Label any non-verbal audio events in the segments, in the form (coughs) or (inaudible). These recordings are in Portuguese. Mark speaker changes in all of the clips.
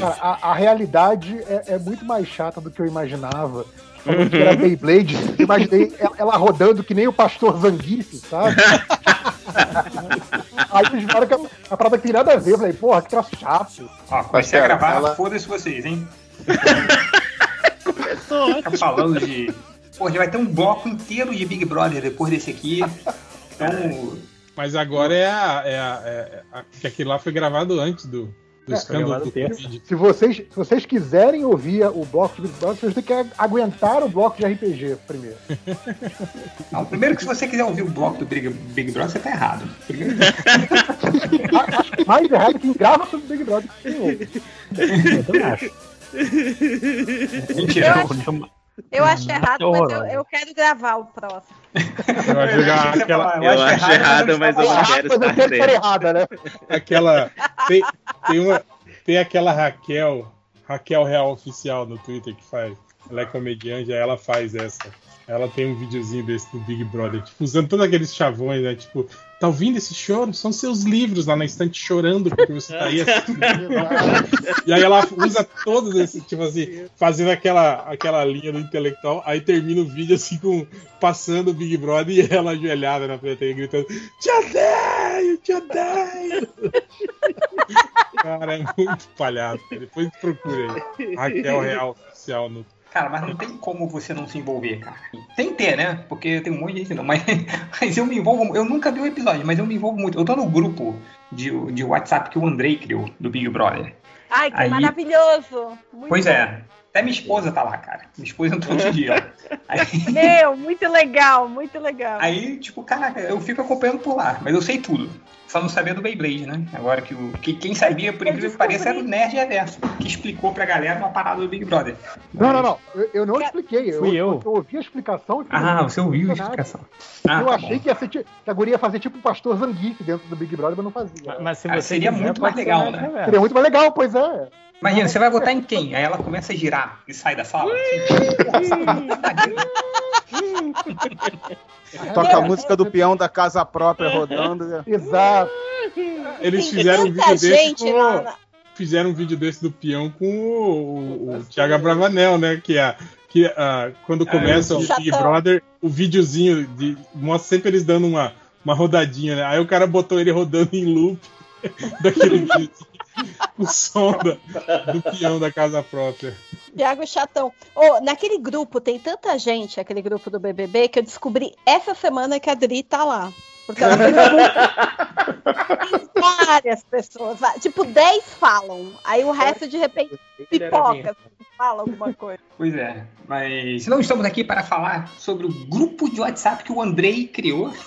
Speaker 1: Cara, a, a realidade é, é muito mais chata do que eu imaginava. Falando que era Beyblade, eu imaginei ela, rodando que nem o pastor Zangief, sabe? (laughs) Aí eles falaram que a, a parada tem nada a ver. Eu falei, porra, que troço chato.
Speaker 2: Ó, vai ser gravado,
Speaker 3: ela-
Speaker 2: foda-se vocês, hein? (laughs)
Speaker 4: Começou
Speaker 2: Fica falando de. Pô, já vai ter um bloco inteiro de Big Brother depois desse aqui. Então.
Speaker 5: Mas agora é a. É a, é a- que aquele lá foi gravado antes do, do
Speaker 1: É,
Speaker 5: escândalo do. Covid.
Speaker 1: Se vocês, se vocês quiserem ouvir o bloco de Big Brother, vocês têm que aguentar o bloco de RPG primeiro. (laughs)
Speaker 2: Não, primeiro que se você quiser ouvir o bloco do Big, Big Brother, você tá errado. Primeiro,
Speaker 1: Acho que mais errado quem grava sobre Big Brother que quem ouve. (laughs)
Speaker 4: Eu também acho.
Speaker 2: Mentira.
Speaker 6: Eu acho, eu acho errado, mas eu, eu quero gravar o próximo.
Speaker 5: Eu acho
Speaker 2: Você
Speaker 5: aquela,
Speaker 3: Eu acho errado, mas eu não quero
Speaker 1: eu
Speaker 3: estar
Speaker 1: quero estar
Speaker 3: dentro.
Speaker 1: errada, né?
Speaker 5: aquela tem, tem uma tem aquela Raquel Raquel Real oficial no Twitter que faz ela é comediante aí ela faz essa ela tem um videozinho desse do Big Brother tipo usando todos aqueles chavões né tipo tá ouvindo esse choro são seus livros lá na estante chorando porque você tá aí assistindo. e aí ela usa todos esses tipo assim fazendo aquela aquela linha do intelectual aí termina o vídeo assim com passando o Big Brother e ela ajoelhada na plateia gritando te odeio te odeio Cara, é muito palhaço. Depois procura aí. Raquel Real Oficial no.
Speaker 2: Cara, mas não tem como você não se envolver, cara. Tem que ter, né? Porque tem um monte de gente não. Mas, (laughs) mas eu me envolvo. Eu nunca vi o episódio, mas eu me envolvo muito. Eu tô no grupo de, de WhatsApp que o Andrei criou, do Big Brother.
Speaker 6: Ai, que
Speaker 2: Aí-
Speaker 6: maravilhoso! Muito
Speaker 2: Pois
Speaker 6: bom.
Speaker 2: é. Até minha esposa tá lá, cara. Minha esposa entrou outro dia. Aí, (laughs)
Speaker 6: Meu, muito legal, muito legal.
Speaker 2: aí, tipo, caraca, eu fico acompanhando por lá. Mas eu sei tudo. Só não sabia do Beyblade, né? Agora que, o, que quem sabia, por incrível que pareça, era o. Nerd Reverso, que explicou pra galera uma parada do Big Brother.
Speaker 1: Não, não, não. Eu, eu não expliquei. Eu,
Speaker 4: Fui eu.
Speaker 1: eu ouvi a explicação.
Speaker 2: Ah, você ouviu a explicação. Ah,
Speaker 1: eu
Speaker 2: tá
Speaker 1: achei
Speaker 2: bom.
Speaker 1: que, ia ser, que a guria ia fazer tipo o pastor Zangief dentro do Big Brother, mas não fazia.
Speaker 4: Mas- Mas se
Speaker 2: Cara,
Speaker 4: você
Speaker 2: seria
Speaker 4: quiser,
Speaker 2: muito mais legal, né?
Speaker 1: Seria muito mais legal, pois é.
Speaker 2: Imagina, você vai votar em quem? Aí ela começa a girar e sai da sala. Assim, (laughs)
Speaker 3: Toca a música do peão da casa própria rodando.
Speaker 1: Exato.
Speaker 5: Eles fizeram um vídeo desse
Speaker 6: gente
Speaker 5: com. Fizeram um vídeo desse do peão com o, o, o Thiago Abravanel, né? Que, é, que ah, quando começa o Big. Brother, o videozinho de, mostra sempre eles dando uma, uma rodadinha, né? Aí o cara botou ele rodando em loop (laughs) daquele videozinho. (laughs) O som da- do peão da casa própria.
Speaker 6: Tiago Chatão. Ô, naquele grupo tem tanta gente, aquele grupo do BBB, que eu descobri essa semana que a Dri tá lá. Porque ela tem, muito- tem várias pessoas. Tipo, 10 falam. Aí o resto, de repente, pipoca. Fala alguma coisa.
Speaker 2: Pois é, mas não estamos aqui para falar sobre o grupo de WhatsApp que o Andrei criou. (laughs)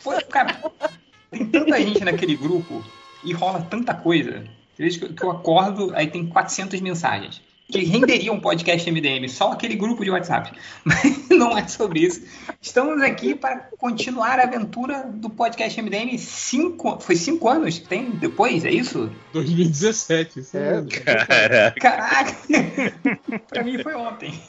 Speaker 2: Foi, cara, tem tanta gente naquele grupo e rola tanta coisa. Desde que que eu acordo, aí tem 400 mensagens. Que renderia um podcast MDM, só aquele grupo de WhatsApp. (laughs) Mas não é sobre isso. Estamos aqui para continuar a aventura do podcast MDM. Cinco, foi cinco anos que tem depois, é isso?
Speaker 5: 2017. Isso
Speaker 1: É.
Speaker 3: Caraca.
Speaker 2: Caraca! (laughs) pra mim foi ontem.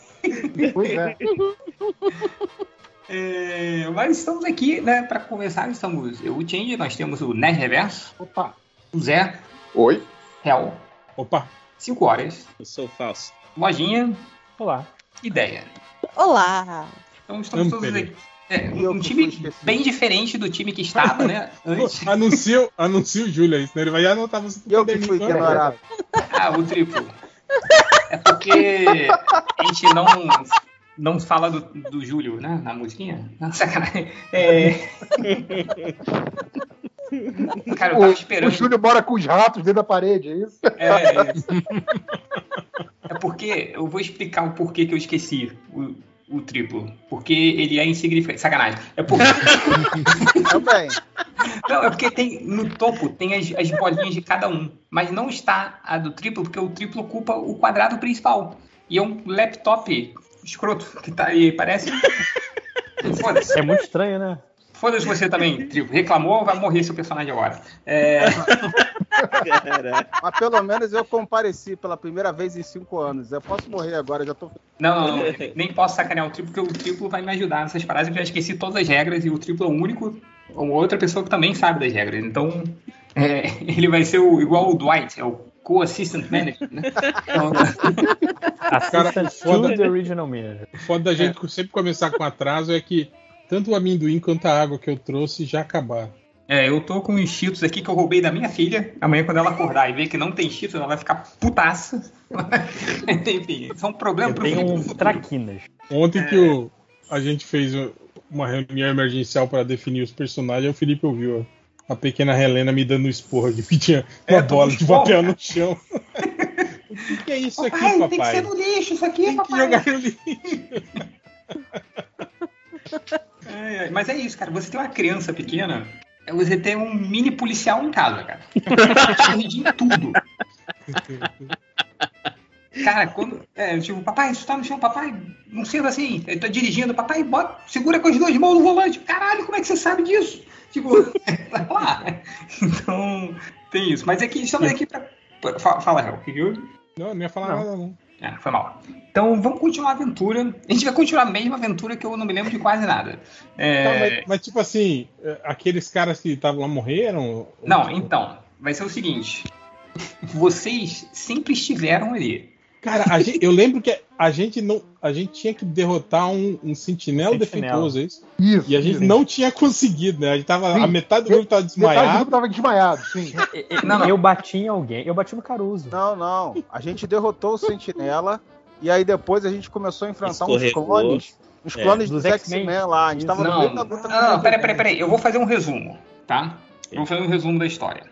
Speaker 1: Pois é. (laughs)
Speaker 2: É, mas estamos aqui, né, para conversar. Estamos eu, o Change, nós temos o Nerd Reverso,
Speaker 1: Opa.
Speaker 2: o Zé,
Speaker 3: Oi?
Speaker 2: Hell,
Speaker 5: Opa,
Speaker 2: 5 horas,
Speaker 3: Eu sou falso.
Speaker 2: Lojinha,
Speaker 4: Olá.
Speaker 2: Ideia.
Speaker 6: Olá!
Speaker 2: Então estamos todos aqui. É, um time bem diferente do time que estava, né? (laughs) Antes.
Speaker 5: anuncia, anuncia o Júlio aí, senão ele vai anotar você.
Speaker 3: Eu que fui ignorado.
Speaker 2: Ah, o triplo. É porque a gente não, não fala do, do Júlio, né? Na musiquinha. Não, (laughs) sacanagem. É... (laughs) Cara, eu tava
Speaker 1: O, o
Speaker 2: esperando.
Speaker 1: Júlio mora com os ratos dentro da parede, é isso?
Speaker 2: É, isso. é porque eu vou explicar o porquê que eu esqueci o, o triplo. Porque ele é insignificante. Sacanagem. É porque, (laughs)
Speaker 3: Também.
Speaker 2: não, é porque tem, no topo tem as, as bolinhas de cada um. Mas não está a do triplo, porque o triplo ocupa o quadrado principal. E é um laptop escroto que tá aí, parece. (laughs) Foda-se.
Speaker 4: É muito estranho, né?
Speaker 2: Foda-se você também, triplo. Reclamou, vai morrer seu personagem agora. É...
Speaker 3: Mas pelo menos eu compareci pela primeira vez em cinco anos. Eu posso morrer agora, já tô.
Speaker 2: Não, não, não. Nem posso sacanear o triplo, porque o triplo vai me ajudar nessas paradas. Eu já esqueci todas as regras e o triplo é o único, ou outra pessoa que também sabe das regras. Então, é, (laughs) ele vai ser o, igual o Dwight, é o co-assistant manager, né? (laughs) Então,
Speaker 5: Cara,
Speaker 4: Assistant
Speaker 5: foda-
Speaker 4: to the original manager.
Speaker 5: O foda da gente sempre começar com atraso é que tanto o amendoim quanto a água que eu trouxe já acabaram.
Speaker 2: é, eu tô com uns cheetos aqui que eu roubei da minha filha. Amanhã, quando ela acordar e ver que não tem cheetos, ela vai ficar putaça. (laughs) Enfim, são problemas
Speaker 4: Eu
Speaker 2: pro
Speaker 4: tenho
Speaker 2: Felipe
Speaker 4: um traquinas.
Speaker 5: Ontem
Speaker 2: É.
Speaker 5: que o- a gente fez uma reunião emergencial para definir os personagens, o Felipe ouviu a, pequena Helena me dando esporro (laughs) de que tinha
Speaker 2: É,
Speaker 5: uma
Speaker 2: tô
Speaker 5: bola de papel
Speaker 2: cara.
Speaker 5: no chão. (laughs) o que, que é isso aqui,
Speaker 2: Papai,
Speaker 5: papai?
Speaker 2: tem que ser no lixo isso aqui,
Speaker 5: Tem que
Speaker 2: papai.
Speaker 5: jogar no lixo. (laughs)
Speaker 2: Ai, Mas é isso, cara. Você tem uma criança pequena, é você tem um mini policial em casa, cara. Corrigir em tudo. Cara, quando. É, tipo, papai, isso tá no chão, papai, não senta assim. Ele tá dirigindo, papai, bota, segura com as duas mãos no volante. Caralho, como é que você sabe disso? Tipo, vai (laughs) lá. Então, tem isso. Mas é que estamos aqui pra. Fala, fala Hel, o que eu.
Speaker 5: Não, não ia falar
Speaker 4: Não.
Speaker 5: nada, não.
Speaker 2: É, foi mal. Então vamos continuar a aventura. A gente vai continuar a mesma aventura que eu não me lembro de quase nada. É,
Speaker 5: Tá, mas, mas, tipo assim, é, aqueles caras que estavam lá morreram?
Speaker 2: Não, então, vai ser o seguinte. Vocês sempre estiveram ali.
Speaker 5: Cara, a gente- eu lembro que a gente não. A gente tinha que derrotar um, um sentinela,
Speaker 4: Sentinela.
Speaker 5: defeituoso, é isso?
Speaker 1: Isso.
Speaker 5: E a gente
Speaker 1: isso.
Speaker 5: não tinha conseguido, né? A gente tava.
Speaker 1: Sim.
Speaker 5: A metade do grupo tava
Speaker 1: Metade do grupo
Speaker 5: desmaiado.
Speaker 1: tava desmaiado, sim. (laughs)
Speaker 2: Não, não.
Speaker 4: Eu bati em alguém. Eu bati no Caruso.
Speaker 3: Não, não. A gente derrotou o Sentinela e aí depois a gente começou a enfrentar uns
Speaker 7: Escorregou.
Speaker 3: clones. Uns
Speaker 7: É.
Speaker 3: clones
Speaker 4: Dos
Speaker 3: dos
Speaker 4: X-Men.
Speaker 3: Lá. A gente tava no
Speaker 2: Não,
Speaker 3: meio da
Speaker 2: não,
Speaker 3: luta.
Speaker 2: não, peraí, peraí, peraí. Eu vou fazer um resumo, tá? Eu vou fazer um resumo da história.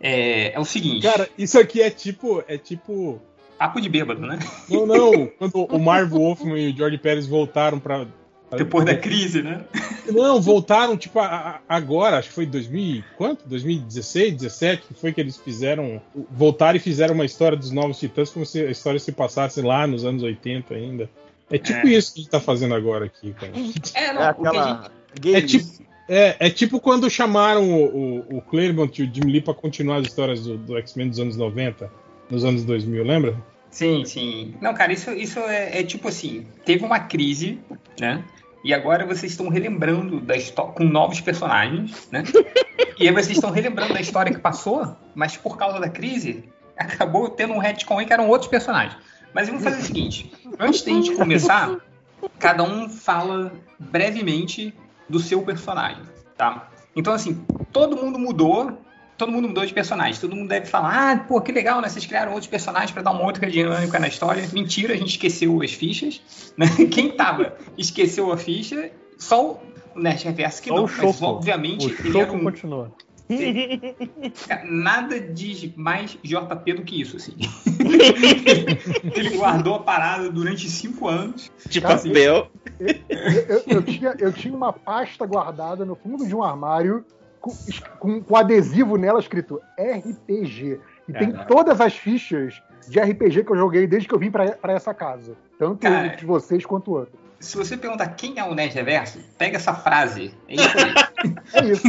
Speaker 2: É, é o seguinte.
Speaker 5: Cara, isso aqui é tipo. É tipo.
Speaker 2: Papo de bêbado, né?
Speaker 5: Não, não. (laughs) quando o Marv Wolfman e o George Pérez voltaram pra. pra-
Speaker 2: Depois da crise, né?
Speaker 5: Não, voltaram, tipo, a- a- agora, acho que foi 2000. e quanto? 2016, 17, que foi que eles fizeram. Voltaram e fizeram uma história dos Novos Titãs como se a história se passasse lá nos anos 80 ainda. É tipo
Speaker 2: É.
Speaker 5: isso que a gente tá fazendo agora aqui, cara. (laughs)
Speaker 2: É, não,
Speaker 3: É
Speaker 2: gente-
Speaker 3: aquela. Gay
Speaker 5: É tipo, é, é tipo quando chamaram o, o, o Claremont e o Jim Lee pra continuar as histórias do, do X-Men dos anos 90, nos anos 2000, lembra?
Speaker 2: Sim, sim. Não, cara, isso, isso é, é tipo assim: teve uma crise, né? E agora vocês estão relembrando da história com novos personagens, né? (laughs) e aí vocês estão relembrando da história que passou, mas por causa da crise, acabou tendo um retcon aí que eram outros personagens. Mas vamos fazer o seguinte: antes da gente começar, cada um fala brevemente do seu personagem, tá? Então, assim, todo mundo mudou, todo mundo mudou de personagem. Todo mundo deve falar, ah, pô, que legal, né? Vocês criaram outros personagens pra dar uma outra dinâmica na história. Mentira, a gente esqueceu as fichas. Né? (laughs) Quem tava esqueceu a ficha, só o Nerd Reverso que
Speaker 4: Só
Speaker 2: não.
Speaker 4: o
Speaker 2: Mas, obviamente,
Speaker 4: O
Speaker 2: ele era
Speaker 4: Choco
Speaker 2: um
Speaker 4: continua.
Speaker 2: Cara, Nada diz mais JP do que isso, assim. (laughs) Ele guardou a parada durante cinco anos.
Speaker 7: De
Speaker 1: Cara,
Speaker 7: papel.
Speaker 1: Eu, eu- eu tinha, eu tinha uma pasta guardada no fundo de um armário com, com, com adesivo nela escrito RPG. E tem todas as fichas de RPG que eu joguei desde que eu vim pra, pra essa casa. Tanto
Speaker 2: Cara.
Speaker 1: de vocês quanto o outro.
Speaker 2: Se você perguntar quem é o Nerd Reverso, pega essa frase. É isso aí. (laughs)
Speaker 1: É isso.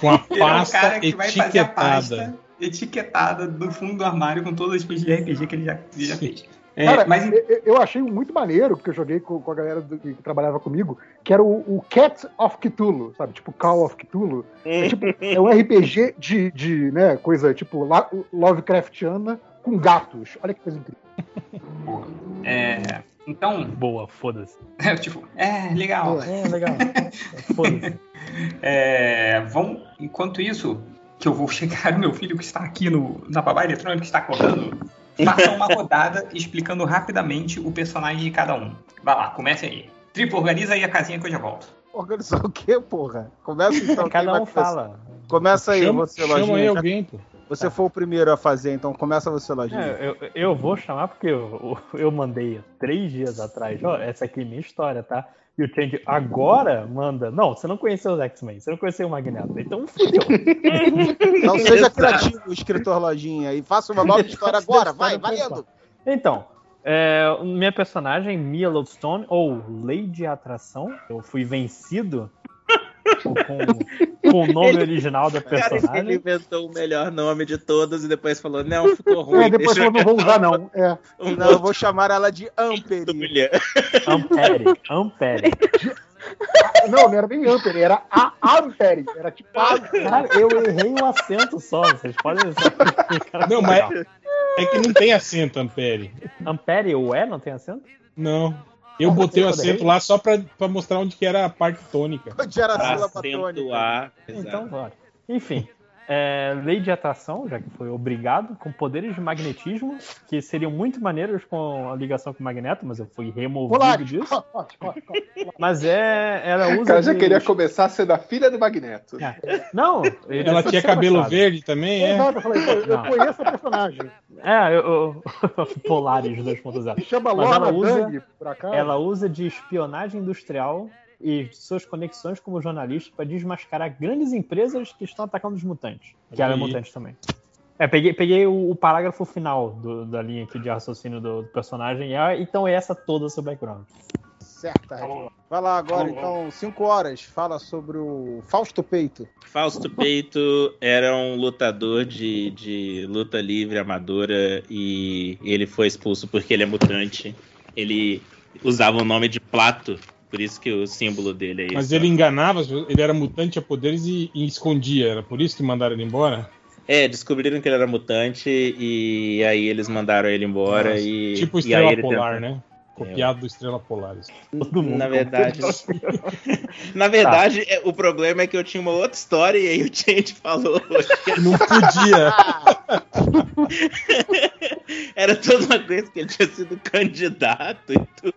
Speaker 5: Com a (laughs)
Speaker 2: é o
Speaker 5: pasta
Speaker 2: cara que vai fazer a
Speaker 5: etiquetada.
Speaker 2: pasta etiquetada do fundo do armário com todas as fichas de RPG que ele já, ele já fez. É,
Speaker 1: Cara,
Speaker 2: mas
Speaker 1: eu, achei muito maneiro, porque eu joguei com, com a galera do- que trabalhava comigo, que era o, o Cat of Cthulhu, sabe? Tipo Call of Cthulhu. É, tipo, é um RPG de, de né, coisa tipo Lovecraftiana com gatos. Olha que coisa incrível. (laughs)
Speaker 2: É, então,
Speaker 4: Boa, foda-se. (laughs)
Speaker 2: tipo, é legal.
Speaker 4: É, legal. Foda-se. (laughs)
Speaker 2: É, vão, enquanto isso, que eu vou chegar o meu filho que está aqui no, na babá eletrônica que está acordando, faça uma rodada explicando rapidamente o personagem de cada um. Vai lá, comece aí. Triplo, organiza aí a casinha que eu já volto.
Speaker 3: Organizar o quê, porra? Começa então. (laughs)
Speaker 4: Cada
Speaker 3: vai
Speaker 4: um fala.
Speaker 3: Começa aí,
Speaker 5: Chama,
Speaker 3: você,
Speaker 5: chama aí
Speaker 3: Lojinha. Já-
Speaker 5: alguém, pô.
Speaker 3: Você foi o primeiro a fazer, então começa você, Lojinha.
Speaker 4: É, eu, eu vou chamar porque eu, eu mandei três dias atrás. Ó, essa aqui é minha história, tá? E o Change agora manda. Não, você não conheceu os X-Men, você não conheceu o Magneto. Então fudeu. (laughs)
Speaker 3: Então seja criativo, escritor Lojinha, e faça uma nova história agora, vai, valendo!
Speaker 4: Então, é, minha personagem, Mia Lodestone, ou Lady Atração, eu fui vencido com, com- o nome (laughs)
Speaker 7: Ele-
Speaker 4: original da
Speaker 7: Cara, ele
Speaker 4: personagem.
Speaker 7: inventou o melhor nome de todos e depois falou: não, ficou (laughs) ruim.
Speaker 1: É, depois eu não vou usar, não. (laughs) É.
Speaker 7: um
Speaker 3: Não, eu vou chamar ela de Amperi.
Speaker 7: Tulha.
Speaker 4: Ampere. Ampere.
Speaker 1: Não, não era nem Ampere, era a Ampere. Era tipo a
Speaker 4: Cara, eu errei o acento só. Vocês podem.
Speaker 5: Não, mas é que não tem acento, Ampere.
Speaker 4: Ampere, o E não tem acento?
Speaker 5: Não. Eu
Speaker 4: Como
Speaker 5: botei o acento lá só pra, pra mostrar onde que era a parte tônica.
Speaker 3: Onde era a sílaba tônica.
Speaker 7: acentuar.
Speaker 4: Então, bora. Enfim. É, lei de atração, já que foi obrigado, com poderes de magnetismo, que seriam muito maneiros com a ligação com o magneto, mas eu fui removido
Speaker 1: Polaris.
Speaker 4: disso.
Speaker 1: Corte, corte, corte.
Speaker 4: Mas é, ela
Speaker 8: O
Speaker 4: usa.
Speaker 8: cara já
Speaker 4: de-
Speaker 8: queria começar sendo a filha do Magneto.
Speaker 4: É. Não,
Speaker 5: Ela tinha cabelo verde também, é?
Speaker 1: Exato, eu falei, eu
Speaker 4: Não.
Speaker 1: conheço a personagem.
Speaker 4: É, eu, eu, (laughs) Polaris 2.0.
Speaker 1: Se chama
Speaker 4: Mas
Speaker 1: Lorna
Speaker 4: ela usa-
Speaker 1: Dang, por acaso.
Speaker 4: Ela usa de espionagem industrial e suas conexões como jornalista para desmascarar grandes empresas que estão atacando os mutantes. Que ela é
Speaker 5: Aí.
Speaker 4: mutante também. É, peguei, peguei o, o parágrafo final do- da linha aqui de raciocínio do, do personagem. e é- então é essa toda o seu background.
Speaker 3: Certa, Red. Vai lá agora, então, 5 horas. Fala sobre o Fausto Peito.
Speaker 7: Fausto Peito era um lutador de, de luta livre amadora e ele foi expulso porque ele é mutante. Ele usava o nome de Plato, por isso que o símbolo dele é esse.
Speaker 5: Mas ele enganava, ele era mutante a poderes e, e escondia. Era por isso que mandaram ele embora?
Speaker 7: É, descobriram que ele era mutante e aí eles mandaram ele embora
Speaker 5: Nossa,
Speaker 7: e.
Speaker 5: tipo
Speaker 7: e
Speaker 5: Estrela
Speaker 7: aí ele
Speaker 5: Polar,
Speaker 7: tentou-
Speaker 5: né? Copiado do Estrela Polar.
Speaker 4: Todo mundo.
Speaker 7: Na verdade. (laughs) Na verdade, é, o problema é que eu tinha uma outra história e aí o Change falou que (laughs)
Speaker 5: Não podia. (laughs)
Speaker 7: era toda uma coisa que ele tinha sido candidato e tudo.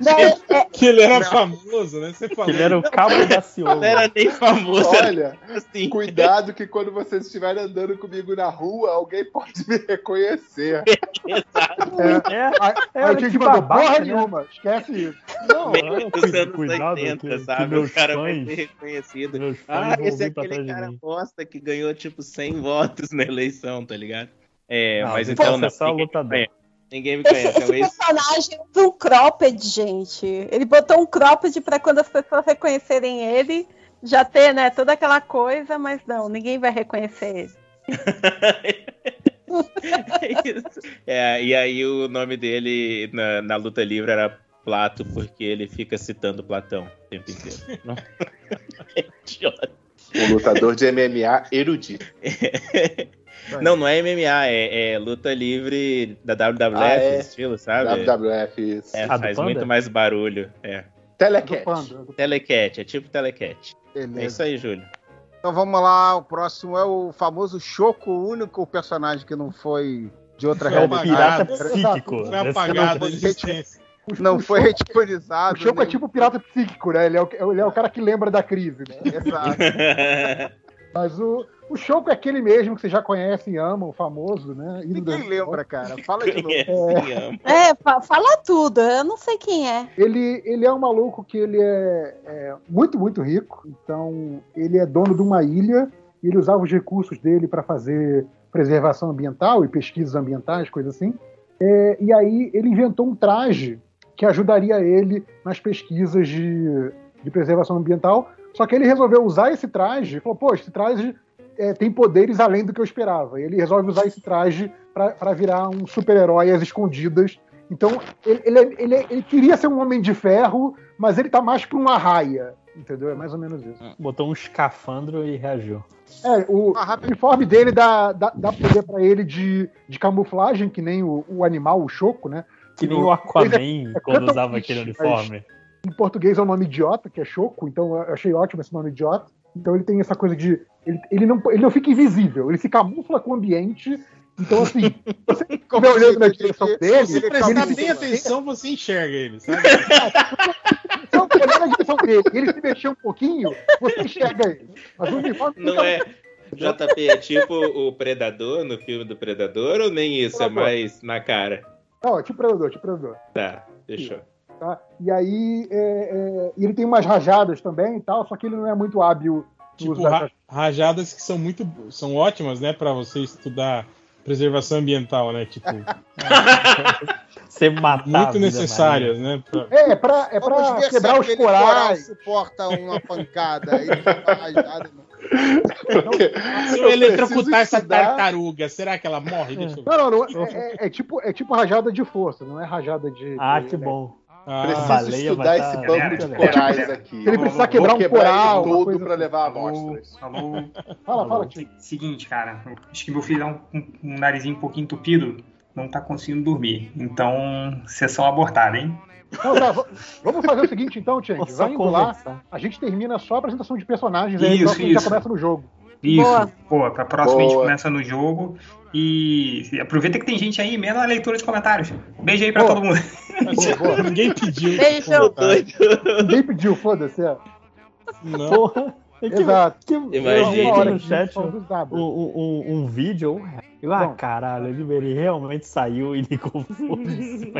Speaker 6: Não, é-
Speaker 5: que ele era famoso, né? Você falou.
Speaker 4: Ele era o cabo da Ciolo.
Speaker 7: Não era nem famoso,
Speaker 8: Olha,
Speaker 7: assim.
Speaker 8: cuidado que quando vocês estiverem andando comigo na rua, alguém pode me reconhecer. (laughs)
Speaker 7: Exato.
Speaker 4: É, É, que
Speaker 1: que mandar
Speaker 4: babaca,
Speaker 1: porra
Speaker 4: né?
Speaker 1: nenhuma. Esquece isso.
Speaker 4: não,
Speaker 7: Meio
Speaker 4: é,
Speaker 7: dos
Speaker 4: cuida-
Speaker 7: anos
Speaker 4: cuidado,
Speaker 7: 80,
Speaker 4: que- que
Speaker 7: sabe?
Speaker 4: meus
Speaker 7: o cara vai
Speaker 4: fãs-
Speaker 7: ser reconhecido. Ah, esse é aquele cara bosta que ganhou tipo 100 votos na eleição, tá ligado? É,
Speaker 4: Não,
Speaker 7: mas
Speaker 4: então
Speaker 7: não.
Speaker 4: é só lutador.
Speaker 7: conhece. Ninguém me
Speaker 6: esse,
Speaker 7: conhece. É
Speaker 6: esse
Speaker 7: o ex-
Speaker 6: personagem usa um cropped, gente. Ele botou um cropped pra quando as pessoas reconhecerem ele, já ter, né, toda aquela coisa, mas não, ninguém vai reconhecer ele. (laughs)
Speaker 7: É isso. É, e aí o nome dele na, na luta livre era Plato, porque ele fica citando Platão o tempo inteiro. (laughs) É idiota.
Speaker 8: Um lutador de MMA erudito. (laughs)
Speaker 7: Não, não é MMA, é, é luta livre da WWF,
Speaker 8: Ah, é.
Speaker 7: estilo, sabe?
Speaker 8: WWF, isso.
Speaker 7: É,
Speaker 4: Ah,
Speaker 7: faz
Speaker 4: Panda?
Speaker 7: muito mais barulho. É.
Speaker 8: Telecat.
Speaker 7: Telecat, é tipo Telecat. É
Speaker 3: Beleza.
Speaker 7: isso aí, Júlio.
Speaker 3: Então vamos lá, o próximo é o famoso Choco, o único personagem que não foi de outra
Speaker 4: É o
Speaker 5: Apagado.
Speaker 4: pirata psíquico.
Speaker 5: Foi
Speaker 4: Desse
Speaker 5: apagado existência.
Speaker 3: Não
Speaker 1: o
Speaker 3: foi reticonizado.
Speaker 1: O Choco é
Speaker 3: nem-
Speaker 1: tipo o pirata psíquico, né? Ele é o, ele é o cara que lembra da crise, né? (laughs)
Speaker 3: Exato. (laughs)
Speaker 1: Mas o, o Choco é aquele mesmo que vocês já conhecem e amam, o famoso, né? Ídolo
Speaker 3: Ninguém lembra, cara. Fala de novo.
Speaker 7: Conhece, ama.
Speaker 6: É, fa- fala tudo, eu não sei quem é.
Speaker 1: Ele, ele é um maluco que ele é, é muito, muito rico. Então, ele é dono de uma ilha e ele usava os recursos dele para fazer preservação ambiental e pesquisas ambientais, coisa assim. É, e aí ele inventou um traje que ajudaria ele nas pesquisas de, de preservação ambiental. Só que ele resolveu usar esse traje e falou: pô, esse traje é, tem poderes além do que eu esperava. Ele resolve usar esse traje para virar um super-herói às escondidas. Então, ele, ele, é- ele, é- ele queria ser um homem de ferro, mas ele tá mais pra uma raia. Entendeu? É mais ou menos isso.
Speaker 4: Botou um escafandro e reagiu.
Speaker 1: É, o
Speaker 3: Ah,
Speaker 1: uniforme dele dá, dá, dá poder pra ele de, de camuflagem, que nem o, o animal, o choco, né?
Speaker 4: Que nem o Aquaman
Speaker 1: é
Speaker 4: quando usava aquele
Speaker 1: mas-
Speaker 4: uniforme.
Speaker 1: Em português é o nome idiota, que é choco, então eu achei ótimo esse nome idiota. Então ele tem essa coisa de. Ele, ele, não, ele não fica invisível, ele se camufla com o ambiente. Então, assim, (laughs) você estiver olhando
Speaker 3: se
Speaker 1: na direção
Speaker 3: ele-
Speaker 1: dele,
Speaker 3: ele
Speaker 1: ele,
Speaker 5: Prestar
Speaker 1: se-
Speaker 5: bem atenção, você enxerga ele, sabe? (laughs)
Speaker 1: Se eu olhar na direção dele e ele se mexer um pouquinho, você enxerga ele. Mas o uniforme
Speaker 7: Não
Speaker 1: fica-
Speaker 7: é. JP é tipo o Predador no filme do Predador ou nem isso? É mais na cara?
Speaker 1: Não, é tipo predador, tipo predador.
Speaker 7: Tá, fechou.
Speaker 1: Tá? E aí é, é, ele tem umas rajadas também e tal, só que ele não é muito hábil
Speaker 5: Tipo, ra- rajadas que são muito são ótimas, né, Pra você estudar preservação ambiental, né? Tipo, (laughs)
Speaker 4: Você matar a
Speaker 5: muito necessárias, né? Pra-
Speaker 1: É, é pra, é
Speaker 3: Vamos
Speaker 1: pra
Speaker 3: ver
Speaker 1: quebrar
Speaker 3: se
Speaker 1: os corais.
Speaker 3: suporta uma pancada. Ele rajada (laughs)
Speaker 5: Se eu eletrocutar essa
Speaker 8: estudar.
Speaker 5: tartaruga, será que ela morre? Deixa eu ver.
Speaker 1: Não, não, não. É, é- é tipo, é tipo rajada de força, não é rajada de.
Speaker 4: Ah,
Speaker 1: de-
Speaker 4: que bom.
Speaker 5: Ah,
Speaker 8: Preciso
Speaker 4: baleia
Speaker 8: estudar
Speaker 4: vai
Speaker 8: esse
Speaker 4: tá-
Speaker 8: banco de corais aqui.
Speaker 1: Ele precisar
Speaker 2: Vou
Speaker 1: quebrar um coral,
Speaker 8: todo
Speaker 1: coisa
Speaker 8: pra
Speaker 1: assim.
Speaker 8: levar amostras.
Speaker 2: falou.
Speaker 1: Fala, fala, tio.
Speaker 2: Seguinte, cara, acho que meu filho é um, um- um narizinho um pouquinho entupido, não tá conseguindo dormir. Então, sessão abortada, hein?
Speaker 1: Não, tá, vamos fazer o seguinte então.
Speaker 4: Só
Speaker 1: Vai indo lá, a gente termina só a apresentação de personagens, aí
Speaker 2: Isso,
Speaker 1: então a gente já começa no jogo.
Speaker 2: Isso,
Speaker 6: Boa.
Speaker 2: pô, pra próxima a gente
Speaker 8: Boa.
Speaker 2: começa no jogo. E aproveita que tem gente aí, menos a leitura de comentários. Beijo aí pra
Speaker 1: Boa.
Speaker 2: todo mundo.
Speaker 1: Boa, boa. (laughs)
Speaker 5: Ninguém pediu.
Speaker 6: Beijo.
Speaker 1: Ninguém pediu, foda-se. É.
Speaker 5: Não.
Speaker 4: Porra. É que-
Speaker 1: Exato.
Speaker 4: que-
Speaker 7: Imagina.
Speaker 1: Uma hora
Speaker 4: no
Speaker 1: que
Speaker 4: chat
Speaker 1: dados.
Speaker 4: um, um, um vídeo. Eu, ah,
Speaker 1: Bom.
Speaker 4: caralho, ele, ele realmente saiu e ligou foda-se.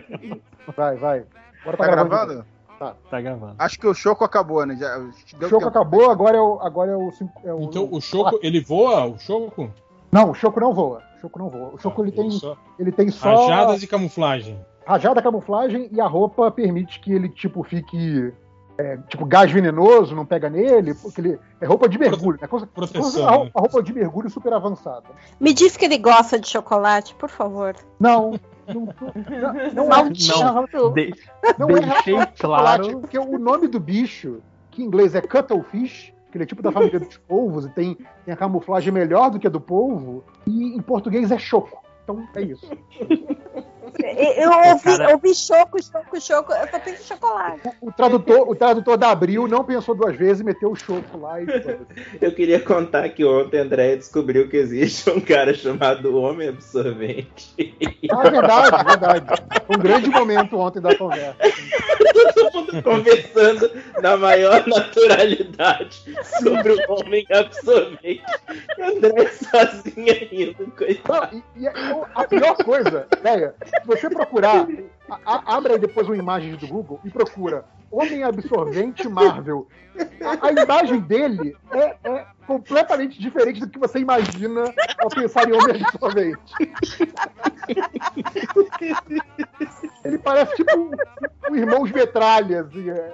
Speaker 1: Vai, vai. Agora
Speaker 3: Tá gravando?
Speaker 4: Tá gravando.
Speaker 3: Acho que o Choco acabou, né? Já,
Speaker 1: O Choco
Speaker 3: tempo.
Speaker 1: acabou, agora é o. Agora é o, é o-
Speaker 5: Então o Choco, ele voa? O Choco?
Speaker 1: Não, o Choco não voa. O Choco não voa. O Choco ele tem,
Speaker 5: Só-
Speaker 1: ele tem só
Speaker 5: Rajadas de camuflagem.
Speaker 1: rajada camuflagem e a roupa permite que ele, tipo, fique. é, tipo, gás venenoso, não pega nele, porque ele. É roupa de mergulho, né? Coisa,
Speaker 5: Proteção,
Speaker 1: coisa- a, roupa,
Speaker 5: né?
Speaker 1: a roupa de mergulho super avançada.
Speaker 6: Me diz que ele gosta de chocolate, por favor.
Speaker 1: Não, não, não, (laughs) não,
Speaker 6: Maldito.
Speaker 1: é.
Speaker 4: De-
Speaker 1: Não é
Speaker 4: deixei claro.
Speaker 1: porque o nome do bicho, que em inglês é cuttlefish, que ele é tipo da família dos polvos e tem, tem a camuflagem melhor do que a do polvo, e em português é choco. Então é isso.
Speaker 6: Eu ouvi,
Speaker 4: Cara-
Speaker 6: ouvi choco, choco, choco. Eu só penso em chocolate.
Speaker 1: O tradutor, o tradutor da Abril não pensou duas vezes e meteu o choco lá e. (laughs)
Speaker 7: Eu queria contar que ontem André descobriu que existe um cara chamado Homem Absorvente.
Speaker 1: Ah, é verdade, verdade. Foi um grande momento ontem da conversa.
Speaker 7: Todo mundo conversando na maior naturalidade sobre o Homem Absorvente. E André sozinha rindo, coitado.
Speaker 1: Não, e, e a, a pior coisa, velho, se você procurar, a- a- abre aí depois uma imagem do Google e procura Homem Absorvente Marvel. A, a imagem dele é, é completamente diferente do que você imagina ao pensar em Homem Absorvente. Ele parece tipo um, um Irmãos Metralha, assim. é.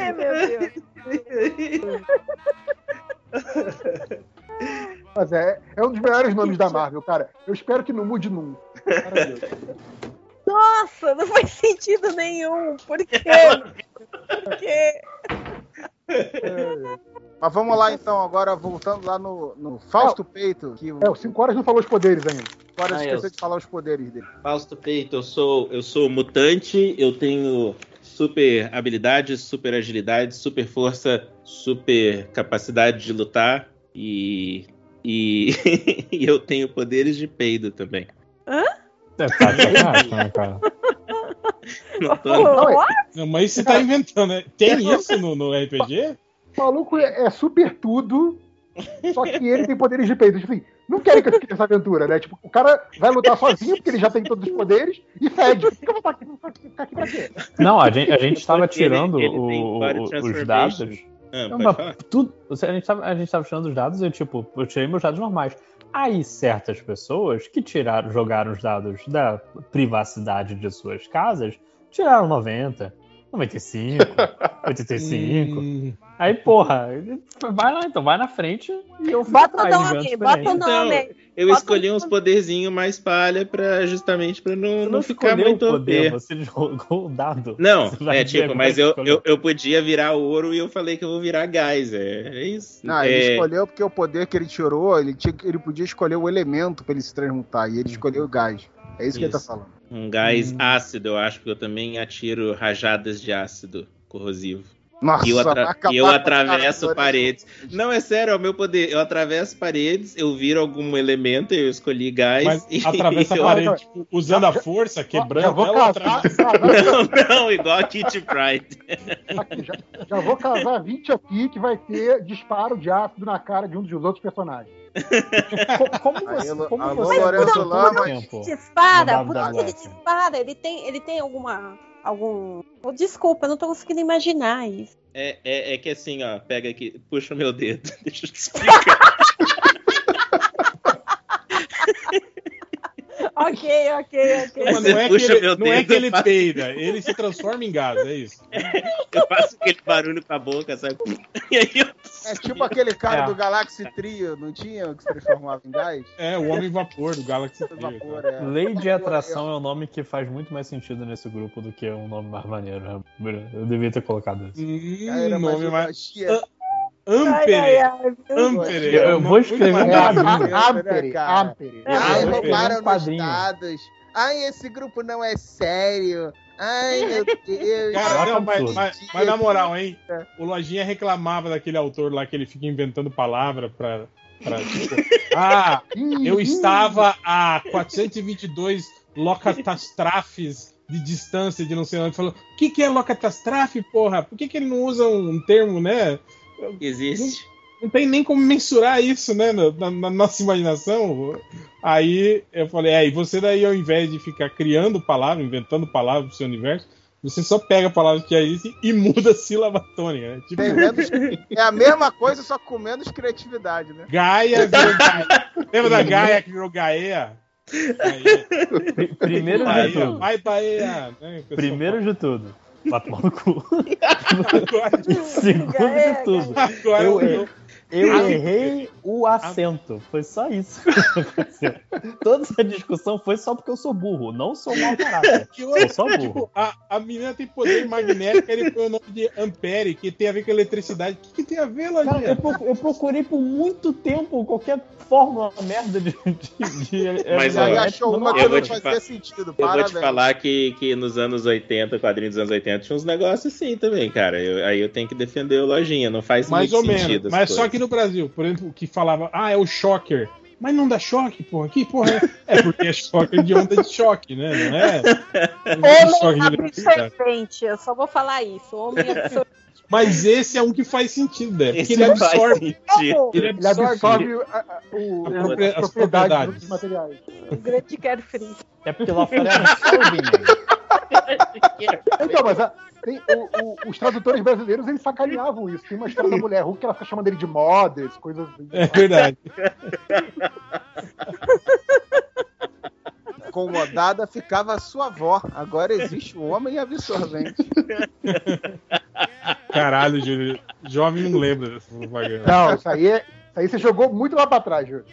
Speaker 6: Ai, meu Deus. (laughs)
Speaker 1: Mas é, é um dos melhores nomes da Marvel, cara. Eu espero que não mude nunca.
Speaker 6: Nossa, não faz sentido nenhum. Por quê? (laughs) Por quê?
Speaker 3: Mas vamos lá então, agora voltando lá no, no Fausto Peito, que o
Speaker 1: É, o 5 horas não falou os poderes ainda.
Speaker 3: agora
Speaker 7: Ah,
Speaker 3: esqueceu
Speaker 7: eu-
Speaker 3: de falar os poderes dele.
Speaker 7: Fausto Peito, eu sou, eu sou mutante, eu tenho super habilidade, super agilidade, super força, super capacidade de lutar e. E, (laughs) e eu tenho poderes de peido também.
Speaker 4: É, tá de sacanagem, né, cara?
Speaker 7: Não tô-
Speaker 1: Não, é-?
Speaker 5: Não, mas você tá inventando, né? Tem isso no, no RPG?
Speaker 1: O maluco é, é super tudo, só que ele tem poderes de peito. Tipo assim, não querem que eu fique nessa aventura, né? Tipo, o cara vai lutar sozinho, porque ele já tem todos os poderes, e fede. Por que eu vou ficar aqui pra quê?
Speaker 4: Não, a gente, a gente tava
Speaker 7: ele-
Speaker 4: tirando
Speaker 7: ele tem
Speaker 4: o- os dados.
Speaker 7: Ah,
Speaker 4: tudo, a, gente tava, a gente tava tirando os dados e, tipo, eu tirei meus dados normais. Aí, certas pessoas que tiraram, jogaram os dados da privacidade de suas casas, tiraram 90, 95, 85.
Speaker 5: Hum,
Speaker 4: Aí, porra, vai lá então, vai na frente e eu
Speaker 6: Bota o
Speaker 4: atrás,
Speaker 6: nome, bota o
Speaker 4: experiência.
Speaker 7: Então,
Speaker 6: nome.
Speaker 7: Eu
Speaker 6: Bota
Speaker 7: escolhi uns poderzinhos mais palha pra, justamente pra não,
Speaker 4: Você
Speaker 7: não,
Speaker 4: não
Speaker 7: ficar muito
Speaker 4: o poder, você jogou o dado.
Speaker 7: Não, é tipo, mas
Speaker 4: que
Speaker 7: eu, eu, eu podia virar ouro e eu falei que eu vou virar gás. É, é isso.
Speaker 3: Não,
Speaker 7: é,
Speaker 3: ele escolheu porque o poder que ele tirou, ele, tinha, ele podia escolher o elemento pra ele se transmutar, e ele escolheu o gás. É isso, que ele tá
Speaker 7: Isso.
Speaker 3: falando.
Speaker 7: Um gás
Speaker 4: Hum.
Speaker 7: ácido, eu acho, porque eu também atiro rajadas de ácido corrosivo.
Speaker 3: Nossa,
Speaker 7: E eu, atra- e eu atravesso paredes. Não, é sério, é o meu poder. Eu atravesso paredes, eu viro algum elemento, eu escolhi gás.
Speaker 5: mas (laughs)
Speaker 7: e
Speaker 5: atravessa a
Speaker 7: eu-
Speaker 5: parede, tipo, usando a força,
Speaker 1: Já
Speaker 5: quebrando
Speaker 1: vou
Speaker 5: ela. atravessa- (laughs)
Speaker 7: Não, não, igual a Kitty Pride.
Speaker 1: aqui, já, já vou casar 20 aqui que vai ter disparo de ácido na cara de um dos outros personagens.
Speaker 4: Co- Como
Speaker 3: Aí,
Speaker 4: você,
Speaker 3: alô-
Speaker 4: como
Speaker 3: alô,
Speaker 4: você
Speaker 3: Lourenço
Speaker 4: No
Speaker 6: por que ele? Ele tem, ele tem alguma. Algum. Desculpa, eu não tô conseguindo imaginar isso.
Speaker 7: É, é, é que assim, ó, pega aqui, puxa o meu dedo, (laughs) deixa eu te explicar. (laughs)
Speaker 6: ok, ok, ok.
Speaker 5: Mas não é, que ele,
Speaker 7: meu
Speaker 5: não é que ele
Speaker 7: faço-
Speaker 5: peida, ele se transforma em gás, é isso. (laughs)
Speaker 7: Eu faço aquele barulho com a boca, sabe? (laughs) E aí eu.
Speaker 3: É tipo aquele cara
Speaker 4: É.
Speaker 3: do Galaxy Trio, não tinha? Que se transformava em gás?
Speaker 5: É, o Homem Vapor do Galaxy Trio.
Speaker 3: Vapor, é.
Speaker 4: Lei de atração é um nome que faz muito mais sentido nesse grupo do que um nome mais maneiro. né? Eu devia ter colocado isso.
Speaker 5: Hum,
Speaker 3: é. Era
Speaker 5: nome
Speaker 3: mais
Speaker 5: mais. Ampere. Ampere.
Speaker 4: Eu- eu vou escrever um
Speaker 1: É, a- Ampere,
Speaker 3: cara.
Speaker 1: Ampere.
Speaker 6: É,
Speaker 3: Ai, roubaram nos dados. Ai, esse grupo não é sério. Ai, meu (laughs) Deus.
Speaker 5: Cara, não, mas,
Speaker 4: absurdo.
Speaker 5: mas- mas na moral, hein? O Lojinha reclamava daquele autor lá que ele fica inventando palavra pra. pra tipo, (laughs) ah, eu estava a 422 locatastrafes de distância de não sei onde. Falou, o que, que é locatastrofe, porra? Por que, que ele não usa um termo, né?
Speaker 7: Existe.
Speaker 5: Não tem nem como mensurar isso, né? Na, na- nossa imaginação. Aí eu falei, é, e você daí, ao invés de ficar criando palavras, inventando palavras pro seu universo, você só pega palavras que já existem e muda a sílaba tônica, né? Tipo,
Speaker 3: menos- (laughs) É a mesma coisa, só com menos criatividade, né?
Speaker 5: Gaia (laughs) virou Gaia. Lembra da Gaia que virou Gaia? Gaia.
Speaker 4: Pri- Primeiro de
Speaker 5: Bahia,
Speaker 4: tudo.
Speaker 5: vai Bahia. Né?
Speaker 4: Primeiro de tudo. Vai tomar no cu. (laughs) (laughs)
Speaker 5: Agora,
Speaker 4: Segundo
Speaker 6: É,
Speaker 4: de tudo.
Speaker 5: agora
Speaker 4: Eu,
Speaker 5: eu,
Speaker 4: eu errei o acento. Foi só isso que aconteceu. Toda essa discussão foi só porque eu sou burro. Não sou mau caráter. (laughs)
Speaker 5: que
Speaker 4: Eu sou burro.
Speaker 5: tipo, a, a menina tem poder magnético, ele põe o nome de Ampere, que tem a ver com eletricidade. O que, que tem a ver,
Speaker 4: Cara,
Speaker 5: Lojinha?
Speaker 4: eu, eu procurei por muito tempo qualquer fórmula merda de. de, de
Speaker 7: Mas,
Speaker 3: aí achou uma
Speaker 7: eu
Speaker 3: que
Speaker 7: vou
Speaker 3: não
Speaker 7: te
Speaker 3: fazia
Speaker 7: fa-
Speaker 3: sentido.
Speaker 7: Eu vou
Speaker 3: Parabéns.
Speaker 7: te falar que, que nos anos 80, quadrinhos dos anos 80, tinha uns negócios assim também, cara. Eu- aí eu tenho que defender o Lojinha, não faz
Speaker 5: Mais
Speaker 7: muito
Speaker 5: ou
Speaker 7: sentido.
Speaker 5: menos.
Speaker 7: as
Speaker 5: Mas só
Speaker 7: coisas.
Speaker 5: Que no Brasil, por exemplo, que falava, ah, é o Shocker. Mas não dá choque, porra. Que porra é? É porque é choque de onda de choque, né? Não é?
Speaker 6: Homem absorvente, eu só vou falar isso. Homem absorvente.
Speaker 5: Mas esse é um que faz sentido, né? Porque
Speaker 7: Esse
Speaker 5: ele
Speaker 7: faz
Speaker 5: absorve.
Speaker 7: sentido.
Speaker 5: Ele
Speaker 1: Ele
Speaker 5: absorve.
Speaker 1: absorve a- a- o-
Speaker 5: As
Speaker 1: as
Speaker 5: propriedades.
Speaker 1: dos materiais.
Speaker 6: O grande carefree.
Speaker 4: É porque lá fora é absorving. (laughs)
Speaker 1: Então, mas a- tem- o- o- os tradutores brasileiros eles sacaneavam isso. Tem uma história da mulher Hulk que ela fica chamando ele de modas, coisas assim.
Speaker 5: É verdade. (laughs)
Speaker 3: Incomodada ficava a sua avó. Agora existe o homem absorvente.
Speaker 5: Caralho, Júlio. Jovem não lembra dessa propaganda.
Speaker 1: Não, isso aí, é- isso aí você jogou muito lá pra trás, Júlio.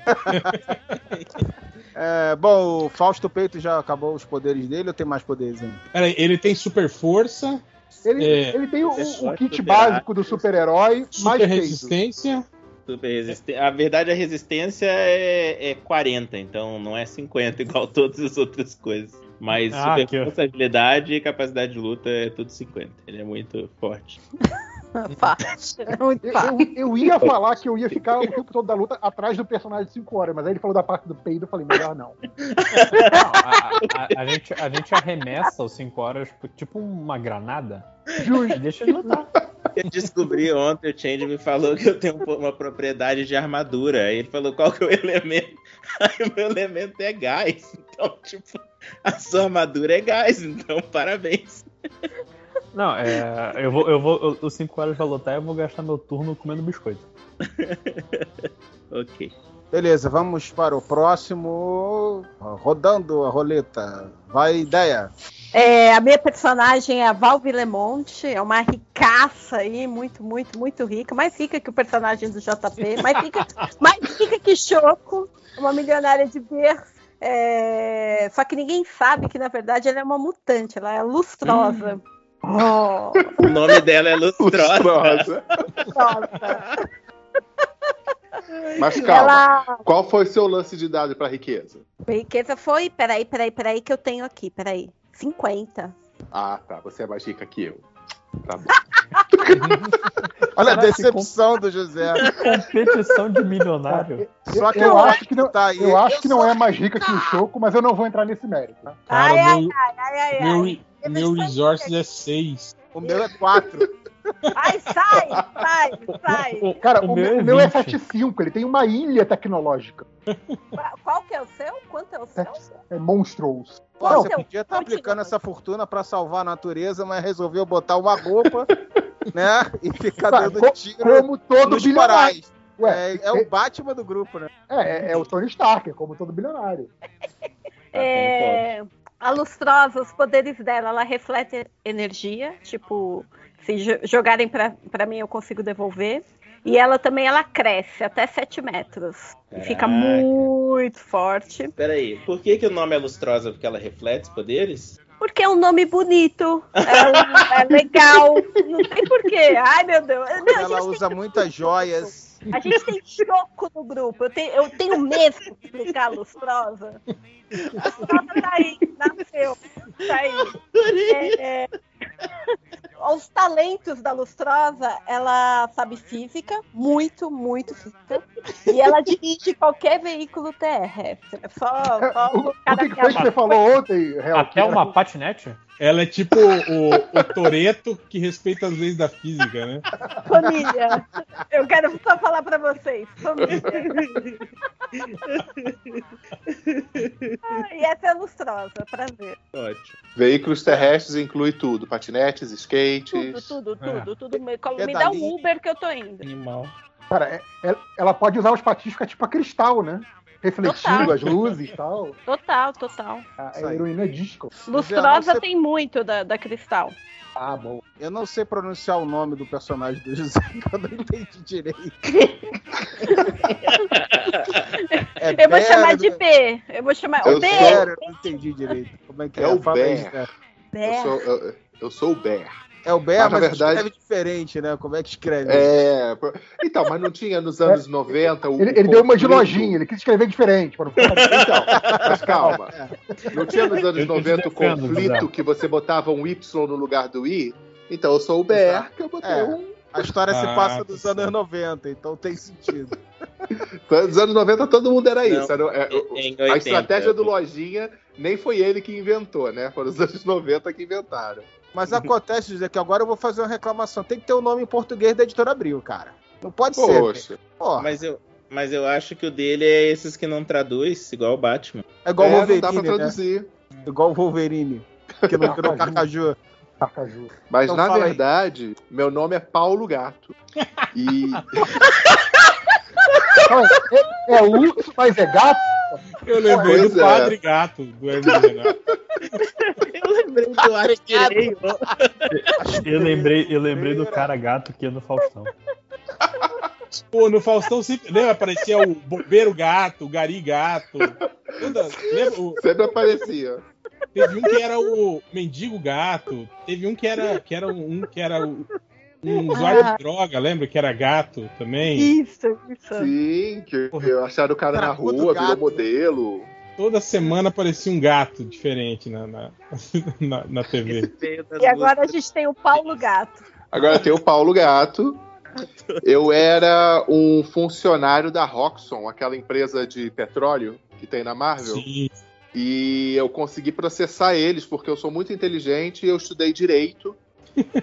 Speaker 3: É, bom, o Fausto Peito já acabou os poderes dele ou tem mais poderes ainda?
Speaker 5: Peraí, ele tem super força,
Speaker 1: Ele,
Speaker 5: É.
Speaker 1: ele tem o,
Speaker 7: É
Speaker 1: o kit básico do super-herói, mais
Speaker 5: super
Speaker 1: feito.
Speaker 5: resistência.
Speaker 7: Super resiste- A verdade, a resistência é, é 40, então não é 50, (laughs) igual todas as outras coisas. Mas
Speaker 4: Ah,
Speaker 7: super força, agilidade e capacidade de luta é tudo 50. Ele é muito forte. (laughs)
Speaker 6: Muito
Speaker 1: Eu, eu- ia falar que eu ia ficar o tempo todo da luta atrás do personagem de 5 horas, mas aí ele falou da parte do peido, eu falei, melhor não.
Speaker 4: Não, a, a- a gente, a gente arremessa os 5 horas tipo uma granada
Speaker 1: Justo.
Speaker 4: deixa ele lutar.
Speaker 7: Eu descobri ontem, o Change me falou que eu tenho um uma propriedade de armadura. Aí ele falou qual que é o elemento. (laughs) Aí o meu elemento é gás. Então, tipo, a sua armadura é gás. Então, parabéns.
Speaker 4: Não, é. Eu vou, eu vou, os 5 horas vai lutar e eu vou gastar meu turno comendo biscoito. (laughs)
Speaker 7: Ok.
Speaker 3: Beleza, vamos para o próximo. Rodando a roleta. Vai, ideia.
Speaker 6: É, a minha personagem é a Val Vilemonte, é uma ricaça aí, muito, muito, muito rica, mais rica que o personagem do JP, mais rica, (laughs) mais rica que Choco, uma milionária de berço. É, Só que ninguém sabe que, na verdade, ela é uma mutante, ela é lustrosa. Oh,
Speaker 7: O nome dela é Lustrosa.
Speaker 8: Lustrosa.
Speaker 6: lustrosa.
Speaker 8: Mas calma,
Speaker 6: Ela.
Speaker 8: qual foi seu lance de dado pra riqueza?
Speaker 6: Riqueza foi. Peraí, peraí, peraí, que eu tenho aqui, peraí. 50.
Speaker 8: Ah, tá. Você é mais rica que eu. Tá bom. (laughs)
Speaker 3: Olha a decepção do José.
Speaker 4: Competição de milionário.
Speaker 3: Só que
Speaker 1: eu
Speaker 3: eu
Speaker 1: acho que não,
Speaker 3: tá aí.
Speaker 1: eu acho que não é mais rica que o Choco, mas eu não vou entrar nesse mérito. Tá?
Speaker 5: Cara,
Speaker 6: Ai, ai,
Speaker 5: meu,
Speaker 6: ai, ai, ai,
Speaker 5: meu,
Speaker 6: ai.
Speaker 5: meu resources é 6.
Speaker 3: O meu é 4.
Speaker 6: Ai, sai, sai, sai.
Speaker 1: Cara,
Speaker 4: O
Speaker 1: o,
Speaker 4: meu
Speaker 1: meu,
Speaker 4: é
Speaker 1: meu é
Speaker 4: 20.
Speaker 1: 7,5, ele tem uma ilha tecnológica.
Speaker 6: Qual que é o seu? Quanto é o seu?
Speaker 1: É Monstrous.
Speaker 3: Pô,
Speaker 1: Não,
Speaker 3: você podia estar
Speaker 6: continua.
Speaker 3: aplicando essa fortuna pra salvar a natureza, mas resolveu botar uma roupa, (laughs) né? E ficar
Speaker 1: Tá,
Speaker 3: dando tiro
Speaker 1: como todo bilionário. Ué,
Speaker 3: É, é o Batman do grupo, né?
Speaker 1: é, é, é o Tony Stark, é como todo bilionário.
Speaker 6: É, a lustrosa, os poderes dela, ela reflete energia, tipo, se jo- jogarem pra, pra mim eu consigo devolver. E ela também ela cresce até 7 metros. E fica
Speaker 7: Caraca.
Speaker 6: muito forte.
Speaker 7: Peraí, por que, que o nome é lustrosa? Porque ela reflete os poderes?
Speaker 6: Porque é um nome bonito, é, é legal. Não sei porquê. Ai, meu Deus. Não,
Speaker 3: Ela usa muitas joias.
Speaker 6: A gente tem choco no grupo. Eu tenho, eu tenho medo de explicar a lustrosa. A lustrosa tá aí, nasceu. Tá aí. É, é, Os talentos da lustrosa, ela sabe física, muito, muito física. E ela (laughs) dirige qualquer veículo terrestre. É só, só
Speaker 1: O, o que, que foi que você falou ontem, Real?
Speaker 4: Até uma patinete?
Speaker 5: Ela é tipo o, o Toreto que respeita as leis da física, né?
Speaker 6: Família. Eu quero só falar pra vocês. Família. (laughs) E essa é lustrosa, prazer.
Speaker 7: Ótimo.
Speaker 8: Veículos terrestres inclui tudo: patinetes, skates.
Speaker 6: Tudo, tudo,
Speaker 5: É.
Speaker 6: tudo, tudo. Me,
Speaker 3: É
Speaker 6: me dá um Uber que eu tô indo.
Speaker 7: Animal.
Speaker 1: Cara, é- é- ela pode usar os patins ficar tipo a cristal, né? Refletindo
Speaker 6: Total.
Speaker 1: as luzes e tal.
Speaker 6: Total, total.
Speaker 1: A
Speaker 3: aí.
Speaker 1: heroína disco.
Speaker 6: Lustrosa
Speaker 3: você-
Speaker 6: tem muito da, da cristal.
Speaker 1: Ah, bom.
Speaker 3: Eu não sei pronunciar o nome do personagem do José, (laughs) eu não entendi direito. (laughs) É
Speaker 6: eu vou chamar de? B. Eu vou chamar.
Speaker 8: Eu
Speaker 6: o B.
Speaker 8: sou-
Speaker 3: eu não entendi direito. Como é que é?
Speaker 8: É o.
Speaker 3: Zé.
Speaker 8: Eu sou, eu, eu sou o Bear.
Speaker 3: É o Bear,
Speaker 8: Mas,
Speaker 3: mas
Speaker 8: verdade-
Speaker 3: escreve diferente, né? Como é que escreve?
Speaker 8: É. Então, mas não tinha nos anos 90 o.
Speaker 1: Ele,
Speaker 8: o
Speaker 1: ele deu uma de lojinha, ele quis escrever diferente. Não ficar...
Speaker 8: Então, mas calma. Não tinha nos anos
Speaker 4: Eu te
Speaker 8: 90 o conflito que você botava um Y no lugar do I? Então eu sou o Bear, que eu botei
Speaker 3: É.
Speaker 8: um.
Speaker 3: A história se
Speaker 5: Ah,
Speaker 3: passa
Speaker 5: tá
Speaker 3: dos anos 90, então tem sentido. (laughs)
Speaker 8: Nos anos 90 todo mundo era
Speaker 7: Não,
Speaker 8: isso. Era, é,
Speaker 7: Em
Speaker 8: a
Speaker 7: 80,
Speaker 8: estratégia do Lojinha nem foi ele que inventou, né? Foram os anos 90 que inventaram.
Speaker 3: Mas acontece, José, que agora eu vou fazer uma reclamação. Tem que ter o nome em português da editora Abril, cara. Não pode ser.
Speaker 8: Poxa.
Speaker 7: Mas eu, mas eu acho que o dele é esses que não traduz, igual o Batman.
Speaker 3: é igual o
Speaker 8: é, não
Speaker 3: Wolverine,
Speaker 8: dá pra
Speaker 3: né?
Speaker 8: traduzir.
Speaker 3: Igual o Wolverine, que não virou Carcaju.
Speaker 1: Carcaju.
Speaker 8: Mas
Speaker 3: Então
Speaker 8: na
Speaker 3: fala aí.
Speaker 8: verdade, meu nome é Paulo Gato. E
Speaker 1: Não, é, é urso, mas é gato.
Speaker 5: Eu lembrei
Speaker 8: Pois
Speaker 5: do
Speaker 8: é.
Speaker 5: Padre Gato, do Hermes Renato.
Speaker 7: Eu lembrei do Arqueiro.
Speaker 4: Eu lembrei, eu lembrei do cara gato que ia no Faustão.
Speaker 5: Pô, no Faustão sempre. Lembra? Aparecia o Bombeiro Gato, o Gari Gato. Lembra? O-
Speaker 8: sempre aparecia.
Speaker 5: Teve um que era o Mendigo Gato. Teve um que era, que era um que era o- um usuário de droga, lembra? Que era gato também.
Speaker 6: Isso, isso.
Speaker 8: Sim, que eu acharam o cara na rua, virou modelo.
Speaker 5: Toda semana aparecia um gato diferente na, na, (laughs) na, na TV.
Speaker 6: E agora a gente tem o Paulo Gato.
Speaker 8: Agora tem o Paulo Gato. Eu era um funcionário da Roxxon, aquela empresa de petróleo que tem na Marvel.
Speaker 5: Sim.
Speaker 8: E eu consegui processar eles porque eu sou muito inteligente e eu estudei direito.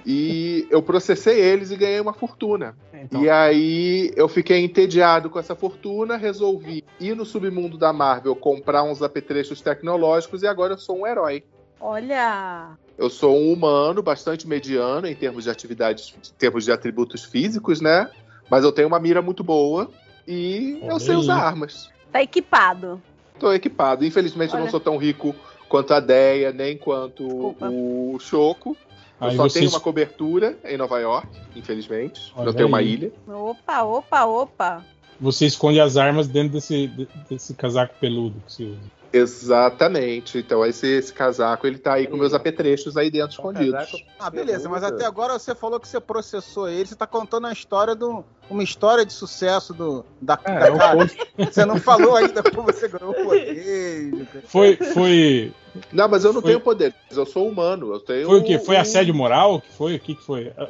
Speaker 8: E eu processei eles e ganhei uma fortuna.
Speaker 4: Então,
Speaker 8: E aí eu fiquei entediado com essa fortuna, resolvi ir no submundo da Marvel comprar uns apetrechos tecnológicos e agora eu sou um herói.
Speaker 6: Olha.
Speaker 8: Eu sou um humano bastante mediano em termos de atividades, em termos de atributos físicos, né? Mas eu tenho uma mira muito boa e eu
Speaker 5: Olha
Speaker 8: sei usar armas.
Speaker 6: Tá equipado.
Speaker 8: Tô equipado. Infelizmente eu não
Speaker 6: Olha.
Speaker 8: sou tão rico quanto a Deia, nem quanto
Speaker 6: Desculpa.
Speaker 8: o Choco. Eu
Speaker 5: Aí
Speaker 8: só
Speaker 5: vocês-
Speaker 8: tenho uma cobertura em Nova York, infelizmente.
Speaker 5: Olha
Speaker 8: eu tenho uma ilha.
Speaker 6: Opa, opa, opa.
Speaker 5: Você esconde as armas dentro desse, de- desse casaco peludo que você usa.
Speaker 8: Exatamente. Então esse, esse casaco, ele tá aí com meus apetrechos aí dentro escondidos.
Speaker 3: Ah, beleza, mas até agora você falou que você processou ele, você tá contando a história do. Uma história de sucesso do. Da,
Speaker 4: é,
Speaker 3: da
Speaker 4: o
Speaker 3: cara. Você não falou ainda como você ganhou o poder.
Speaker 5: Foi, foi,
Speaker 8: Não, mas eu não
Speaker 5: Foi-
Speaker 8: tenho poder. Eu sou humano. Eu tenho
Speaker 5: foi o quê? Foi
Speaker 8: um-
Speaker 5: assédio moral? O que foi? O que que foi? (laughs)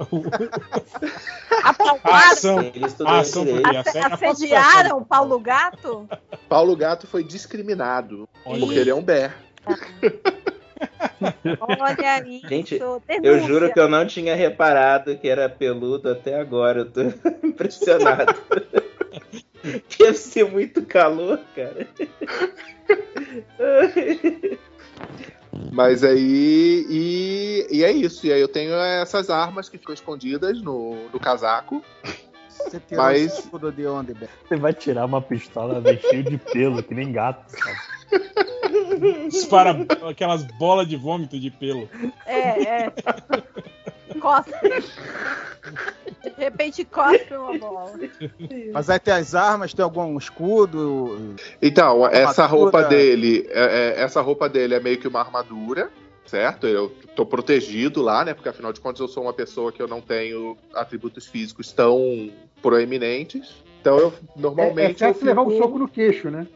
Speaker 6: A
Speaker 5: ação. A ação foi assédio.
Speaker 6: Assediaram o Paulo Gato?
Speaker 8: Paulo Gato foi discriminado.
Speaker 5: Olha.
Speaker 8: Porque ele é um bear.
Speaker 6: Olha (laughs) isso.
Speaker 7: Gente, Eu juro que eu não tinha reparado que era peludo até agora. Eu tô (laughs) impressionado. (laughs) Deve ser muito calor, cara.
Speaker 8: Mas aí. E, e é isso. E aí eu tenho essas armas que ficam escondidas no, no casaco.
Speaker 3: Você tirou
Speaker 8: Mas-
Speaker 3: de onde, Beto?
Speaker 4: Você vai tirar uma pistola bem cheio de pelo, que nem gato, sabe?
Speaker 5: Dispara aquelas bolas de vômito de pelo.
Speaker 6: É, é. Cospe. De repente cospe uma bola.
Speaker 3: Mas aí tem as armas, tem algum escudo.
Speaker 8: Então, essa
Speaker 3: Armadura.
Speaker 8: roupa dele, é- é- essa roupa dele é meio que uma armadura, certo? Eu tô protegido lá, né? Porque afinal de contas eu sou uma pessoa que eu não tenho atributos físicos tão proeminentes. Então eu
Speaker 1: É, é
Speaker 8: normalmente eu
Speaker 1: certo levar um
Speaker 8: fico-
Speaker 1: soco no queixo, né?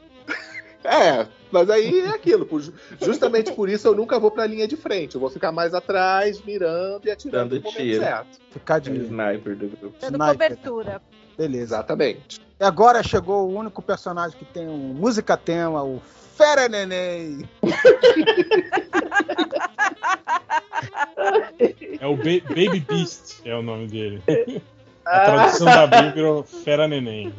Speaker 8: É, mas aí é aquilo. por- justamente por isso eu nunca vou pra linha de frente. Eu vou ficar mais atrás, mirando e atirando
Speaker 7: Dando
Speaker 8: no momento
Speaker 7: tiro.
Speaker 8: certo.
Speaker 3: Ficar
Speaker 7: É o
Speaker 3: de.
Speaker 7: sniper do grupo.
Speaker 6: Dando
Speaker 3: Sniper.
Speaker 6: cobertura.
Speaker 3: Beleza.
Speaker 8: Exatamente.
Speaker 3: E agora chegou o único personagem que tem um música tema, o Fera Neném.
Speaker 5: É o Ba- Baby Beast, é o nome dele. (laughs) A tradução da Bíblia virou Fera Neném.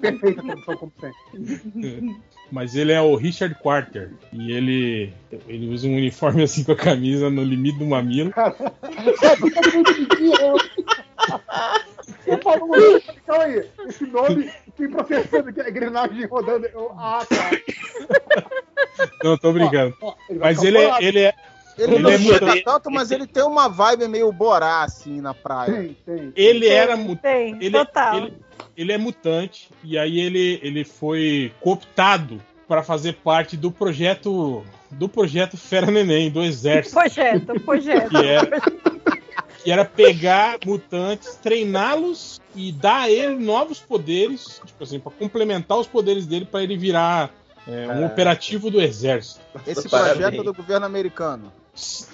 Speaker 1: Perfeita a tradução, como sempre.
Speaker 5: Mas ele é o Richard Quarter. E ele, ele usa um uniforme assim com a camisa no limite do mamilo.
Speaker 1: Eu... Eu falo, calma aí, esse nome, tem processando aqui, a engrenagem rodando. Eu, ah, tá.
Speaker 5: Não, tô brincando.
Speaker 1: Ó, ele vai
Speaker 5: Mas ele, ele é.
Speaker 3: Ele,
Speaker 5: Ele
Speaker 3: não
Speaker 5: é
Speaker 3: chega
Speaker 5: mutante.
Speaker 3: tanto, mas ele tem uma vibe meio borá, assim, na praia.
Speaker 1: Tem, tem.
Speaker 5: Ele
Speaker 6: Tem,
Speaker 5: era
Speaker 6: Tem,
Speaker 5: ele,
Speaker 6: total.
Speaker 5: ele, ele é mutante e aí ele, ele foi cooptado para fazer parte do projeto do projeto Fera Neném do exército,
Speaker 6: Projeto, projeto.
Speaker 5: que era que era pegar mutantes, treiná-los e dar a ele novos poderes, tipo assim, para complementar os poderes dele para ele virar é, um
Speaker 7: Ah.
Speaker 5: operativo do exército.
Speaker 3: Esse
Speaker 7: Parabéns.
Speaker 3: projeto do governo americano.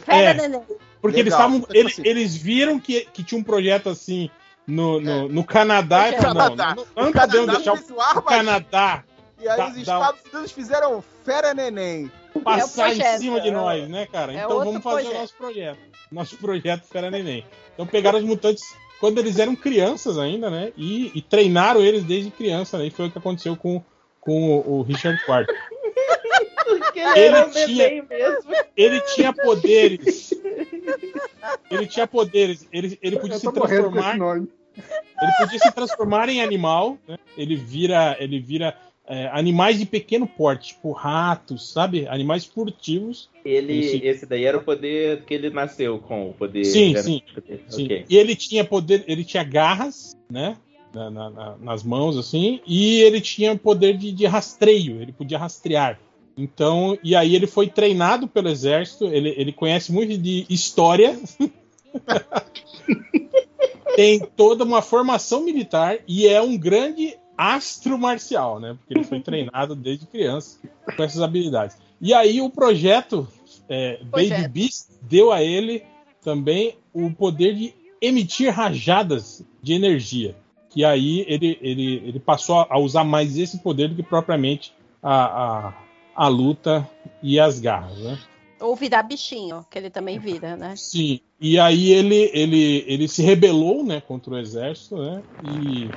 Speaker 6: Fera
Speaker 5: É,
Speaker 6: neném.
Speaker 5: porque eles
Speaker 3: Legal.
Speaker 5: estavam
Speaker 3: Tipo
Speaker 5: eles,
Speaker 3: assim.
Speaker 5: eles viram que, que tinha um projeto assim no, no, no Canadá e falaram, não,
Speaker 3: Canadá.
Speaker 5: não, não
Speaker 3: O
Speaker 5: podemos
Speaker 3: Canadá
Speaker 5: deixar
Speaker 3: o
Speaker 5: Canadá
Speaker 3: E aí
Speaker 5: dá-
Speaker 3: os Estados Unidos fizeram Fera Neném.
Speaker 5: passar em
Speaker 6: projeto,
Speaker 5: cima de
Speaker 6: é
Speaker 5: nós, né, cara?
Speaker 6: é
Speaker 5: Então vamos fazer
Speaker 6: projeto.
Speaker 5: o nosso projeto. Nosso projeto Fera Neném. Então pegaram os mutantes quando eles eram crianças ainda, né? E, e treinaram eles desde criança, né? E foi o que aconteceu com, com o, o Richard Quarter. (laughs)
Speaker 7: Porque
Speaker 5: Ele
Speaker 7: ele era um
Speaker 5: tinha-
Speaker 7: mesmo.
Speaker 5: Ele tinha poderes. Ele tinha poderes. Ele, ele podia se
Speaker 1: esse
Speaker 5: transformar. Ele podia se transformar em animal. né? Ele vira, ele vira é, animais de pequeno porte, tipo ratos, sabe? Animais furtivos.
Speaker 7: Ele,
Speaker 5: Sim.
Speaker 7: esse daí era o poder que ele nasceu com, o poder.
Speaker 5: Sim,
Speaker 7: dele.
Speaker 5: Sim.
Speaker 7: Ok.
Speaker 5: E ele tinha poder, ele tinha garras, né? na- na- nas mãos, assim, e ele tinha poder de, de rastreio, ele podia rastrear. Então, e aí ele foi treinado pelo exército, ele, ele conhece muito de história, (laughs) tem toda uma formação militar e é um grande astro marcial, né? Porque ele foi treinado desde criança com essas habilidades. E aí o projeto é, Baby
Speaker 6: Projeto.
Speaker 5: Beast deu a ele também o poder de emitir rajadas de energia. Que aí ele, ele, ele passou a usar mais esse poder do que propriamente a, a, a luta e as garras, né?
Speaker 6: Ou virar bichinho, que ele também vira, né?
Speaker 5: Sim, e aí ele, ele, ele se rebelou né, contra o exército né, e,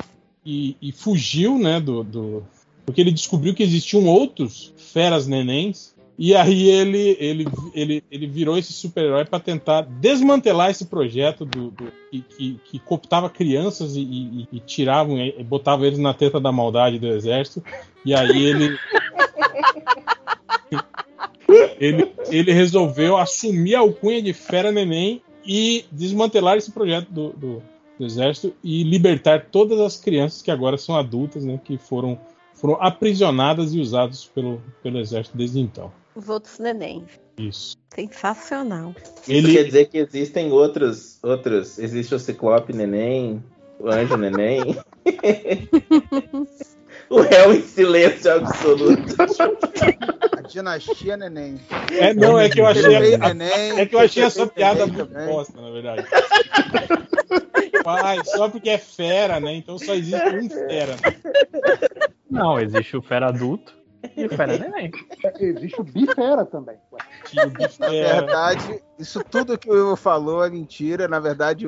Speaker 5: e, e fugiu né, do, do. Porque ele descobriu que existiam outros feras nenéns. E aí ele, ele, ele, ele virou esse super-herói para tentar desmantelar esse projeto do, do- que, que, que cooptava crianças e, e, e tiravam, e botava eles na teta da maldade do exército. E aí ele, (laughs) ele, ele resolveu assumir a alcunha de Fera Neném e desmantelar esse projeto do, do, do exército e libertar todas as crianças que agora são adultas, né, que foram, foram aprisionadas e usadas pelo, pelo exército desde então.
Speaker 6: Os outros neném.
Speaker 5: Isso.
Speaker 6: Sensacional.
Speaker 7: Isso
Speaker 5: Ele-
Speaker 7: quer dizer que existem outros, outros. Existe o Ciclope Neném, o Anjo Neném. (laughs) o réu em silêncio absoluto.
Speaker 3: A dinastia Neném.
Speaker 5: É, não, é que eu achei. A-
Speaker 3: Neném.
Speaker 5: É que eu achei essa piada muito bosta, na verdade. Pai, só porque é fera, né? Então só existe um fera.
Speaker 4: Não, existe o fera adulto e o fera neném.
Speaker 1: É, Existe o bifera também.
Speaker 5: Tio de
Speaker 3: Na verdade, isso tudo que o Ivo falou é mentira. Na verdade,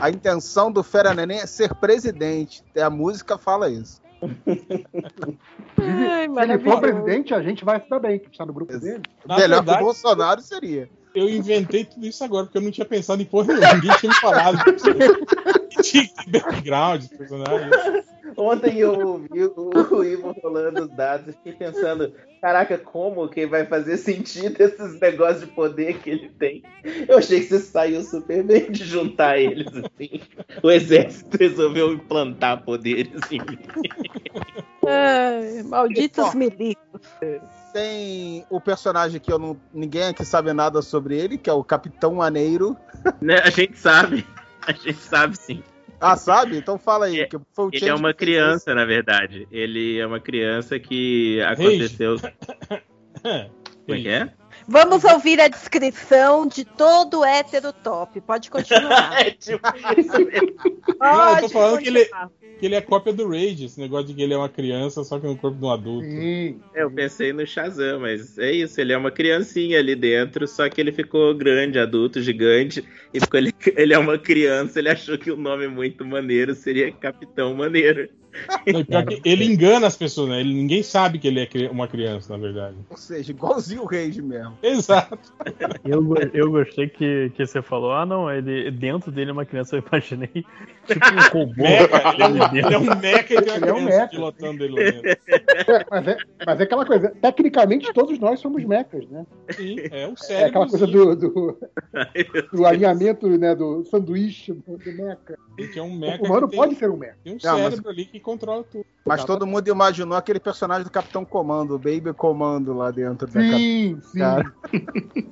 Speaker 3: a intenção do Fera Neném é ser presidente. Até A música fala isso.
Speaker 6: Ai,
Speaker 1: Se ele for presidente, a gente vai se dar bem, que está no grupo dele.
Speaker 5: Na
Speaker 3: Melhor
Speaker 5: verdade,
Speaker 3: que o Bolsonaro seria.
Speaker 5: Eu inventei tudo isso agora, porque eu não tinha pensado em porra nenhuma. Ninguém tinha me falado. (laughs) Tinha que ter background, personagem.
Speaker 7: Ontem eu ouvi o Ivo rolando os dados e fiquei pensando, caraca, como que vai fazer sentido esses negócios de poder que ele tem? Eu achei que você saiu super bem de juntar eles, assim. O exército resolveu implantar poderes em mim.
Speaker 6: Ai, malditos milicos.
Speaker 3: Tem o personagem que eu não, ninguém aqui sabe nada sobre ele, que é o Capitão Maneiro.
Speaker 7: Né, A gente sabe. A gente sabe sim.
Speaker 3: Ah, sabe? Então fala aí. Que foi o
Speaker 7: Ele é uma criança, na verdade. Ele é uma criança que aconteceu. (coughs) Como é que é?
Speaker 6: Vamos ouvir a descrição de todo hétero top. Pode continuar. (laughs)
Speaker 7: É tipo isso mesmo.
Speaker 5: Não, eu tô falando que ele, que ele é cópia do Rage, esse negócio de que ele é uma criança, só que no corpo de um adulto.
Speaker 1: Sim.
Speaker 7: Eu pensei no Shazam, mas é isso. Ele é uma criancinha ali dentro, só que ele ficou grande, adulto, gigante. E ficou ele, (laughs) ele é uma criança, ele achou que o nome muito maneiro seria Capitão Maneiro.
Speaker 5: Não, ele engana as pessoas, né? Ele, ninguém sabe que ele é uma criança, na verdade.
Speaker 3: Ou seja, igualzinho o Rage mesmo. (laughs)
Speaker 5: Exato.
Speaker 4: Eu, eu gostei que, que você falou, ah não, ele dentro dele é uma criança, eu imaginei (laughs) tipo um robô.
Speaker 5: Mecha, ele, é um,
Speaker 4: ali
Speaker 5: ele é um mecha e tem uma
Speaker 1: Ele é um
Speaker 5: criança
Speaker 1: mecha.
Speaker 5: pilotando ele lá dentro.
Speaker 1: É, mas, é, mas é aquela coisa, tecnicamente todos nós somos mecas, né?
Speaker 5: Sim, é um
Speaker 1: É
Speaker 5: cérebro.
Speaker 1: aquela coisa do, do, do alinhamento, né, do sanduíche do, do meca.
Speaker 5: É um
Speaker 1: O humano
Speaker 5: tem,
Speaker 1: pode ser um meca.
Speaker 5: tem um
Speaker 3: Não, mas-
Speaker 5: cérebro ali que controla tudo.
Speaker 3: Mas todo mundo imaginou aquele personagem do Capitão Comando, o Baby Comando lá dentro da
Speaker 1: Sim, sim.
Speaker 3: Cara.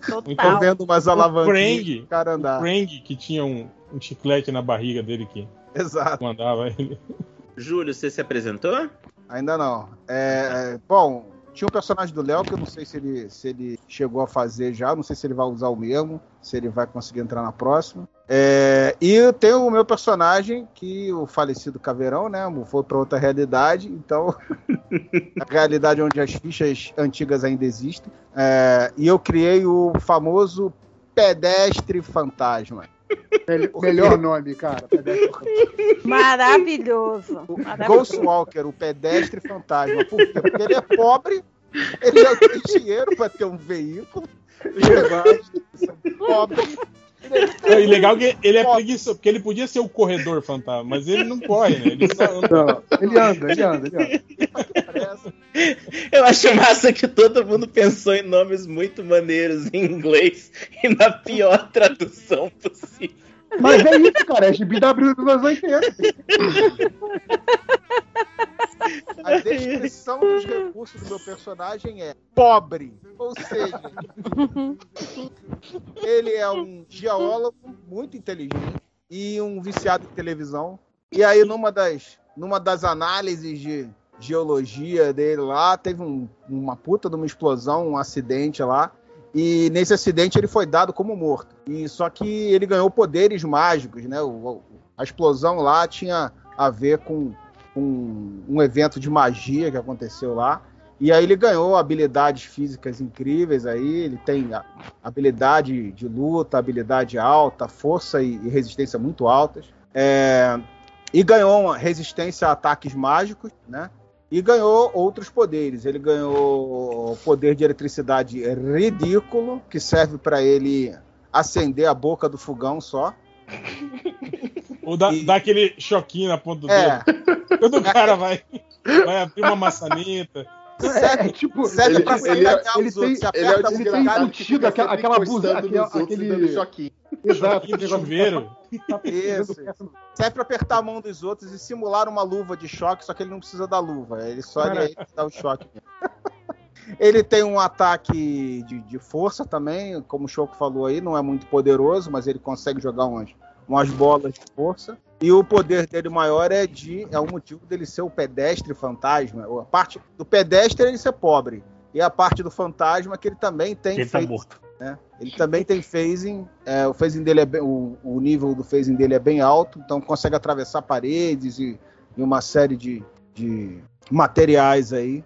Speaker 6: Total.
Speaker 3: Tô vendo umas alavanquinhas
Speaker 5: Krang.
Speaker 3: pro cara
Speaker 5: O. Krang, que tinha um, um chiclete na barriga dele que
Speaker 3: Exato.
Speaker 5: mandava ele.
Speaker 7: Júlio, você se apresentou?
Speaker 3: Ainda não. É, é, bom, tinha um personagem do Léo que eu não sei se ele, se ele chegou a fazer já, não sei se ele vai usar o mesmo, se ele vai conseguir entrar na próxima. É, e tem o meu personagem, que o falecido Caveirão, né? Foi para outra realidade, então. (laughs) a realidade onde as fichas antigas ainda existem. É, e eu criei o famoso pedestre fantasma.
Speaker 1: Mel- Melhor nome, cara.
Speaker 6: Maravilhoso.
Speaker 3: O
Speaker 6: Maravilhoso.
Speaker 3: Ghost Walker, o pedestre fantasma. Por quê? Porque ele é pobre, ele não tem dinheiro para ter um veículo. Os demais são
Speaker 5: É, e legal que ele é preguiçoso, porque ele podia ser o corredor fantasma, mas ele não corre, né? Ele só anda.
Speaker 1: Não, ele anda, ele anda, ele anda.
Speaker 7: Eu acho massa que todo mundo pensou em nomes muito maneiros em inglês e na pior tradução possível.
Speaker 1: Mas é isso, cara. É GBW dos anos 80.
Speaker 3: A descrição dos recursos do meu personagem é pobre. Ou seja, ele é um geólogo muito inteligente e um viciado em televisão. E aí, numa das, numa das análises de geologia dele lá, teve um- uma puta de uma explosão, um acidente lá. E nesse acidente ele foi dado como morto. E só que ele ganhou poderes mágicos, né? O- a explosão lá tinha a ver com um, um evento de magia que aconteceu lá. E aí ele ganhou habilidades físicas incríveis aí, ele tem habilidade de luta, habilidade alta, força e, e resistência muito altas. É, e ganhou uma resistência a ataques mágicos, né? E ganhou outros poderes. Ele ganhou o poder de eletricidade ridículo, que serve para ele acender a boca do fogão só.
Speaker 5: Ou dá,
Speaker 3: E-
Speaker 5: dá aquele choquinho na ponta do
Speaker 3: É,
Speaker 5: dedo. Quando o cara vai, vai abrir uma maçaneta.
Speaker 1: É, tipo,
Speaker 3: serve
Speaker 8: Ele-
Speaker 3: pra
Speaker 8: ele- ele-
Speaker 3: sacanear
Speaker 1: ele
Speaker 3: os
Speaker 1: tem-
Speaker 3: outros.
Speaker 8: Ele é
Speaker 1: embutido
Speaker 8: fica
Speaker 1: aquela-
Speaker 8: sempre
Speaker 1: aquela
Speaker 8: e
Speaker 1: aquele-
Speaker 8: choquinho.
Speaker 1: Exato.
Speaker 5: Choquinho de chuveiro.
Speaker 3: Isso. serve pra apertar a mão dos outros e simular uma luva de choque, só que ele não precisa da luva. Ele só ele aí dá o choque. Ele tem um ataque de, de força também, como o Choco falou aí, não é muito poderoso, mas ele consegue jogar umas, umas bolas de força. E o poder dele maior é de. É o motivo dele ser o pedestre fantasma. A parte do pedestre é ele ser pobre. E a parte do fantasma é que ele também tem
Speaker 4: Ele tá
Speaker 3: feito
Speaker 4: morto.
Speaker 3: né? Ele também tem phasing, é, o phasing dele é bem, o, o nível do phasing dele é bem alto, então consegue atravessar paredes e, e uma série de, de materiais aí.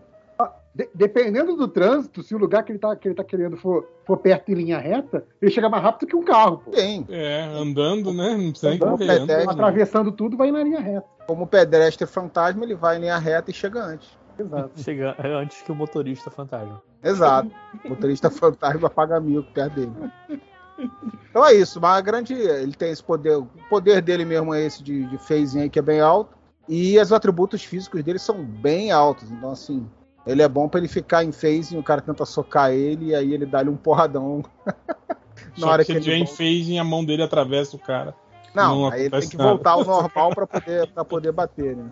Speaker 1: De- dependendo do trânsito, se o lugar que ele tá, que ele tá querendo for, for perto em linha reta, ele chega mais rápido que um carro, pô.
Speaker 3: Tem,
Speaker 5: É, andando, né? Não precisa nem
Speaker 1: Andando,
Speaker 5: correr.
Speaker 3: pedestre.
Speaker 5: andando.
Speaker 1: Atravessando tudo, vai na linha reta.
Speaker 3: como pedestre fantasma, ele vai em linha reta e chega antes.
Speaker 1: Exato. (laughs)
Speaker 4: Chega antes que o motorista fantasma.
Speaker 3: Exato. O motorista fantasma paga mil perto dele. Então é isso, mas a grande. Ele tem esse poder. O poder dele mesmo é esse de, de phasing aí que é bem alto. E os atributos físicos dele são bem altos. Então, assim, ele é bom pra ele ficar em phase e o cara tenta socar ele e aí ele dá-lhe um porradão. (laughs)
Speaker 5: Só que se ele tiver em phasing, a mão dele atravessa o cara.
Speaker 3: Não,
Speaker 5: Não
Speaker 3: aí ele tem que
Speaker 5: nada.
Speaker 3: voltar ao normal pra poder, pra poder bater, né?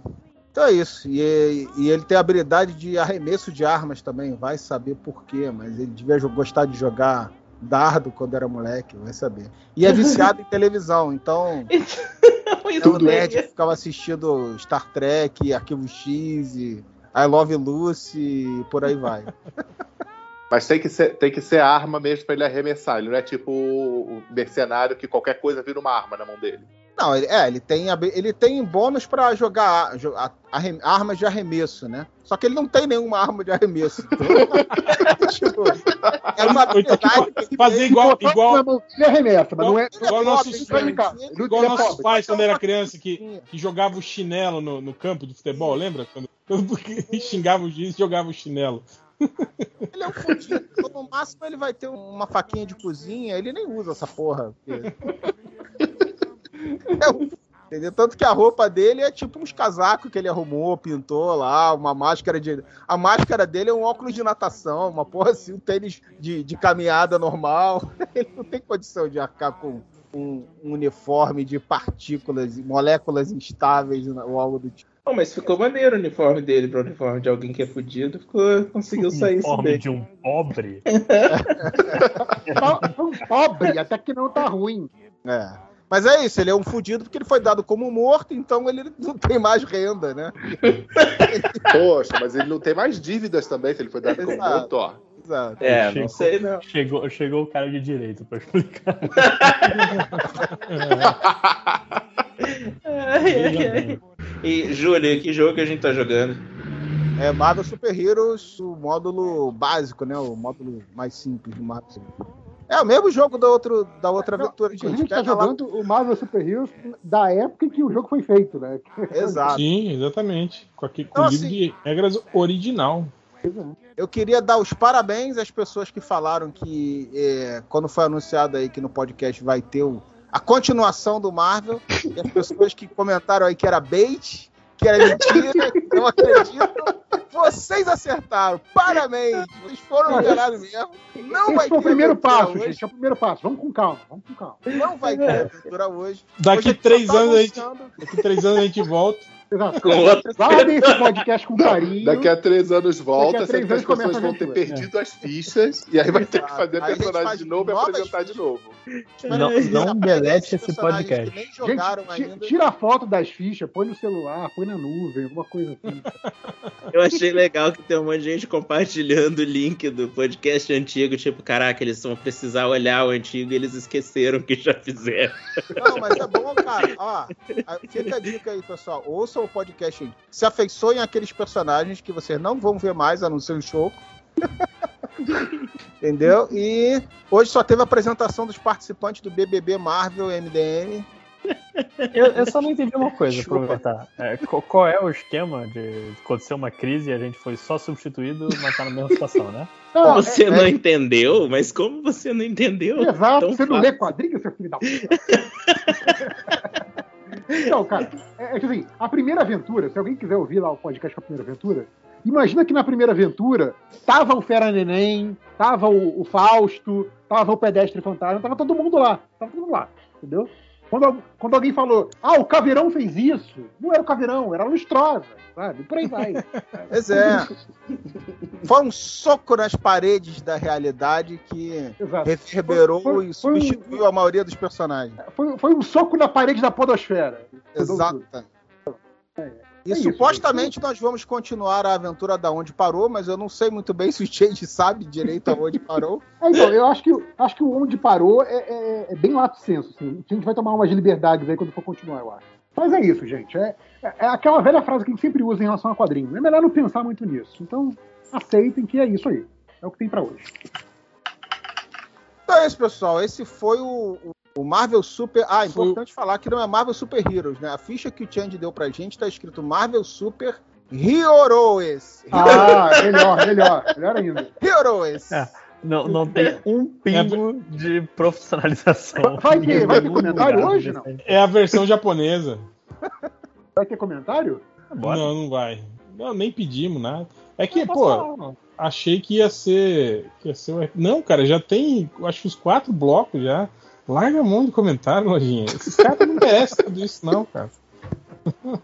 Speaker 3: Então é isso. E, e ele tem a habilidade de arremesso de armas também. Vai saber por quê, mas ele devia gostar de jogar dardo quando era moleque, vai saber. E é viciado em televisão, então (laughs) é um nerd que ficava assistindo Star Trek, Arquivo X, e I Love Lucy por aí vai. (laughs)
Speaker 8: Mas tem que, ser, tem que ser arma mesmo pra ele arremessar. Ele não é tipo o mercenário que qualquer coisa vira uma arma na mão dele.
Speaker 3: Não, ele, é, ele tem, ele tem bônus pra jogar a- a- arre- armas de arremesso, né? Só que ele não tem nenhuma arma de arremesso. Então, (laughs) tipo, é uma
Speaker 5: então,
Speaker 3: habilidade
Speaker 5: tipo,
Speaker 3: que
Speaker 5: fazer igual, igual,
Speaker 1: na mão, Ele arremessa, mas não é.
Speaker 5: igual
Speaker 3: é
Speaker 5: nossos igual
Speaker 1: é
Speaker 5: nossos pais quando era criança que, que jogava o chinelo no, no campo de futebol, lembra? Quando, porque (laughs) xingava o juiz e jogava o chinelo.
Speaker 3: Ele é um fudido. Então, no máximo ele vai ter uma faquinha de cozinha, ele nem usa essa porra. porque- (laughs) (laughs) Entendeu? Tanto que a roupa dele é tipo uns casacos que ele arrumou, pintou lá, uma máscara de. A máscara dele é um óculos de natação, uma porra assim, um tênis de, de caminhada normal. (laughs) Ele não tem condição de arcar com um, um uniforme de partículas, moléculas instáveis ou algo do tipo.
Speaker 7: Não, mas ficou maneiro o uniforme dele para o uniforme de alguém que é fudido. Ficou, conseguiu sair isso
Speaker 4: Uniforme
Speaker 7: bem.
Speaker 4: de um pobre. (laughs)
Speaker 1: Um pobre, até que não tá ruim.
Speaker 3: É. Mas é isso, ele é um fudido porque ele foi dado como morto, então ele não tem mais renda, né? (laughs)
Speaker 8: Poxa, mas ele não tem mais dívidas também, se ele foi dado como
Speaker 3: Exato.
Speaker 8: morto, ó.
Speaker 3: Exato.
Speaker 7: É, não
Speaker 4: Chegou.
Speaker 7: sei não.
Speaker 4: Chegou, chegou o cara de direito pra explicar. (laughs)
Speaker 7: E, Júlio, que jogo que a gente tá jogando?
Speaker 3: É Marvel Super Heroes, o módulo básico, né? O módulo mais simples do Marvel. É o mesmo jogo da, outro, da outra
Speaker 1: Não,
Speaker 3: aventura,
Speaker 1: Inclusive, a
Speaker 3: gente.
Speaker 1: gente tá
Speaker 3: Pega lá.
Speaker 1: jogando o Marvel Super Heroes da época em que o jogo foi feito, né? (laughs)
Speaker 3: Exato.
Speaker 5: Sim, exatamente. Com, aqui, com
Speaker 3: Então,
Speaker 5: o livro
Speaker 3: assim-
Speaker 5: de regras original.
Speaker 3: Eu queria dar os parabéns às pessoas que falaram que é, quando foi anunciado aí que no podcast vai ter o- a continuação do Marvel, e as pessoas que comentaram aí que era bait, que era mentira, não acreditam. Vocês acertaram. Parabéns. Vocês foram enganados mesmo. Não vai
Speaker 1: Esse foi o primeiro passo,
Speaker 3: hoje.
Speaker 1: gente. É o primeiro passo. Vamos com calma, vamos com calma.
Speaker 3: Não vai ter aventura hoje.
Speaker 5: Daqui
Speaker 3: Hoje
Speaker 5: três
Speaker 3: tá
Speaker 5: anos a gente-. Daqui três anos a gente volta.
Speaker 1: Exato.
Speaker 7: Com outra. (laughs)
Speaker 1: Guardem esse podcast com carinho.
Speaker 8: Daqui a três anos volta,
Speaker 1: três
Speaker 8: as
Speaker 1: anos começa
Speaker 8: pessoas vão ter perdido as fichas e aí vai ter que fazer
Speaker 3: Aí a
Speaker 8: personagem
Speaker 3: faz
Speaker 8: de novo e apresentar de novo.
Speaker 4: Não, não delete esse podcast.
Speaker 1: Gente, tira a foto das fichas, põe no celular, põe na nuvem, alguma coisa assim. (laughs)
Speaker 7: Eu achei legal que tem um monte de gente compartilhando o link do podcast antigo. Tipo, caraca, eles vão precisar olhar o antigo e eles esqueceram que já fizeram.
Speaker 3: Não, mas é bom, cara. Ó, fica a dica aí, pessoal. Ouçam o podcast aí. Se afeiçoem àqueles personagens que vocês não vão ver mais, a não ser o Choco. (laughs) Entendeu? E hoje só teve a apresentação dos participantes do BBB Marvel MDM.
Speaker 4: Eu, eu só não entendi uma coisa,
Speaker 3: Desculpa.
Speaker 4: aproveitar. É, qual, qual é o esquema de acontecer uma crise e a gente foi só substituído, mas tá na mesma situação, né?
Speaker 1: Não,
Speaker 7: Você
Speaker 1: é-
Speaker 7: não
Speaker 1: é-
Speaker 7: entendeu? Mas como você não entendeu?
Speaker 1: Exato, você não
Speaker 7: fácil.
Speaker 1: lê quadrinhos, seu filho da puta. (laughs) Então, cara, é, é que assim, a primeira aventura, se alguém quiser ouvir lá o podcast com a primeira aventura, imagina que na primeira aventura tava o Fera Neném, tava o, o Fausto, tava o Pedestre Fantasma, tava todo mundo lá, tava todo mundo lá, entendeu? Quando, quando alguém falou, ah, o Caveirão fez isso, não era o Caveirão, era a Lustrosa, sabe? Por aí vai. (laughs)
Speaker 3: Pois é. Foi um soco nas paredes da realidade que
Speaker 1: Exato.
Speaker 3: reverberou
Speaker 1: Foi- foi-
Speaker 3: e
Speaker 1: foi um-
Speaker 3: substituiu a maioria dos personagens.
Speaker 1: Foi, foi um soco na parede da podosfera.
Speaker 3: Exato. E
Speaker 1: É isso,
Speaker 3: supostamente nós vamos continuar a aventura da onde parou, mas eu não sei muito bem (laughs) se o Change sabe direito aonde parou. (laughs)
Speaker 1: É, então, eu acho que, acho que o onde parou é, é- é bem lato senso. Assim. A gente vai tomar umas liberdades aí quando for continuar, eu acho. Mas é isso, gente. É, é- é aquela velha frase que a gente sempre usa em relação a quadrinhos. É melhor não pensar muito nisso. Então, aceitem que é isso aí. É o que tem pra hoje.
Speaker 3: Então é isso, pessoal. Esse foi o, o- Marvel Super. Ah, importante falar que não é Marvel Super Heroes, né? A ficha que o Change deu pra gente tá escrito Marvel Super Heroes.
Speaker 1: Ah, melhor, melhor. Melhor ainda.
Speaker 3: Heroes.
Speaker 4: É. Não, não tem um pingo de profissionalização.
Speaker 1: Vai ter- vai ter comentário hoje, não?
Speaker 5: É a versão japonesa.
Speaker 1: Vai ter comentário?
Speaker 4: Bora.
Speaker 5: Não, não vai. Não, nem pedimos nada. É que, pô,
Speaker 4: falar,
Speaker 5: achei que ia ser. Que ia ser. Não, cara, já tem acho que os quatro blocos já. Larga a mão de comentário, Lojinha. Esses caras não merecem tudo isso, não, cara. (laughs)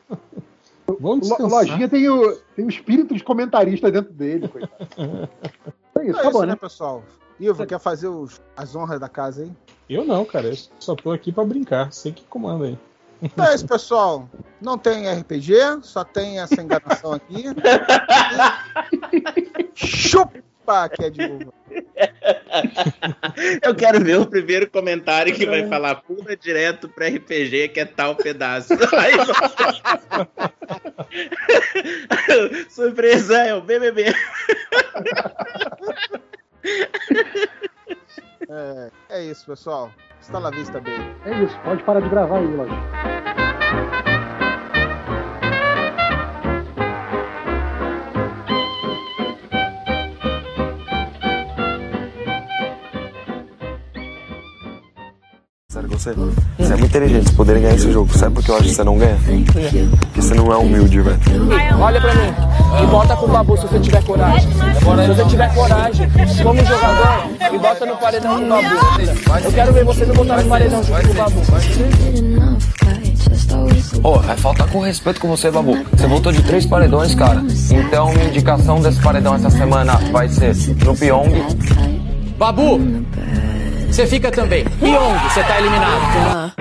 Speaker 5: Vamos descansar.
Speaker 1: Lojinha tem o, tem o espírito de comentarista dentro dele, coitado. (laughs) É isso,
Speaker 3: É
Speaker 1: tá
Speaker 3: isso,
Speaker 1: bom,
Speaker 3: né,
Speaker 1: né?
Speaker 3: pessoal? Ivo, quer fazer os- as honras da casa aí?
Speaker 5: Eu não, cara. Eu só tô aqui pra brincar. Sei que comanda aí.
Speaker 3: Então é isso, pessoal. Não tem RPG, só tem essa enganação aqui. (laughs) E... Chupa que é de uva. (laughs)
Speaker 7: Eu quero ver o primeiro comentário que vai falar pula direto pra RPG que é tal pedaço. (laughs) Aí (laughs) Surpresa, é o BBB.
Speaker 3: É, é isso, pessoal. Está na vista, baby.
Speaker 1: É isso, pode parar de gravar aí, Lojinha.
Speaker 9: Sério com você? Você é muito inteligente, você poderia ganhar esse jogo. Sabe por que eu acho que você não ganha? Porque você não é humilde, velho.
Speaker 10: Olha pra mim e bota com o Babu se você tiver coragem. Se você tiver coragem, como jogador, e bota no paredão do Babu. Eu quero ver você me botar no paredão junto com o Babu.
Speaker 9: Ô, vai faltar com respeito com você, Babu. Você voltou de três paredões, cara. Então, minha indicação desse paredão essa semana vai ser no Pyong.
Speaker 10: Babu, você fica também. Pyong, você tá eliminado.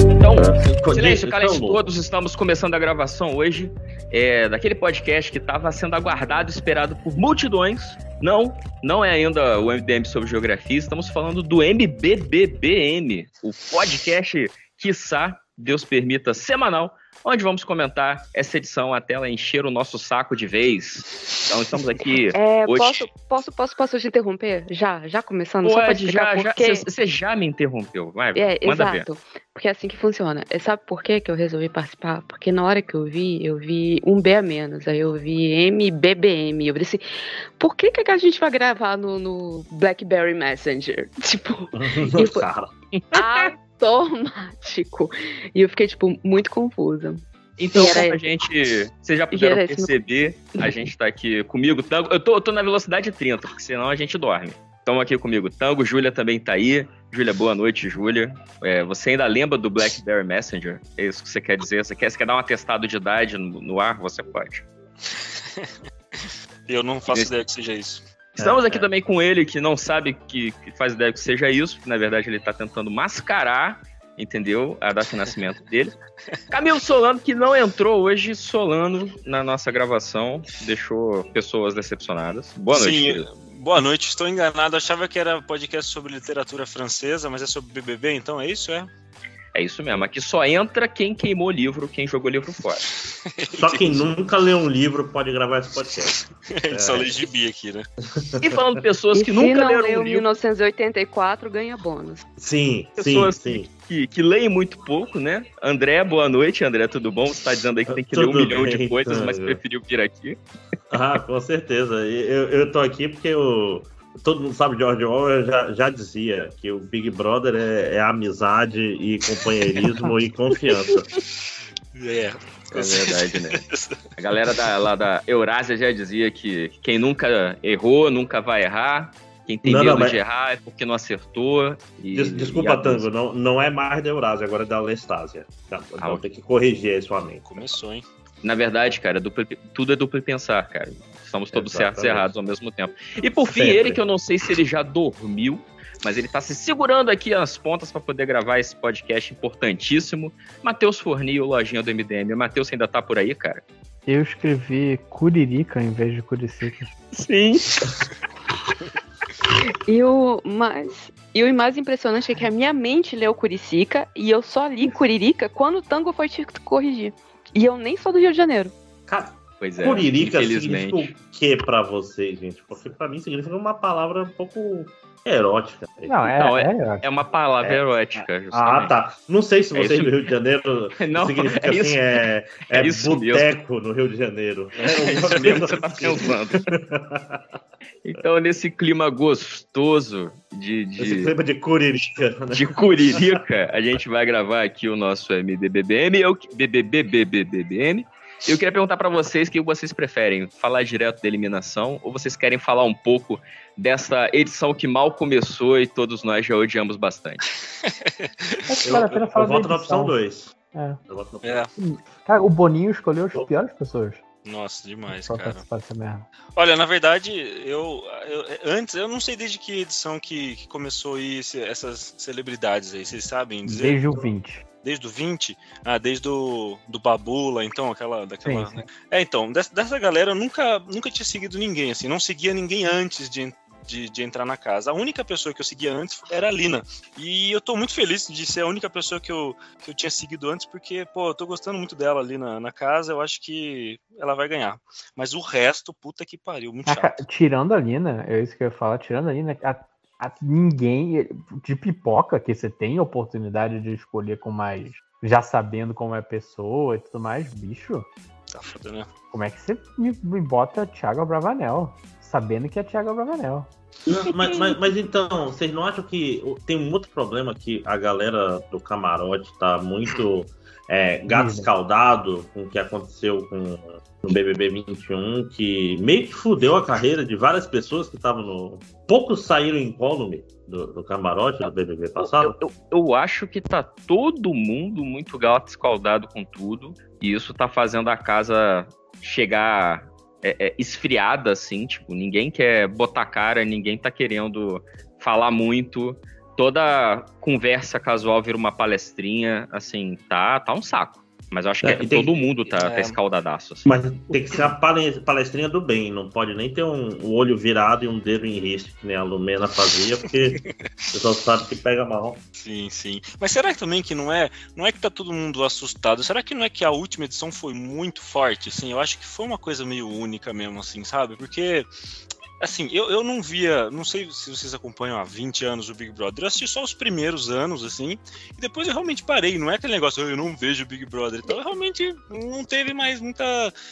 Speaker 11: Então, silêncio, calem
Speaker 7: Então,
Speaker 11: todos. Estamos começando a gravação hoje é, daquele podcast que estava sendo aguardado, esperado por multidões. Não, não é ainda o MDM sobre geografia. Estamos falando do MBBBM, o podcast, quiçá, Deus permita, semanal, onde vamos comentar essa edição até ela encher o nosso saco de vez. Então, estamos aqui
Speaker 12: É,
Speaker 11: hoje.
Speaker 12: posso, posso, posso, posso te interromper? Já, já começando? só pra
Speaker 11: Pode,
Speaker 12: explicar
Speaker 11: já, já. Você já me interrompeu. Vai,
Speaker 12: É,
Speaker 11: manda ver.
Speaker 12: exato. Porque é assim que funciona. E sabe por que que eu resolvi participar? Porque na hora que eu vi, eu vi um B a menos. Aí eu vi MBBM. Eu falei assim, por que que a gente vai gravar no, no BlackBerry Messenger? (laughs) Tipo, (laughs) e foi automático. E eu fiquei, tipo, muito confusa.
Speaker 11: Então,
Speaker 12: era
Speaker 11: como a gente. Vocês já puderam perceber, a gente tá aqui comigo. Tango, eu, tô, eu tô na velocidade 30, porque senão a gente dorme. Estão aqui comigo. Tango, Júlia também tá aí. Júlia, boa noite, Júlia. É, você ainda lembra do BlackBerry Messenger? É isso que você quer dizer? Você quer, você quer dar um atestado de idade no, no ar? Você pode. (laughs)
Speaker 13: Eu não faço
Speaker 11: Esse-
Speaker 13: ideia que seja isso.
Speaker 11: Estamos
Speaker 13: É,
Speaker 11: aqui
Speaker 13: é.
Speaker 11: também com ele, que não sabe que, que faz ideia que seja isso, porque na verdade ele tá tentando mascarar, entendeu? A data de nascimento (laughs) dele. Camilo Solano, que não entrou hoje, Solano, na nossa gravação, deixou pessoas decepcionadas. Boa noite,
Speaker 13: Sim, boa noite. Estou enganado. Achava que era podcast sobre literatura francesa, mas é sobre BBB, então é isso, é?
Speaker 11: É isso mesmo. Aqui só entra quem queimou livro, quem jogou livro fora. (laughs)
Speaker 14: Só quem nunca leu um livro pode gravar esse podcast. (laughs)
Speaker 13: A gente só lê gibi aqui, né?
Speaker 11: E falando de pessoas
Speaker 12: E
Speaker 11: que nunca
Speaker 12: não
Speaker 11: leram
Speaker 12: leu
Speaker 11: um livro,
Speaker 12: 1984, ganha bônus.
Speaker 14: Sim,
Speaker 11: pessoas
Speaker 14: sim, sim.
Speaker 11: Que, que leem muito pouco, né? André, boa noite. André, tudo bom? Você tá dizendo aí que tem que ler um
Speaker 14: Tudo
Speaker 11: milhão de coisas, mas preferiu vir aqui.
Speaker 14: Ah, com certeza. Eu, eu tô aqui porque o, todo mundo sabe, George Orwell já, já dizia que o Big Brother é, é amizade e companheirismo e confiança.
Speaker 13: É.
Speaker 11: É verdade, né? A galera da, lá da Eurásia já dizia que quem nunca errou, nunca vai errar. Quem tem
Speaker 14: Não,
Speaker 11: medo
Speaker 14: não, mas-
Speaker 11: de errar é porque não acertou. E,
Speaker 14: Des- Desculpa,
Speaker 11: e.
Speaker 14: Tango, não, não é mais da Eurásia, agora é da Lestásia. Tá,
Speaker 11: Ah,
Speaker 14: então tem que corrigir aí sua mente.
Speaker 13: Começou, hein?
Speaker 11: Na verdade, cara, duplo- tudo é duplo pensar, cara. Estamos todos certos e
Speaker 14: Exatamente.
Speaker 11: errados ao mesmo tempo. E por fim,
Speaker 14: Sempre.
Speaker 11: ele que eu não sei se ele já dormiu, mas ele tá se segurando aqui as pontas para poder gravar esse podcast importantíssimo. Matheus Fornil, lojinha do MDM. Matheus, você ainda tá por aí, cara?
Speaker 4: Eu escrevi Curirica em vez de Curicica.
Speaker 11: Sim.
Speaker 12: E o mais, e o mais impressionante é que a minha mente leu Curicica e eu só li Curirica quando o Tango foi te corrigir. E eu nem sou do Rio de Janeiro.
Speaker 14: Cara,
Speaker 11: Pois é,
Speaker 14: Curirica significa o que pra vocês, gente? Porque pra mim significa uma palavra um pouco erótica.
Speaker 4: Não, é,
Speaker 11: Não,
Speaker 4: é,
Speaker 11: É uma palavra
Speaker 14: É.
Speaker 11: erótica,
Speaker 14: Ah,
Speaker 11: justamente.
Speaker 14: tá. Não sei se
Speaker 11: É
Speaker 14: vocês
Speaker 11: isso-
Speaker 14: no Rio de Janeiro (laughs)
Speaker 11: Não,
Speaker 14: significa
Speaker 11: é
Speaker 14: assim, é, é,
Speaker 11: é
Speaker 14: boteco no Rio de Janeiro. (laughs)
Speaker 11: É isso mesmo que você tá pensando. (laughs) Então, nesse clima gostoso de,
Speaker 14: Esse
Speaker 11: de,
Speaker 14: clima de curirica. né?
Speaker 11: de curirica, a gente vai gravar aqui o nosso MDBBM, eu, BBBBBBM. Eu queria perguntar pra vocês o que vocês preferem, falar direto da eliminação ou vocês querem falar um pouco dessa edição que mal começou e todos nós já odiamos bastante? (laughs)
Speaker 4: Acho que
Speaker 14: Eu,
Speaker 4: vale a pena
Speaker 14: eu,
Speaker 4: falar
Speaker 14: eu voto na opção
Speaker 4: edição.
Speaker 14: 2.
Speaker 4: É.
Speaker 14: Eu voto na
Speaker 13: É,
Speaker 4: Cara, o Boninho escolheu as piores pessoas
Speaker 13: nossa, demais, cara. Olha, na verdade, eu, eu- antes, eu não sei desde que edição que, que começou aí esse- essas celebridades aí, vocês sabem dizer?
Speaker 4: Desde o 20.
Speaker 13: Desde o 20? Ah, desde o do Babula, então, aquela. Daquela,
Speaker 4: Sim, sim.
Speaker 13: né? É, então, dessa, dessa galera eu nunca, nunca tinha seguido ninguém, assim, não seguia ninguém antes de, de, de entrar na casa. A única pessoa que eu seguia antes era a Lina. E eu tô muito feliz de ser a única pessoa que eu, que eu tinha seguido antes, porque, pô, eu tô gostando muito dela ali na, na casa, eu acho que ela vai ganhar. Mas o resto, puta que pariu, muito chato.
Speaker 4: tirando a Lina, é isso que eu ia falar, tirando a Lina, a- ninguém de pipoca que você tem oportunidade de escolher com mais. Já sabendo como é a pessoa e tudo mais, bicho.
Speaker 13: Tá foda, né?
Speaker 4: Como é que você me, me bota Thiago Bravanel? Sabendo que é Thiago Bravanel.
Speaker 14: Não, mas, mas- mas então, vocês não acham que tem um outro problema que a galera do camarote tá muito é, gato escaldado com o que aconteceu com no BBB 21, que meio que fudeu a carreira de várias pessoas que estavam no. Poucos saíram incólume do, do camarote do BBB passado?
Speaker 11: Eu, eu acho que tá todo mundo muito gato escaldado com tudo. E isso tá fazendo a casa chegar é, é, esfriada, assim. Tipo, ninguém quer botar cara, ninguém tá querendo falar muito. Toda conversa casual vira uma palestrinha, assim, tá, tá um saco. Mas eu acho que
Speaker 14: É, e tem-
Speaker 11: todo mundo tá, tá
Speaker 13: é.
Speaker 11: escaldadaço. Assim.
Speaker 14: Mas tem que ser a pale- palestrinha do bem, não pode nem ter um, o olho virado e um dedo em risco, que nem a Lumena fazia, porque (laughs) o pessoal sabe que pega mal.
Speaker 13: Sim, sim. Mas será que também que não é, não é que tá todo mundo assustado? Será que não é que a última edição foi muito forte, assim? Eu acho que foi uma coisa meio única mesmo, assim, sabe? Porque assim, eu, eu não via, não sei se vocês acompanham há 20 anos o Big Brother, eu assisti só os primeiros anos, assim, e depois eu realmente parei, não é aquele negócio, "Ah, eu não vejo o Big Brother, então realmente não teve mais muita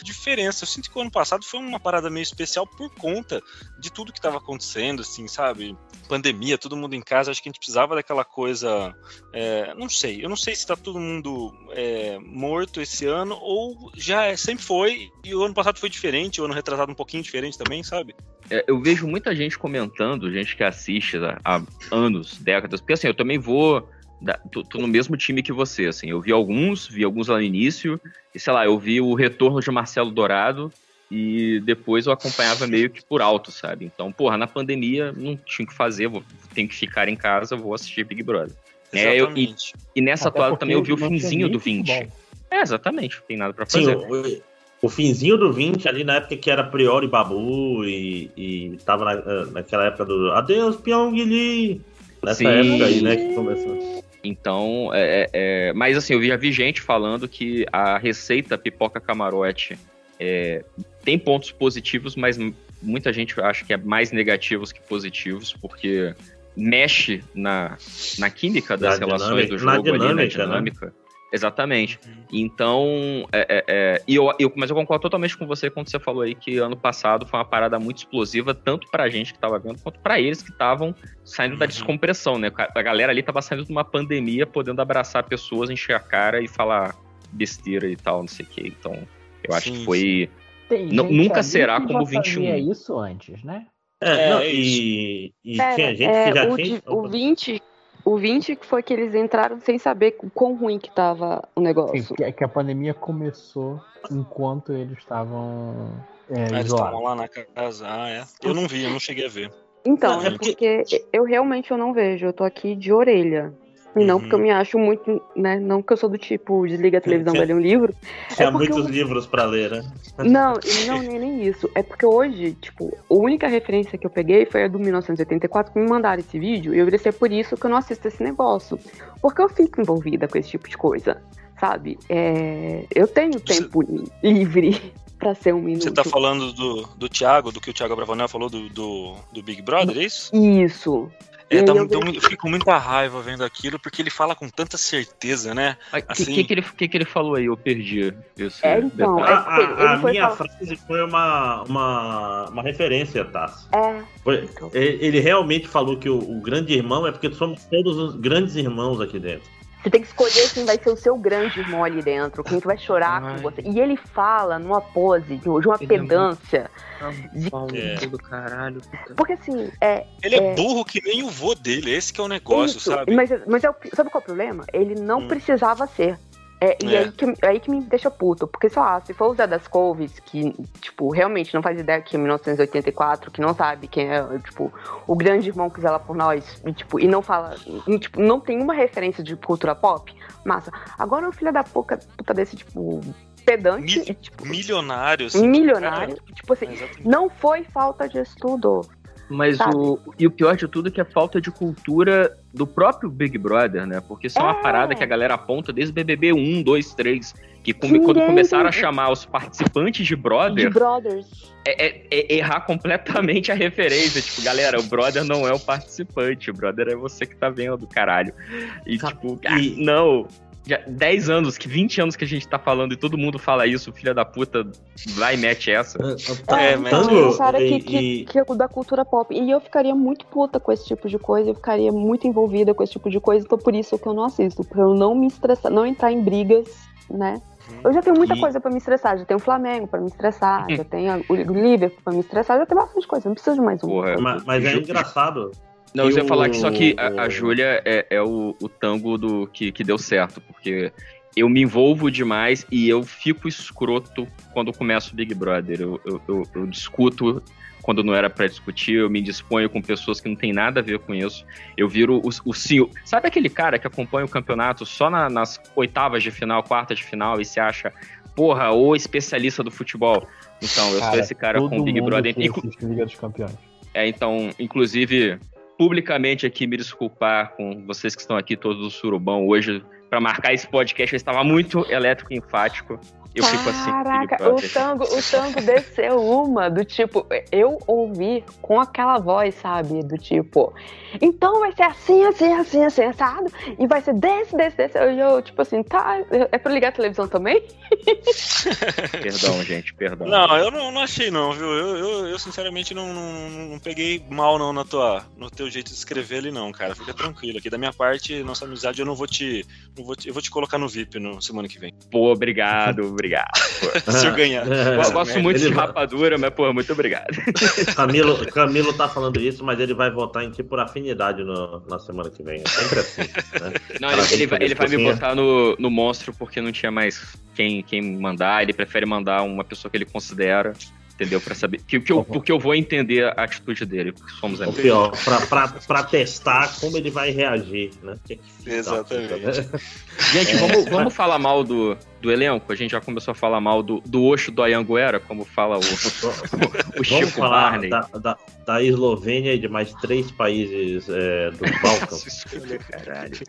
Speaker 13: diferença. Eu sinto que o ano passado foi uma parada meio especial por conta de tudo que estava acontecendo, assim, sabe? Pandemia, todo mundo em casa, acho que a gente precisava daquela coisa. é, não sei, eu não sei se tá todo mundo é, morto esse ano ou já é- sempre foi e o ano passado foi diferente, o ano retrasado um pouquinho diferente também, sabe?
Speaker 11: É, eu vejo muita gente comentando, gente que assiste há, há anos, décadas, porque assim, eu também vou. da- Tô, tô no mesmo time que você, assim. Eu vi alguns, vi alguns lá no início, e sei lá, eu vi o retorno de Marcelo Dourado e depois eu acompanhava meio que por alto, sabe? Então, porra, na pandemia não tinha o que fazer, vou, tenho que ficar em casa, vou assistir Big Brother. É, eu- e, e nessa
Speaker 4: Até
Speaker 11: atuada também eu vi o
Speaker 4: tinha
Speaker 11: finzinho do 20.
Speaker 4: futebol.
Speaker 11: É, exatamente, não tem nada pra
Speaker 14: Sim,
Speaker 11: fazer.
Speaker 14: o, o finzinho do 20, ali na época que era Priori Babu e, e tava na, naquela época do Adeus, Pyong Lee. Nessa
Speaker 11: Sim.
Speaker 14: época aí, né, que começou.
Speaker 11: Então, é, é- é- mas assim, eu já vi gente falando que a receita pipoca camarote é, tem pontos positivos, mas muita gente acha que é mais negativos que positivos, porque mexe na, na química das
Speaker 14: Na
Speaker 11: relações do
Speaker 14: dinâmica- na
Speaker 11: jogo ali, na
Speaker 14: dinâmica, né?
Speaker 11: Exatamente. Então, é, é, é, e eu, eu- mas eu concordo totalmente com você quando você falou aí que ano passado foi uma parada muito explosiva, tanto pra gente que tava vendo, quanto pra eles que estavam saindo da descompressão, né? A galera ali tava saindo de uma pandemia, podendo abraçar pessoas, encher a cara e falar besteira e tal, não sei o quê. Então, eu acho
Speaker 13: Sim,
Speaker 11: que foi. Nunca será
Speaker 4: que
Speaker 11: como
Speaker 4: já fazia
Speaker 11: 21.
Speaker 4: isso antes, né?
Speaker 14: É,
Speaker 13: É,
Speaker 14: não,
Speaker 13: é
Speaker 14: e, e
Speaker 12: Pera,
Speaker 14: tinha gente
Speaker 12: é,
Speaker 14: que já
Speaker 12: o,
Speaker 14: tinha.
Speaker 12: de- o 20, o 20 que foi que eles entraram sem saber o quão ruim que tava o negócio.
Speaker 4: Sim, que, que a pandemia começou enquanto eles estavam é,
Speaker 13: Ah, eles estavam lá na casa. Ah, é. Eu não vi, eu não cheguei a ver.
Speaker 12: Então,
Speaker 14: Não,
Speaker 12: é
Speaker 14: é
Speaker 12: porque eu realmente eu não vejo, eu tô aqui de orelha. E não
Speaker 13: Uhum.
Speaker 12: porque eu me acho muito, né? Não que eu sou do tipo, desliga a televisão, vai ler um livro.
Speaker 14: Tinha
Speaker 12: é porque
Speaker 14: muitos
Speaker 12: eu-
Speaker 14: livros pra ler, né?
Speaker 12: Não, não, nem, nem isso. É porque hoje, tipo, a única referência que eu peguei foi a do 1984, que me mandaram esse vídeo, e eu virei ser por isso que eu não assisto esse negócio. Porque eu fico envolvida com esse tipo de coisa. sabe? É, eu tenho tempo livre (laughs) pra ser um minuto.
Speaker 13: Você tá falando do, do Thiago, do que o Thiago Bravanel falou do, do, do Big Brother, é isso?
Speaker 12: Isso.
Speaker 13: É, dá
Speaker 12: eu
Speaker 13: dá eu fico com muita raiva vendo aquilo, porque ele fala com tanta certeza, né?
Speaker 11: O que,
Speaker 13: Assim,
Speaker 11: que, que, ele, que, que ele falou aí? Eu perdi. Esse
Speaker 12: É, então,
Speaker 11: detalhe.
Speaker 14: A, a- a
Speaker 12: foi
Speaker 14: minha
Speaker 12: falar-
Speaker 14: frase foi uma, uma, uma referência, Tassi.
Speaker 12: É.
Speaker 14: Foi- ele ele realmente falou que o, o grande irmão é porque somos todos os grandes irmãos aqui dentro.
Speaker 12: Você tem que escolher quem vai ser o seu grande irmão ali dentro, quem que vai chorar
Speaker 14: Ai.
Speaker 12: com você. E ele fala numa pose, de uma
Speaker 11: Ele é
Speaker 12: pedância. de-
Speaker 13: É.
Speaker 11: do caralho.
Speaker 12: Porque assim, é.
Speaker 13: Ele é burro que nem o vô dele, esse que é o negócio,
Speaker 12: Isso,
Speaker 13: sabe?
Speaker 12: Mas, mas é o- sabe qual é o problema? Ele não
Speaker 13: Hum.
Speaker 12: precisava ser. É, e
Speaker 13: É.
Speaker 12: aí que, aí que me deixa puto. Porque, sei lá, se for o Zé das Couves, que, tipo, realmente não faz ideia que é 1984, que não sabe quem é, tipo, o grande irmão que zela por nós, e, tipo, e não fala, e, tipo, não tem uma referência de cultura pop, massa. Agora o filho da puta, puta desse, tipo, pedante, e, tipo,
Speaker 13: Milionário, assim,
Speaker 12: milionário,
Speaker 13: cara.
Speaker 12: tipo assim, não foi falta de estudo.
Speaker 11: Mas
Speaker 12: Sabe?
Speaker 11: o. E o pior de tudo é que é falta de cultura do próprio Big Brother, né? Porque isso é, uma parada que a galera aponta desde o BBB 1, 2, 3. Que come- quando começaram a chamar os participantes de
Speaker 12: De
Speaker 11: Brother,
Speaker 12: Brothers.
Speaker 11: é, é- é errar completamente a referência. Tipo, galera, o brother não é o participante, o brother é você que tá vendo, caralho. E tipo, ah, não. Já 10 anos, que 20 anos que a gente tá falando e todo mundo fala isso, filha da puta vai e mete essa.
Speaker 12: É, então, é um cara que, que, que é da cultura pop. E eu ficaria muito puta com esse tipo de coisa, eu ficaria muito envolvida com esse tipo de coisa, então por isso que eu não assisto, pra eu não me estressar, não entrar em brigas, né? Eu já tenho muita
Speaker 14: E-
Speaker 12: coisa pra me estressar, já tenho o Flamengo pra me estressar, (laughs) já tenho o Liverpool pra me estressar, já tenho bastante coisa, não preciso de mais um.
Speaker 11: Porra,
Speaker 14: Mas, mas é engraçado.
Speaker 11: Não, eu ia falar que só que a, a Júlia é, é o, o tango do que, que deu certo, porque eu me envolvo demais e eu fico escroto quando começo o Big Brother. Eu, eu, eu- eu discuto quando não era pra discutir, eu me disponho com pessoas que não tem nada a ver com isso. Eu viro o, o senhor. Sabe aquele cara que acompanha o campeonato só na- nas oitavas de final, quartas de final e se acha, porra, o especialista do futebol? Então, eu sou esse cara com o Big Brother. Inclu-
Speaker 4: assiste Liga dos Campeões.
Speaker 11: é, então, inclusive, publicamente aqui me desculpar com vocês que estão aqui todos do Surubão hoje para marcar esse podcast. Eu estava muito elétrico e enfático. Eu fico assim.
Speaker 12: Caraca, o tango, o tango desceu uma do tipo, eu ouvi com aquela voz, sabe? Do tipo, então vai ser assim, assim, assim, assim, assado, e vai ser desse, desse, desse. E eu, tipo assim, tá, é pra ligar a televisão também? (laughs)
Speaker 11: Perdão, gente, perdão.
Speaker 13: Não, eu não, não achei não, viu? Eu, eu, eu, sinceramente não, não, não peguei mal não na tua, no teu jeito de escrever ali não, cara. Fica tranquilo. Aqui da minha parte, nossa amizade, eu não vou te, não vou te- eu vou te colocar no VIP no semana que vem.
Speaker 11: Pô, obrigado, obrigado. (laughs) pô. (laughs)
Speaker 13: Se eu ganhar.
Speaker 11: Eu gosto muito
Speaker 14: Ele
Speaker 11: de
Speaker 14: vai-
Speaker 11: rapadura, mas, pô, muito obrigado. (laughs)
Speaker 14: Camilo, Camilo tá falando isso, mas ele vai votar em ti por afinidade no- na semana que vem. É sempre assim. Né? (laughs)
Speaker 11: Não, ele, ele vai, ele vai me botar no, no monstro porque não tinha mais quem, quem mandar. Ele prefere mandar uma pessoa que ele considera, entendeu? Pra saber. Que, que eu, porque eu vou entender a atitude dele, porque somos amigos.
Speaker 14: pior, pra, pra, pra testar como ele vai reagir, né?
Speaker 13: Exatamente.
Speaker 11: Gente,
Speaker 14: É.
Speaker 11: vamos, vamos falar mal do, do elenco? A gente já começou a falar mal do, do Osho do Ayanguera, como fala o, (laughs) o, o Chico
Speaker 14: Vamos falar
Speaker 11: Barney.
Speaker 14: da, da, da Eslovênia e de mais três países é, dos Balcãs. (laughs)
Speaker 11: Escolha, caralho.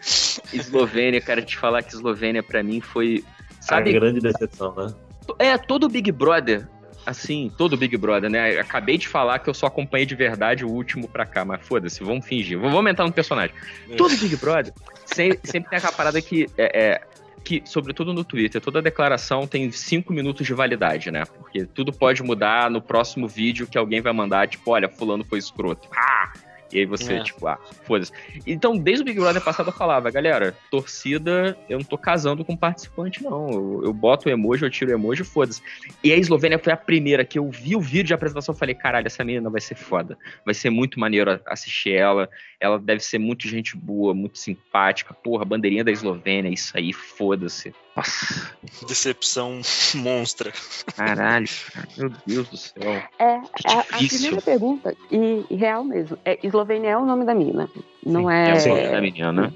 Speaker 11: Eslovênia, cara, te falar que Eslovênia pra mim foi.
Speaker 14: A
Speaker 11: Sabe,
Speaker 14: grande decepção, né?
Speaker 11: É, todo Big Brother, assim, todo Big Brother, né? Acabei de falar que eu só acompanhei de verdade o último pra cá, mas foda-se, vamos fingir. Vamos aumentar no personagem. Todo Big Brother sempre, sempre tem aquela parada que é, é, que, sobretudo no Twitter, toda declaração tem cinco minutos de validade, né? Porque tudo pode mudar no próximo vídeo que alguém vai mandar, tipo, olha, fulano foi escroto. Ah! E aí você,
Speaker 13: É.
Speaker 11: tipo, ah, foda-se. Então, desde o Big Brother passado eu falava, galera, torcida, eu não tô casando com participante, não. Eu, eu boto o emoji, eu tiro o emoji, foda-se. E a Eslovênia foi a primeira que eu vi o vídeo de apresentação e falei, caralho, essa menina vai ser foda. Vai ser muito maneiro assistir ela. Ela deve ser muito gente boa, muito simpática. Porra, bandeirinha da Eslovênia, isso aí, foda-se. Nossa,
Speaker 13: Decepção (laughs) monstra.
Speaker 11: caralho, cara, meu Deus do céu.
Speaker 12: É, a, a
Speaker 11: difícil.
Speaker 12: primeira pergunta, e, e real mesmo, é Eslovênia é o nome da mina, não
Speaker 11: É
Speaker 12: é...
Speaker 11: o nome da menina, né?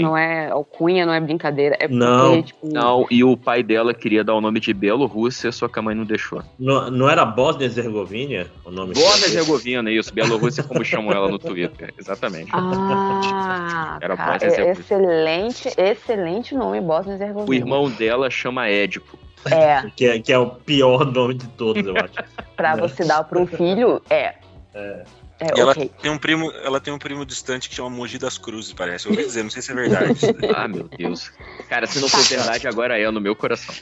Speaker 12: Não é alcunha, não é brincadeira. É porque,
Speaker 11: Não,
Speaker 12: tipo.
Speaker 11: não, e o pai dela queria dar o nome de Bielorrússia, só que a mãe não deixou.
Speaker 14: Não, não era Bósnia e Herzegovina o nome
Speaker 11: Bósnia e Herzegovina, isso, Bielorrússia, como chamam ela no Twitter, exatamente.
Speaker 12: Ah, (laughs)
Speaker 11: Era
Speaker 12: cara,
Speaker 11: Bósnia e
Speaker 12: é excelente, excelente nome, Bosnia e
Speaker 11: O
Speaker 12: Herzegovina.
Speaker 11: irmão dela chama Édipo.
Speaker 12: É,
Speaker 14: Que é, que é o pior nome de todos, eu acho. (laughs)
Speaker 12: pra você dar para um filho, é.
Speaker 14: É.
Speaker 12: É,
Speaker 13: E ela tem um primo, ela tem um primo distante que chama Mogi das Cruzes, parece. Eu ouvi dizer, não sei se é verdade. (laughs)
Speaker 11: Ah, meu Deus. Cara, se não for verdade, agora é no meu coração.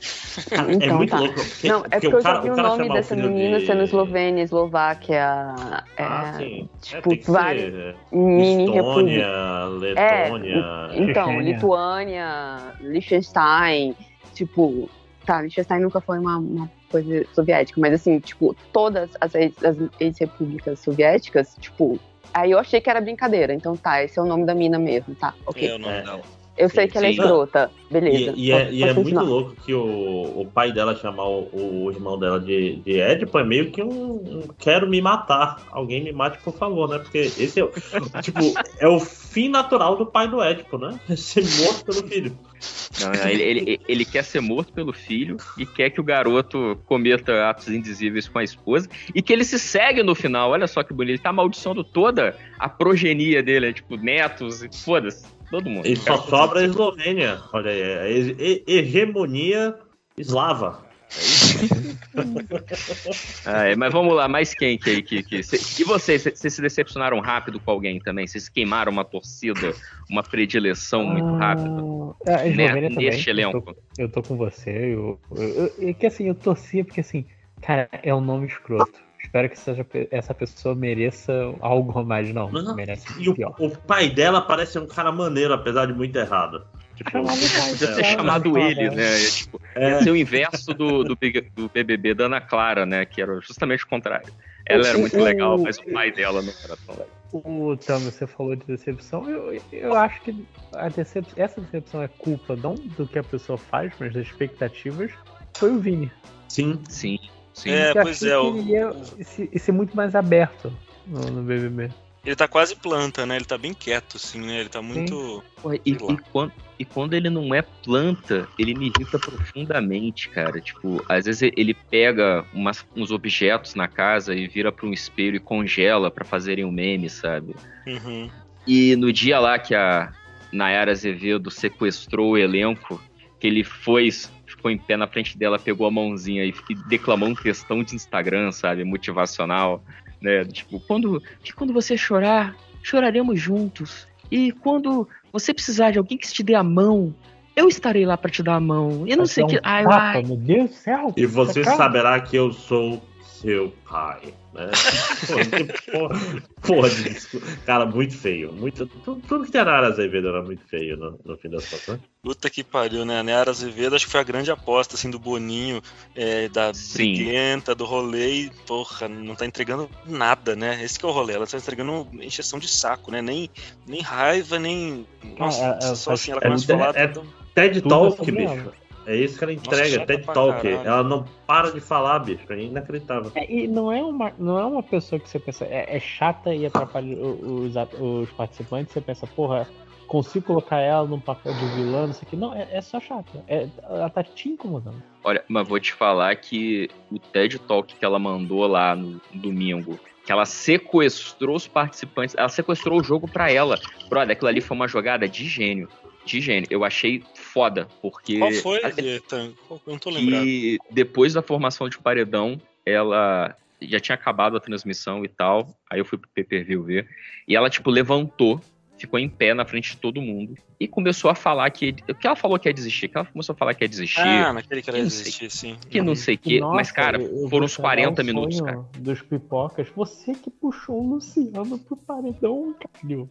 Speaker 12: Então,
Speaker 14: é muito
Speaker 12: tá.
Speaker 14: louco. Porque,
Speaker 12: Não, é
Speaker 14: porque
Speaker 12: porque eu já vi o
Speaker 14: o
Speaker 12: nome dessa
Speaker 14: o
Speaker 12: menina
Speaker 14: de...
Speaker 12: sendo Eslovênia, Eslováquia. É,
Speaker 14: Ah, sim.
Speaker 12: tipo,
Speaker 14: é,
Speaker 12: várias
Speaker 14: ser,
Speaker 12: mini
Speaker 14: Estônia,
Speaker 12: repúblicas.
Speaker 14: Letônia.
Speaker 12: É, então, Lituânia, Liechtenstein, tipo, tá, Liechtenstein nunca foi uma, uma coisa soviética, mas assim, tipo, todas as, ex- as ex-repúblicas soviéticas, tipo, aí eu achei que era brincadeira, então tá, esse é o nome da mina mesmo, tá, ok.
Speaker 13: É o nome dela.
Speaker 12: Eu sei que ela é
Speaker 14: Sim.
Speaker 12: escrota, beleza.
Speaker 14: E, e é, e é muito louco que o, o pai dela chamar o, o irmão dela de, de Édipo é meio que um, um quero me matar. Alguém me mate, por favor, né? Porque esse é, o- (laughs) tipo, é o fim natural do pai do Édipo, né? É ser morto pelo filho.
Speaker 11: Não, não, ele, ele, ele quer ser morto pelo filho e quer que o garoto cometa atos indizíveis com a esposa e que ele se segue no final. Olha só que bonito. Ele tá amaldiçoando toda a progenia dele, é, tipo, netos e foda-se. Todo mundo.
Speaker 14: E só sobra a (laughs) Eslovênia. Olha aí, é a he- he- hegemonia eslava. É isso? (laughs)
Speaker 11: Ah, é, mas vamos lá, mais quem que aí? Que, e vocês, vocês se decepcionaram rápido com alguém também? Vocês queimaram uma torcida, uma predileção muito rápida?
Speaker 15: É, a Eslovênia
Speaker 11: Ne-
Speaker 15: também.
Speaker 11: neste
Speaker 15: eu,
Speaker 11: elenco.
Speaker 15: tô, eu tô com você. Eu, eu, eu- é que assim, eu torcia porque assim, cara, é um nome escroto. Espero que seja, essa pessoa mereça algo a mais. Não,
Speaker 14: Não,
Speaker 15: merece
Speaker 14: E o,
Speaker 15: pior.
Speaker 14: o pai dela parece um cara maneiro, apesar de muito errado. Tipo,
Speaker 11: Podia ter chamado ele, né? É, tipo,
Speaker 14: É.
Speaker 11: Ia ser o inverso do, do, do BBB da Ana Clara, né? Que era justamente o contrário. Ela era muito legal, mas o pai dela não era tão legal.
Speaker 15: O Tam, você falou de decepção. Eu, eu acho que a decep... essa decepção é culpa não do que a pessoa faz, mas das expectativas. Foi o Vini.
Speaker 14: Sim.
Speaker 11: Sim, sim.
Speaker 13: É,
Speaker 15: Eu
Speaker 13: pois é. O,
Speaker 15: ele ia se- ser muito mais aberto no, no BBB.
Speaker 13: ele tá quase planta, né? Ele tá bem quieto, assim, né? Ele tá muito.
Speaker 11: E, e quando, e quando ele não é planta, ele me irrita profundamente, cara. Tipo, às vezes ele pega umas- uns objetos na casa e vira pra um espelho e congela pra fazerem um meme, sabe?
Speaker 13: Uhum.
Speaker 11: E no dia lá que a Nayara Azevedo sequestrou o elenco, que ele foi, ficou em pé na frente dela, pegou a mãozinha e, e declamou um textão de Instagram, sabe? Motivacional, né? Tipo, quando, que quando você chorar, choraremos juntos. E quando você precisar de alguém que te dê a mão, eu estarei lá pra te dar a mão. Eu não sei
Speaker 15: Dá
Speaker 11: que.
Speaker 15: um
Speaker 11: Ai, ai.
Speaker 15: Meu Deus do céu.
Speaker 14: E você saberá que eu sou seu pai. Né? Porra, porra de discurso. Cara, muito feio. Muito, tudo, tudo que tem na Azevedo era muito feio no, no fim das contas. né?
Speaker 13: Puta que pariu, né? A Nayara Azevedo acho que foi a grande aposta, assim, do Boninho, é, da
Speaker 11: Sim.
Speaker 13: Briguenta, do rolê. E, porra, não tá entregando nada, né? Esse que é o rolê. Ela tá entregando encheção de saco, né? Nem, nem raiva, nem. Nossa,
Speaker 15: é- é-
Speaker 13: só assim, ela
Speaker 14: é-
Speaker 13: começa a falar.
Speaker 14: é- TED
Speaker 15: Tudo
Speaker 14: Talk,
Speaker 15: sobre
Speaker 14: bicho. É isso que ela entrega,
Speaker 13: chata
Speaker 14: TED Talk.
Speaker 13: caralho.
Speaker 14: Ela não para de falar, bicho. É inacreditável.
Speaker 15: É, e não é, uma, não é uma pessoa que você pensa, é, é chata e atrapalha os, os participantes, você pensa, porra, consigo colocar ela num papel de vilã, isso aqui. Não, é, é só chata. É, ela tá te incomodando.
Speaker 11: Olha, mas vou te falar que o TED Talk que ela mandou lá no domingo, que ela sequestrou os participantes, ela sequestrou o jogo pra ela. Brother, aquilo ali foi uma jogada de gênio. De gênio. Eu achei foda, porque.
Speaker 13: Qual foi? Qual- Eu não tô lembrado.
Speaker 11: que depois da formação de paredão, ela já tinha acabado a transmissão e tal. Aí eu fui pro pay-per-view ver. E ela, tipo, levantou, ficou em pé na frente de todo mundo e começou a falar que. que ela falou que ia desistir? Que ela começou a falar que ia desistir.
Speaker 13: Ah, naquele que ela ia
Speaker 11: não sei-
Speaker 13: desistir, sim.
Speaker 11: Que não sei o quê. Mas, cara, foram uns
Speaker 15: chamar
Speaker 11: 40
Speaker 15: o
Speaker 11: minutos,
Speaker 15: sonho
Speaker 11: cara.
Speaker 15: Dos pipocas. Você que puxou o Luciano pro paredão, cara.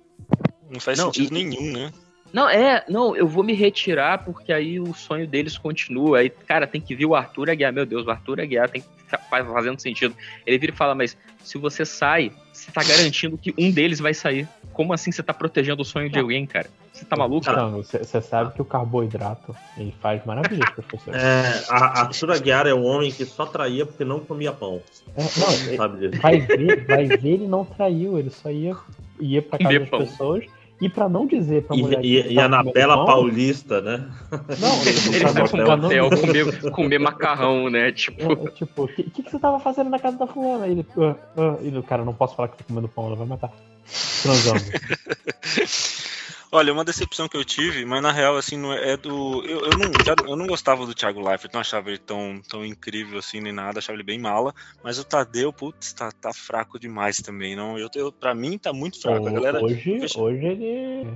Speaker 13: Não faz
Speaker 11: Não,
Speaker 13: sentido
Speaker 11: e-
Speaker 13: nenhum, né?
Speaker 11: Não, é, não, eu vou me retirar porque aí o sonho deles continua. Aí, cara, tem que vir o Arthur Aguiar. Meu Deus, o Arthur Aguiar tem que ficar faz- fazendo sentido. Ele vira e fala, mas se você sai, você tá garantindo que um deles vai sair. Como assim você tá protegendo o sonho de alguém, cara? Você tá maluco?
Speaker 15: Não, você, sabe que o carboidrato ele faz maravilhas para as pessoas.
Speaker 14: É, a Arthur Aguiar é um homem que só traía porque não comia pão.
Speaker 15: É, não,
Speaker 14: Sabe disso?
Speaker 15: vai ver, vai ver, ele não traiu, ele só ia, ia pra casa das
Speaker 11: pão.
Speaker 15: pessoas E pra não dizer pra
Speaker 14: E,
Speaker 15: mulher.
Speaker 14: e,
Speaker 15: que
Speaker 14: e
Speaker 15: tá
Speaker 14: a na
Speaker 15: comendo
Speaker 14: bela
Speaker 15: pão,
Speaker 14: paulista, né?
Speaker 15: Não, (laughs)
Speaker 11: Ele
Speaker 15: pra
Speaker 11: tá
Speaker 15: não-
Speaker 11: com motel,
Speaker 15: dizer-
Speaker 11: comer, comer macarrão, né? Tipo.
Speaker 15: É, tipo, o que, que, que você tava fazendo na casa da fulana? Ele, ah, ah, e o cara, não posso falar que tô comendo pão, ela vai matar. Transando. (laughs)
Speaker 13: Olha, uma decepção que eu tive, mas na real, assim, não é é do. Eu, eu, não, já- eu não gostava do Thiago Leifert, não achava ele tão, tão incrível assim, nem nada, achava ele bem mala. Mas o Tadeu, putz, tá, tá fraco demais também. Não, eu, eu, pra mim, tá muito fraco. A galera.
Speaker 15: hoje,
Speaker 13: Fecha-
Speaker 15: hoje ele.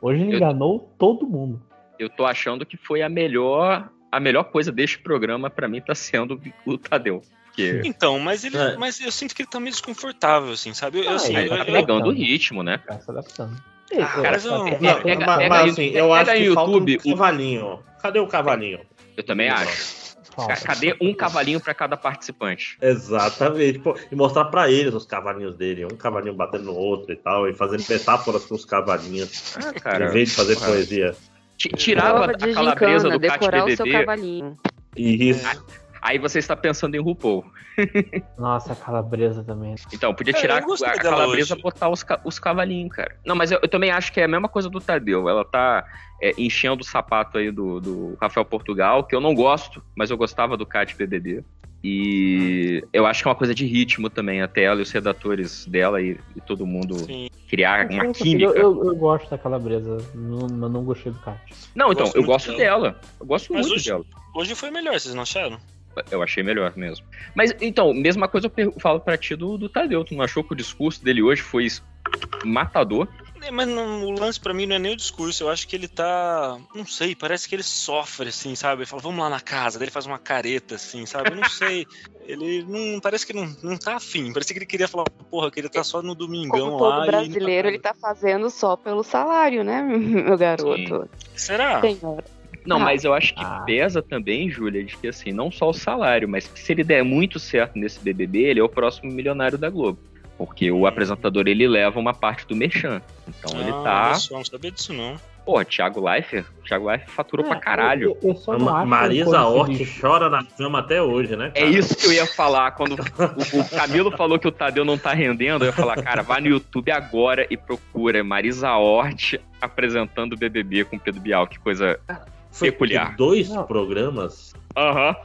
Speaker 15: Hoje ele
Speaker 11: Eu-
Speaker 15: enganou todo mundo.
Speaker 11: Eu tô achando que foi a melhor, a melhor coisa deste programa pra mim tá sendo o Tadeu. Porque
Speaker 13: Então, mas ele.
Speaker 11: É.
Speaker 13: Mas eu sinto que ele tá meio desconfortável, assim, sabe? Eu,
Speaker 15: Ah,
Speaker 13: assim,
Speaker 15: ele
Speaker 11: tá
Speaker 13: eu-
Speaker 11: pegando o ritmo, né?
Speaker 15: Tá se adaptando.
Speaker 13: Ah, mas eu não-
Speaker 11: Pega-
Speaker 14: Não,
Speaker 11: pega-
Speaker 14: mas,
Speaker 11: pega
Speaker 14: assim, eu
Speaker 11: pega
Speaker 14: acho que
Speaker 11: o
Speaker 14: falta
Speaker 11: YouTube,
Speaker 14: um
Speaker 11: o-
Speaker 14: cavalinho. Cadê o cavalinho?
Speaker 11: Eu também acho. Ca- Cadê um cavalinho pra cada participante?
Speaker 14: Exatamente. Pô, e mostrar pra eles os cavalinhos dele. Um cavalinho batendo no outro e tal. E fazendo metáforas com os cavalinhos.
Speaker 11: Ah, cara.
Speaker 14: em vez de fazer
Speaker 11: porra.
Speaker 14: poesia.
Speaker 11: Ti- Tirava a calabresa
Speaker 12: gincana,
Speaker 11: do
Speaker 12: decorar o seu cavalinho.
Speaker 14: Isso.
Speaker 11: Aí você está pensando em RuPaul. (laughs)
Speaker 15: Nossa, a calabresa também.
Speaker 11: Então, podia
Speaker 13: É,
Speaker 11: tirar a,
Speaker 13: gostei
Speaker 11: a
Speaker 13: dela
Speaker 11: calabresa e botar os, os cavalinhos, cara. Não, mas eu, eu também acho que é a mesma coisa do Tadeu. Ela tá é, enchendo o sapato aí do, do Rafael Portugal, que eu não gosto, mas eu gostava do Cat BBB. E eu acho que é uma coisa de ritmo também, até ela e os redatores dela e, e todo mundo criar uma
Speaker 15: Eu,
Speaker 11: química.
Speaker 15: eu, eu gosto da calabresa, não, mas não gostei do Cat.
Speaker 11: Não, então,
Speaker 13: Gosto
Speaker 11: eu gosto
Speaker 13: dela.
Speaker 11: dela. Eu gosto
Speaker 13: Mas
Speaker 11: muito
Speaker 13: hoje-
Speaker 11: dela.
Speaker 13: Hoje foi melhor, vocês não acharam?
Speaker 11: Eu achei melhor mesmo. Mas, então, mesma coisa eu falo pra ti do, do Tadeu. Tu não achou que o discurso dele hoje foi matador?
Speaker 13: É, Mas não- o lance pra mim não é nem o discurso, eu acho que ele tá. Não sei, parece que ele sofre, assim, sabe? Ele fala, vamos lá na casa, daí ele faz uma careta, assim, sabe? Eu não sei. ele não. Parece que não, não tá afim. Parece que ele queria falar, porra, que ele tá só no domingão
Speaker 12: Como todo
Speaker 13: lá. e-
Speaker 12: brasileiro, ele tá fazendo só pelo salário, né, (laughs) meu garoto?
Speaker 13: Será?
Speaker 12: Senhora.
Speaker 11: Não,
Speaker 12: Ah.
Speaker 11: mas eu acho que pesa também, Júlia, de que assim, não só o salário, mas que se ele der muito certo nesse BBB, ele é o próximo milionário da Globo. Porque o apresentador ele leva uma parte do merchan. Então ele
Speaker 13: Ah,
Speaker 11: tá.
Speaker 13: olha só, não sabia disso não.
Speaker 11: Pô, Thiago Leifert, Thiago Leifert faturou
Speaker 15: É,
Speaker 11: pra caralho.
Speaker 15: Eu, eu
Speaker 14: Ma- Marisa Hort chora na cama até hoje, né?
Speaker 11: É isso que eu ia falar. Quando o, o Camilo falou que o Tadeu não tá rendendo, eu ia falar, cara, vai no YouTube agora e procura Marisa Hort apresentando o BBB com Pedro Bial. Que coisa
Speaker 14: Foi
Speaker 11: peculiar.
Speaker 14: dois programas.
Speaker 11: Aham. (laughs)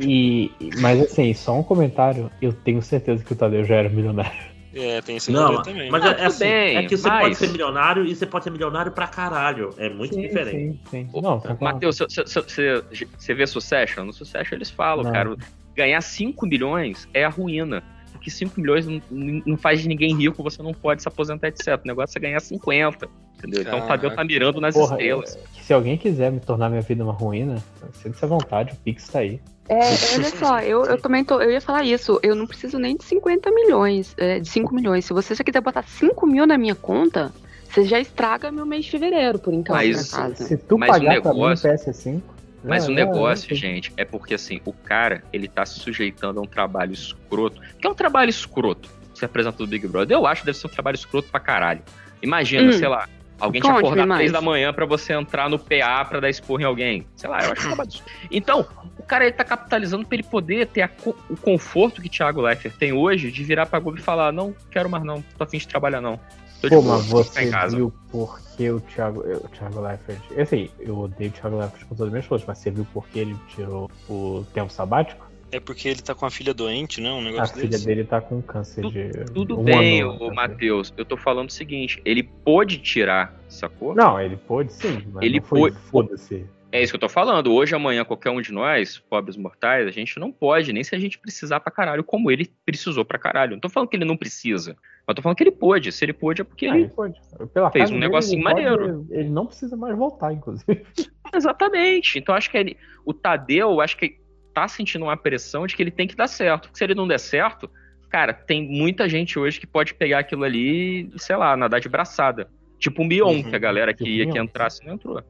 Speaker 15: E, e- mas assim, só um comentário. Eu tenho certeza que o Tadeu já era milionário.
Speaker 13: É, tem esse
Speaker 14: Não,
Speaker 13: também.
Speaker 14: mas
Speaker 11: Não,
Speaker 14: é, assim,
Speaker 11: bem,
Speaker 14: é que você
Speaker 11: mas-
Speaker 14: pode ser milionário e você pode ser milionário pra caralho. É muito diferente.
Speaker 15: Sim, sim. Não.
Speaker 11: Matheus, você vê Succession? No Succession eles falam,
Speaker 15: Não.
Speaker 11: cara, ganhar 5 milhões é a ruína. Porque 5 milhões não, não faz de ninguém rico, você não pode se aposentar, etc. O negócio é ganhar 50. Entendeu? Então o Tadeu tá mirando nas
Speaker 15: Porra,
Speaker 11: estrelas.
Speaker 15: é, se alguém quiser me tornar minha vida uma ruína, sinta-se à vontade, o Pix tá aí.
Speaker 12: É, olha só, eu, eu também tô, eu ia falar isso, eu não preciso nem de 50 milhões, é, de 5 milhões. Se você só quiser botar 5 mil na minha conta, você já estraga meu mês de fevereiro, por enquanto,
Speaker 11: Mas-
Speaker 12: na casa.
Speaker 15: Se tu
Speaker 11: Mas o
Speaker 15: pagar pra mim no
Speaker 11: negócio-
Speaker 15: PS5.
Speaker 11: Mas o negócio, gente, é porque assim, o cara, ele tá se sujeitando a um trabalho escroto. Que é um trabalho escroto, se apresenta do Big Brother. Eu acho que deve ser um trabalho escroto pra caralho. Imagina,
Speaker 12: Hum.
Speaker 11: sei lá, alguém te acordar
Speaker 12: mais.
Speaker 11: três da manhã pra você entrar no PA pra dar esporro em alguém. Sei lá, eu acho um (coughs) trabalho escroto. Então, o cara ele tá capitalizando pra ele poder ter co- o conforto que Thiago Leifert tem hoje de virar pra Globo e falar: não, quero mais não, tô afim de trabalhar não. Tô
Speaker 15: Pô,
Speaker 11: boa,
Speaker 15: mas você viu por que o Thiago, eu- o Thiago Leifert. Assim, eu odeio o Thiago Leifert com todas as minhas forças, mas você viu por que ele tirou o tempo sabático?
Speaker 13: É porque ele tá com a filha doente, não? Um
Speaker 15: A
Speaker 13: negócio
Speaker 15: filha
Speaker 13: desse.
Speaker 15: dele tá com câncer de.
Speaker 11: Tudo
Speaker 15: um
Speaker 11: bem,
Speaker 15: ano,
Speaker 11: ô
Speaker 15: tá?
Speaker 11: Matheus. Eu tô falando o seguinte: ele pôde tirar, sacou?
Speaker 15: Não, ele pôde sim, mas
Speaker 11: Ele
Speaker 15: não foi
Speaker 11: pôde-
Speaker 15: foda-se.
Speaker 11: É isso que eu tô falando. Hoje, amanhã, qualquer um de nós, pobres mortais, a gente não pode, nem se a gente precisar pra caralho, como ele precisou pra caralho. Não tô falando que ele não precisa, mas tô falando que ele pôde. Se ele pôde, é porque
Speaker 15: Ah,
Speaker 11: ele.
Speaker 15: ele
Speaker 11: fez um negocinho
Speaker 15: pode-
Speaker 11: maneiro.
Speaker 15: ele não precisa mais voltar, inclusive. (laughs)
Speaker 11: Exatamente. Então acho que ele, o Tadeu, acho que tá sentindo uma pressão de que ele tem que dar certo. Porque se ele não der certo, cara, tem muita gente hoje que pode pegar aquilo ali e, sei lá, nadar de braçada. Tipo o Mion,
Speaker 13: Uhum.
Speaker 11: que a galera que
Speaker 15: Tipo
Speaker 11: ia que entrasse não entrou.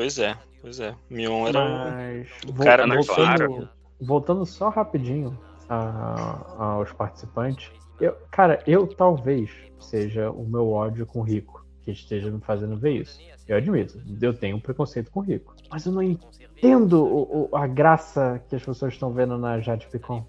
Speaker 13: Pois é, pois é. Mion era
Speaker 15: Mas,
Speaker 13: o cara na
Speaker 11: voltando-
Speaker 15: voltando, voltando só rapidinho a- aos participantes, eu, cara, eu talvez seja o meu ódio com o rico que esteja me fazendo ver isso. Eu admito, eu tenho um preconceito com o rico. Mas eu não entendo o- o- a graça que as pessoas estão vendo na Jade Picon.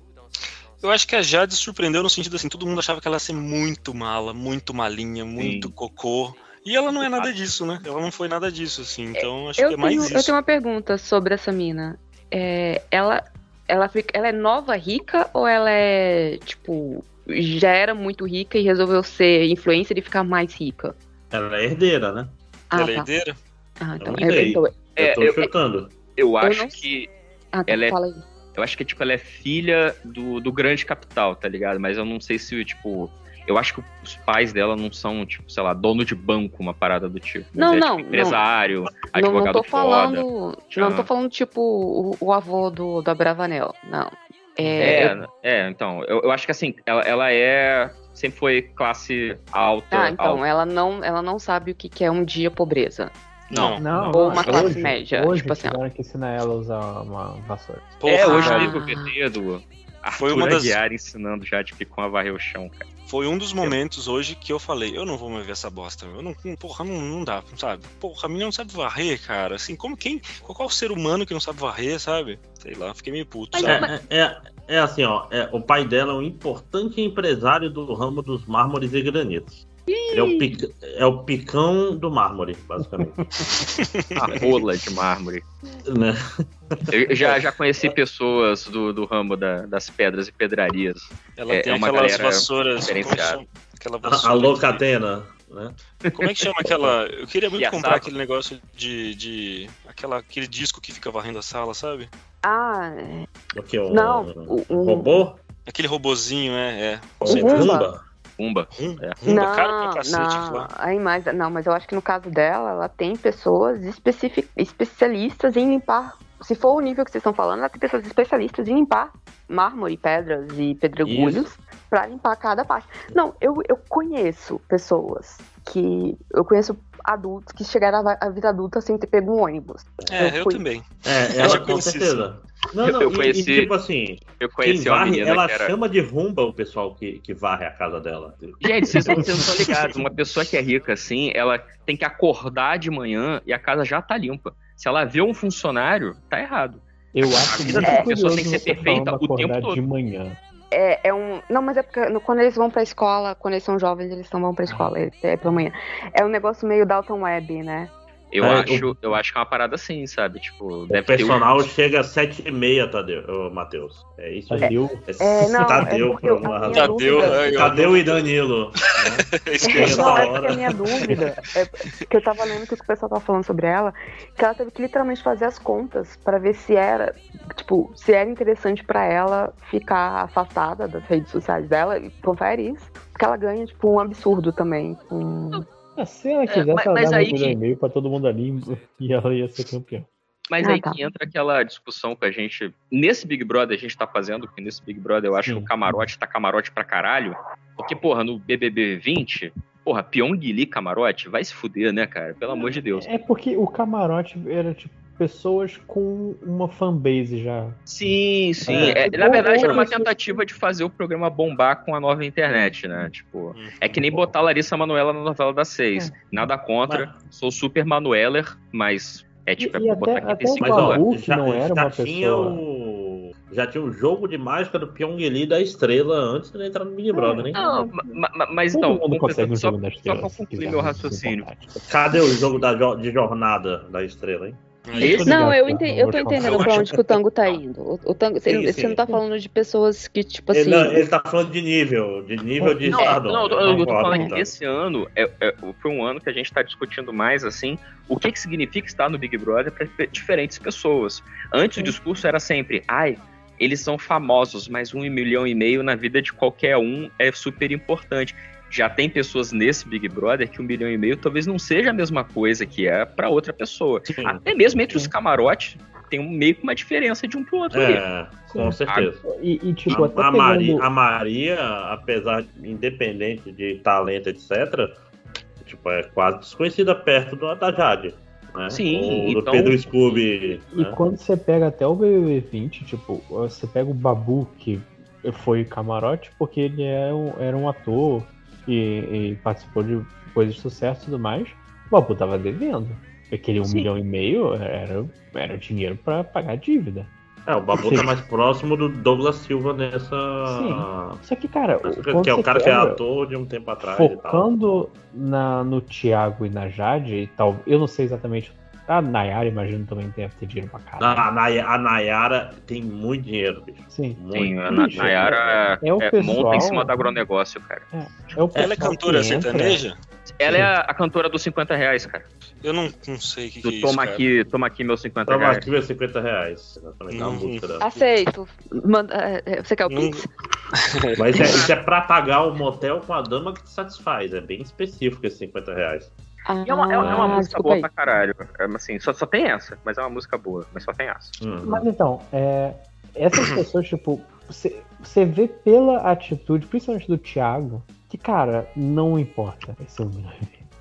Speaker 13: Eu acho que a Jade surpreendeu no sentido assim, todo mundo achava que ela ia ser muito mala, muito malinha, muito cocô. E ela não é nada disso, né? Ela não foi nada disso, assim. Então acho
Speaker 12: Eu
Speaker 13: que é mais
Speaker 12: tenho,
Speaker 13: isso.
Speaker 12: eu tenho uma pergunta sobre essa mina. É, ela, ela, fica- ela é nova rica ou ela é, tipo, já era muito rica e resolveu ser influencer e ficar mais rica?
Speaker 14: Ela é herdeira, né?
Speaker 12: Ah,
Speaker 13: Ela é
Speaker 12: tá.
Speaker 13: herdeira?
Speaker 12: Ah, então,
Speaker 14: Eu
Speaker 12: então,
Speaker 11: É,
Speaker 14: eu tô
Speaker 11: eu-
Speaker 14: chutando.
Speaker 11: Eu acho
Speaker 12: não
Speaker 11: que
Speaker 12: ah, tá,
Speaker 11: ela é-
Speaker 12: fala aí.
Speaker 11: Eu acho que, tipo, ela é filha do, do grande capital, tá ligado? Mas eu não sei se, tipo. Eu acho que os pais dela não são, tipo, sei lá, dono de banco, uma parada do tipo.
Speaker 12: Não,
Speaker 11: é,
Speaker 12: não,
Speaker 11: tipo, empresário,
Speaker 12: Não,
Speaker 11: advogado
Speaker 12: não tô
Speaker 11: foda.
Speaker 12: falando.
Speaker 11: Já.
Speaker 12: Não tô falando, tipo, o, o avô do, da Bravanel. Não. É,
Speaker 11: É, é, então, eu, eu acho que assim, ela, ela é. Sempre foi classe alta.
Speaker 12: Ah, então,
Speaker 11: alta.
Speaker 12: ela não, ela não sabe o que, que é um dia pobreza.
Speaker 11: Não.
Speaker 4: Não,
Speaker 12: Ou
Speaker 4: não,
Speaker 12: uma classe
Speaker 4: hoje,
Speaker 12: média,
Speaker 4: Hoje
Speaker 12: tipo assim,
Speaker 4: tiveram que ensinar ela a usar uma vassoura.
Speaker 11: é, hoje
Speaker 12: Ah.
Speaker 11: eu no PT do
Speaker 13: Foi
Speaker 11: Arthur
Speaker 13: uma das-
Speaker 11: Aguiar ensinando já de como a varrer o chão, cara.
Speaker 13: Foi um dos momentos hoje que eu falei, eu não vou mais ver essa bosta. Eu não, porra, não, não dá, sabe? Porra, a menina não sabe varrer, cara. Assim, como quem. Qual é o ser humano que não sabe varrer, sabe? Sei lá, fiquei meio puto, sabe?
Speaker 14: É, é, é assim, ó. é, o pai dela é um importante empresário do ramo dos mármores e granitos. Ele é o, é o picão do mármore, basicamente. (laughs)
Speaker 11: A rola de mármore.
Speaker 14: né?
Speaker 11: Eu já, já conheci pessoas do, do ramo da- das pedras e pedrarias.
Speaker 13: Ela
Speaker 11: É-
Speaker 13: tem
Speaker 11: é uma
Speaker 13: aquelas vassouras. Chama? Aquela
Speaker 14: A,
Speaker 13: vassoura.
Speaker 14: a Locatena, né?
Speaker 13: Como é que chama aquela. Eu queria muito comprar aquele negócio de. de aquela, aquele disco que fica varrendo a sala, sabe?
Speaker 12: Ah, é.
Speaker 14: O que? Um,
Speaker 12: Não, o- o-
Speaker 14: robô?
Speaker 13: Aquele robozinho, é. é.
Speaker 14: O
Speaker 13: Sei
Speaker 12: Rumba.
Speaker 14: Rumba?
Speaker 11: Rumba.
Speaker 13: Rumba,
Speaker 11: É.
Speaker 13: Rumba,
Speaker 12: não,
Speaker 13: caro pra cacete
Speaker 12: não, aí mais, não, mas eu acho que no caso dela, ela tem pessoas especifi- especialistas em limpar. Se for o nível que vocês estão falando, ela tem pessoas especialistas em limpar mármore, pedras e pedregulhos pra limpar cada parte. Não, eu, eu conheço pessoas que. Eu conheço adultos que chegaram à vida adulta sem ter pego um ônibus.
Speaker 13: É, eu
Speaker 12: fui-
Speaker 13: também.
Speaker 14: É,
Speaker 13: Eu
Speaker 14: ela
Speaker 13: já
Speaker 14: com
Speaker 13: conheci
Speaker 14: certeza. Não,
Speaker 11: Eu-
Speaker 14: não,
Speaker 11: eu
Speaker 14: e-
Speaker 11: conheci-
Speaker 14: e, tipo assim,
Speaker 11: Eu conheci uma
Speaker 14: varre,
Speaker 11: menina
Speaker 14: ela
Speaker 11: que era.
Speaker 14: chama de rumba o pessoal que, que varre a casa dela.
Speaker 11: Gente, vocês não, vocês não estão ligados. Uma pessoa que é rica assim, ela tem que acordar de manhã e a casa já tá limpa. Se ela vê um funcionário, tá errado.
Speaker 4: Eu acho
Speaker 11: vida
Speaker 4: muito
Speaker 11: da pessoa tem que ser perfeita o tempo
Speaker 4: acordar
Speaker 11: todo.
Speaker 4: de manhã.
Speaker 12: É, é um. Não, mas é porque quando eles vão pra escola, quando eles são jovens, eles não vão pra escola, é, é pela manhã. É um negócio meio Dalton Web, né?
Speaker 11: Eu,
Speaker 14: É,
Speaker 11: acho, eu acho que é uma parada assim, sabe? Tipo,
Speaker 14: O personal
Speaker 11: um...
Speaker 14: chega às sete e meia, Tadeu, ô, Matheus. É isso aí.
Speaker 4: Tadeu?
Speaker 12: É, (laughs) não,
Speaker 14: Tadeu,
Speaker 12: é porque
Speaker 14: por
Speaker 12: eu-.
Speaker 13: Tadeu,
Speaker 12: dúvida-
Speaker 13: né? eu-
Speaker 14: Tadeu e Danilo. Né? (laughs)
Speaker 12: Não, é
Speaker 14: hora.
Speaker 12: porque a minha dúvida é que eu tava lendo o que o pessoal tava falando sobre ela, que ela teve que literalmente fazer as contas pra ver se era, tipo, se era interessante pra ela ficar afastada das redes sociais dela, e confere isso, porque ela ganha, tipo, um absurdo também. com-
Speaker 4: Ah, se ela quisesse,
Speaker 11: mas-
Speaker 4: ela
Speaker 11: mas
Speaker 4: dava
Speaker 11: aí
Speaker 4: um e meio pra todo mundo ali e ela ia ser campeã.
Speaker 11: Mas
Speaker 12: Ah,
Speaker 11: aí
Speaker 12: tá.
Speaker 11: que entra aquela discussão que a gente. Nesse Big Brother a gente tá fazendo, porque nesse Big Brother eu acho
Speaker 4: Sim.
Speaker 11: que o camarote tá camarote pra caralho. Porque, porra, no BBB 20, porra, Pyong Lee camarote, vai se fuder, né, cara? Pelo amor de Deus.
Speaker 4: É porque o camarote era tipo pessoas com uma fanbase já.
Speaker 11: Sim, sim.
Speaker 4: É,
Speaker 11: É,
Speaker 4: tipo,
Speaker 11: na verdade, era uma tentativa de fazer o programa bombar com a nova internet, né? Tipo,
Speaker 13: Uhum.
Speaker 11: é que nem botar a Larissa Manoela na novela das seis. Nada contra, sou super Manueller, mas é tipo,
Speaker 4: E- e
Speaker 11: é pra botar
Speaker 4: até-
Speaker 11: quem
Speaker 4: até
Speaker 14: Mas ó, já,
Speaker 4: não era
Speaker 14: já
Speaker 4: uma
Speaker 14: tinha
Speaker 4: pessoa-
Speaker 14: o. Já tinha o jogo de mágica do Pyong Lee da estrela antes de entrar no Big Brother, hein?
Speaker 11: Não, ma- ma- mas
Speaker 4: Todo
Speaker 11: então,
Speaker 4: um
Speaker 11: só, só
Speaker 4: se
Speaker 11: concluir meu
Speaker 4: mas
Speaker 11: raciocínio.
Speaker 4: simpático.
Speaker 14: Cadê o jogo da de jornada da estrela, hein?
Speaker 11: Esse-
Speaker 12: Não, eu,
Speaker 4: ligado,
Speaker 12: enten-
Speaker 4: tá?
Speaker 12: eu tô
Speaker 4: acho-
Speaker 12: entendendo pra onde que o tango tá indo. O, o tango, você,
Speaker 14: Sim,
Speaker 12: você
Speaker 14: sim.
Speaker 12: não tá falando de pessoas que, tipo
Speaker 14: Ele,
Speaker 12: assim.
Speaker 14: não, ele tá falando de nível, de nível de
Speaker 11: Não,
Speaker 14: Stardom.
Speaker 11: não, eu tô,
Speaker 14: Eu
Speaker 11: eu tô falando
Speaker 14: tá?
Speaker 11: que esse ano é, é- foi um ano que a gente tá discutindo mais assim o que, que significa estar no Big Brother para diferentes pessoas. Antes o discurso era sempre, ai, eles são famosos, mas um milhão e meio na vida de qualquer um é super importante. Já tem pessoas nesse Big Brother que um milhão e meio talvez não seja a mesma coisa que é para outra pessoa.
Speaker 14: Sim.
Speaker 11: Até mesmo entre os camarotes tem um, meio que uma diferença de um pro outro ali.
Speaker 14: É, com certeza.
Speaker 4: E, e, tipo,
Speaker 14: A,
Speaker 4: até
Speaker 14: a
Speaker 4: pegando...
Speaker 14: Maria, a Maria, apesar de independente de talento, etc., tipo, é quase desconhecida perto do, da Jade. Né?
Speaker 11: Sim,
Speaker 14: O, do
Speaker 11: então-
Speaker 14: Pedro Scooby.
Speaker 4: E
Speaker 14: né?
Speaker 4: quando você pega até o BBB 20, tipo, você pega o Babu, que foi camarote, porque ele é um- era um ator e, e participou de coisas de sucesso e tudo mais. O Babu tava devendo. Aquele um
Speaker 11: Sim.
Speaker 4: milhão e meio era, era dinheiro pra pagar a dívida.
Speaker 14: É, o Babu tá mais próximo do Douglas Silva nessa.
Speaker 15: Sim. Só que, cara,
Speaker 14: que é o cara que é ator de um tempo atrás e tal.
Speaker 15: Focando na, no Thiago e na Jade, e tal, eu não sei exatamente. A Nayara, imagino, também deve ter dinheiro pra caralho.
Speaker 14: A, Nay- a Nayara tem muito dinheiro, bicho.
Speaker 15: Sim.
Speaker 14: Muito,
Speaker 11: Sim, a Na- Nayara
Speaker 15: É o
Speaker 11: é,
Speaker 15: pessoal-
Speaker 11: monta em cima do agronegócio, cara.
Speaker 15: É o
Speaker 13: Ela é cantora sertaneja?
Speaker 11: Ela é a, a cantora dos 50 reais, cara.
Speaker 13: Eu não, não sei o que, que é isso.
Speaker 11: toma
Speaker 13: cara.
Speaker 11: aqui, toma aqui meus 50
Speaker 14: Toma
Speaker 11: reais.
Speaker 14: aqui meus 50 reais. É dela.
Speaker 12: Aceito. Manda, é, é, você quer o Pix? (laughs)
Speaker 14: Mas é, isso é pra pagar o motel com a dama que te satisfaz. É bem específico esses 50 reais.
Speaker 12: Ah,
Speaker 11: E é uma, é uma- é uma música
Speaker 12: desculpa
Speaker 11: boa
Speaker 12: aí.
Speaker 11: pra caralho. É, assim, só, só tem essa, mas é uma música boa, mas só tem essa.
Speaker 14: Uhum.
Speaker 15: Mas então, é, essas (coughs) pessoas, tipo, você você vê pela atitude, principalmente do Thiago, que, cara, não importa esse número.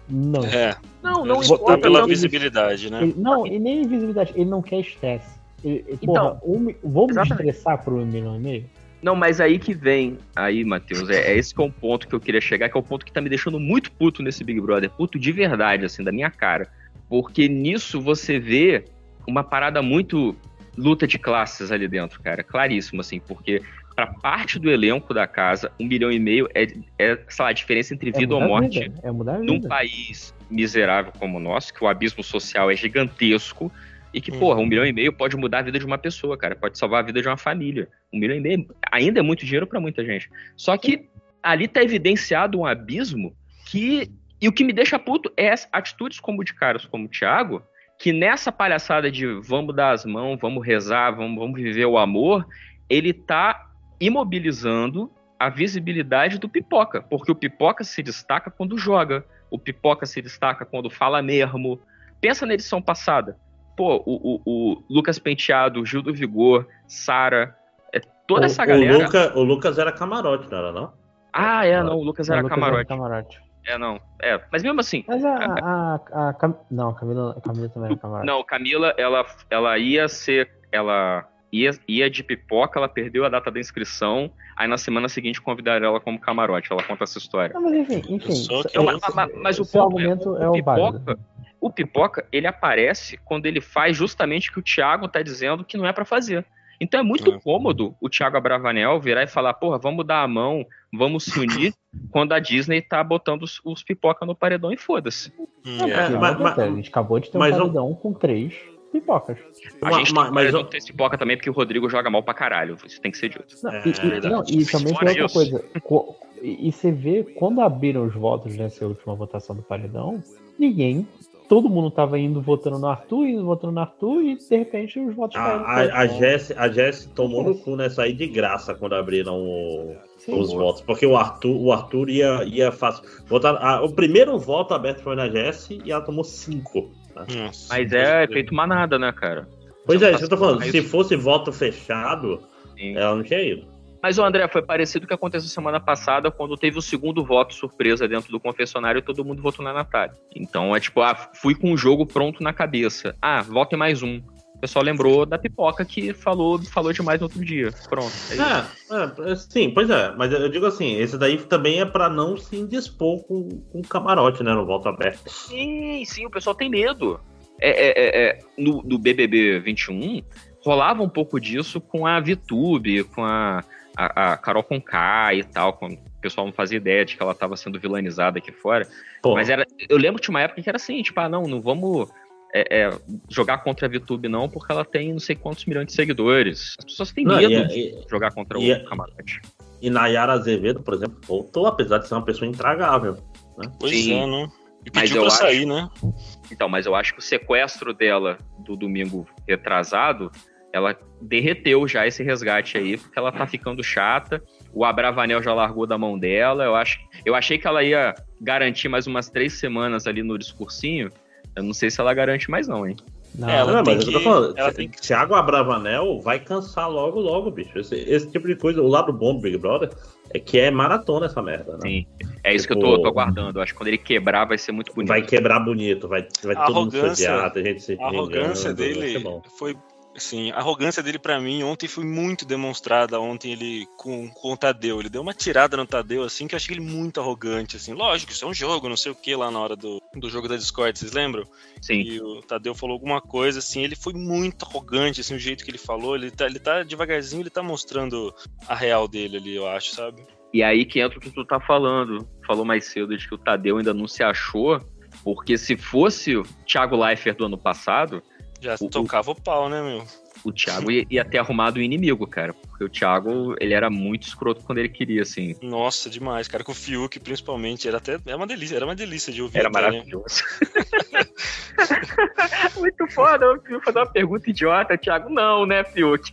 Speaker 15: Não.
Speaker 13: É.
Speaker 11: Não, não
Speaker 13: Ele
Speaker 11: importa.
Speaker 13: pela visibilidade, né?
Speaker 15: Ele- não, e nem invisibilidade, ele não quer estresse. Ele,
Speaker 11: Então,
Speaker 15: porra, um mi- vamos me
Speaker 11: exatamente.
Speaker 15: estressar por um milhão e meio?
Speaker 11: Não, mas aí que vem, aí, Matheus, é, é esse que é o ponto que eu queria chegar, que é o ponto que tá me deixando muito puto nesse Big Brother, puto de verdade, assim, da minha cara. Porque nisso você vê uma parada muito luta de classes ali dentro, cara, claríssimo, assim, porque pra parte do elenco da casa, um milhão e meio é, é sei lá, a diferença entre vida ou
Speaker 15: mudar a
Speaker 11: morte
Speaker 15: vida, É
Speaker 11: num
Speaker 15: vida.
Speaker 11: país miserável como o nosso, que o abismo social é gigantesco, e que, porra, um milhão e meio pode mudar a vida de uma pessoa, cara. Pode salvar a vida de uma família. Um milhão e meio ainda é muito dinheiro pra muita gente. Só que ali tá evidenciado um abismo que. E o que me deixa puto é as atitudes como de caras como o Thiago, que nessa palhaçada de vamos dar as mãos, vamos rezar, vamos, vamos viver o amor, ele tá imobilizando a visibilidade do pipoca. Porque o pipoca se destaca quando joga. O pipoca se destaca quando fala mesmo. Pensa na edição passada. Pô, o, o- o Lucas Penteado, o Gil do Vigor, Sara, é, toda
Speaker 14: o,
Speaker 11: essa
Speaker 14: o
Speaker 11: galera.
Speaker 14: Luca- o Lucas era camarote, não era não?
Speaker 11: Ah, é, não, o Lucas
Speaker 15: Não,
Speaker 11: era
Speaker 15: o Lucas
Speaker 11: camarote.
Speaker 15: camarote.
Speaker 11: É, não. É, mas mesmo assim.
Speaker 15: Mas a, a, a, Cam- Não, a Camila, a Camila também era camarote.
Speaker 11: Não, Camila, ela, ela ia ser. Ela ia, ia de pipoca, ela perdeu a data da inscrição. Aí na semana seguinte convidaram ela como camarote. Ela conta essa história.
Speaker 15: Não, mas enfim, enfim. é-
Speaker 11: Mas, mas- mas o
Speaker 15: seu
Speaker 11: ponto é,
Speaker 15: argumento é,
Speaker 11: o
Speaker 15: o válido.
Speaker 11: O pipoca, ele aparece quando ele faz justamente o que o Thiago tá dizendo que não é pra fazer. Então é muito
Speaker 13: É.
Speaker 11: cômodo o Thiago Abravanel virar e falar, porra, vamos dar a mão, vamos se unir, (laughs) quando a Disney tá botando os, os pipoca no paredão e foda-se.
Speaker 13: Hum,
Speaker 15: Não,
Speaker 13: é.
Speaker 15: porque,
Speaker 14: mas-
Speaker 15: mas, a gente acabou de ter um
Speaker 14: mas um-
Speaker 15: paredão com três pipocas.
Speaker 11: A gente tem
Speaker 14: mas
Speaker 11: paredão
Speaker 14: eu-
Speaker 11: ter esse pipoca também porque o Rodrigo joga mal pra caralho. Isso tem que ser dito.
Speaker 15: Não,
Speaker 14: É,
Speaker 15: e, e-
Speaker 14: verdade.
Speaker 15: não, e também tem outra
Speaker 11: isso.
Speaker 15: coisa. Co- E, e você vê, quando abriram os votos nessa última votação do paredão, ninguém. Todo mundo tava indo votando no Arthur, indo votando no Arthur, e de repente os votos caíram.
Speaker 14: A, a, a Jess, a Jess tomou no cu nessa aí de graça quando abriram o-
Speaker 15: Sim.
Speaker 14: os votos. Porque o Arthur, o Arthur ia, ia fácil. Votar, a- o primeiro voto aberto foi na Jess e ela tomou cinco. né?
Speaker 13: Nossa.
Speaker 11: Mas é feito manada, né, cara?
Speaker 14: Pois é, isso que eu tô falando. Se fosse voto fechado,
Speaker 11: Sim.
Speaker 14: ela não tinha ido.
Speaker 11: Mas o André foi parecido com o que aconteceu semana passada, quando teve o segundo voto surpresa dentro do confessionário e todo mundo votou na Natália. Então é tipo, ah, fui com o jogo pronto na cabeça. Ah, votem mais um. O pessoal lembrou da pipoca que falou, falou demais no outro dia. Pronto. É.
Speaker 14: É, é, sim, pois é. Mas eu digo assim, esse daí também é pra não se indispor com, com camarote, né? No voto aberto.
Speaker 11: Sim, sim, o pessoal tem medo. É, é, é, é, no, no BBB 21, rolava um pouco disso com a VTube, com a, a, a Carol Conká e tal, quando o pessoal não fazia ideia de que ela estava sendo vilanizada aqui fora.
Speaker 14: Pô,
Speaker 11: Mas era, eu lembro que tinha uma época que era assim, tipo, ah, não, não vamos é, é, jogar contra a VTube não, porque ela tem não sei quantos milhões de seguidores. As pessoas têm
Speaker 14: Não,
Speaker 11: medo
Speaker 14: e-
Speaker 11: de
Speaker 14: e-
Speaker 11: jogar contra
Speaker 14: e-
Speaker 11: o camarote.
Speaker 14: E Nayara Azevedo, por exemplo, voltou, apesar de ser uma pessoa intragável. Né?
Speaker 13: Pois
Speaker 11: Sim.
Speaker 13: é, né? E
Speaker 11: Mas
Speaker 13: pediu
Speaker 11: eu
Speaker 13: pra
Speaker 11: acho-
Speaker 13: sair, né?
Speaker 11: Então, mas eu acho que o sequestro dela do domingo retrasado, ela derreteu já esse resgate aí, porque ela tá ficando chata. O Abravanel já largou da mão dela. Eu acho, eu achei que ela ia garantir mais umas três semanas ali no discursinho. Eu não sei se ela garante mais não, hein?
Speaker 15: Não,
Speaker 13: É, ela
Speaker 14: Não, mas eu tô
Speaker 13: que-
Speaker 14: falando,
Speaker 13: ela
Speaker 14: Thi-
Speaker 13: tem que-
Speaker 14: Thiago Abravanel vai cansar logo, logo, bicho. Esse, esse tipo de coisa, o lado bom do Big Brother é que é maratona essa merda, né?
Speaker 11: Sim. É isso que eu
Speaker 14: Tipo-
Speaker 11: tô, tô aguardando. Eu acho que quando ele quebrar vai ser muito bonito.
Speaker 14: Vai quebrar bonito, vai, vai
Speaker 13: A
Speaker 14: todo mundo se
Speaker 13: arrogância-
Speaker 14: odiar, tem gente se
Speaker 13: A arrogância dele
Speaker 14: ser bom.
Speaker 13: foi Sim, a arrogância dele pra mim ontem foi muito demonstrada. Ontem ele com, com o Tadeu. Ele deu uma tirada no Tadeu, assim, que eu achei ele muito arrogante, assim. Lógico, isso é um jogo, não sei o que lá na hora do, do jogo da Discord, vocês lembram?
Speaker 11: Sim.
Speaker 13: E o Tadeu falou alguma coisa, assim, ele foi muito arrogante, assim, o jeito que ele falou. Ele tá, ele tá devagarzinho, ele tá mostrando a real dele ali, eu acho, sabe?
Speaker 11: E aí que entra o que tu tá falando. Falou mais cedo de que o Tadeu ainda não se achou, porque se fosse o Thiago Leifert do ano passado,
Speaker 13: Já
Speaker 11: O-
Speaker 13: tocava o pau, né, meu?
Speaker 11: o Thiago ia, ia ter arrumado o inimigo, cara. Porque o Thiago, ele era muito escroto quando ele queria, assim.
Speaker 13: Nossa, demais, cara. Com o Fiuk, principalmente, era até era uma delícia, era uma delícia de ouvir.
Speaker 11: Era
Speaker 13: até, né?
Speaker 11: maravilhoso. (laughs) muito foda, o Fiuk fazer uma pergunta idiota, Thiago, não, né, Fiuk?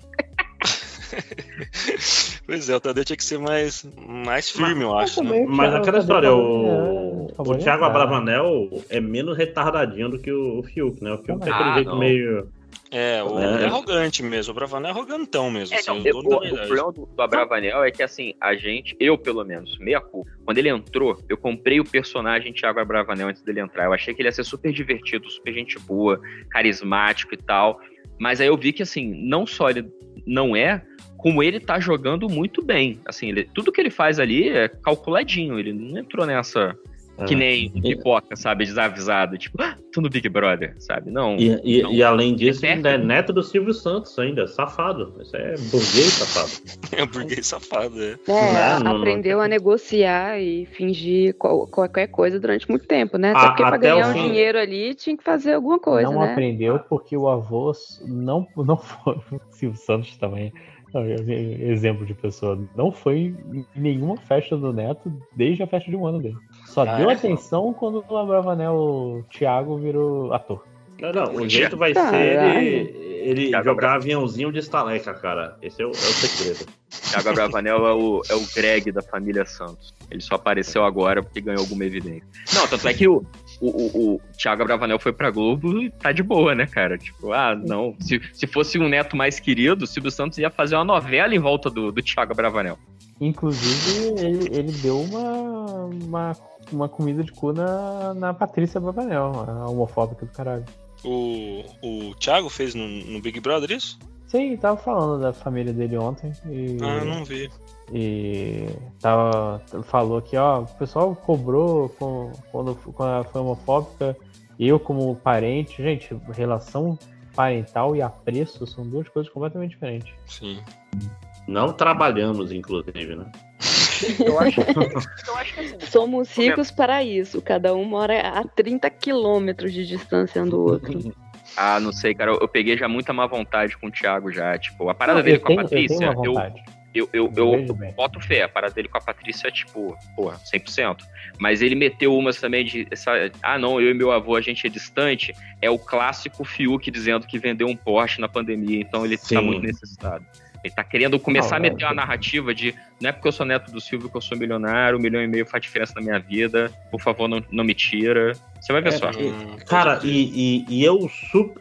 Speaker 11: (laughs)
Speaker 13: Pois é, o Tadeu tinha que ser mais, mais firme, eu acho. né?
Speaker 14: Mas, mas aquela história, o,
Speaker 15: acabou
Speaker 14: o Thiago. Abravanel é menos retardadinho do que o, o Fiuk, né? O Fiuk tem
Speaker 11: Ah,
Speaker 14: aquele jeito
Speaker 11: não.
Speaker 14: meio.
Speaker 13: É, o,
Speaker 14: É.
Speaker 13: ele é arrogante mesmo. O Bravanel é arrogantão mesmo.
Speaker 11: É,
Speaker 13: assim,
Speaker 11: não,
Speaker 13: o
Speaker 11: o, problema do, do Abravanel é que, assim, a gente, eu pelo menos, meia culpa, quando ele entrou, eu comprei o personagem Thiago Abravanel antes dele entrar. Eu achei que ele ia ser super divertido, super gente boa, carismático e tal. Mas aí eu vi que, assim, não só ele não é, como ele tá jogando muito bem. Assim, ele- tudo que ele faz ali é calculadinho. Ele não entrou nessa. Que
Speaker 14: É.
Speaker 11: nem pipoca, sabe? Desavisado. Tipo, ah, tô no Big Brother, sabe? Não.
Speaker 14: E, e-
Speaker 11: não.
Speaker 14: e além disso,
Speaker 11: É
Speaker 14: ainda é neto do Silvio Santos ainda, safado. Isso é burguês safado. (laughs)
Speaker 13: É burguês safado, é.
Speaker 12: É,
Speaker 14: Não, não,
Speaker 12: aprendeu a negociar e fingir qual- qualquer coisa durante muito tempo, né?
Speaker 15: A-
Speaker 12: porque pra ganhar um
Speaker 15: fim.
Speaker 12: dinheiro ali tinha que fazer alguma coisa,
Speaker 15: não
Speaker 12: né?
Speaker 15: aprendeu porque o avô não, (laughs) não foi. O Silvio Santos também. É Exemplo de pessoa. Não foi em nenhuma festa do Neto desde a festa de um ano dele. Só
Speaker 14: Ah,
Speaker 15: deu
Speaker 14: é?
Speaker 15: atenção quando o Abravanel Thiago virou ator.
Speaker 14: Não, não, o jeito vai ser ele, ele jogar aviãozinho de estaleca, cara. Esse é o, é o segredo.
Speaker 11: Thiago Abravanel é o, é o Greg da família Santos. Ele só apareceu agora porque ganhou alguma evidência. Não, tanto é que o, o, o, o Thiago Abravanel foi pra Globo e tá de boa, né, cara? Tipo, ah, não. Se, se fosse um neto mais querido, o Silvio Santos ia fazer uma novela em volta do, do Thiago Abravanel.
Speaker 15: Inclusive, ele, ele deu uma, uma, uma comida de cu na, na Patrícia Abravanel, a homofóbica do caralho.
Speaker 13: O, o Thiago fez no, no Big Brother isso?
Speaker 15: Sim, tava falando da família dele ontem. E,
Speaker 13: Ah, não vi.
Speaker 15: E tava, falou que, ó, o pessoal cobrou com- quando, quando ela foi homofóbica. Eu, como parente, gente, relação parental e apreço são duas coisas completamente diferentes.
Speaker 13: Sim.
Speaker 14: Não trabalhamos, inclusive, né?
Speaker 12: Eu acho, Somos ricos para isso. Cada um mora a 30 quilômetros de distância um do (laughs) outro.
Speaker 11: Ah, não sei, cara. Eu, eu peguei já muita má vontade com o Thiago já. Tipo, a parada
Speaker 15: Não,
Speaker 11: dele
Speaker 15: eu
Speaker 11: com
Speaker 15: tenho-
Speaker 11: a
Speaker 15: eu tenho
Speaker 11: Patrícia, eu. Eu, eu, eu, boto fé. A parada dele com a Patrícia é tipo, porra, 100%. Mas ele meteu umas também de. Essa, ah, não, eu e meu avô, a gente é distante. É o clássico Fiuk dizendo que vendeu um Porsche na pandemia, então ele
Speaker 14: Sim.
Speaker 11: tá muito necessitado. Ele tá querendo começar
Speaker 15: Não,
Speaker 11: a meter uma narrativa de não é porque eu sou neto do Silvio que eu sou milionário, um milhão e meio faz diferença na minha vida, por favor, não, não me tira. Você vai ver
Speaker 14: É,
Speaker 11: só.
Speaker 14: e- Cara, e, e, e eu,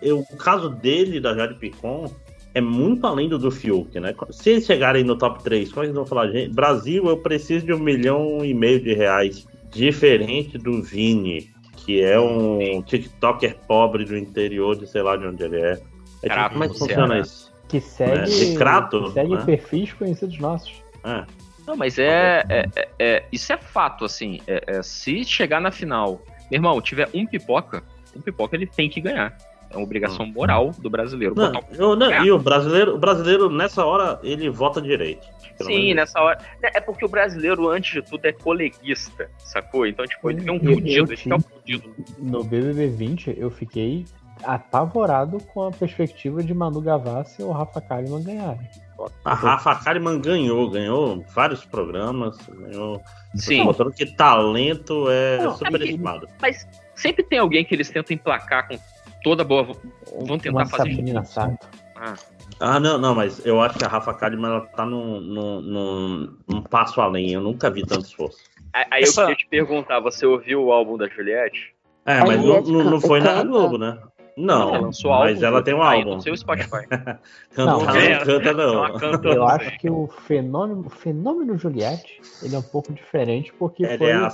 Speaker 14: eu, o caso dele, da Jade Picon, é muito além do do Fiuk, né? Se eles chegarem no top 3, como é que eles vão falar? Gente, Brasil, eu preciso de um milhão e meio de reais. Diferente do Vini, que é um TikToker pobre do interior de sei lá de onde ele é. é tipo,
Speaker 11: Crato
Speaker 14: como é que funciona
Speaker 11: Ceará.
Speaker 14: isso?
Speaker 15: Que segue,
Speaker 14: É, Crato,
Speaker 15: que segue
Speaker 14: né?
Speaker 15: perfis conhecidos nossos.
Speaker 14: É.
Speaker 11: Não, mas é, é- é- é- Isso é fato, assim. É- é, se chegar na final, meu irmão, tiver um pipoca, um pipoca ele tem que ganhar. É uma obrigação moral do brasileiro.
Speaker 14: Não,
Speaker 11: botar
Speaker 14: eu- não, e o brasileiro, o brasileiro, nessa hora, ele vota direito.
Speaker 11: Sim,
Speaker 14: menos.
Speaker 11: nessa hora. É porque o brasileiro, antes de tudo, é coleguista, sacou? Então, tipo, ele é um fudido, ele é um fudido.
Speaker 15: No BBB 20, eu fiquei apavorado com a perspectiva de Manu Gavassi ou Rafa Kalimann ganharem.
Speaker 14: A Rafa Kalimann ganhou, ganhou vários programas, ganhou.
Speaker 11: Sim.
Speaker 14: Mostrando que talento é
Speaker 11: Não,
Speaker 14: superestimado.
Speaker 11: Mas sempre tem alguém que eles tentam emplacar com toda boa. Vão tentar
Speaker 15: Uma
Speaker 11: fazer.
Speaker 15: Sabrina Sato.
Speaker 11: Ah,
Speaker 14: Ah, não, não, mas eu acho que a Rafa Kalimann ela tá num, num, num, num passo além. Eu nunca vi tanto esforço.
Speaker 11: Aí
Speaker 13: Essa-
Speaker 11: eu queria te perguntar, você ouviu o álbum da Juliette?
Speaker 14: É, mas não,
Speaker 12: Juliette
Speaker 14: não, não
Speaker 12: canta-
Speaker 14: foi na
Speaker 12: canta?
Speaker 14: Globo, né? Não,
Speaker 11: Ela lançou
Speaker 14: mas
Speaker 11: álbum,
Speaker 14: ela tem um álbum.
Speaker 11: no seu Spotify. (laughs)
Speaker 14: Canta,
Speaker 15: Não,
Speaker 14: não,
Speaker 11: é,
Speaker 14: canta
Speaker 11: é
Speaker 14: não.
Speaker 11: uma cantora.
Speaker 15: Eu acho que o fenômeno, o fenômeno Juliette, ele é um pouco diferente, porque
Speaker 14: Ele
Speaker 15: foi,
Speaker 14: é a,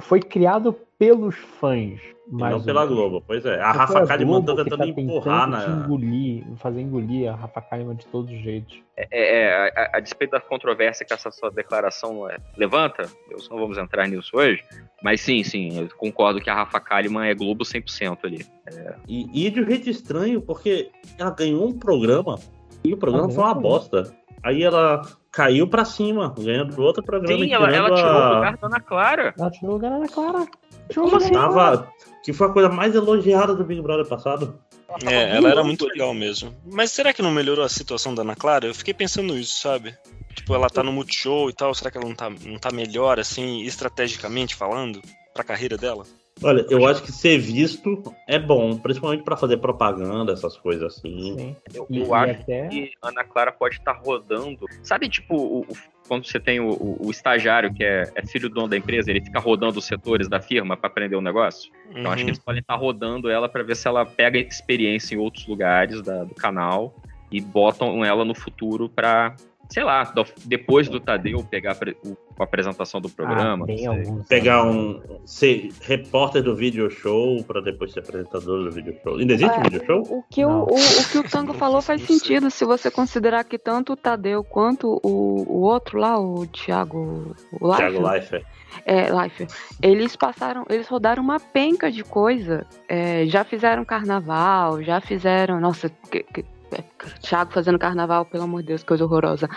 Speaker 15: foi criado pelos fãs.
Speaker 14: E
Speaker 15: Mas
Speaker 14: não pela Globo, pois é. A
Speaker 15: Foi
Speaker 14: Rafa Kalimann tá tentando empurrar
Speaker 15: tentando te
Speaker 14: na.
Speaker 15: engolir, fazer engolir a Rafa Kalimann de todos os jeitos.
Speaker 11: É, é, a, a despeito da controvérsia que essa sua declaração é, levanta, eu não vamos entrar nisso hoje, mas sim, sim, eu concordo que a Rafa Kalimann é Globo 100% ali.
Speaker 14: E, e de um jeito estranho, porque ela ganhou um programa e o programa
Speaker 15: Ah,
Speaker 14: foi uma
Speaker 15: mesmo?
Speaker 14: bosta. Aí ela caiu pra cima, ganhando outro programa.
Speaker 11: Sim, ela, ela tirou
Speaker 14: a-
Speaker 11: o lugar da Ana Clara.
Speaker 15: Ela tirou o lugar da Ana Clara.
Speaker 11: Como assim?
Speaker 14: Tava, que foi a coisa mais elogiada do Big Brother passado.
Speaker 13: É, ela era muito legal mesmo. Mas será que não melhorou a situação da Ana Clara? Eu fiquei pensando isso, sabe? Tipo, ela tá no Multishow e tal, será que ela não tá, não tá melhor, assim, estrategicamente falando, pra carreira dela?
Speaker 14: Olha, eu acho que ser visto é bom, principalmente pra fazer propaganda, essas coisas assim.
Speaker 11: Eu,
Speaker 15: E-
Speaker 11: eu
Speaker 15: e
Speaker 11: acho
Speaker 15: até-
Speaker 11: que Ana Clara pode estar rodando. Sabe, tipo, o- o- quando você tem o, o- o estagiário que é, é filho do dono da empresa, ele fica rodando os setores da firma pra aprender o negócio? Então acho que
Speaker 13: Uhum.
Speaker 11: eles podem estar rodando ela pra ver se ela pega experiência em outros lugares da- do canal e botam ela no futuro pra, sei lá, do- depois do Tadeu pegar a, pre- o- a apresentação do programa.
Speaker 15: Ah, alguns.
Speaker 14: Pegar um. ser repórter do video show pra depois ser apresentador do video show. Ainda existe
Speaker 12: É,
Speaker 14: video show?
Speaker 12: O que o, o, o que o Tango falou faz sentido se você considerar que tanto o Tadeu quanto o, o outro lá, o Thiago Leifert,
Speaker 14: Thiago Leifert.
Speaker 12: é, Leifert, eles passaram, eles rodaram uma penca de coisa. É, já fizeram carnaval, já fizeram. Nossa, que, que, Thiago fazendo carnaval, pelo amor de Deus, coisa horrorosa.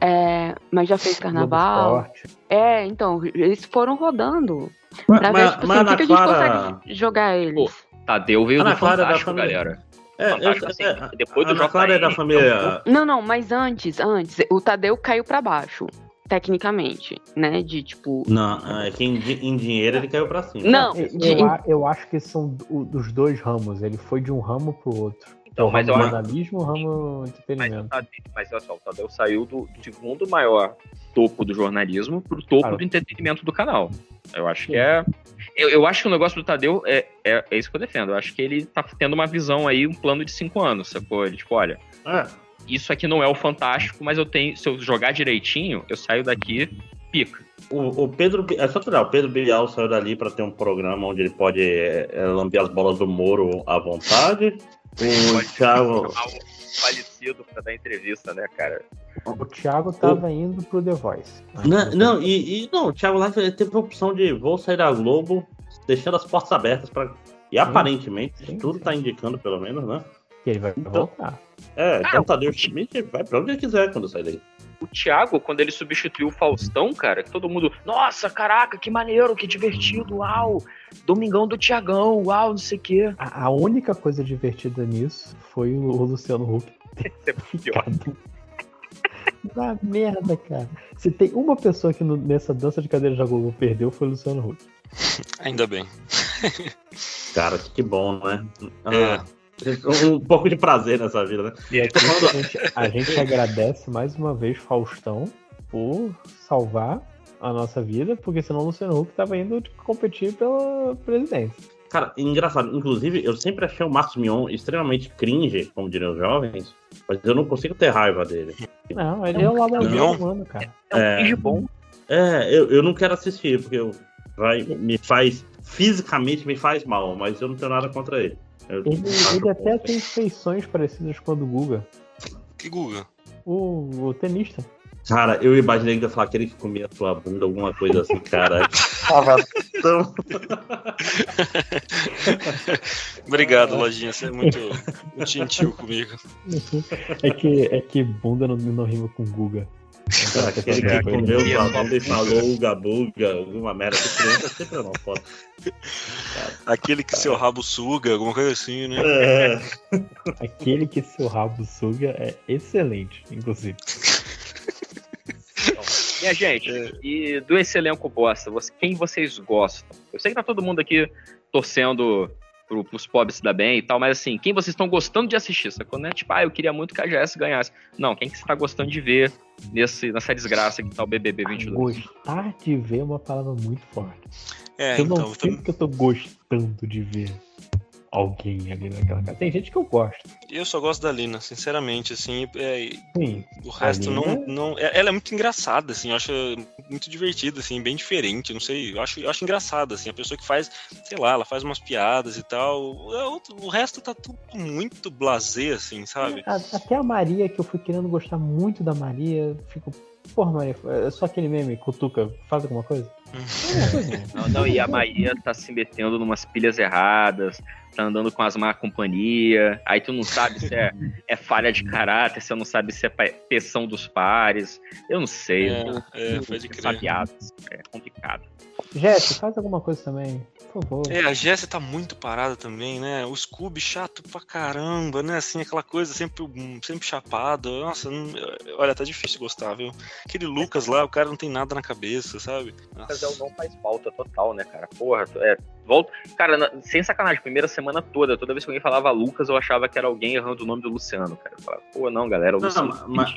Speaker 12: É, mas já fez carnaval. É, então, eles foram rodando.
Speaker 14: Mas,
Speaker 12: Pra ver, tipo, assim, o que, a gente consegue jogar eles.
Speaker 11: Pô, Tadeu veio
Speaker 14: Ana
Speaker 11: do
Speaker 14: Clara é da
Speaker 11: Fantástico,
Speaker 14: família.
Speaker 11: galera.
Speaker 14: É,
Speaker 11: Fantástico,
Speaker 14: eu,
Speaker 11: assim,
Speaker 14: é,
Speaker 11: depois do
Speaker 14: Ana Clara é da família.
Speaker 12: Não, não, mas antes, antes, o Tadeu caiu pra baixo, tecnicamente, né? De tipo.
Speaker 14: Não, é que em, em dinheiro ele caiu pra cima.
Speaker 12: Não,
Speaker 15: Eu,
Speaker 12: de-
Speaker 15: eu eu acho que são dos dois ramos. Ele foi de um ramo pro outro.
Speaker 11: Então,
Speaker 15: o
Speaker 11: mas
Speaker 15: ramo
Speaker 11: eu acho-
Speaker 15: jornalismo e o ramo
Speaker 11: Mas,
Speaker 15: entretenimento.
Speaker 11: Tadeu- mas olha só, o Tadeu saiu do, do segundo maior topo do jornalismo pro topo
Speaker 15: Claro.
Speaker 11: do entretenimento do canal. Eu acho que é. Eu, eu acho que o negócio do Tadeu é, é, é isso que eu defendo. Eu acho que ele tá tendo uma visão aí, um plano de cinco anos, sacou? Ele, tipo, olha,
Speaker 14: É.
Speaker 11: isso aqui não é o fantástico, mas eu tenho. Se eu jogar direitinho, eu saio daqui, pica.
Speaker 14: O, o Pedro, é só tirar, o Pedro Bial saiu dali pra ter um programa onde ele pode é, é, lamber as bolas do Moro à vontade. O Thiago.
Speaker 11: O falecido pra dar entrevista, né, cara?
Speaker 15: O Thiago tava indo pro The Voice.
Speaker 14: Não, não, e, e não, o Thiago ele teve a opção de vou sair da Globo, deixando as portas abertas para E aparentemente,
Speaker 15: sim,
Speaker 14: tudo tá indicando, pelo menos, né?
Speaker 15: Que ele vai
Speaker 14: Então-
Speaker 15: voltar.
Speaker 14: É,
Speaker 11: Ah,
Speaker 14: então o Tadeu Schmidt vai pra onde ele quiser quando sair daí.
Speaker 11: O Thiago, quando ele substituiu o Faustão, cara, que todo mundo. Nossa, caraca, que maneiro, que divertido, uau! Domingão do Tiagão, uau, não sei o quê.
Speaker 15: A, a única coisa divertida nisso foi o, o Luciano Huck ter
Speaker 11: Isso é pior. (laughs)
Speaker 15: ficado. Da merda, cara. Se tem uma pessoa que no- nessa dança de cadeira da Globo perdeu, foi o Luciano Huck.
Speaker 13: Ainda bem.
Speaker 14: Cara, que bom, né?
Speaker 13: É.
Speaker 14: Ah, um, um pouco de prazer nessa vida, né?
Speaker 15: E aqui a gente, a gente agradece mais uma vez Faustão por salvar a nossa vida, porque senão o Luciano Huck tava indo competir pela presidência.
Speaker 14: Cara, engraçado. Inclusive, eu sempre achei o Marcos Mion extremamente cringe, como diriam os jovens, mas eu não consigo ter raiva dele.
Speaker 15: Não, ele é o lado humano, cara.
Speaker 11: É um
Speaker 14: É.
Speaker 11: cringe bom.
Speaker 14: É, eu, eu não quero assistir, porque eu, vai, me faz. Fisicamente me faz mal, mas eu não tenho nada contra ele. Eu
Speaker 15: Ele, ele até tem feições parecidas com a do Guga.
Speaker 13: Que Guga?
Speaker 15: O, o tenista.
Speaker 14: Cara, eu imaginei que ia falar que comia a tua bunda, alguma coisa assim, cara. (laughs) Tava tão. (laughs)
Speaker 13: Obrigado, Lojinha. Você é muito, muito gentil comigo.
Speaker 15: É que, é que bunda não, não rima com Guga.
Speaker 14: Aquele que comeu tua bunda e falou uga buga, alguma merda de criança, sempre não pode.
Speaker 13: Aquele que seu rabo suga, alguma coisa assim, né?
Speaker 14: É.
Speaker 15: Aquele que seu rabo suga é excelente, inclusive.
Speaker 11: Minha gente, e do esse elenco bosta, você- quem vocês gostam? Eu sei que tá todo mundo aqui torcendo pro, pros pobres se dar bem e tal, mas assim, quem vocês estão gostando de assistir? Sacou? Não é tipo, ah, eu queria muito que a GS ganhasse. Não, quem que você tá gostando de ver nesse, nessa desgraça que tá o BBB 22?
Speaker 15: Gostar de ver é uma palavra muito forte.
Speaker 13: É,
Speaker 15: eu não
Speaker 13: então,
Speaker 15: sei porque eu tô gostando de ver alguém ali naquela casa. Tem gente que eu gosto.
Speaker 13: Eu só gosto da Lina, sinceramente, assim. é,
Speaker 15: Sim.
Speaker 13: o resto
Speaker 15: A
Speaker 13: não.
Speaker 15: Lina-
Speaker 13: não é- ela é muito engraçada, assim. Eu acho muito divertido, assim, bem diferente. Não sei, eu acho, eu acho engraçado, assim, a pessoa que faz, sei lá, ela faz umas piadas e tal. O, o resto tá tudo muito blasé, assim, sabe?
Speaker 15: Até a Maria, que eu fui querendo gostar muito da Maria, fico. Porra, Maria, é só aquele meme, cutuca, faz alguma coisa? (laughs)
Speaker 11: Não, não, e a Maria tá se metendo numas pilhas erradas, tá andando com as má companhia, aí tu não sabe se é, (laughs) é falha de caráter, você não sabe se é pressão dos pares, eu não sei.
Speaker 13: É,
Speaker 11: eu-
Speaker 13: é, crer.
Speaker 11: sabiadas, é complicado.
Speaker 15: Jéssica, faz alguma coisa também, por favor.
Speaker 13: É, a Jéssica tá muito parada também, né? O Scooby chato pra caramba, né? Assim, aquela coisa sempre, hum, sempre chapado. Nossa, não- olha, tá difícil gostar, viu? Aquele Lucas lá, o cara não tem nada na cabeça, sabe?
Speaker 11: Mas é o não faz falta total, né, cara? Porra, é, volta. Cara, na- sem sacanagem, primeira semana toda, toda vez que alguém falava Lucas, eu achava que era alguém errando o nome do Luciano, cara. Eu falava, pô, não, galera, o
Speaker 14: Não,
Speaker 11: Luciano.
Speaker 14: mas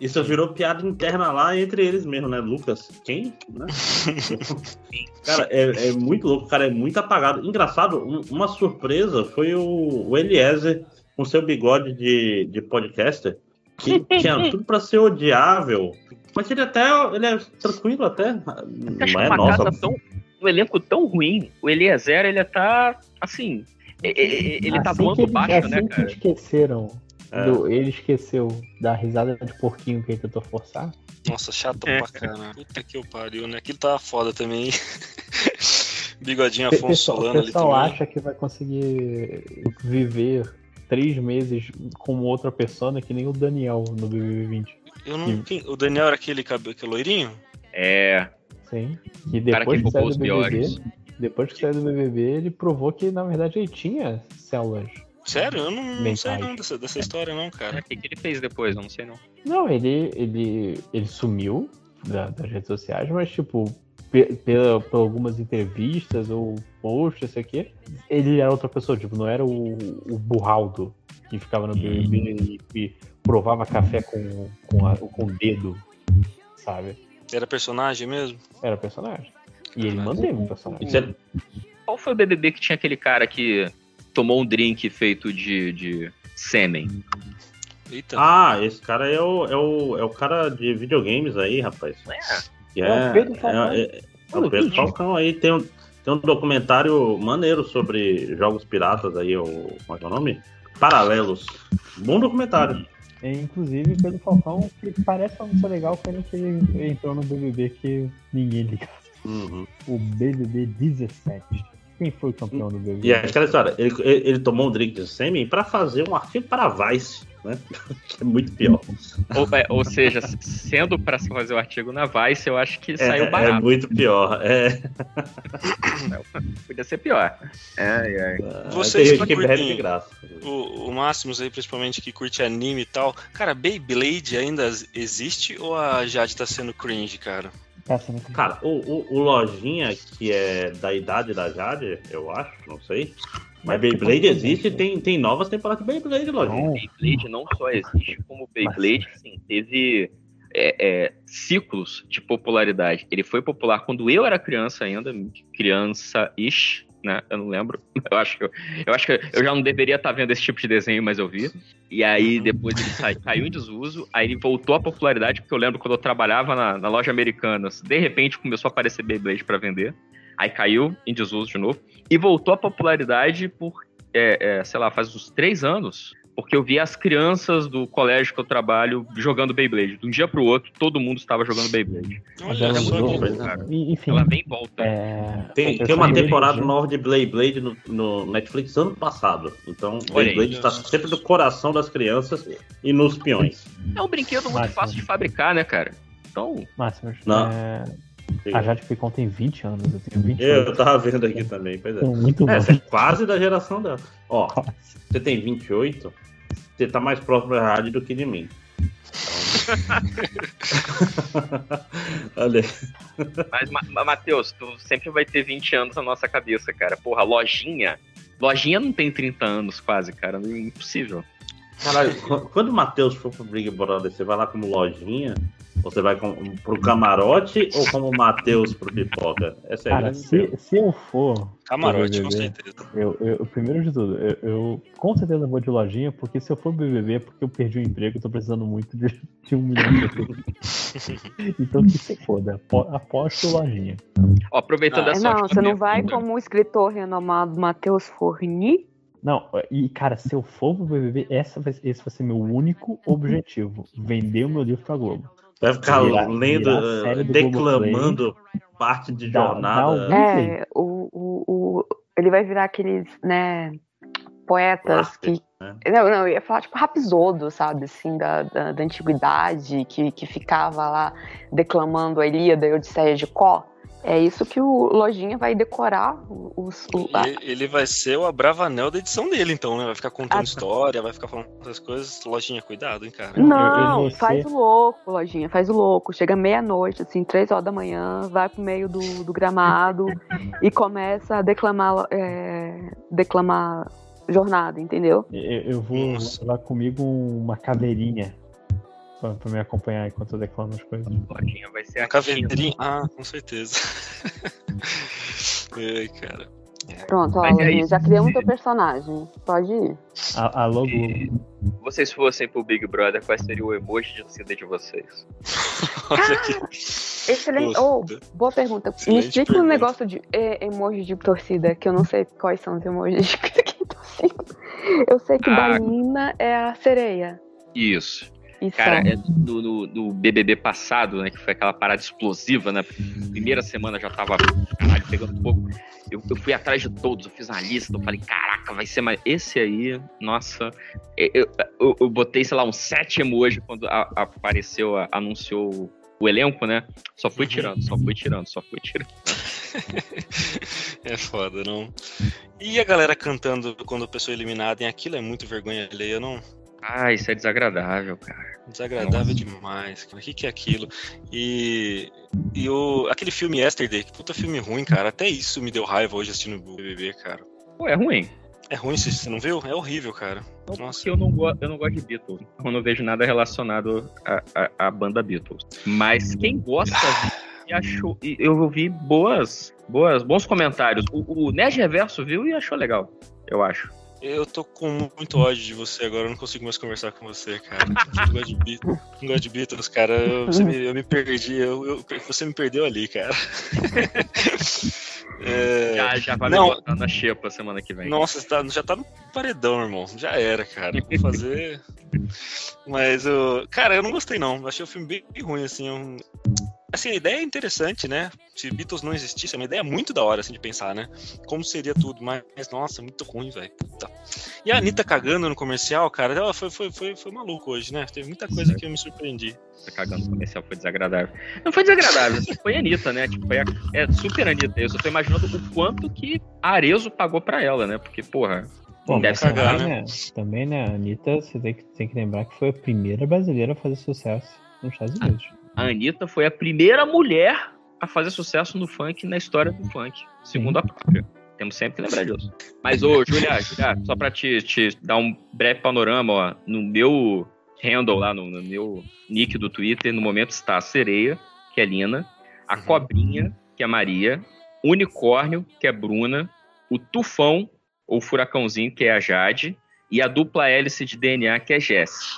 Speaker 14: isso virou piada interna lá entre eles mesmo, né? Lucas, quem? Né? (laughs) cara, é, é muito louco, cara, é muito apagado. Engraçado, um- uma surpresa foi o, o Eliezer com seu bigode de, de podcaster, que tinha tudo pra ser odiável. Mas ele até ele é tranquilo até. Não é nossa.
Speaker 11: tão. Um elenco tão ruim, o Eliezer, ele tá. Assim. Ele tá
Speaker 15: assim que
Speaker 11: voando
Speaker 15: eles,
Speaker 11: baixo,
Speaker 15: assim
Speaker 11: né,
Speaker 15: que
Speaker 11: cara?
Speaker 15: esqueceram,
Speaker 14: É.
Speaker 15: do- ele esqueceu da risada de porquinho que ele tentou forçar.
Speaker 13: Nossa, chato
Speaker 11: É.
Speaker 13: pra caramba. Puta que eu pariu, né? Aquilo tava foda também. (laughs) Bigodinho
Speaker 15: O
Speaker 13: Afonso
Speaker 15: pessoal,
Speaker 13: Solano
Speaker 15: o
Speaker 13: ali
Speaker 15: pessoal
Speaker 13: também.
Speaker 15: acha que vai conseguir viver três meses como outra pessoa que nem o Daniel no BBB 20.
Speaker 13: Eu não, quem- o Daniel era aquele cabelo, aquele loirinho?
Speaker 11: É.
Speaker 15: Sim. E
Speaker 11: Cara que
Speaker 15: depois que, saiu
Speaker 11: roubou
Speaker 15: do
Speaker 11: os
Speaker 15: BBB,
Speaker 11: piores.
Speaker 15: depois que saiu do BBB, ele provou que na verdade ele tinha células.
Speaker 13: Sério? Eu não, não sei não dessa, dessa história não, cara.
Speaker 11: O que, que ele fez depois? Eu não sei não.
Speaker 15: Não, ele, ele, ele sumiu da- das redes sociais, mas tipo, pela, por algumas entrevistas ou posts, isso aqui, ele era outra pessoa, tipo, não era o, o burraldo que ficava no BBB e, e provava café com, com, a- com o dedo, sabe?
Speaker 13: Era personagem mesmo?
Speaker 15: Era personagem. E ele manteve o personagem.
Speaker 14: É-
Speaker 11: Qual foi o BBB que tinha aquele cara que tomou um drink feito de, de sêmen?
Speaker 13: Eita.
Speaker 14: Ah, esse cara é o, é, o, é o cara de videogames aí, rapaz. Que
Speaker 15: É o Pedro Falcão.
Speaker 14: É, é- é o Pedro Falcão aí. Tem um, tem um documentário maneiro sobre jogos piratas aí, o, como é que é o nome? Paralelos. Bom documentário.
Speaker 15: É, inclusive, Pedro Falcão, que parece uma pessoa legal, que ele entrou no BBB que ninguém liga.
Speaker 14: Uhum.
Speaker 15: O BBB 17. Quem foi o campeão do BBB?
Speaker 14: E aquela história, ele, ele, ele tomou um drink de sêmen pra fazer um artigo para a Vice, né? (laughs) Que é muito pior.
Speaker 11: Ou, é, ou seja, sendo pra se fazer o artigo na Vice, eu acho que saiu
Speaker 14: É, é
Speaker 11: barato.
Speaker 14: muito pior. É. (laughs)
Speaker 11: Podia ser pior. Ai, ai.
Speaker 13: Vocês
Speaker 14: tem
Speaker 13: que
Speaker 14: gente que bebe de
Speaker 13: curtem
Speaker 14: graça.
Speaker 13: o, o Máximos aí, principalmente, que curte anime e tal. Cara, Beyblade ainda existe ou a Jade tá sendo cringe, cara?
Speaker 14: Cara, o, o, o Lojinha, que é da idade da Jade, eu acho, não sei. Mas Beyblade existe e tem, tem novas temporadas de Beyblade, Lojinha.
Speaker 11: Beyblade não só existe, como Beyblade sim, teve é, é, ciclos de popularidade. Ele foi popular quando eu era criança ainda, criança-ish, né? Eu não lembro. (laughs) Eu acho que eu, eu acho que eu já não deveria estar vendo esse tipo de desenho, mas eu vi. E aí depois ele sai- caiu em desuso, aí ele voltou à popularidade, porque eu lembro quando eu trabalhava na, na loja Americanas, de repente começou a aparecer Beyblade para vender. Aí caiu em desuso de novo. E voltou à popularidade por, é, é, sei lá, faz uns três anos. Porque eu vi as crianças do colégio que eu trabalho jogando Beyblade. De um dia pro outro, todo mundo estava jogando Beyblade.
Speaker 15: Olha
Speaker 11: Era
Speaker 15: só
Speaker 11: muito
Speaker 15: que-
Speaker 11: louco, cara.
Speaker 15: Enfim,
Speaker 11: Ela vem e volta.
Speaker 15: é,
Speaker 14: Tem, tem uma temporada nova de Beyblade no, no Netflix ano passado. Então. Beyblade está sempre no coração das crianças e nos peões.
Speaker 11: É um brinquedo muito
Speaker 15: Máximo.
Speaker 11: fácil de fabricar, né, cara? Então,
Speaker 15: Máximos.
Speaker 14: Não.
Speaker 15: é, a Jade Picon tem 20 anos, eu tenho 20
Speaker 14: Eu tava vendo aqui também, pois é.
Speaker 15: Muito
Speaker 14: é, é quase da geração dela. Ó, você tem 28, você tá mais próximo da rádio do que de mim. Então... (laughs) Olha
Speaker 11: mas, Ma- Ma- Matheus, tu sempre vai ter 20 anos na nossa cabeça, cara. Porra, lojinha. Lojinha não tem 30 anos quase, cara. É impossível.
Speaker 14: Caralho, qu- quando o Matheus for pro Big Brother, você vai lá como lojinha, Você vai com, pro camarote ou como o Matheus pro pipoca? Essa é a
Speaker 4: Cara,
Speaker 14: grande
Speaker 4: se, se eu for.
Speaker 13: Camarote,
Speaker 4: pro
Speaker 13: com
Speaker 4: BBB,
Speaker 13: certeza.
Speaker 4: Eu, eu- primeiro de tudo, eu, eu com certeza vou de lojinha, porque se eu for BBB é porque eu perdi o emprego, eu tô precisando muito de, de um milhão de pessoas. (laughs) então que se foda, apo- aposto lojinha.
Speaker 11: Ó, aproveitando
Speaker 12: É,
Speaker 11: essa
Speaker 12: não, você não vai como o escritor renomado Matheus Forni?
Speaker 4: Não, e cara, se eu for pro BBB, essa vai, esse vai ser meu único objetivo: vender o meu livro pra Globo.
Speaker 14: Vai ficar
Speaker 4: Virar-
Speaker 14: lendo,
Speaker 4: virar
Speaker 14: eh, declamando parte de
Speaker 4: Dá- dá
Speaker 14: jornada.
Speaker 4: um-
Speaker 12: É, o, o, o- ele vai virar aqueles, né, poetas que.
Speaker 14: né?
Speaker 12: Não, não, eu ia falar tipo Rapisodo, sabe, assim, da, da, da antiguidade, que, que ficava lá declamando a Ilíada e a Odisseia de Có. É isso que o Lojinha vai decorar os. o- a-
Speaker 13: Ele, vai ser o Abravanel da edição dele, então, né? Vai ficar contando
Speaker 12: Ah,
Speaker 13: história, vai ficar falando essas coisas. Lojinha, cuidado, hein, cara.
Speaker 12: Não,
Speaker 4: você-
Speaker 12: faz o louco, Lojinha, faz o louco. Chega meia-noite, assim, três horas da manhã, vai pro meio do, do gramado e começa a declamar, é, declamar jornada, entendeu?
Speaker 4: Eu, eu vou levar comigo uma caveirinha pra, pra me acompanhar enquanto eu declamo as coisas.
Speaker 11: Lojinha vai ser
Speaker 13: A caveirinha. Ah, com certeza. (laughs) Ai, cara.
Speaker 12: Pronto, ó,
Speaker 11: Mas é
Speaker 12: já criamos teu personagem. Pode ir.
Speaker 4: A- Alô, Globo.
Speaker 11: vocês fossem pro Big Brother, qual seria o emoji de torcida de vocês? (laughs)
Speaker 13: Olha aqui.
Speaker 12: Excelente. Oh, boa pergunta. Me
Speaker 13: Excelente
Speaker 12: explica um
Speaker 13: pergunta.
Speaker 12: negócio de é, emoji de torcida, que eu não sei quais são os emojis (laughs) de torcida. Eu sei que
Speaker 11: Ah.
Speaker 12: da Nina é a sereia.
Speaker 11: Isso.
Speaker 12: Isso.
Speaker 11: Cara, é no, no- no BBB passado, né, que foi aquela parada explosiva, né? Primeira semana já tava caralho, pegando fogo. Eu, eu fui atrás de todos, eu fiz uma lista, eu falei, caraca, vai ser mais. Esse aí, nossa. Eu, eu, eu- eu botei, sei lá, uns sete emojis quando a- apareceu, a- anunciou o elenco, né? Só fui tirando, só fui tirando, só fui tirando. (laughs)
Speaker 13: É foda, não. E a galera cantando quando a pessoa é eliminada, em aquilo é muito vergonha alheia, não?
Speaker 11: Ah, isso é desagradável, cara.
Speaker 13: Desagradável demais, cara. O que, que é aquilo? E, e o, aquele filme Yesterday, que puta filme ruim, cara. Até isso me deu raiva hoje assistindo o BBB, cara.
Speaker 11: Pô, é ruim.
Speaker 13: É ruim, você não viu? É horrível, cara. Nossa.
Speaker 11: Eu não, go- eu não gosto de Beatles. Eu não vejo nada relacionado à, banda Beatles. Mas quem gosta (laughs) e achou. e Eu ouvi boas, boas, bons comentários. O, o Nerd Reverso viu e achou legal, eu acho.
Speaker 13: Eu tô com muito ódio de você agora, eu não consigo mais conversar com você, cara. Eu não gosto de Beatles, não gosto de Beatles cara. Eu, você me, eu me perdi, eu, eu- você me perdeu ali, cara. (laughs) É,
Speaker 11: Já, já vai
Speaker 13: não,
Speaker 11: me botar na xepa semana que vem.
Speaker 13: Nossa, tá- já tá no paredão, irmão. Já era, cara. Vou fazer. (laughs) Mas eu. Cara, eu não gostei, não. Eu achei o filme bem, bem ruim, assim. um- Assim, a ideia é interessante, né? Se Beatles não existisse, é uma ideia muito da hora, assim, de pensar, né? Como seria tudo, mas, nossa, muito ruim, velho. Puta. E a Anitta cagando no comercial, cara, ela foi, foi, foi, foi maluco hoje, né? Teve muita coisa que eu me surpreendi.
Speaker 11: Tá cagando no comercial, foi desagradável. Não foi desagradável, foi a Anitta, né? Tipo, foi a- é super Anitta. Eu só tô imaginando o quanto que a Arezo pagou pra ela, né? Porque, porra,
Speaker 4: Bom,
Speaker 11: deve cagar,
Speaker 4: também,
Speaker 11: né?
Speaker 4: né? Também, né, a Anitta, você tem que, tem que lembrar que foi a primeira brasileira a fazer sucesso nos Estados Unidos.
Speaker 11: A Anitta foi a primeira mulher a fazer sucesso no funk na história do funk, segundo a própria. Temos sempre que lembrar disso. Mas, ô, Julia, Julia, só pra te, te dar um breve panorama, ó, no meu handle lá, no, no meu nick do Twitter, no momento está a sereia, que é Lina, a cobrinha, que é Maria, unicórnio, que é Bruna, o tufão, ou furacãozinho, que é a Jade, e a dupla hélice de DNA, que é Jess.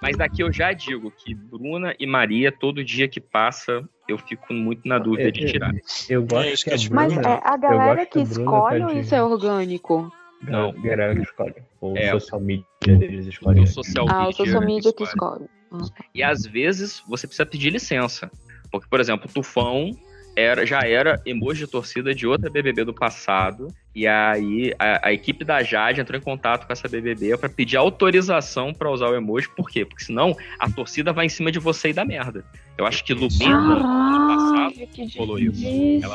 Speaker 11: Mas daqui eu já digo que Bruna e Maria, todo dia que passa, eu fico muito na dúvida de tirar.
Speaker 4: Eu gosto
Speaker 13: É isso
Speaker 4: que
Speaker 13: que
Speaker 4: a
Speaker 13: eu
Speaker 12: Mas é a
Speaker 4: eu
Speaker 12: galera
Speaker 4: gosto
Speaker 12: que
Speaker 4: a Bruna
Speaker 12: escolhe ou isso é orgânico?
Speaker 4: Não, a galera que escolhe. O
Speaker 11: É.
Speaker 4: social media deles escolhe.
Speaker 11: O social
Speaker 12: Ah, o
Speaker 11: media
Speaker 12: social media que
Speaker 11: escolhe.
Speaker 12: escolhe.
Speaker 11: E às vezes você precisa pedir licença. Porque, por exemplo, o Tufão era, já era emoji de torcida de outra BBB do passado. E aí a, a equipe da Jade entrou em contato com essa BBB pra pedir autorização pra usar o emoji. Por quê? Porque senão a torcida vai em cima de você e dá merda. Eu acho que Lumena, ano passado, rolou isso. Ela.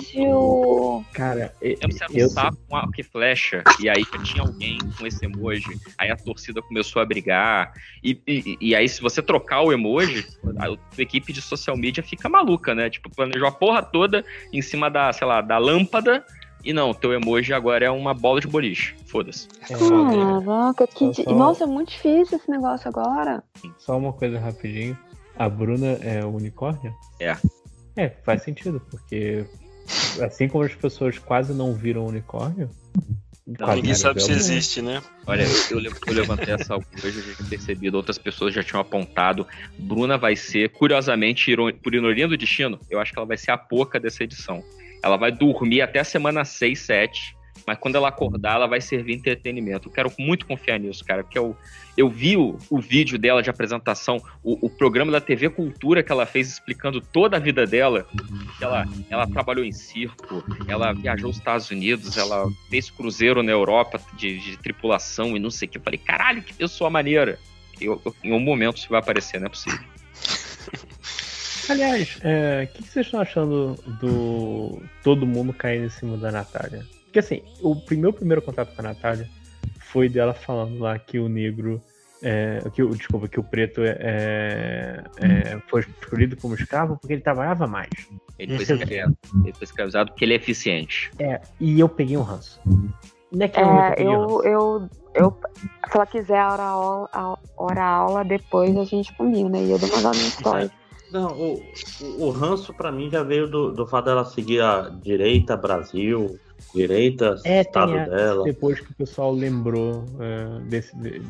Speaker 4: Cara, eu,
Speaker 11: era um sapo com arco e flecha, e aí já tinha alguém com esse emoji, aí a torcida começou a brigar, e, e, e aí se você trocar o emoji, a tua equipe de social media fica maluca, né? Tipo, planejou a porra toda em cima da, sei lá, da lâmpada, e não, teu emoji agora é uma bola de boliche. Foda-se.
Speaker 4: é,
Speaker 12: Caraca, que.
Speaker 4: Só-
Speaker 12: di-
Speaker 4: só-
Speaker 12: Nossa, é muito difícil esse negócio agora.
Speaker 4: Só uma coisa rapidinho. A Bruna é o unicórnio?
Speaker 11: É.
Speaker 4: É, faz sentido, porque assim como as pessoas quase não viram unicórnio. quase
Speaker 13: Ninguém
Speaker 4: não
Speaker 13: sabe se
Speaker 4: viram.
Speaker 13: existe, né?
Speaker 11: Olha, eu, eu le- eu levantei essa hoje, eu já tinha percebido, outras pessoas já tinham apontado. Bruna vai ser, curiosamente, por ironia do destino, eu acho que ela vai ser a pouca dessa edição. Ela vai dormir até a semana 6, 7, mas quando ela acordar, ela vai servir entretenimento. Eu quero muito confiar nisso, cara, porque eu, eu vi o, o vídeo dela de apresentação, o, o programa da TV Cultura que ela fez explicando toda a vida dela. Ela, ela trabalhou em circo, ela viajou aos Estados Unidos, ela fez cruzeiro na Europa de, de tripulação e não sei o que. Eu falei, caralho, que pessoa maneira. Eu, eu- em um momento isso vai aparecer, não é possível.
Speaker 4: Aliás, é, o que, que vocês estão achando do todo mundo caindo em cima da Natália? Porque assim, o meu primeiro contato com a Natália foi dela falando lá que o negro. É, que, o- desculpa, que o preto é, é- é, foi escolhido como escravo porque ele trabalhava mais.
Speaker 11: Ele foi,
Speaker 4: Não
Speaker 11: escravizado, ele foi escravizado porque ele é eficiente.
Speaker 4: É, e eu peguei um ranço. Naquele momento eu
Speaker 12: É, eu, eu, eu, se ela quiser a hora aula, hora aula depois a gente combina e eu dou uma olhada no story.
Speaker 14: Não, o, o, o ranço pra mim já veio do, do fato dela seguir a direita Brasil, direita
Speaker 4: É,
Speaker 14: estado
Speaker 4: a-
Speaker 14: dela.
Speaker 4: depois que o pessoal lembrou é, desse. de-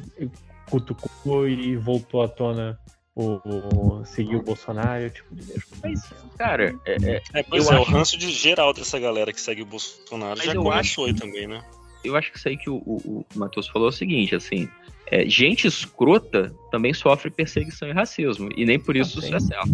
Speaker 4: cutucou e voltou à tona o, o seguir o Bolsonaro, tipo, de Deus.
Speaker 11: Mas, cara, é, é,
Speaker 13: É, pois
Speaker 11: eu
Speaker 13: é, o
Speaker 11: acho-
Speaker 13: ranço de geral dessa galera que segue o Bolsonaro
Speaker 11: Mas
Speaker 13: já
Speaker 11: eu
Speaker 13: começou
Speaker 11: acho-
Speaker 13: aí também, né?
Speaker 11: eu acho que isso aí que o, o, o Matheus falou é o seguinte, assim, é, gente escrota também sofre perseguição e racismo, e nem por isso isso é certo.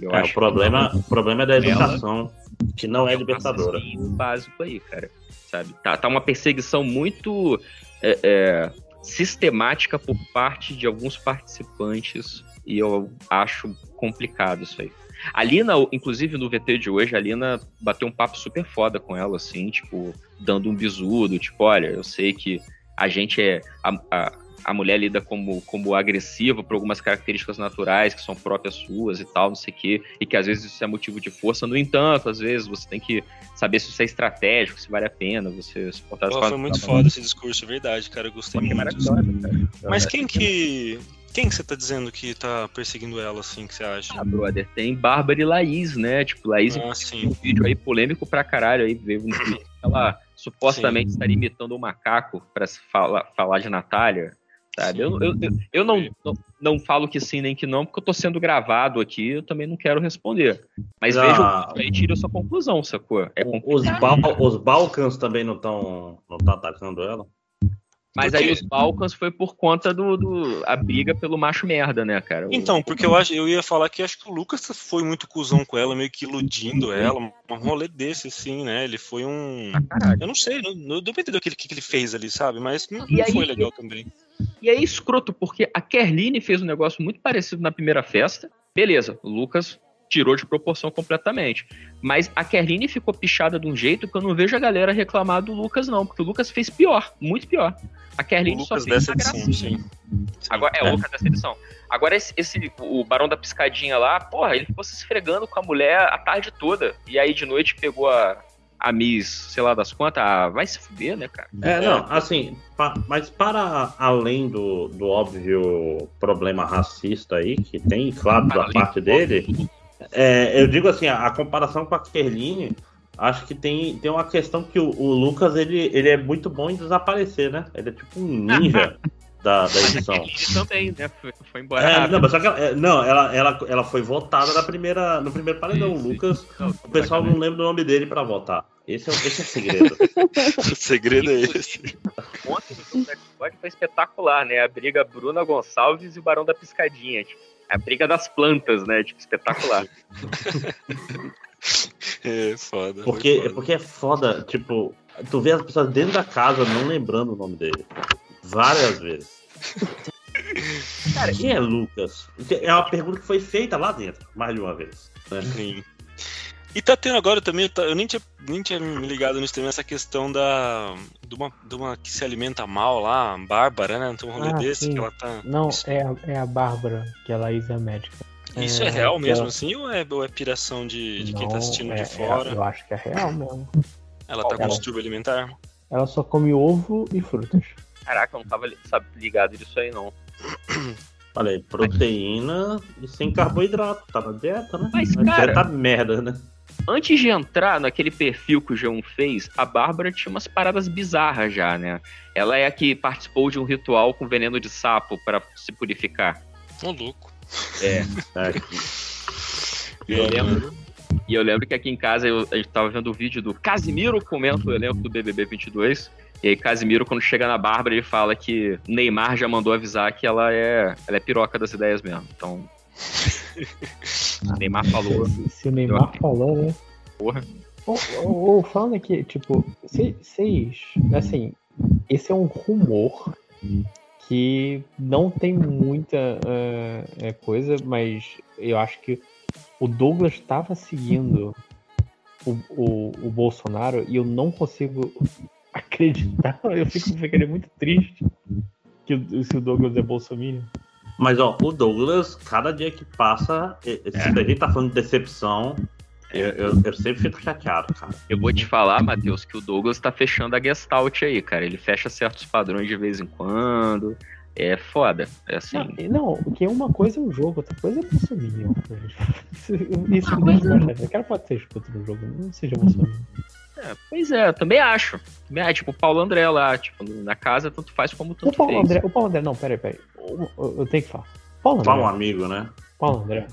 Speaker 11: Eu
Speaker 14: É,
Speaker 11: acho
Speaker 14: o problema,
Speaker 11: que
Speaker 14: o problema é da
Speaker 11: Ela-
Speaker 14: educação, que não é
Speaker 11: um
Speaker 14: libertadora.
Speaker 11: raciocínio básico aí, cara, sabe? Tá, tá uma perseguição muito é, é, sistemática por parte de alguns participantes, e eu acho complicado isso aí. A Lina, inclusive no VT de hoje, a Lina bateu um papo super foda com ela, assim, tipo, dando um bisudo, tipo, olha, eu sei que a gente é. A, a, a mulher lida como, como agressiva por algumas características naturais que são próprias suas e tal, não sei o quê, e que às vezes isso é motivo de força. No entanto, às vezes você tem que saber se isso é estratégico, se vale a pena você se portar
Speaker 13: Pô, foi muito
Speaker 11: forma.
Speaker 13: foda esse discurso, é verdade, cara. Eu gostei
Speaker 11: é
Speaker 13: muito.
Speaker 11: cara.
Speaker 13: Mas quem que. Quem que você tá dizendo que tá perseguindo ela, assim, que você acha?
Speaker 11: Ah, brother, tem Bárbara e Laís, né? Tipo, Laís
Speaker 13: Ah,
Speaker 11: um vídeo aí polêmico pra caralho aí, veio um vídeo (coughs) que ela supostamente estaria imitando um macaco pra se falar, falar de Natália, sabe? Eu, eu, eu, eu não, não, não falo que sim nem que não, porque eu tô sendo gravado aqui, eu também não quero responder. Mas
Speaker 14: Ah.
Speaker 11: veja e tira a sua conclusão, sacou? É
Speaker 14: Os, Bal- os Balcãs também não estão não tão atacando ela?
Speaker 11: Mas
Speaker 13: Porque-
Speaker 11: aí os Balcãs foi por conta do, do a briga pelo macho merda, né, cara? O-
Speaker 13: Então, porque eu acho, eu ia falar que acho que o Lucas foi muito cuzão com ela, meio que iludindo ela, um rolê desse, assim, né? Ele foi um. eu não sei, não, não deu pra entender o que ele, que ele fez ali, sabe? Mas não, não
Speaker 11: aí-
Speaker 13: foi legal também.
Speaker 11: E é escroto, porque a Kerline fez um negócio muito parecido na primeira festa. Beleza, o Lucas tirou de proporção completamente. Mas a Kerline ficou pichada de um jeito que eu não vejo a galera reclamar do Lucas, não. Porque o Lucas fez pior, muito pior. A Kerline só fez
Speaker 13: dessa
Speaker 11: uma
Speaker 13: edição,
Speaker 11: gracinha.
Speaker 13: sim.
Speaker 11: Agora, é, o Lucas dessa edição. Agora, esse, esse- o Barão da Piscadinha lá, porra, ele ficou se esfregando com a mulher a tarde toda. E aí, de noite, pegou a, a Miss, sei lá das quantas. Ah, vai se fuder, né, cara?
Speaker 14: É, não, assim, pa- mas para além do, do óbvio problema racista aí, que tem, claro, da parte dele, é, eu digo assim, a, a comparação com a Kerline, acho que tem, tem uma questão que o, o Lucas, ele, ele é muito bom em desaparecer, né? Ele é tipo um ninja (laughs) da, da edição.
Speaker 11: Também, né? Foi, foi embora.
Speaker 14: É, não, mas só que ela, é, não, ela, ela, ela foi votada na primeira, no primeiro paredão. O Lucas, o pessoal não lembra o nome dele pra votar. Esse é, o- esse é o segredo. (laughs)
Speaker 13: o segredo é esse.
Speaker 11: Ontem no Black foi espetacular, né? A briga Bruna Gonçalves e o Barão da Piscadinha. Tipo, a briga das plantas, né? Tipo, espetacular. (laughs)
Speaker 13: É, foda.
Speaker 14: Porque, porque é foda, tipo, tu vê as pessoas dentro da casa não lembrando o nome dele. Várias vezes. Cara, (laughs) quem é Lucas? É uma pergunta que foi feita lá dentro, mais de uma vez. né?
Speaker 13: Sim. E tá tendo agora também, tá- eu nem tinha, nem tinha me ligado nisso também, essa questão da. De uma, de uma que se alimenta mal lá, a Bárbara, né? Tem um rolê
Speaker 4: Ah,
Speaker 13: desse
Speaker 4: sim.
Speaker 13: que ela tá.
Speaker 4: Não, é a, é a Bárbara, que ela é médica.
Speaker 13: Isso é, real mesmo,
Speaker 4: ela-
Speaker 13: assim, ou é, ou é piração de, de quem tá
Speaker 4: Não,
Speaker 13: assistindo
Speaker 4: é-
Speaker 13: de
Speaker 4: é-
Speaker 13: fora?
Speaker 4: eu acho que é real mesmo.
Speaker 13: Ela tá com
Speaker 4: Ela-
Speaker 13: distúrbio alimentar?
Speaker 4: Ela só come ovo e frutas.
Speaker 11: Caraca, eu não tava ligado disso aí, não. (clears throat)
Speaker 14: Falei, proteína e sem carboidrato. Tá na dieta, né?
Speaker 11: Mas,
Speaker 14: na
Speaker 11: cara-
Speaker 14: dieta merda, né?
Speaker 11: Antes de entrar naquele perfil que o G1 fez, a Bárbara tinha umas paradas bizarras já, né? Ela é a que participou de um ritual com veneno de sapo pra se purificar.
Speaker 13: Ô, louco.
Speaker 11: É. (laughs) E eu lembro, e eu lembro que aqui em casa eu, a gente tava vendo o vídeo do Casimiro comenta o elenco do BBB 22. E aí Casimiro, quando chega na Bárbara, ele fala que Neymar já mandou avisar que ela é, ela é piroca das ideias mesmo. Então. (laughs) Neymar falou.
Speaker 15: Se o Neymar falou, né?
Speaker 11: Porra.
Speaker 15: Ou, ou- ou falando aqui, tipo, vocês. Assim, esse é um rumor que não tem muita eh, coisa, mas eu acho que o Douglas estava seguindo o, o, o Bolsonaro e eu não consigo acreditar. (laughs) Eu fico ficando muito triste que o, se o Douglas é bolsominion.
Speaker 14: Mas, ó, o Douglas, cada dia que passa, se a gente tá falando de decepção, eu, eu, eu sempre fico chateado, cara.
Speaker 11: Eu vou te falar, Matheus, que o Douglas tá fechando a Gestalt aí, cara. Ele fecha certos padrões de vez em quando. É foda. É assim.
Speaker 15: Não, porque uma coisa é o jogo, outra coisa é bolsominion. (laughs) Isso, isso me deixa chateado. Eu quero pode ser escuta no jogo, não seja bolsominion.
Speaker 11: É, pois é, eu também acho. Acho, tipo, o Paulo André lá, tipo, na casa, tanto faz como
Speaker 15: O
Speaker 11: tanto
Speaker 15: Paulo
Speaker 11: fez.
Speaker 15: André, o Paulo André, não, peraí, peraí. Eu, eu- eu tenho que falar. Paulo André.
Speaker 14: Fala um amigo, né?
Speaker 15: Paulo André,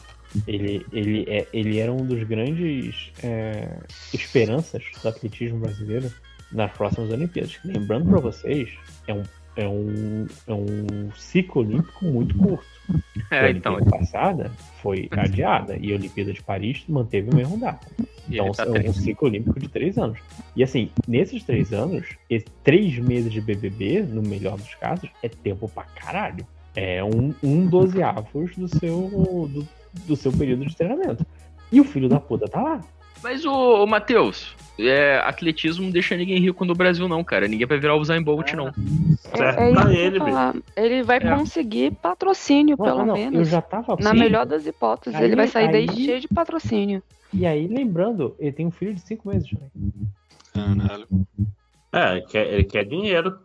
Speaker 15: ele, ele, é, ele era um dos grandes é, esperanças do atletismo brasileiro nas próximas Olimpíadas. Lembrando para vocês, é um, é, um, é um ciclo olímpico muito curto.
Speaker 11: É,
Speaker 15: a
Speaker 11: então.
Speaker 15: Olimpíada passada foi adiada e a Olimpíada de Paris manteve o mesmo data. Então
Speaker 11: tá
Speaker 15: é um ciclo olímpico de três anos. E assim, nesses três anos, três meses de BBB, no melhor dos casos, é tempo pra caralho. É um, um dozeavos do seu, do, do seu período de treinamento. E o filho da puta tá lá.
Speaker 11: Mas, ô, ô Matheus, é, atletismo não deixa ninguém rico no Brasil, não, cara. Ninguém vai virar o Zayn Bolt, não.
Speaker 12: É, é isso que eu ia falar. Ele vai
Speaker 11: É.
Speaker 12: conseguir patrocínio,
Speaker 15: Não,
Speaker 12: pelo
Speaker 15: não,
Speaker 12: menos.
Speaker 15: eu já tava
Speaker 12: Na
Speaker 15: Sim.
Speaker 12: melhor das hipóteses,
Speaker 15: Aí-
Speaker 12: ele vai sair daí
Speaker 15: aí-
Speaker 12: cheio de patrocínio.
Speaker 15: E aí, lembrando, ele tem um filho de cinco meses também.
Speaker 13: Caralho.
Speaker 14: É, ele quer, ele quer dinheiro.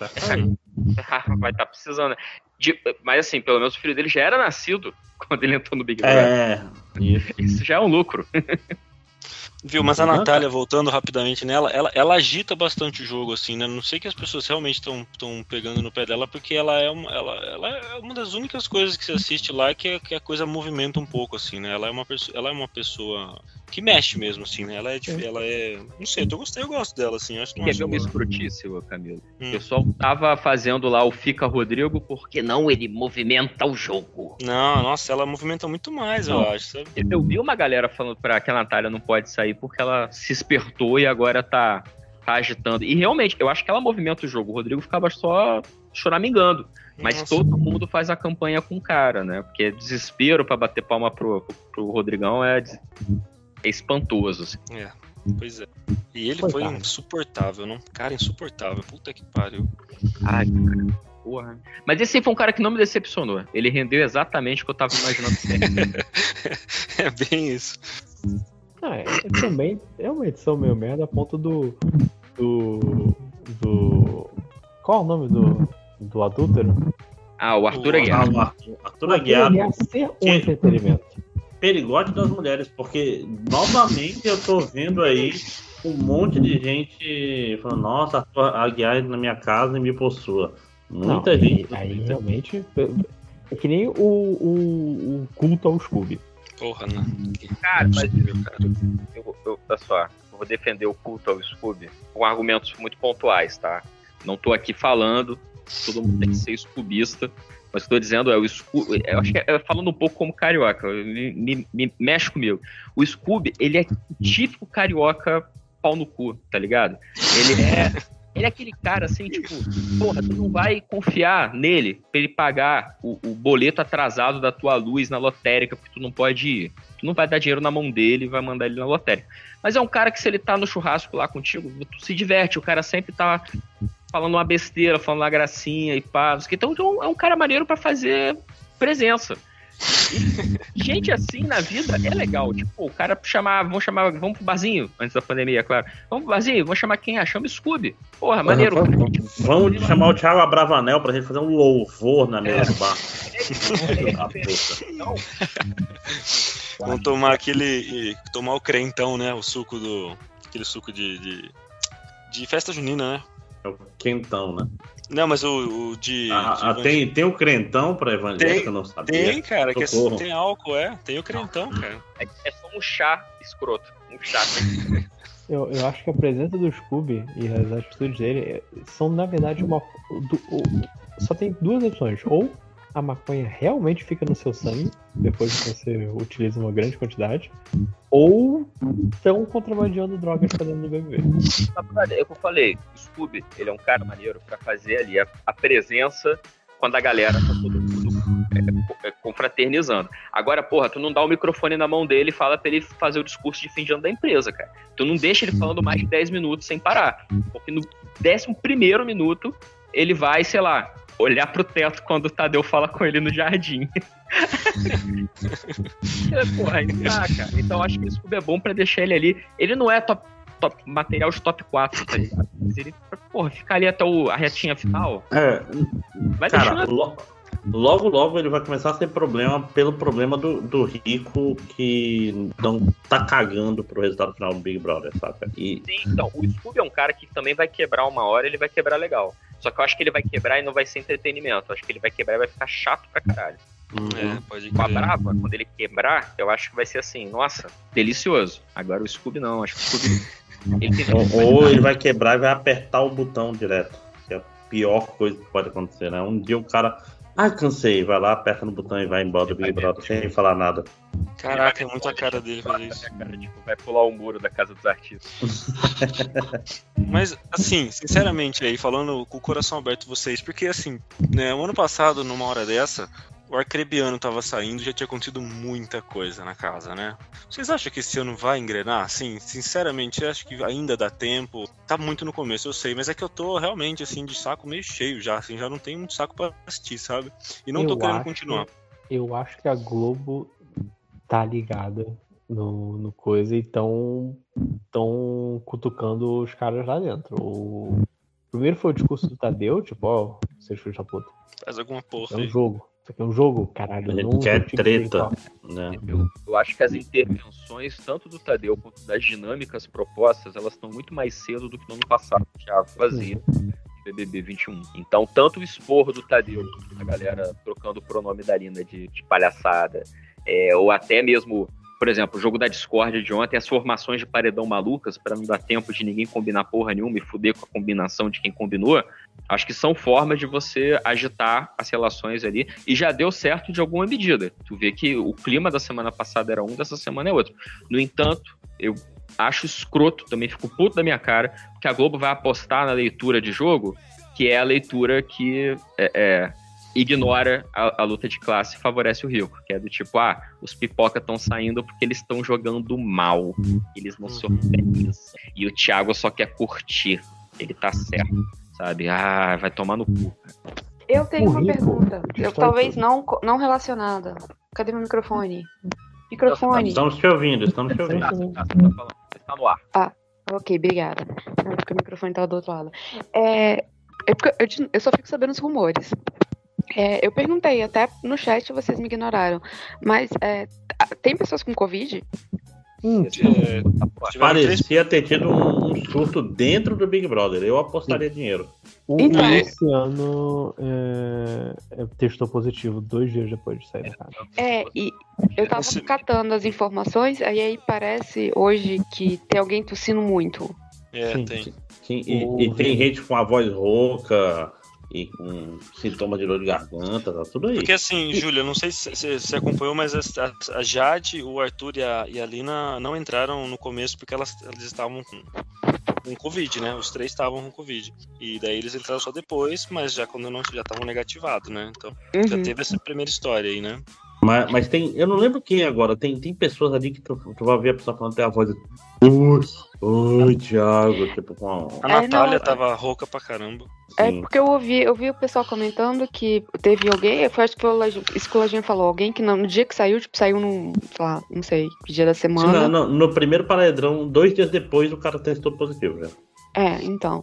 Speaker 14: (laughs)
Speaker 11: Vai estar precisando. De- mas assim, pelo menos o filho dele já era nascido (laughs) quando ele entrou no Big Brother.
Speaker 14: É, isso.
Speaker 11: Isso já é um lucro. (laughs)
Speaker 13: Viu, mas a. Natália, voltando rapidamente nela, ela, ela agita bastante o jogo, assim, né? Não sei que as pessoas realmente estão pegando no pé dela, porque ela é, uma, ela, ela é uma das únicas coisas que você assiste lá que, é- que a coisa movimenta um pouco, assim, né? Ela é uma, perso- ela é uma pessoa que mexe mesmo, assim, né? Ela é, dif- ela é. Não sei, eu gostei, eu gosto dela, assim. Acho que
Speaker 11: Quer ver uma escrotice, Camilo?
Speaker 13: Hum.
Speaker 11: O pessoal tava fazendo lá o Fica Rodrigo, porque não ele movimenta o jogo.
Speaker 13: Não, nossa, ela movimenta muito mais, eu
Speaker 11: Não.
Speaker 13: acho, sabe?
Speaker 11: Eu vi uma galera falando pra que a Natália não pode sair porque ela se espertou e agora tá, tá agitando. E realmente, eu acho que ela movimenta o jogo. O Rodrigo ficava só choramingando. Mas
Speaker 13: Nossa.
Speaker 11: todo mundo faz a campanha com o cara, né? Porque desespero pra bater palma pro, pro Rodrigão é, é espantoso. assim.
Speaker 13: É, pois é. E ele foi
Speaker 11: Coitado.
Speaker 13: insuportável, não? Cara, insuportável. Puta que pariu.
Speaker 11: Ai, cara, porra. Mas esse aí foi um cara que não me decepcionou. Ele rendeu exatamente o que eu tava imaginando sempre. (laughs)
Speaker 13: é bem isso.
Speaker 15: Ah, é, é também é uma edição meio merda a ponto do. do. do. Qual é o nome do. do adúltero?
Speaker 11: Ah, o Arthur Aguiar.
Speaker 14: Ah, o Arthur, Arthur Aguiar.
Speaker 15: Ele ia ser um entretenimento.
Speaker 14: Perigote das mulheres, porque novamente eu tô vendo aí um monte de gente falando, nossa, Arthur Aguiar na minha casa e me possua. Muita
Speaker 15: Não,
Speaker 14: gente.
Speaker 15: Aí, aí realmente. É que nem o, o, o culto ao Scooby.
Speaker 13: Porra, não.
Speaker 11: Cara, mas eu, vou- eu, olha só, eu vou defender o culto ao Scooby com argumentos muito pontuais, tá? Não tô aqui falando, todo mundo tem que ser scubista, mas o que eu tô dizendo é o Scooby. Eu acho que é falando um pouco como carioca, me, me- me mexe comigo. O Scooby, ele é típico carioca pau no cu, tá ligado? Ele é. Ele é aquele cara assim, tipo, porra, tu não vai confiar nele pra ele pagar o, o boleto atrasado da tua luz na lotérica, porque tu não pode ir. Tu não vai dar dinheiro na mão dele e vai mandar ele na lotérica. Mas é um cara que se ele tá no churrasco lá contigo, tu se diverte, o cara sempre tá falando uma besteira, falando uma gracinha e pá. Então é um- é um cara maneiro pra fazer presença. E gente assim na vida é legal. Tipo, o cara chamar, vamos chamar, vamos pro barzinho, antes da pandemia, claro. Vamos pro barzinho, vamos chamar quem? Chama o Scooby. Porra, maneiro. cara.
Speaker 14: Vamos, vamos chamar o Thiago Abravanel pra gente fazer um louvor na mesa do bar.
Speaker 11: Não,
Speaker 13: Vamos tomar aquele. Tomar o crentão, né? O suco do. Aquele suco de. de, de festa junina, né?
Speaker 14: É o quentão, né?
Speaker 13: Não, mas o, o de.
Speaker 14: Ah,
Speaker 13: de
Speaker 14: ah, tem, tem o crentão pra evangélico, eu não sabia.
Speaker 13: Tem, cara, que é- tem álcool, é. Tem o crentão, cara.
Speaker 11: é, é só um chá escroto. Um chá. (laughs)
Speaker 4: Eu, eu acho que a presença do Scooby e as atitudes dele são, na verdade, uma. do- o- só tem duas opções. Ou a maconha realmente fica no seu sangue, depois que você utiliza uma grande quantidade, ou estão contrabandeando drogas pra dentro do BBB.
Speaker 11: É o que eu falei. O Scooby, ele é um cara maneiro pra fazer ali a, a presença quando a galera tá todo mundo é, é, confraternizando. Agora, porra, tu não dá o microfone na mão dele e fala pra ele fazer o discurso de fim de ano da empresa, cara. Tu não deixa ele falando mais de 10 minutos sem parar. Porque no 11 primeiro minuto, ele vai, sei lá, olhar pro teto quando o Tadeu fala com ele no jardim. (laughs) É, porra, aí tá, cara. Então acho que o Scooby é bom pra deixar ele ali. Ele não é top, top material de top 4, tá ligado? Mas ele, porra, ficar ali até o, a retinha final.
Speaker 14: É,
Speaker 11: Vai
Speaker 14: cara,
Speaker 11: deixando.
Speaker 14: Lo- logo, logo ele vai começar a ter problema pelo problema do, do rico que não tá cagando pro resultado final do Big Brother, saca? E
Speaker 11: Sim, então, o Scooby é um cara que também vai quebrar uma hora, ele vai quebrar legal. Só que eu acho que ele vai quebrar e não vai ser entretenimento. Eu acho que ele vai quebrar e vai ficar chato pra caralho.
Speaker 13: É, pode
Speaker 11: Com a. Brava, quando ele quebrar, eu acho que vai ser assim, nossa, delicioso. Agora o Scooby não, acho que o Scooby. (laughs) Ele tem
Speaker 14: ou, ou ele vai quebrar e vai apertar o botão direto. Que é a pior coisa que pode acontecer, né? Um dia o cara. Ai, cansei, vai lá, aperta no botão e vai embora do Big Brother sem falar nada.
Speaker 13: Caraca, é muito a cara dele fazer isso.
Speaker 11: Cara, tipo, vai pular o muro da casa dos artistas. (laughs)
Speaker 13: Mas, assim, sinceramente, aí, falando com o coração aberto vocês, porque, assim, né, o ano passado, numa hora dessa, o Arcrebiano tava saindo já tinha acontecido muita coisa na casa, né? Vocês acham que esse ano vai engrenar? Assim, sinceramente, acho que ainda dá tempo. Tá muito no começo, eu sei, mas é que eu tô realmente, assim, de saco meio cheio já, assim, já não tenho muito saco pra assistir, sabe? E não tô
Speaker 4: Eu
Speaker 13: querendo
Speaker 4: acho-
Speaker 13: continuar.
Speaker 4: Eu acho que a Globo tá ligada no, no coisa e tão, tão cutucando os caras lá dentro. O primeiro foi o discurso do Tadeu, tipo, ó, vocês filhos da puta.
Speaker 13: Faz alguma porra
Speaker 4: É um
Speaker 13: aí.
Speaker 4: jogo. Isso aqui é um jogo, caralho.
Speaker 14: A gente
Speaker 4: não
Speaker 14: quer treta, né?
Speaker 11: Eu, eu acho que as intervenções, tanto do Tadeu quanto das dinâmicas propostas, elas estão muito mais cedo do que no ano passado, que já fazia no BBB 21. Então, tanto o esporro do Tadeu, a galera trocando o pronome da Lina de, de palhaçada, é, ou até mesmo, por exemplo, o jogo da discórdia de ontem, as formações de paredão malucas, para não dar tempo de ninguém combinar porra nenhuma e fuder com a combinação de quem combinou, acho que são formas de você agitar as relações ali. E já deu certo de alguma medida. Tu vê que o clima da semana passada era um, dessa semana é outro. No entanto, eu acho escroto, também fico puto da minha cara, que a Globo vai apostar na leitura de jogo, que é a leitura que é, é, ignora a, a luta de classe e favorece o rico. Que é do tipo, ah, os pipoca estão saindo porque eles estão jogando mal. Eles não se organizam. E o Thiago só quer curtir. Ele tá certo, sabe? Ah, vai tomar no cu.
Speaker 12: Eu tenho
Speaker 4: O
Speaker 12: uma
Speaker 4: rico
Speaker 12: pergunta. Eu, talvez
Speaker 4: tudo.
Speaker 12: não, não relacionada. Cadê meu microfone? Microfone.
Speaker 14: Estamos te ouvindo, estamos te ouvindo.
Speaker 11: Tá, tá, tá falando, tá no ar.
Speaker 12: Ah, ok, obrigada. Não, porque o microfone tava do outro lado. É, é porque eu, eu só fico sabendo os rumores. É, eu perguntei, até no chat vocês me ignoraram. Mas é, t- tem pessoas com Covid?
Speaker 4: Hum,
Speaker 13: É, três-
Speaker 14: Parecia ter tido um, um surto dentro do Big Brother. Eu apostaria dinheiro.
Speaker 4: o
Speaker 12: Então-
Speaker 4: Luciano é, é, testou positivo dois dias depois de sair da casa.
Speaker 12: É, e eu tava
Speaker 13: Esse-
Speaker 12: catando as informações, aí, aí parece hoje que tem alguém tossindo muito.
Speaker 13: É,
Speaker 4: Sim,
Speaker 13: tem.
Speaker 14: Sim, e,
Speaker 4: O-
Speaker 14: e tem gente com a voz rouca e com sintomas de dor de garganta, tá tudo aí.
Speaker 13: Porque assim, Júlia, não sei se se você acompanhou, mas a, a- Jade, o Arthur e a, e a Lina não entraram no começo porque elas, elas estavam com, com Covid, né? Os três estavam com Covid. E daí eles entraram só depois, mas já quando não já estavam negativados, né? Então já
Speaker 12: Uhum.
Speaker 13: teve essa primeira história aí, né?
Speaker 14: Mas, mas tem. Eu não lembro quem agora. Tem, tem pessoas ali que tu, tu vai ver a pessoa falando tem a voz. Oi, oi, Thiago. Tipo, com
Speaker 13: A
Speaker 12: É,
Speaker 13: Natália
Speaker 12: não,
Speaker 13: tava rouca pra caramba.
Speaker 12: É porque eu ouvi, eu vi o pessoal comentando que teve alguém, foi, acho que foi isso que o Lajinha falou, alguém que não- no dia que saiu, tipo, saiu num, sei lá, não sei, que dia da
Speaker 14: Sim,
Speaker 12: semana.
Speaker 14: não, não, no primeiro paredrão, dois dias depois, o cara testou positivo já.
Speaker 12: É, então.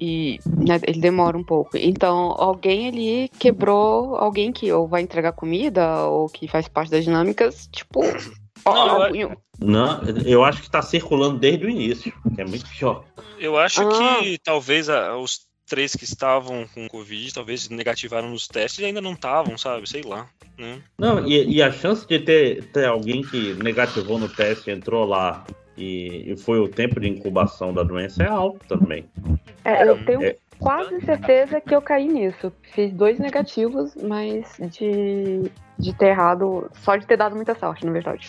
Speaker 12: E, né, ele demora um pouco. Então, alguém ali quebrou alguém que ou vai entregar comida ou que faz parte das dinâmicas, tipo. (coughs) ó,
Speaker 14: Não, eu acho que tá circulando desde o início, que é muito pior.
Speaker 13: Eu acho
Speaker 12: Ah.
Speaker 13: que talvez a- os três que estavam com Covid, talvez negativaram nos testes e ainda não estavam, sabe? Sei lá. Né?
Speaker 14: Não, e, e a chance de ter, ter alguém que negativou no teste, entrou lá e, e foi o tempo de incubação da doença é alto também.
Speaker 12: É, eu tenho
Speaker 14: É.
Speaker 12: quase certeza que eu caí nisso. Fiz dois negativos, mas de, de ter errado, só de ter dado muita sorte, na verdade.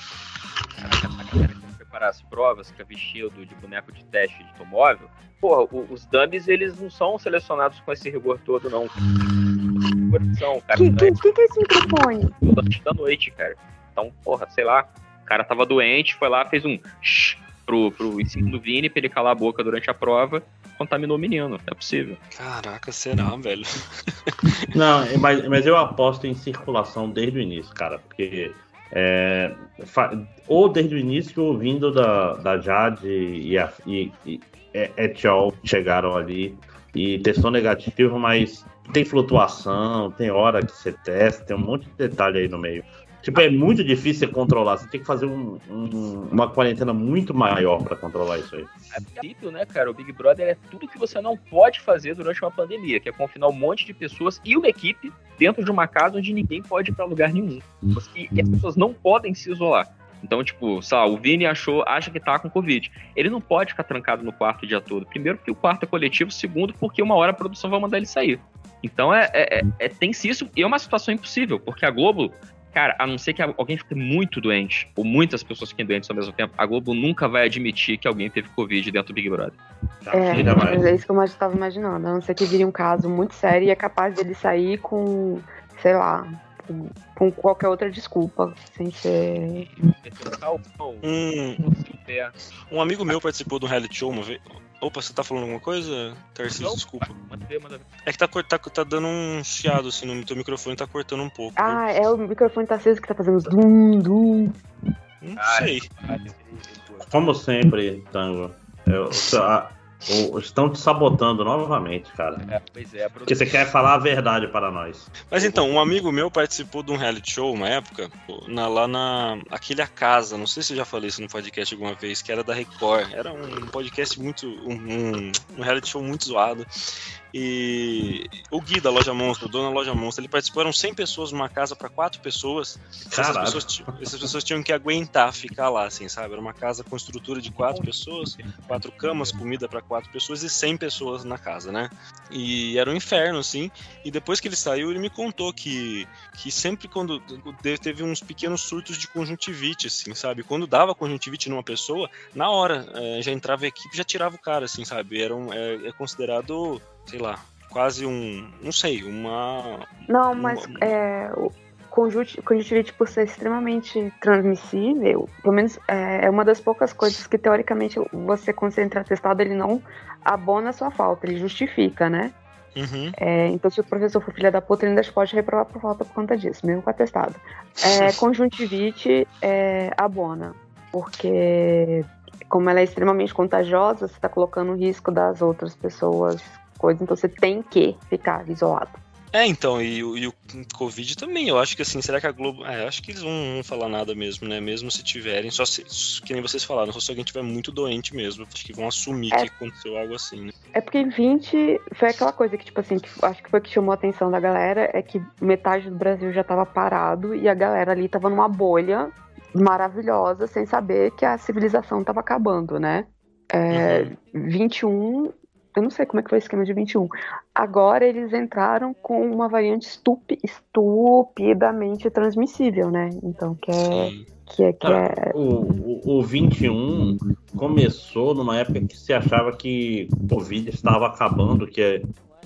Speaker 11: preparar as provas, que é vestido de boneco de teste de automóvel, porra, os dummies, eles não são selecionados com esse rigor todo, não. São, cara.
Speaker 12: Que, que,
Speaker 11: é
Speaker 12: que, que é esse microfone?
Speaker 11: da noite, cara. Então, porra, sei lá, cara tava doente, foi lá, fez um shh pro, pro ensino do Vini pra ele calar a boca durante a prova, contaminou o menino. É possível.
Speaker 13: Caraca, será, velho? (laughs)
Speaker 14: Não, mas, mas eu aposto em circulação desde o início, cara, porque é, ou desde o início ou vindo da, da Jade e, a, e, e é- Etiol chegaram ali e testou negativo, mas tem flutuação, tem hora que você testa, tem um monte de detalhe aí no meio. Tipo, é muito difícil você controlar. Você tem que fazer um- um- uma quarentena muito maior pra controlar isso aí.
Speaker 11: A princípio, né, cara, o Big Brother é tudo que você não pode fazer durante uma pandemia, que é confinar um monte de pessoas e uma equipe dentro de uma casa onde ninguém pode ir pra lugar nenhum. E, as pessoas não podem se isolar. Então, tipo, sei lá, o Vini achou, acha que tá com Covid. Ele não pode ficar trancado no quarto o dia todo. Primeiro, porque o quarto é coletivo. Segundo, porque uma hora a produção vai mandar ele sair. Então, é, é, é- é- tem-se isso. E é uma situação impossível, porque a Globo, cara, a não ser que alguém fique muito doente, ou muitas pessoas fiquem doentes ao mesmo tempo, a Globo nunca vai admitir que alguém teve Covid dentro do Big Brother.
Speaker 12: É,
Speaker 14: Ainda mais.
Speaker 12: mas é isso que eu estava imaginando. A não ser que viria um caso muito sério e é capaz dele sair com, sei lá, com, com qualquer outra desculpa, sem ser.
Speaker 13: Um, um amigo meu participou do reality show uma vez. Opa, você tá falando alguma coisa, Tarcísio? Desculpa.
Speaker 11: Manda ver, manda ver.
Speaker 13: É que tá, tá, tá dando um chiado assim no teu microfone, tá cortando um pouco.
Speaker 12: Ah, é o microfone tá aceso que tá fazendo dum, dum.
Speaker 13: Não sei.
Speaker 14: Como sempre, Tango, eu- a- o- estão te sabotando novamente, cara.
Speaker 11: É, pois é,
Speaker 14: Porque você quer falar a verdade para nós.
Speaker 13: Mas então, um amigo meu participou de um reality show uma época, na- lá na. Aquele A Casa, não sei se eu já falei isso no podcast alguma vez, que era da Record. Era um podcast muito. Um, um- um reality show muito zoado. E o Gui da Loja Monstro, o dono da Loja Monstro, ele participou, eram 100 pessoas numa casa para quatro pessoas. Essas pessoas, essas pessoas tinham que aguentar ficar lá, assim, sabe? Era uma casa com estrutura de quatro pessoas, quatro camas, comida para quatro pessoas e 100 pessoas na casa, né? E era um inferno, assim. E depois que ele saiu, ele me contou que, que sempre quando teve uns pequenos surtos de conjuntivite, assim, sabe? Quando dava conjuntivite numa pessoa, na hora eh, já entrava a equipe, já tirava o cara, assim, sabe? Era um, é, é considerado, sei lá, quase um, não sei, uma
Speaker 12: Não, mas é, o conjunti- conjuntivite, por ser extremamente transmissível, pelo menos é, é uma das poucas coisas que, teoricamente, você, quando você entra testado, ele não abona a sua falta, ele justifica, né?
Speaker 13: Uhum.
Speaker 12: É, então, se o professor for filha da puta, ele ainda pode reprovar por falta por conta disso, mesmo com atestado. É, (laughs) conjuntivite é, abona, porque como ela é extremamente contagiosa, você está colocando o risco das outras pessoas, coisa, então você tem que ficar isolado.
Speaker 13: É, então, e, o- e o Covid também, eu acho que assim, será que a Globo. É, eu acho que eles não vão falar nada mesmo, né? Mesmo se tiverem, só se. Que nem vocês falaram, só se alguém tiver muito doente mesmo. Acho que vão assumir
Speaker 12: É.
Speaker 13: que aconteceu algo assim, né?
Speaker 12: É porque 20 foi aquela coisa que, tipo assim, que acho que foi que chamou a atenção da galera, é que metade do Brasil já tava parado e a galera ali tava numa bolha maravilhosa, sem saber que a civilização tava acabando, né? É, 21, eu não sei como é que foi o esquema de 21. Agora eles entraram com uma variante estupi- estupidamente transmissível, né? Então, que é. Que é, que é...
Speaker 14: O, o, o 21 começou numa época que se achava que o Covid estava acabando, que é-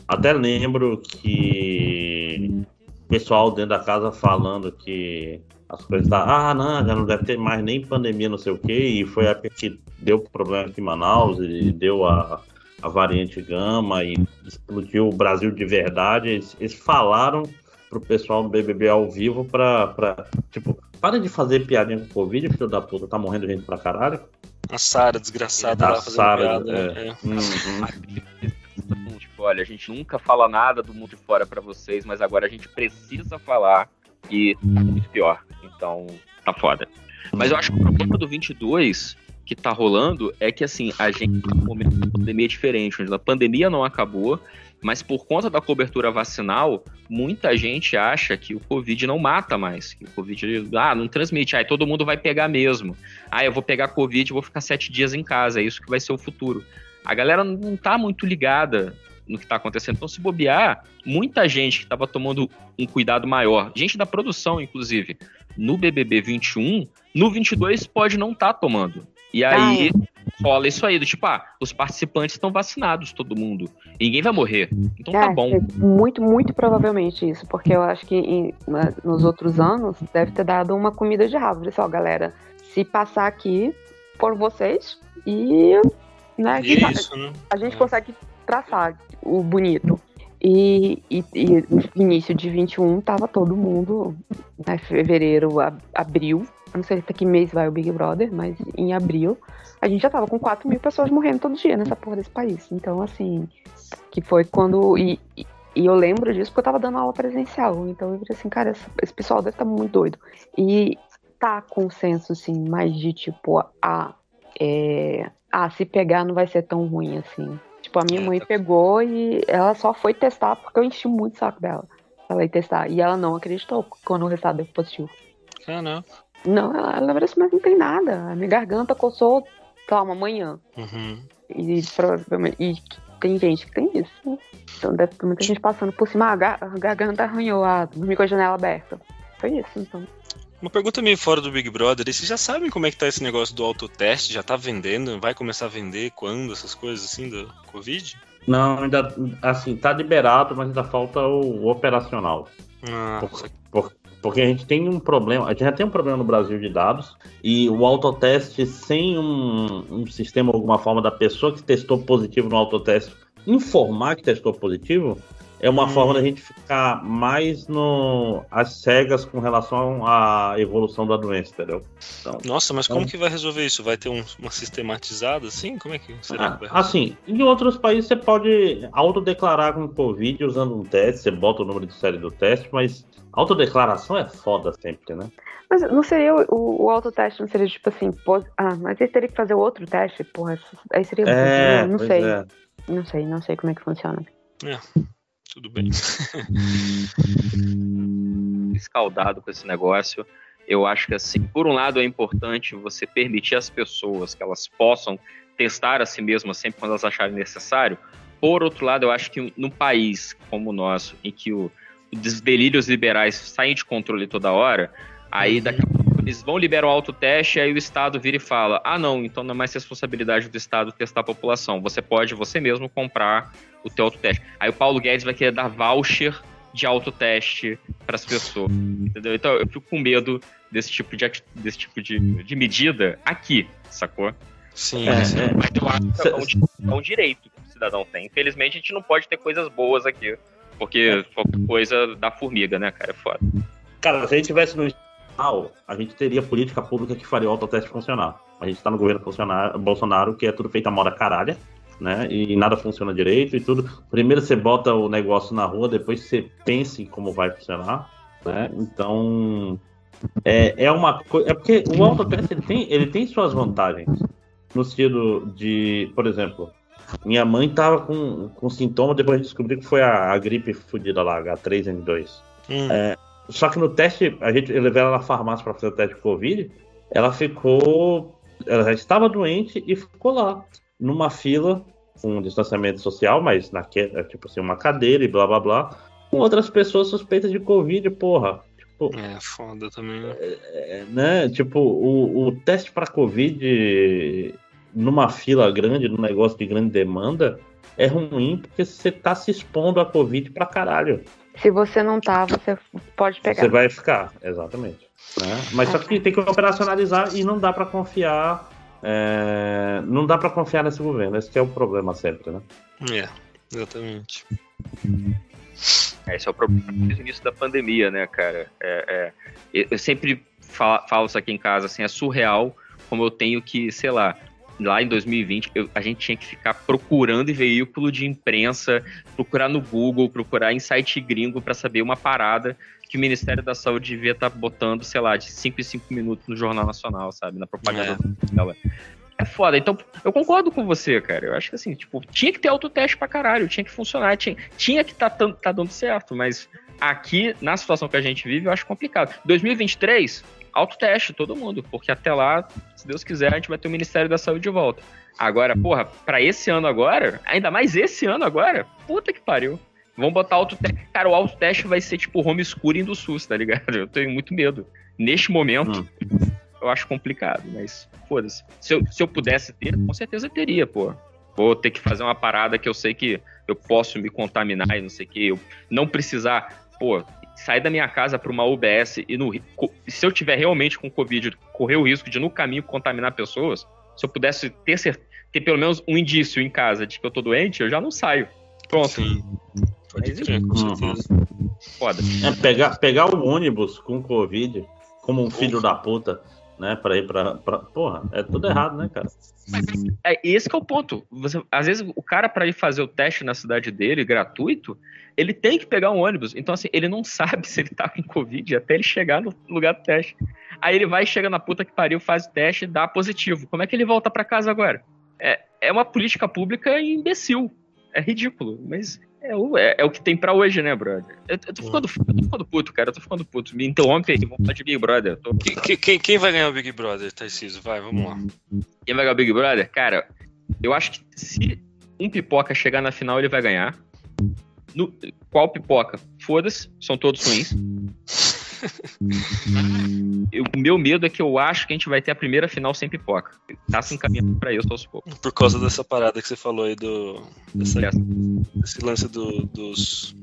Speaker 14: até lembro que pessoal dentro da casa falando que as coisas tá, ah, não, já não deve ter mais nem pandemia, não sei o quê, e foi a época que deu problema aqui em Manaus, e deu a, a variante gama, e explodiu o Brasil de verdade. Eles, eles falaram pro pessoal do BBB ao vivo pra, pra, tipo, para de fazer piadinha com Covid, filho da puta, tá morrendo gente pra caralho.
Speaker 13: A Sara, desgraçada,
Speaker 14: A
Speaker 13: lá fazendo
Speaker 14: Sara,
Speaker 13: piada.
Speaker 14: é.
Speaker 13: é.
Speaker 14: Uhum.
Speaker 11: Tipo, olha, a gente nunca fala nada do mundo de fora pra vocês, mas agora a gente precisa falar e muito pior. Então, tá foda. Mas eu acho que o problema do 22 que tá rolando é que, assim, a gente tá num momento de pandemia diferente, onde a pandemia não acabou, mas por conta da cobertura vacinal, muita gente acha que o Covid não mata mais. Que o Covid, ah, não transmite. Aí todo mundo vai pegar mesmo. Ah, eu vou pegar Covid e vou ficar sete dias em casa. É isso que vai ser o futuro. A galera não tá muito ligada no que tá acontecendo. Então, se bobear, muita gente que tava tomando um cuidado maior, gente da produção, inclusive, no BBB 21, no 22 pode não estar tomando. E aí rola isso aí, do tipo, ah, os participantes estão vacinados, todo mundo. Ninguém vai morrer. Então tá
Speaker 12: É,
Speaker 11: bom.
Speaker 12: é Muito, muito provavelmente isso, porque eu acho que em- nos outros anos deve ter dado uma comida de rabo. Olha só, galera, se passar aqui por vocês e, né,
Speaker 13: E
Speaker 12: que
Speaker 13: é isso, né?
Speaker 12: a gente consegue traçar o bonito. E, e, e no início de 21 tava todo mundo, né, fevereiro, ab- abril, eu não sei até que mês vai o Big Brother, mas em abril a gente já tava com 4 mil pessoas morrendo todo dia nessa porra desse país. Então, assim, que foi quando. E, e- eu lembro disso porque eu tava dando aula presencial. Então eu falei assim, cara, esse, esse pessoal deve estar muito doido. E tá consenso, assim, mais de tipo, ah, é, ah, se pegar não vai ser tão ruim assim. Tipo, a minha mãe pegou e ela só foi testar porque eu enchi muito o saco dela. Ela ia testar. E ela não acreditou quando o resultado deu positivo.
Speaker 13: Ah, não.
Speaker 12: Ela, ela assim, mas não tem nada. A minha garganta coçou, sei lá, uma manhã.
Speaker 13: Uhum.
Speaker 12: E provavelmente. E tem gente que tem isso. né? Então deve ter muita gente passando por cima. Ah, a gar- a garganta arranhou, ah, dormi com a janela aberta. Foi isso, então.
Speaker 13: Uma pergunta meio fora do Big Brother. E vocês já sabem como é que tá esse negócio do autoteste? Já tá vendendo? Vai começar a vender quando? Essas coisas assim do Covid?
Speaker 14: Não, ainda, assim, tá liberado, mas ainda falta o operacional.
Speaker 13: Ah,
Speaker 14: Por- por- porque a gente tem um problema, a gente já tem um problema no Brasil de dados, e o autoteste sem um, um sistema, alguma forma da pessoa que testou positivo no autoteste informar que testou positivo, é uma forma da gente ficar mais no às cegas com relação à evolução da doença, entendeu? Então,
Speaker 13: Nossa, mas como
Speaker 14: então-
Speaker 13: que vai resolver isso? Vai ter um- uma sistematizada assim? Como é que será
Speaker 14: Ah,
Speaker 13: que vai
Speaker 14: assim, em outros países você pode autodeclarar com Covid usando um teste, você bota o número de série do teste, mas autodeclaração é foda sempre, né?
Speaker 12: Mas não seria o, o, o autoteste, não seria tipo assim, pos- ah, mas aí teria que fazer outro teste, porra. Aí seria.
Speaker 14: É,
Speaker 12: não, não
Speaker 14: pois
Speaker 12: sei.
Speaker 14: é.
Speaker 12: Não sei, não sei como é que funciona.
Speaker 13: É, tudo bem. (laughs)
Speaker 11: escaldado com esse negócio. Eu acho que, assim, por um lado é importante você permitir às pessoas que elas possam testar a si mesmas sempre quando elas acharem necessário. Por outro lado, eu acho que num país como o nosso, em que o, os delírios liberais saem de controle toda hora, aí daqui a pouco eles vão liberar o autoteste, aí o Estado vira e fala: ah, não, então não é mais responsabilidade do Estado testar a população. Você pode você mesmo comprar o teu autoteste. Aí o Paulo Guedes vai querer dar voucher de autoteste para as pessoas. Entendeu? Então eu fico com medo desse tipo de, desse tipo de, de medida aqui, sacou?
Speaker 13: Sim,
Speaker 14: É,
Speaker 13: sim.
Speaker 14: é.
Speaker 11: Mas eu acho que é um, di- é um direito que o cidadão tem. Infelizmente a gente não pode ter coisas boas aqui. Porque qualquer coisa da formiga, né, cara? É foda.
Speaker 14: Cara, se a gente tivesse no Estado, a gente teria política pública que faria o autoteste funcionar. A gente tá no governo Bolsonaro, Bolsonaro que é tudo feito a moda caralha, né? E nada funciona direito e tudo. Primeiro você bota o negócio na rua, depois você pensa em como vai funcionar, né? Então, é, é uma coisa. É porque o autoteste ele tem, ele tem suas vantagens. No sentido de, por exemplo, minha mãe tava com, com sintoma, depois descobriu que foi a, a gripe fudida lá, H3N2.
Speaker 13: Hum.
Speaker 14: É, só que no teste, a gente eu levei ela na farmácia para fazer o teste de Covid, ela ficou. Ela já estava doente e ficou lá, numa fila, com distanciamento social, mas naquela, tipo assim, uma cadeira e blá blá blá, com outras pessoas suspeitas de Covid, porra. Tipo,
Speaker 13: É foda também, né?
Speaker 14: é, né? Tipo, o, o teste para Covid numa fila grande, num negócio de grande demanda, é ruim porque você tá se expondo a Covid pra caralho.
Speaker 12: Se você não tá, você pode pegar.
Speaker 14: Você vai ficar, exatamente. né? Mas só que tem que operacionalizar e não dá pra confiar. é, não dá pra confiar nesse governo. Esse que é o problema sempre, né?
Speaker 13: É, exatamente.
Speaker 11: É, Esse é o problema desde o início da pandemia, né, cara? É, é, eu- eu sempre falo, falo isso aqui em casa, assim, é surreal como eu tenho que, sei lá, lá em 2020, eu- a gente tinha que ficar procurando em veículo de imprensa, procurar no Google, procurar em site gringo pra saber uma parada que o Ministério da Saúde devia estar botando, sei lá, de 5 em 5 minutos no Jornal Nacional, sabe? Na propaganda dela. É foda. Então, eu concordo com você, cara. Eu acho que assim, tipo, tinha que ter autoteste pra caralho, tinha que funcionar, tinha, tinha que tá, tan- tá dando certo, mas aqui, na situação que a gente vive, eu acho complicado. 2023, autoteste, todo mundo, porque até lá, se Deus quiser, a gente vai ter o Ministério da Saúde de volta. Agora, porra, pra esse ano agora, ainda mais esse ano agora, puta que pariu. Vamos botar autoteste. Cara, o autoteste vai ser tipo homeschooling do SUS, tá ligado? (laughs) Eu tenho muito medo. Neste momento, eu acho complicado, mas foda-se. Se eu, se eu pudesse ter, com certeza teria, pô. Vou ter que fazer uma parada que eu sei que eu posso me contaminar e não sei o que. Eu não precisar, pô, sair da minha casa para uma UBS e no, se eu tiver realmente com Covid, correr o risco de no caminho contaminar pessoas, se eu pudesse ter, ter pelo menos um indício em casa de que eu tô doente, eu já não saio. Pronto.
Speaker 13: Pode
Speaker 11: Mas,
Speaker 13: crer, com certeza.
Speaker 11: Foda.
Speaker 14: É pegar, pegar o ônibus com Covid como um filho da puta, né? Pra ir pra. Porra, é tudo errado, né, cara?
Speaker 11: É, esse que é o ponto. Você, às vezes o cara, para ir fazer o teste na cidade dele, gratuito, ele tem que pegar um ônibus. Então, assim, ele não (laughs) sabe se ele tá com Covid até ele chegar no lugar do teste. Aí ele vai, chega na puta que pariu, faz o teste, dá positivo. Como é que ele volta para casa agora? É, é uma política pública imbecil. É ridículo, mas é o, é, é o que tem pra hoje, né, brother? Eu, eu, tô ficando, eu tô ficando puto, cara. Eu tô ficando puto. Me interrompe aí, vamos falar de Big Brother. Tô-
Speaker 13: Quem, quem- quem vai ganhar o Big Brother, Tarcísio? Vai, vamos lá.
Speaker 11: Quem vai ganhar o Big Brother? Cara, eu acho que se um pipoca chegar na final, ele vai ganhar. No- qual pipoca? Foda-se, são todos ruins. Eu- o meu medo é que eu acho que a gente vai ter a primeira final sem pipoca. Tá se encaminhando pra isso aos poucos.
Speaker 13: Por causa dessa parada que você falou aí do. Dessa, desse lance do- dos.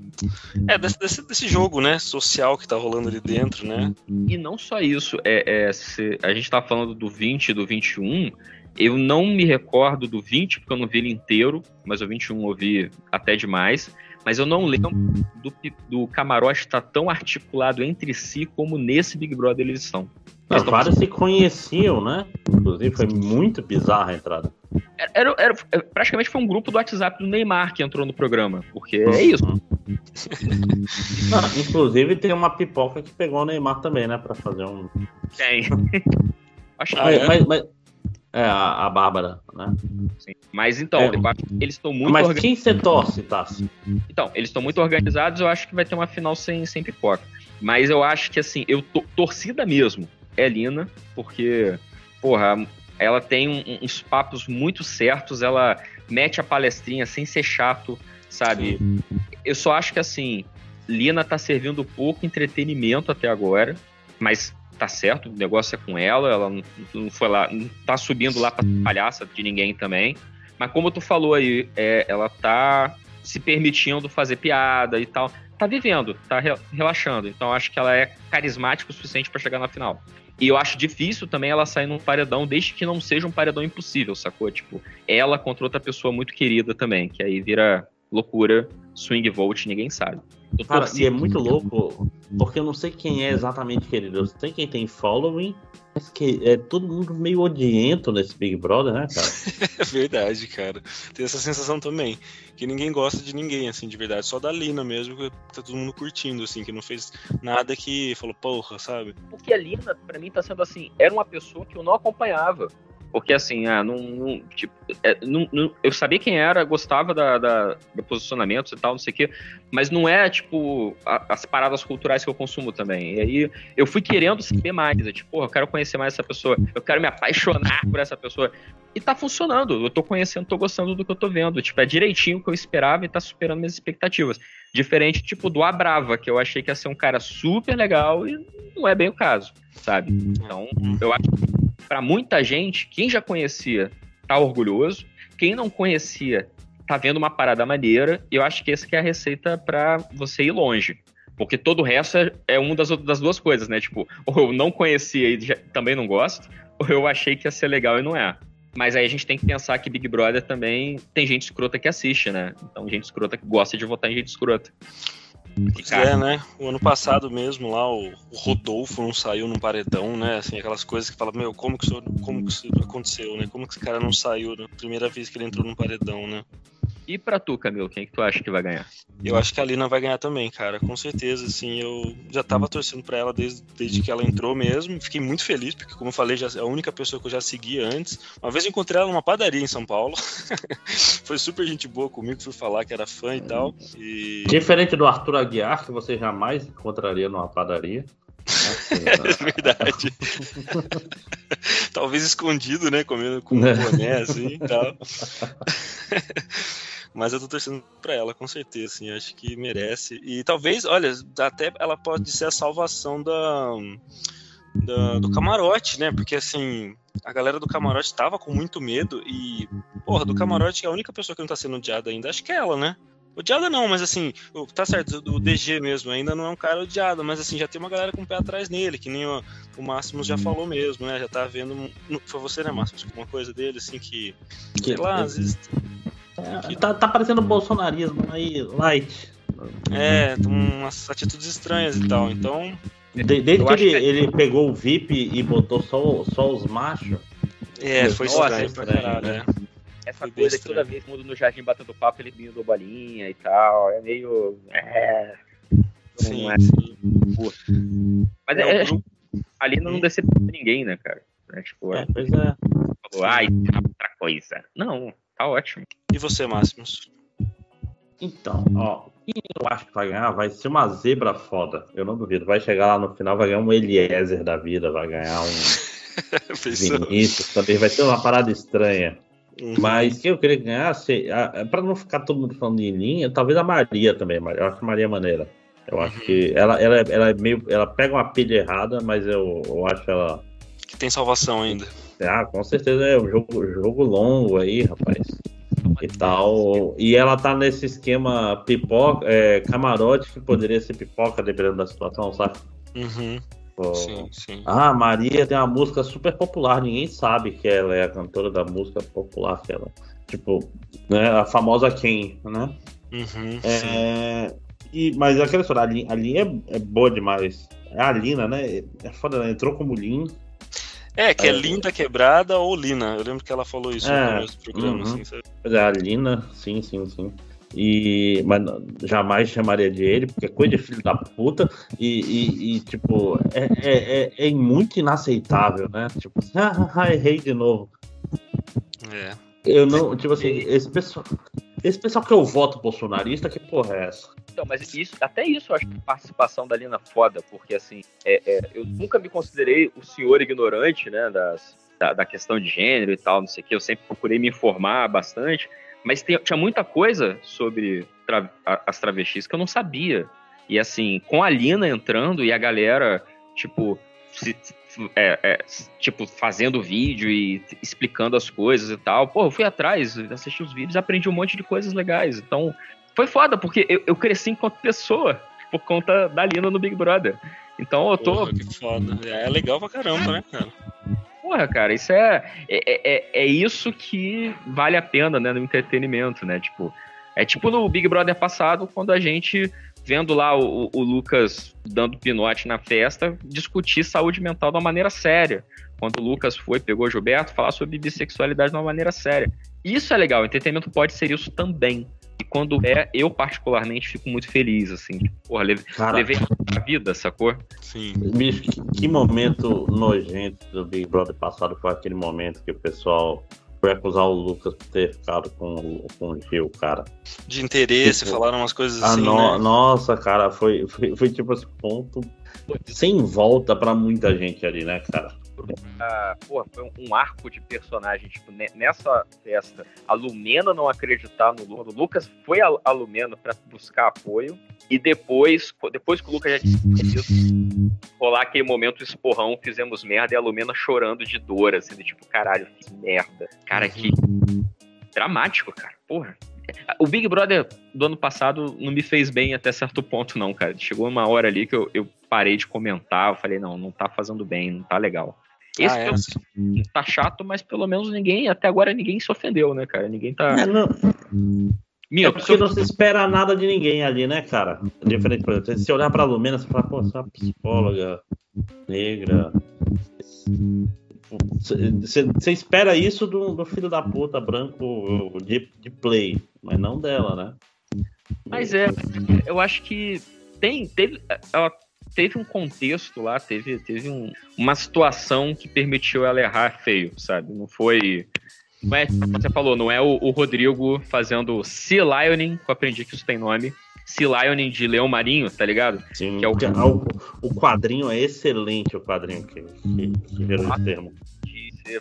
Speaker 13: É, desse, desse, desse jogo, né? Social que tá rolando ali dentro, né?
Speaker 11: E não só isso, é, é, se a gente tá falando do 20 e do 21. Eu não me recordo do 20, porque eu não vi ele inteiro, mas o 21 eu vi até demais. Mas eu não lembro do, do camarote estar tão articulado entre si como nesse Big Brother eles são.
Speaker 14: Não, vários se conheciam, né? Inclusive foi muito bizarra a entrada.
Speaker 11: Era, era- era- praticamente foi um grupo do WhatsApp do Neymar que entrou no programa, porque é isso. (laughs)
Speaker 14: Não, inclusive tem uma pipoca que pegou o Neymar também, né? Pra fazer um.
Speaker 11: Tem. (laughs) Acho que
Speaker 14: Mas- mas- mas- é, a, a Bárbara, né?
Speaker 11: Sim. Mas então,
Speaker 14: É.
Speaker 11: eles estão muito
Speaker 14: Mas
Speaker 11: organi-
Speaker 14: quem você torce, Tassi?
Speaker 11: Então, eles estão muito organizados, eu acho que vai ter uma final sem, sem pipoca. Mas eu acho que, assim, eu to- torcida mesmo é Lina, porque, porra, ela tem um- uns papos muito certos, ela mete a palestrinha sem ser chato, sabe? Eu só acho que, assim, Lina tá servindo pouco entretenimento até agora, mas tá certo, o negócio é com ela, ela não, não foi lá, não tá subindo lá pra palhaça de ninguém também. Mas como tu falou aí, é, ela tá se permitindo fazer piada e tal. Tá vivendo, tá re- relaxando. Então acho que ela é carismática o suficiente pra chegar na final. E eu acho difícil também ela sair num paredão, desde que não seja um paredão impossível, sacou? Tipo, ela contra outra pessoa muito querida também, que aí vira loucura, swing vote, ninguém sabe. Eu
Speaker 14: Cara, e é muito louco, porque eu não sei quem é exatamente querido. Eu sei quem tem following, mas que é todo mundo meio odiento nesse Big Brother, né, cara? (laughs)
Speaker 13: É verdade, cara. Tem essa sensação também. Que ninguém gosta de ninguém, assim, de verdade. Só da Lina mesmo, que tá todo mundo curtindo, assim, que não fez nada que falou, porra, sabe?
Speaker 11: Porque a Lina, pra mim, tá sendo assim, era uma pessoa que eu não acompanhava. Porque assim, ah, não, não, tipo, é, não- não- eu sabia quem era, gostava da, da, do posicionamento e tal, não sei o quê, mas não é, tipo, a- as paradas culturais que eu consumo também. E aí eu fui querendo saber mais, é, tipo, porra, eu quero conhecer mais essa pessoa, eu quero me apaixonar por essa pessoa. E tá funcionando, eu tô conhecendo, tô gostando do que eu tô vendo. Tipo, é direitinho o que eu esperava e tá superando minhas expectativas. Diferente, tipo, do Abrava, que eu achei que ia ser um cara super legal e não é bem o caso, sabe? Então, eu acho que pra muita gente, quem já conhecia tá orgulhoso, quem não conhecia tá vendo uma parada maneira, eu acho que essa que é a receita pra você ir longe. Porque todo o resto é, é uma das, outras- das duas coisas, né? Tipo, ou eu não conhecia e já- também não gosto, ou eu achei que ia ser legal e não é. Mas aí a gente tem que pensar que Big Brother também tem gente escrota que assiste, né? Então, gente escrota que gosta de votar em gente escrota.
Speaker 13: Pois é, né? O ano passado mesmo lá, o, o Rodolfo não saiu num paredão, né? Assim, aquelas coisas que fala, meu, como que isso, como que isso aconteceu, né? Como que esse cara não saiu na primeira vez que ele entrou num paredão, né?
Speaker 11: E pra tu, Camilo, quem que tu acha que vai ganhar?
Speaker 13: Eu acho que a Lina vai ganhar também, cara, com certeza, assim, eu já tava torcendo pra ela desde, desde que ela entrou mesmo, fiquei muito feliz, porque como eu falei, já, é a única pessoa que eu já seguia antes, uma vez eu encontrei ela numa padaria em São Paulo, (laughs) foi super gente boa comigo, fui falar que era fã e tal, e...
Speaker 14: Diferente do Arthur Aguiar, que você jamais encontraria numa padaria. (laughs)
Speaker 13: É verdade. (laughs) Talvez escondido, né? Comendo com um boné assim e tal. Mas eu tô torcendo pra ela, com certeza, assim, acho que merece. E talvez, olha, até ela pode ser a salvação da, da- do camarote, né? Porque assim, a galera do camarote tava com muito medo e, porra, do camarote a única pessoa que não tá sendo odiada ainda, acho que é ela, né? Odiada não, mas assim, tá certo, o DG mesmo ainda não é um cara odiado, mas assim, já tem uma galera com o pé atrás nele, que nem o, o Máximos já falou mesmo, né? Já tá vendo. Foi você, né, Máximos? Alguma coisa dele, assim, que. Sei lá, às vezes.
Speaker 14: É, tá, tá parecendo bolsonarismo aí, light.
Speaker 13: É, umas atitudes estranhas e tal. Então.
Speaker 14: De- desde que ele,
Speaker 11: que-
Speaker 14: ele pegou o VIP e botou só, só os machos.
Speaker 13: É, foi
Speaker 11: Nossa,
Speaker 13: estranho pra caralho,
Speaker 14: né?
Speaker 13: né?
Speaker 11: Essa
Speaker 13: Foi
Speaker 11: coisa que toda vez que muda no jardim batendo papo, ele do bolinha e tal. É meio. É.
Speaker 13: Sim,
Speaker 11: é.
Speaker 13: sim.
Speaker 11: Mas
Speaker 13: É,
Speaker 11: é,
Speaker 13: grupo-
Speaker 11: ali não decepciona ninguém, né, cara? É, tipo,
Speaker 14: É, pois é.
Speaker 11: falou, ai, outra coisa. Não, tá ótimo.
Speaker 13: E você, Máximos?
Speaker 14: Então, ó, quem eu acho que vai ganhar vai ser uma zebra foda. Eu não duvido. Vai chegar lá no final, vai ganhar um Eliezer da vida, vai ganhar um? (laughs) Vinícius também. Vai ser uma parada estranha.
Speaker 13: Uhum.
Speaker 14: Mas quem eu queria que ganhasse, a- pra não ficar todo mundo falando em linha, talvez a Maria também. Eu acho a Maria maneira. Eu acho que ela, ela, ela é meio. Ela pega uma pilha errada, mas eu, eu acho ela.
Speaker 13: Que tem salvação ainda.
Speaker 14: Ah, com certeza é um jogo, jogo longo aí, rapaz. E tal. E ela tá nesse esquema pipoca, é, camarote, que poderia ser pipoca, dependendo da situação, sabe?
Speaker 13: Uhum. Sim, sim.
Speaker 14: Ah, Maria tem uma música super popular, ninguém sabe que ela é a cantora da música popular, que ela. Tipo, né, a famosa quem, né?
Speaker 13: Uhum.
Speaker 14: É, e, mas aquela história, a Lin, a Lin é, é boa demais. É a Lina, né? É foda, ela entrou como Lin.
Speaker 13: É, que é
Speaker 14: É.
Speaker 13: linda quebrada ou Lina. Eu lembro que ela falou isso
Speaker 14: É,
Speaker 13: no começo do programa,
Speaker 14: uhum.
Speaker 13: assim, sabe?
Speaker 14: É a Lina, sim, sim, sim. E, mas jamais chamaria de ele, porque é coisa de filho da puta. E, e- e, tipo, é, é, é, é muito inaceitável, né? Tipo, ah, errei de novo.
Speaker 13: É.
Speaker 14: Eu não, tipo assim, esse pessoal, esse pessoal que eu voto bolsonarista, que porra é essa?
Speaker 11: Então, mas isso, até isso eu acho que participação da Lina foda, porque assim, é, é, eu nunca me considerei o senhor ignorante, né, das, da, da questão de gênero e tal, não sei o que, eu sempre procurei me informar bastante, mas tem- tinha muita coisa sobre tra- as travestis que eu não sabia. E assim, com a Lina entrando e a galera, tipo, se- é, é, tipo, fazendo vídeo e explicando as coisas e tal. Pô, eu fui atrás, assisti os vídeos, aprendi um monte de coisas legais. Então, foi foda, porque eu, eu cresci enquanto pessoa por conta da Lina no Big Brother. Então eu tô.
Speaker 13: Porra, que foda. É legal pra caramba, né, cara?
Speaker 11: Porra, cara, isso é, é, é, é isso que vale a pena, né, no entretenimento, né? Tipo, é tipo no Big Brother passado, quando a gente, vendo lá o, o Lucas dando pinote na festa, discutir saúde mental de uma maneira séria. Quando o Lucas foi, pegou o Gilberto, falar sobre bissexualidade de uma maneira séria. Isso é legal, o entretenimento pode ser isso também. E quando é, eu particularmente fico muito feliz, assim. Porra, leve, levei a vida, sacou?
Speaker 13: Sim.
Speaker 14: Bicho, que, que momento nojento do Big Brother passado foi aquele momento que o pessoal foi acusar o Lucas por ter ficado com, o- com o Gil, cara.
Speaker 13: De interesse,
Speaker 14: Tipo,
Speaker 13: falaram umas coisas
Speaker 14: Ah,
Speaker 13: assim,
Speaker 14: no-
Speaker 13: né?
Speaker 14: Nossa, cara, foi, foi, foi tipo esse ponto sem volta pra muita gente ali, né, cara?
Speaker 11: Ah, porra, foi um, arco de personagem. Tipo, ne- nessa festa, a Lumena não acreditar no Lucas. O Lucas foi a, Lumena pra buscar apoio. E depois, depois que o Lucas já tinha perdido, rolar aquele momento esporrão, fizemos merda, e a Lumena chorando de dor, assim, do tipo, caralho, fiz merda. Cara, que dramático, cara. Porra. O Big Brother do ano passado não me fez bem até certo ponto, não, cara. Chegou uma hora ali que eu, eu parei de comentar, eu falei, não, não tá fazendo bem, não tá legal. Esse
Speaker 13: Ah, é?
Speaker 11: eu- tá chato, mas pelo menos ninguém, até agora ninguém se ofendeu, né, cara? Ninguém tá.
Speaker 14: É, não,
Speaker 11: Minha,
Speaker 14: é porque não se espera nada de ninguém ali, né, cara? Diferente, por exemplo, se você olhar pra Lumena, você fala, pô, você é uma psicóloga negra. Você- Você você espera isso do, do filho da puta branco de, de play, mas não dela, né?
Speaker 11: Mas é, eu acho que tem, teve, ela teve um contexto lá, teve, teve um- uma situação que permitiu ela errar feio, sabe? Não foi. Não é, você falou, não é o, o Rodrigo fazendo Sea Lioning, que eu aprendi que isso tem nome. Sea Lioning de Leão Marinho, tá ligado?
Speaker 14: Sim,
Speaker 11: que é o,
Speaker 14: o, o quadrinho é excelente, o quadrinho que, que, que gerou esse termo.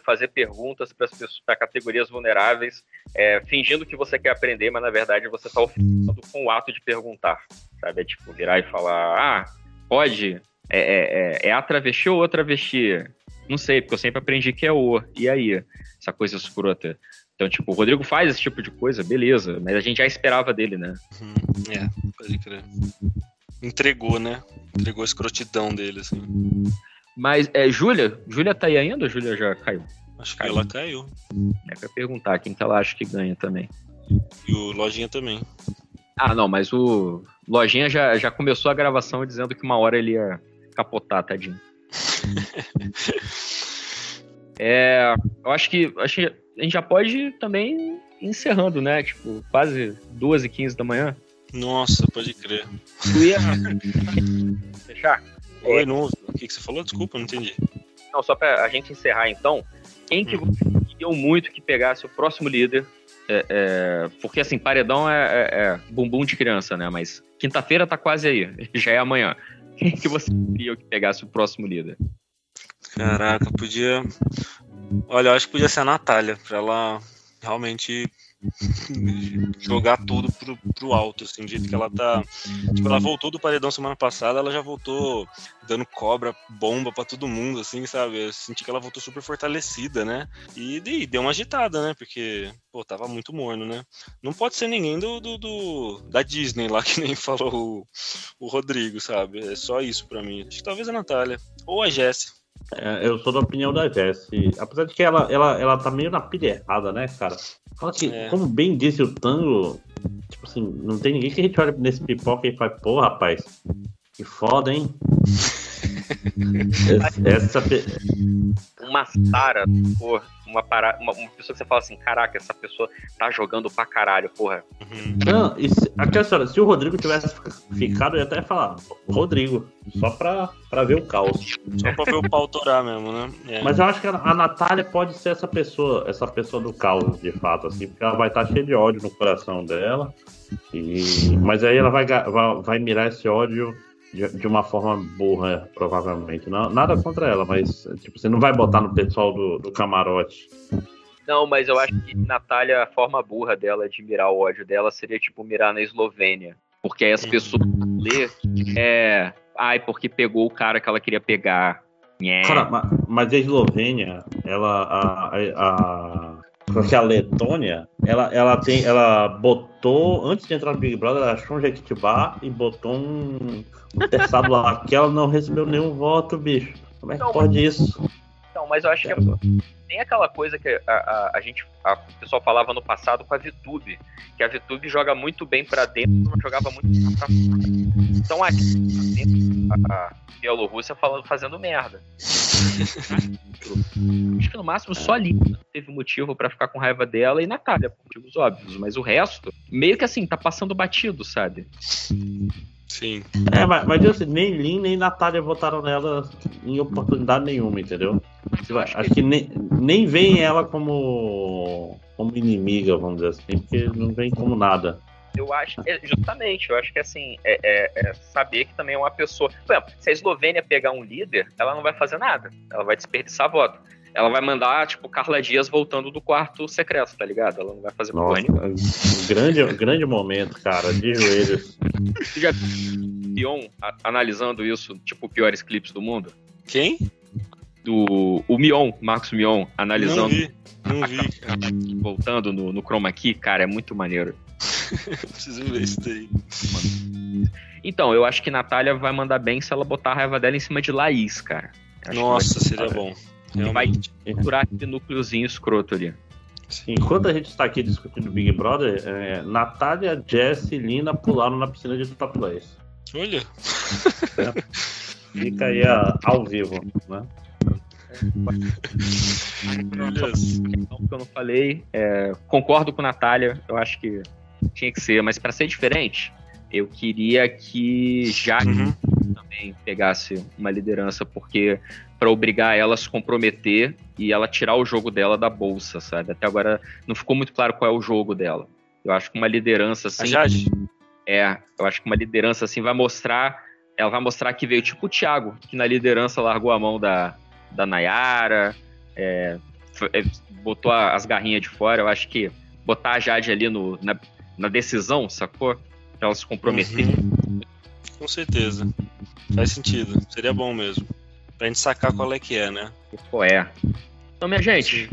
Speaker 11: fazer perguntas para para categorias vulneráveis, é, fingindo que você quer aprender, mas na verdade você está ofendendo com o ato de perguntar, sabe? É tipo virar e falar, ah, pode, é, é, é, é a travesti ou a travesti? Não sei, porque eu sempre aprendi que é o. E aí? Essa coisa escrota. Então, tipo, o Rodrigo faz esse tipo de coisa, beleza, mas a gente já esperava dele, né?
Speaker 13: É, pode crer. Entregou, né? Entregou a escrotidão dele, assim.
Speaker 11: Mas, é, Júlia? Júlia tá aí ainda ou Júlia já caiu?
Speaker 13: Acho que ela caiu.
Speaker 11: É pra perguntar quem que ela acha que ganha também.
Speaker 13: E o Lojinha também.
Speaker 11: Ah, não, mas o Lojinha já, já começou a gravação dizendo que uma hora ele ia capotar, tadinho. (laughs) é, eu acho que, acho que a gente já pode ir também ir encerrando, né? Tipo, quase 2 e 15 da manhã.
Speaker 13: Nossa, pode crer.
Speaker 11: Tu ia (laughs) fechar?
Speaker 13: Oi, não ouvi. O que, que você falou? Desculpa, não entendi.
Speaker 11: Não, só pra a gente encerrar então. Quem que você queriam muito que pegasse o próximo líder? É, é, porque assim, paredão é, é- é bumbum de criança, né? Mas quinta-feira tá quase aí, (laughs) já é amanhã. Quem que você queria que pegasse o próximo líder?
Speaker 13: Caraca, podia. Olha, eu acho que podia ser a Natália, pra ela realmente jogar tudo pro, pro alto, assim, do jeito que ela tá. Tipo, ela voltou do paredão semana passada, ela já voltou dando cobra, bomba pra todo mundo, assim, sabe? Eu senti que ela voltou super fortalecida, né? E, e deu uma agitada, né? Porque, pô, tava muito morno, né? Não pode ser ninguém do, do, do- da Disney lá, (laughs) que nem falou o, o Rodrigo, sabe? É só isso pra mim. Acho que talvez a Natália. Ou a Jessie.
Speaker 14: É, eu sou da opinião da Jessie. Apesar de que ela, ela, ela tá meio na pilha errada, né, cara? Fala que,
Speaker 13: É.
Speaker 14: como bem disse o Tango, tipo assim, não tem ninguém que a gente olha nesse pipoca e faz, pô, rapaz, que foda, hein? Essa, essa pe-
Speaker 11: Uma Sara, porra, uma, para... uma, uma pessoa que você fala assim, caraca, essa pessoa tá jogando pra caralho, porra.
Speaker 14: Não, e se, aquela história, se o Rodrigo tivesse ficado, eu ia até falar, Rodrigo, só pra, pra ver o caos.
Speaker 13: Só pra ver o pau torar mesmo, né? É.
Speaker 14: Mas eu acho que a, a Natália pode ser essa pessoa, essa pessoa do caos, de fato, assim, porque ela vai estar cheia de ódio no coração dela. E, mas aí ela vai, vai, vai mirar esse ódio de, de uma forma burra, provavelmente. Não, nada contra ela, mas tipo, você não vai botar no pessoal do, do camarote.
Speaker 11: Não, mas eu acho que Natália, a forma burra dela de mirar o ódio dela seria tipo mirar na Eslovênia. Porque aí as pessoas lê é. Ai, porque pegou o cara que ela queria pegar. Nhé.
Speaker 14: Cara, ma- mas a Eslovênia, ela. A, a, porque a Letônia, ela, ela tem. Ela botou. Antes de entrar no Big Brother, ela achou um Jequitibá e botou um, um terçado lá. Que ela não recebeu nenhum voto, bicho. Como é que pode isso?
Speaker 11: Então, mas eu acho que tem aquela coisa que a, a, a gente, a, o pessoal falava no passado com a Vitube, que a Vitube joga muito bem pra dentro, não jogava muito bem pra fora. Então aqui, a, a Bielorrússia falando, fazendo merda. Acho que no máximo só ali teve motivo pra ficar com raiva dela e Natália, por motivos óbvios, mas o resto, meio que assim, tá passando batido, sabe?
Speaker 13: Sim.
Speaker 14: É, mas, mas assim, nem Lin nem Natália votaram nela em oportunidade nenhuma, entendeu? Acho que nem, nem veem ela como, como inimiga, vamos dizer assim, porque não vem como nada.
Speaker 11: Eu acho, é, justamente, eu acho que assim, é, é- é saber que também é uma pessoa. Por exemplo, se a Eslovênia pegar um líder, ela não vai fazer nada. Ela vai desperdiçar voto. Ela vai mandar, tipo, Carla Dias voltando do quarto secreto, tá ligado? Ela não vai fazer
Speaker 14: Nossa, um grande, grande momento, cara, de joelhos.
Speaker 11: Você já viu Pion analisando isso, tipo, piores clipes do mundo?
Speaker 13: Quem?
Speaker 11: Do, o Mion, Marcos Mion, analisando.
Speaker 13: Não vi, não vi. (laughs)
Speaker 11: Voltando no, no Chroma Key, cara, é muito maneiro. (laughs)
Speaker 13: Preciso ver isso daí.
Speaker 11: Então, eu acho que Natália vai mandar bem se ela botar a raiva dela em cima de Laís, cara. Acho
Speaker 13: Nossa, seria bom.
Speaker 11: E vai curar aquele núcleozinho escroto ali.
Speaker 14: Enquanto a gente está aqui discutindo Big Brother, é, Natália, Jess e Lina pularam na piscina de topless.
Speaker 13: Olha. (laughs)
Speaker 14: Fica aí a- ao vivo, né?
Speaker 11: Então, que eu não falei, é, concordo com Natália, eu acho que tinha que ser, mas para ser diferente, eu queria que Jaque também pegasse uma liderança, porque para obrigar ela a se comprometer e ela tirar o jogo dela da bolsa, sabe? Até agora não ficou muito claro qual é o jogo dela. Eu acho que uma liderança assim.
Speaker 13: Jade?
Speaker 11: É, eu acho que uma liderança assim vai mostrar. Ela vai mostrar que veio tipo o Thiago, que na liderança largou a mão da, da Nayara, é, é, botou as garrinhas de fora. Eu acho que botar a Jade ali no, na, na decisão, sacou? Pra ela se comprometer.
Speaker 13: Com certeza. Faz sentido. Seria bom mesmo. Pra gente sacar qual é que é, né?
Speaker 11: Pô, é. Então, minha gente,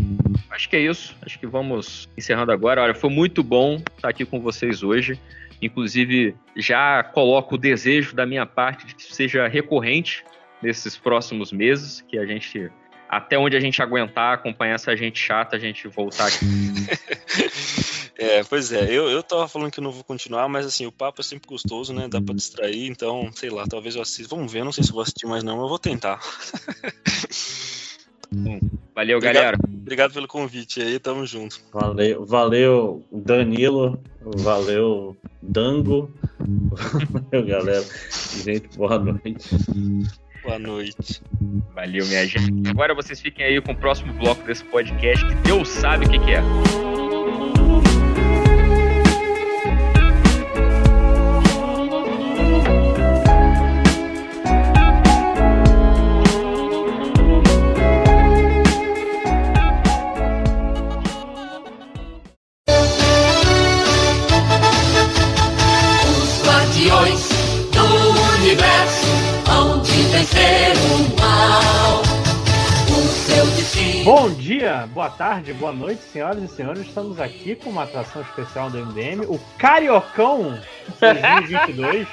Speaker 11: acho que é isso. Acho que vamos encerrando agora. Olha, foi muito bom estar aqui com vocês hoje. Inclusive, já coloco o desejo da minha parte de que seja recorrente nesses próximos meses, que a gente, até onde a gente aguentar, acompanhar essa gente chata, a gente voltar aqui. (laughs)
Speaker 13: É, pois é, eu, eu tava falando que eu não vou continuar, mas assim, o papo é sempre gostoso, né? Dá pra distrair, então, sei lá, talvez eu assista. Vamos ver, não sei se eu vou assistir mais não, mas eu vou tentar. (laughs)
Speaker 11: Valeu,
Speaker 13: Obrigado-
Speaker 11: galera.
Speaker 13: Obrigado pelo convite aí, tamo junto.
Speaker 14: Valeu, valeu Danilo, valeu Dango, (laughs) valeu galera. Gente, boa noite.
Speaker 13: Boa noite.
Speaker 11: Valeu, minha gente. Agora vocês fiquem aí com o próximo bloco desse podcast, que Deus sabe o que, que é.
Speaker 4: Bom dia, boa tarde, boa noite, senhoras e senhores. Estamos aqui com uma atração especial do MDM, o Cariocão 2022.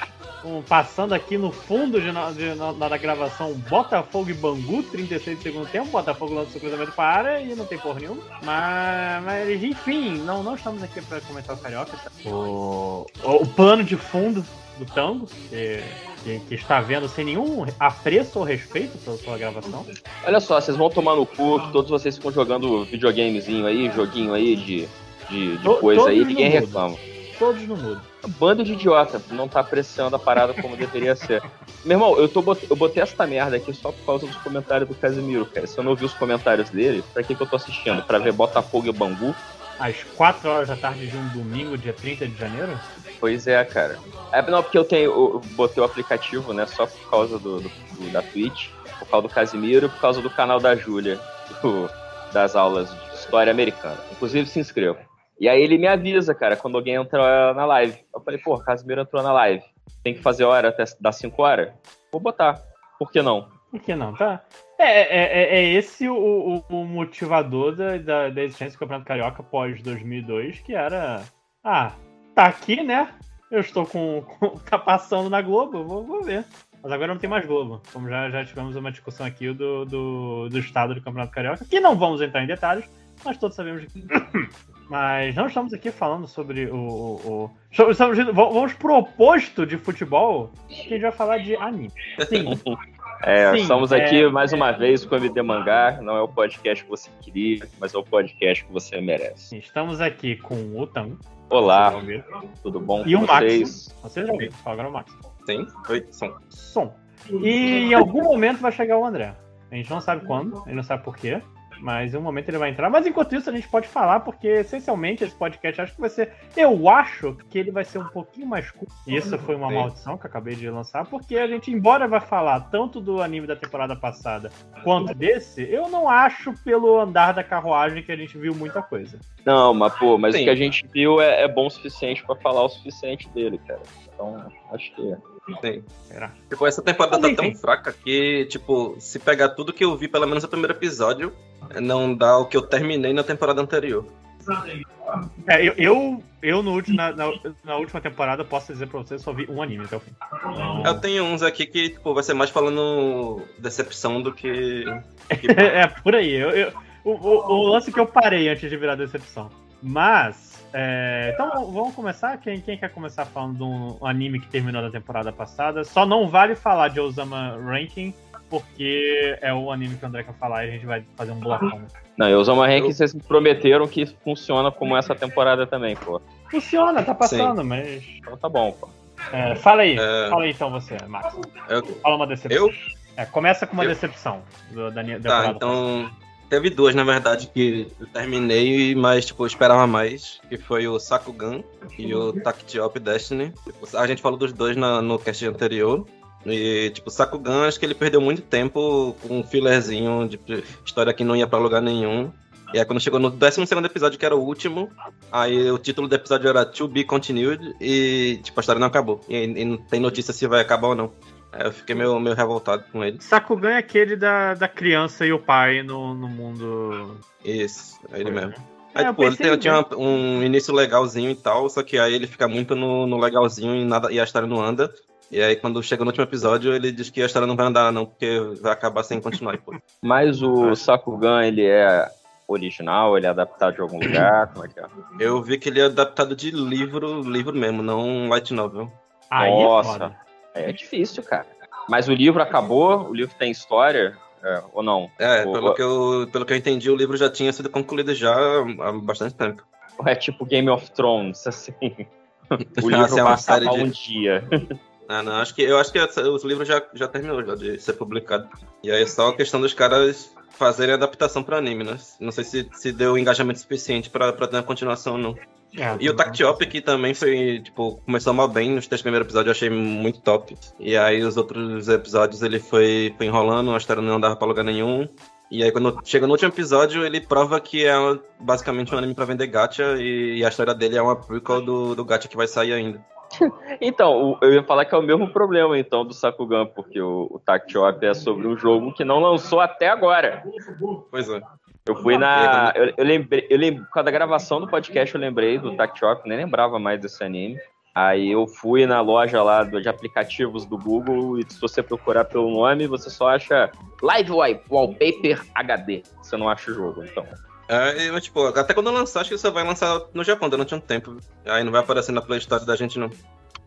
Speaker 4: um, passando aqui no fundo de, de- da gravação Botafogo e Bangu, 36 de segundo tempo. Botafogo lança o cruzamento para a área e não tem porra nenhuma. Mas, mas, enfim, não, não estamos aqui para comentar o Carioca. tá? O, o, o plano de fundo do tango, que, que, que está vendo sem nenhum apreço ou respeito pela sua gravação.
Speaker 11: Olha só, vocês vão tomar no cu, que todos vocês ficam jogando videogamezinho aí, joguinho aí de, de, de
Speaker 4: To-
Speaker 11: coisa aí, ninguém reclama.
Speaker 4: Todos no mudo.
Speaker 11: Bando de idiota, não tá apreciando a parada como deveria ser. Meu irmão, eu, tô, eu botei essa merda aqui só por causa dos comentários do Casimiro, cara. Se eu não ouvir os comentários dele, pra que, que eu tô assistindo? Pra ver Botafogo e Bangu?
Speaker 4: Às 4 horas da tarde de um domingo, dia 30 de janeiro?
Speaker 11: Pois é, cara. É, não, porque eu tenho. Eu botei o aplicativo, né? Só por causa do, do- do- da Twitch, por causa do Casimiro por causa do canal da Júlia, das aulas de história americana. Inclusive, se inscreva. E aí ele me avisa, cara, quando alguém entra na live. Eu falei, pô, Casimiro entrou na live. Tem que fazer hora até das 5 horas? Vou botar. Por que não?
Speaker 4: Por que não, tá? É, é, é- é esse o, o- motivador da, da, da existência do Campeonato Carioca pós 2002, que era. Ah, tá aqui, né? Eu estou com. com- tá passando na Globo, vou, vou ver. Mas agora não tem mais Globo. Como já, já tivemos uma discussão aqui do, do, do estado do Campeonato Carioca, que não vamos entrar em detalhes, mas todos sabemos que. (coughs) Mas não estamos aqui falando sobre o. o, o- estamos vamos pro oposto de futebol, que a gente vai falar de anime. Sim. (laughs)
Speaker 11: É,
Speaker 4: Sim,
Speaker 11: estamos
Speaker 4: é-
Speaker 11: aqui mais uma vez com o MD Mangá. Não é o podcast que você queria, mas é o podcast que você merece.
Speaker 4: Estamos aqui com o Tango.
Speaker 11: Olá, tudo bom
Speaker 4: E o
Speaker 11: com
Speaker 4: Max.
Speaker 11: vocês?
Speaker 4: Vocês já ouviram. Fala agora o Max.
Speaker 7: Sim? Oi, som.
Speaker 4: Som. E em algum momento vai chegar o André. A gente não sabe quando, a gente não sabe por quê. Mas em um momento ele vai entrar. Mas enquanto isso, a gente pode falar, porque essencialmente esse podcast acho que vai ser. Eu acho que ele vai ser um pouquinho mais curto. E Isso foi uma maldição que eu acabei de lançar, porque a gente, embora vai falar tanto do anime da temporada passada quanto desse, eu não acho pelo andar da carruagem que a gente viu muita coisa.
Speaker 11: Não, mas pô, mas
Speaker 7: Sim.
Speaker 11: o que a gente viu é, é bom o suficiente pra falar o suficiente dele, cara. Então, acho que.
Speaker 7: Sim.
Speaker 4: Será?
Speaker 7: Tipo, essa temporada tá tão fraca que, tipo, se pegar tudo que eu vi, pelo menos no primeiro episódio, não dá o que eu terminei na temporada anterior.
Speaker 4: É, eu, eu, eu no último, na, na, na última temporada, posso dizer pra você, só vi um anime até o fim.
Speaker 16: Eu tenho uns aqui que tipo, vai ser mais falando decepção do que. (laughs)
Speaker 4: é, por aí. Eu, eu- o, o, o lance que eu parei antes de virar decepção. Mas, é, então vamos começar? Quem, quem quer começar falando de um anime que terminou na temporada passada? Só não vale falar de Osama Ranking, porque é o anime que o André quer falar e a gente vai fazer um blocão.
Speaker 11: Não, e o Zoma Rank, vocês me prometeram que funciona como essa temporada também, pô.
Speaker 4: Funciona, tá passando, mas.
Speaker 11: Então tá bom, pô.
Speaker 4: É, fala aí,
Speaker 16: É.
Speaker 4: fala aí então você, Max.
Speaker 16: Eu-
Speaker 4: Fala uma decepção.
Speaker 16: Eu?
Speaker 4: É, começa com uma
Speaker 16: Eu?
Speaker 4: decepção do, da minha
Speaker 16: Tá, então. Teve duas, na verdade, que eu terminei, mas, tipo, eu esperava mais. Que foi o Sakugan e o Tactiop Destiny. A gente falou dos dois na- no cast anterior. E, tipo, Sakugan, acho que ele perdeu muito tempo com um fillerzinho de história que não ia pra lugar nenhum. E aí, quando chegou no 12 episódio, que era o último, aí o título do episódio era To Be Continued, e, tipo, a história não acabou. E, e não tem notícia se vai acabar ou não. Aí eu fiquei meio, meio revoltado com ele.
Speaker 4: Sakugan é aquele da, da criança e o pai no, no mundo.
Speaker 16: Isso, é ele mesmo.
Speaker 4: É,
Speaker 16: Aí,
Speaker 4: eu
Speaker 16: tipo, ele tinha um início legalzinho e tal, só que aí ele fica muito no, no legalzinho e, nada, e a história não anda. E aí, quando chega no último episódio, ele diz que a história não vai andar, não, porque vai acabar sem continuar. Pô. (laughs)
Speaker 11: Mas o Sakugan, ele é original, ele é adaptado de algum lugar, como é que é?
Speaker 16: Eu vi que ele é adaptado de livro, livro mesmo, não um light novel.
Speaker 4: Aí é
Speaker 11: Nossa,
Speaker 4: foda.
Speaker 11: é difícil, cara. Mas o livro acabou, o livro tem história, é, ou não?
Speaker 16: É,
Speaker 11: O-
Speaker 16: pelo que, eu, pelo que eu entendi, o livro já tinha sido concluído já há bastante tempo.
Speaker 11: É tipo Game of Thrones, assim. (laughs) O livro
Speaker 16: assim, é
Speaker 11: vai
Speaker 16: uma série
Speaker 11: acabar
Speaker 16: de-
Speaker 11: um dia.
Speaker 16: Ah, não, acho que, eu acho que os livros já, já terminou já de ser publicado. E aí é só a questão dos caras fazerem adaptação para anime, né? Não sei se, se deu engajamento suficiente para ter uma continuação, não.
Speaker 4: É,
Speaker 16: E o Tactiop que também foi, tipo, começou mal bem nos três primeiros episódios, eu achei muito top. E aí os outros episódios ele foi, foi enrolando, a história não dava pra lugar nenhum. E aí quando chega no último episódio, ele prova que é basicamente um anime pra vender gacha e, e a história dele é uma prequel do, do gacha que vai sair ainda. (laughs)
Speaker 11: Então, eu ia falar que é o mesmo problema, então, do Sakugan, porque o, o Tactiop é sobre um jogo que não lançou até agora.
Speaker 16: Pois é.
Speaker 11: Eu fui na. Eu, eu lembrei, eu lembrei, por causa da gravação do podcast, eu lembrei do Tactiop, nem lembrava mais desse anime. Aí eu fui na loja lá de aplicativos do Google e se você procurar pelo nome, você só acha Live Wall- Wallpaper HD. Você não acha o jogo, então.
Speaker 16: É, mas, tipo, até quando lançar, acho que você vai lançar no Japão, durante um tempo. Aí não vai aparecer na Play Store da gente, não.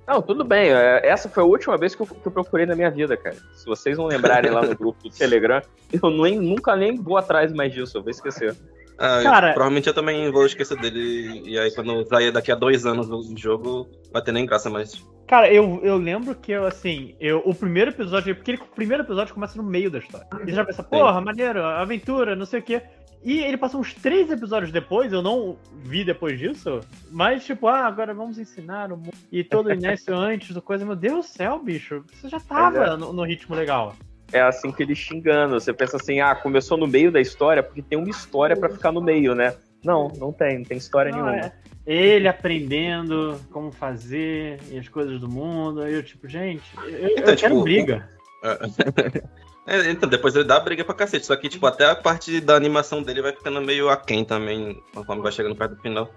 Speaker 11: Não, tudo bem. é, Essa foi a última vez que eu, que eu procurei na minha vida, cara. Se vocês não lembrarem lá no grupo do Telegram, eu nem, nunca nem vou atrás mais disso, eu vou esquecer.
Speaker 16: Ah, eu-
Speaker 4: Cara-
Speaker 16: provavelmente eu também vou esquecer dele. E aí, quando sair daqui a dois anos o jogo, vai ter nem graça mais.
Speaker 4: Cara, eu, eu lembro que eu, assim, eu, o primeiro episódio, porque ele- o primeiro episódio começa no meio da história. E já pensa, porra, maneiro, aventura, não sei o quê. E ele passou uns três episódios depois, eu não vi depois disso, mas tipo, ah, agora vamos ensinar o mundo. E todo o início (laughs) antes do coisa, meu Deus do céu, bicho, você já tava
Speaker 11: é.
Speaker 4: no, no ritmo legal.
Speaker 11: É assim que eles xingando. Você pensa assim, ah, começou no meio da história porque tem uma história pra ficar no meio, né? Não, não tem, não tem história
Speaker 4: Não,
Speaker 11: nenhuma.
Speaker 4: é ele aprendendo como fazer e as coisas do mundo. Aí eu, tipo, gente, eu, eu
Speaker 16: Então,
Speaker 4: quero
Speaker 16: tipo,
Speaker 4: briga. (laughs)
Speaker 16: É, então, depois ele dá briga pra cacete. Só que, tipo, até a parte da animação dele vai ficando meio aquém também, conforme vai chegando perto do final.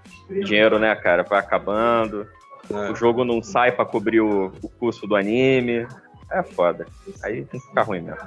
Speaker 11: Dinheiro, né, cara? Vai acabando.
Speaker 16: É.
Speaker 11: O jogo não sai pra cobrir o, o custo do anime. É foda. Aí tem que ficar ruim mesmo.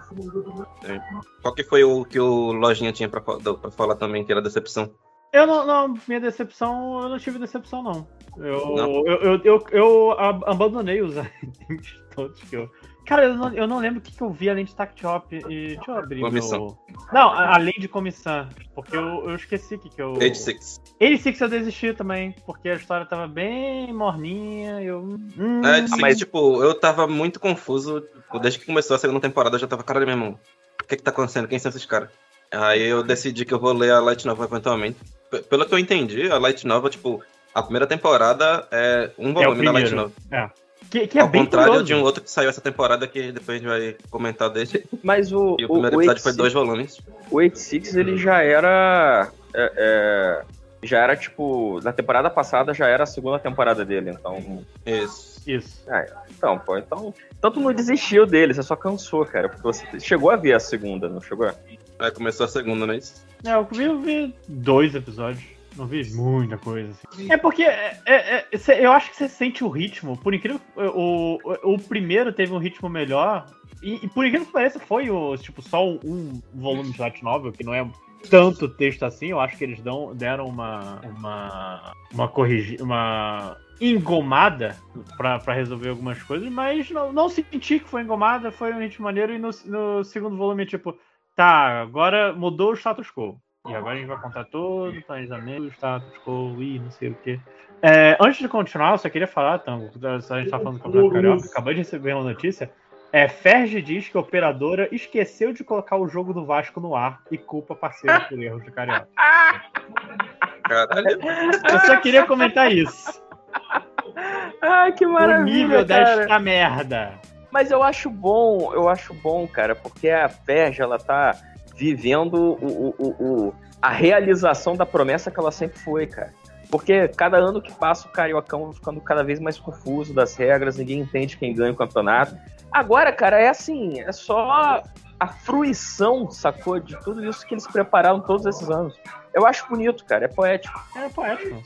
Speaker 16: É. Qual que foi o que o Lojinha tinha pra, pra falar também, que era decepção?
Speaker 4: Eu não, não, minha decepção, eu não tive decepção, não. Eu,
Speaker 16: Não?
Speaker 4: eu, eu, eu, eu ab- abandonei os (laughs) animes todos que eu. Cara, eu não, eu não lembro o que, que eu vi além de Tactiop e. Deixa eu abrir.
Speaker 16: Comissão.
Speaker 4: Meu... Não, a- além de comissão. Porque eu, eu esqueci o que, que eu.
Speaker 16: 86.
Speaker 4: 86 eu desisti também, porque a história tava bem morninha. Eu. Hum,
Speaker 16: É, seguinte, tipo, eu tava muito confuso. tipo, Desde que começou a segunda temporada, eu já tava, caralho, meu irmão, o que que tá acontecendo? Quem são esses caras? Aí eu decidi que eu vou ler a Light Novel eventualmente. P- Pelo que eu entendi, a Light Novel, tipo, a primeira temporada é um
Speaker 4: é
Speaker 16: volume da Light. Novel.
Speaker 4: É. Que, que é
Speaker 16: Ao
Speaker 4: bem
Speaker 16: contrário
Speaker 4: curioso.
Speaker 16: de um outro que saiu essa temporada, que depois a gente vai comentar dele.
Speaker 11: Mas o.
Speaker 16: E o primeiro
Speaker 11: o
Speaker 16: episódio foi
Speaker 11: 86
Speaker 16: dois volumes.
Speaker 11: O 86 ele já era. é, é, já era tipo. Na temporada passada já era a segunda temporada dele, então.
Speaker 16: Isso.
Speaker 4: Isso.
Speaker 11: Ah, então, pô, então. Tanto não desistiu dele, você só cansou, cara. Porque você chegou a ver a segunda, não chegou?
Speaker 16: Aí começou a segunda, não é isso?
Speaker 4: É, eu vi, eu vi dois episódios. Não vi muita coisa. Assim. É porque é, é, é, eu acho que você sente o ritmo. Por incrível o, o, primeiro teve um ritmo melhor. E, e por incrível que pareça, foi o, tipo, só um volume de light novel, que não é tanto texto assim. Eu acho que eles dão, deram uma. uma. uma corrigi, uma engomada pra resolver algumas coisas, mas não, não senti que foi engomada, foi um ritmo maneiro. E no, no segundo volume, tipo, tá, agora mudou o status quo. E agora a gente vai contar todo o planejamento, status quo e não sei o que. antes de continuar, eu só queria falar, Tango, se a gente tá falando do Campeonato Carioca, acabei de receber uma notícia. É, Ferge diz que a operadora esqueceu de colocar o jogo do Vasco no ar e culpa parceiro por erros do Carioca. (laughs)
Speaker 16: Caralho.
Speaker 4: Eu só queria comentar isso.
Speaker 11: Ai, que
Speaker 4: O
Speaker 11: maravilha,
Speaker 4: nível
Speaker 11: cara.
Speaker 4: desta merda.
Speaker 11: Mas eu acho bom, eu acho bom, cara, porque a Ferja, ela tá vivendo o, o, o- a realização da promessa que ela sempre foi, cara. Porque cada ano que passa o Cariocão vai ficando cada vez mais confuso das regras, ninguém entende quem ganha o campeonato. Agora, cara, é assim, é só a fruição, sacou, de tudo isso que eles prepararam todos esses anos. Eu acho bonito, cara, é poético.
Speaker 4: É poético.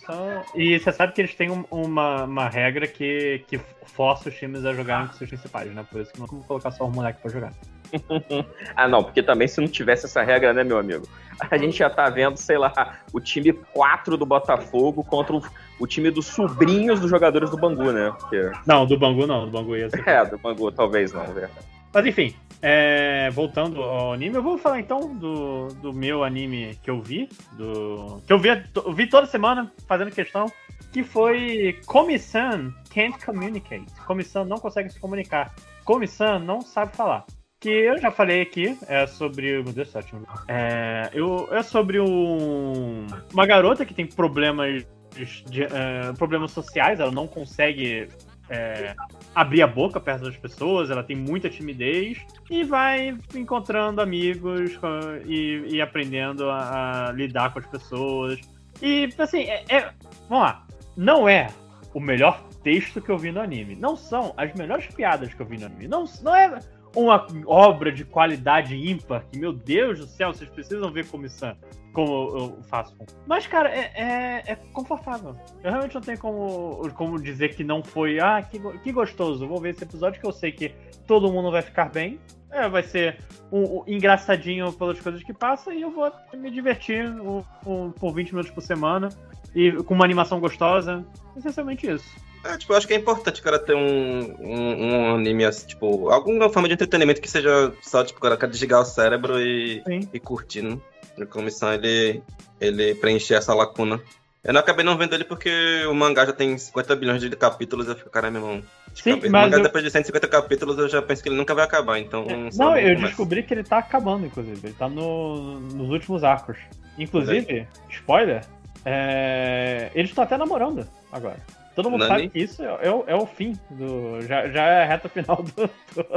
Speaker 4: E você sabe que eles têm um- uma, uma regra que, que força os times a jogarem com seus principais, né? Por isso que não vamos colocar só o moleque pra jogar. (laughs)
Speaker 11: ah, não, porque também se não tivesse essa regra, né, meu amigo? A gente já tá vendo, sei lá, o time 4 do Botafogo contra o, o time dos sobrinhos dos jogadores do Bangu, né? Porque...
Speaker 4: Não, do Bangu não, do Bangu ia ser.
Speaker 11: É, do Bangu talvez não, é verdade.
Speaker 4: Mas enfim, é, voltando ao anime, eu vou falar então do, do meu anime que eu vi, do que eu vi, eu vi toda semana fazendo questão, que foi Komi-san Can't Communicate. Komi-san não consegue se comunicar. Komi-san não sabe falar. Que eu já falei aqui, é sobre. Meu Deus do é, eu, é sobre um, uma garota que tem problemas, de, é, problemas sociais, ela não consegue é, abrir a boca perto das pessoas, ela tem muita timidez e vai encontrando amigos e, e aprendendo a, a lidar com as pessoas. E, assim, é, é- vamos lá, não é o melhor texto que eu vi no anime. Não são as melhores piadas que eu vi no anime. Não, não é uma obra de qualidade ímpar que, meu Deus do céu, vocês precisam ver comissão como eu faço. Mas, cara, é, é, é confortável. Eu realmente não tenho como, como dizer que não foi. Ah, que, que gostoso. Vou ver esse episódio que eu sei que todo mundo vai ficar bem. É, vai ser um, um engraçadinho pelas coisas que passa e eu vou me divertir um- um- por 20 minutos por semana. E com uma animação gostosa. Essencialmente isso.
Speaker 16: É, tipo, eu acho que é importante o cara ter um, um, um anime, assim, tipo, alguma forma de entretenimento que seja só, tipo, o cara quer desligar o cérebro e, e curtir, né? A comissão, ele, ele preencher essa lacuna. Eu não acabei não vendo ele porque o mangá já tem 50 bilhões de capítulos, eu fico, caramba, meu irmão.
Speaker 4: Sim,
Speaker 16: o
Speaker 4: mas
Speaker 16: mangá
Speaker 4: eu-
Speaker 16: depois de 150 capítulos eu já penso que ele nunca vai acabar, então... só
Speaker 4: Não, eu descobri que ele tá acabando, inclusive. Ele tá no, nos últimos arcos. Inclusive, spoiler, é, eles estão até namorando agora. Todo mundo
Speaker 16: Nani?
Speaker 4: sabe que isso é, é o, é o fim do. Já, já é a reta final do,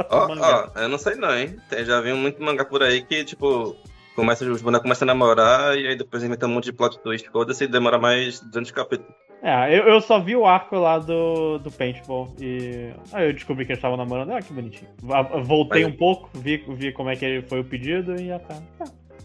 Speaker 16: Ó,
Speaker 4: mangá.
Speaker 16: ó, eu não sei não, hein? Tem- já vi muito mangá por aí que, tipo, começa, os bonecos começam a namorar e aí depois inventam um monte de plot twist. Foda-se, demora mais 200 capítulos.
Speaker 4: É, eu, eu só vi o arco lá do, do Paintball e. Aí eu descobri que eles estavam namorando. Ah, que bonitinho. Voltei
Speaker 16: Mas-
Speaker 4: um pouco, vi, vi como é que foi o pedido e já tá.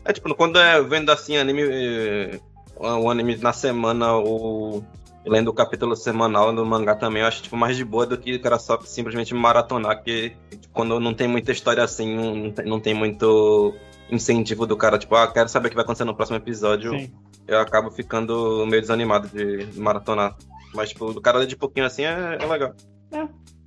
Speaker 16: É tipo, quando é vendo assim anime, eh, o anime na semana, ou lendo o capítulo semanal do mangá também, eu acho tipo, mais de boa do que o cara só simplesmente maratonar, que tipo, quando não tem muita história assim, não tem, não tem muito incentivo do cara, tipo, ah, quero saber o que vai acontecer no próximo episódio,
Speaker 4: Sim.
Speaker 16: eu acabo ficando meio desanimado de, maratonar. Mas, tipo, do cara ler de pouquinho assim é, é legal.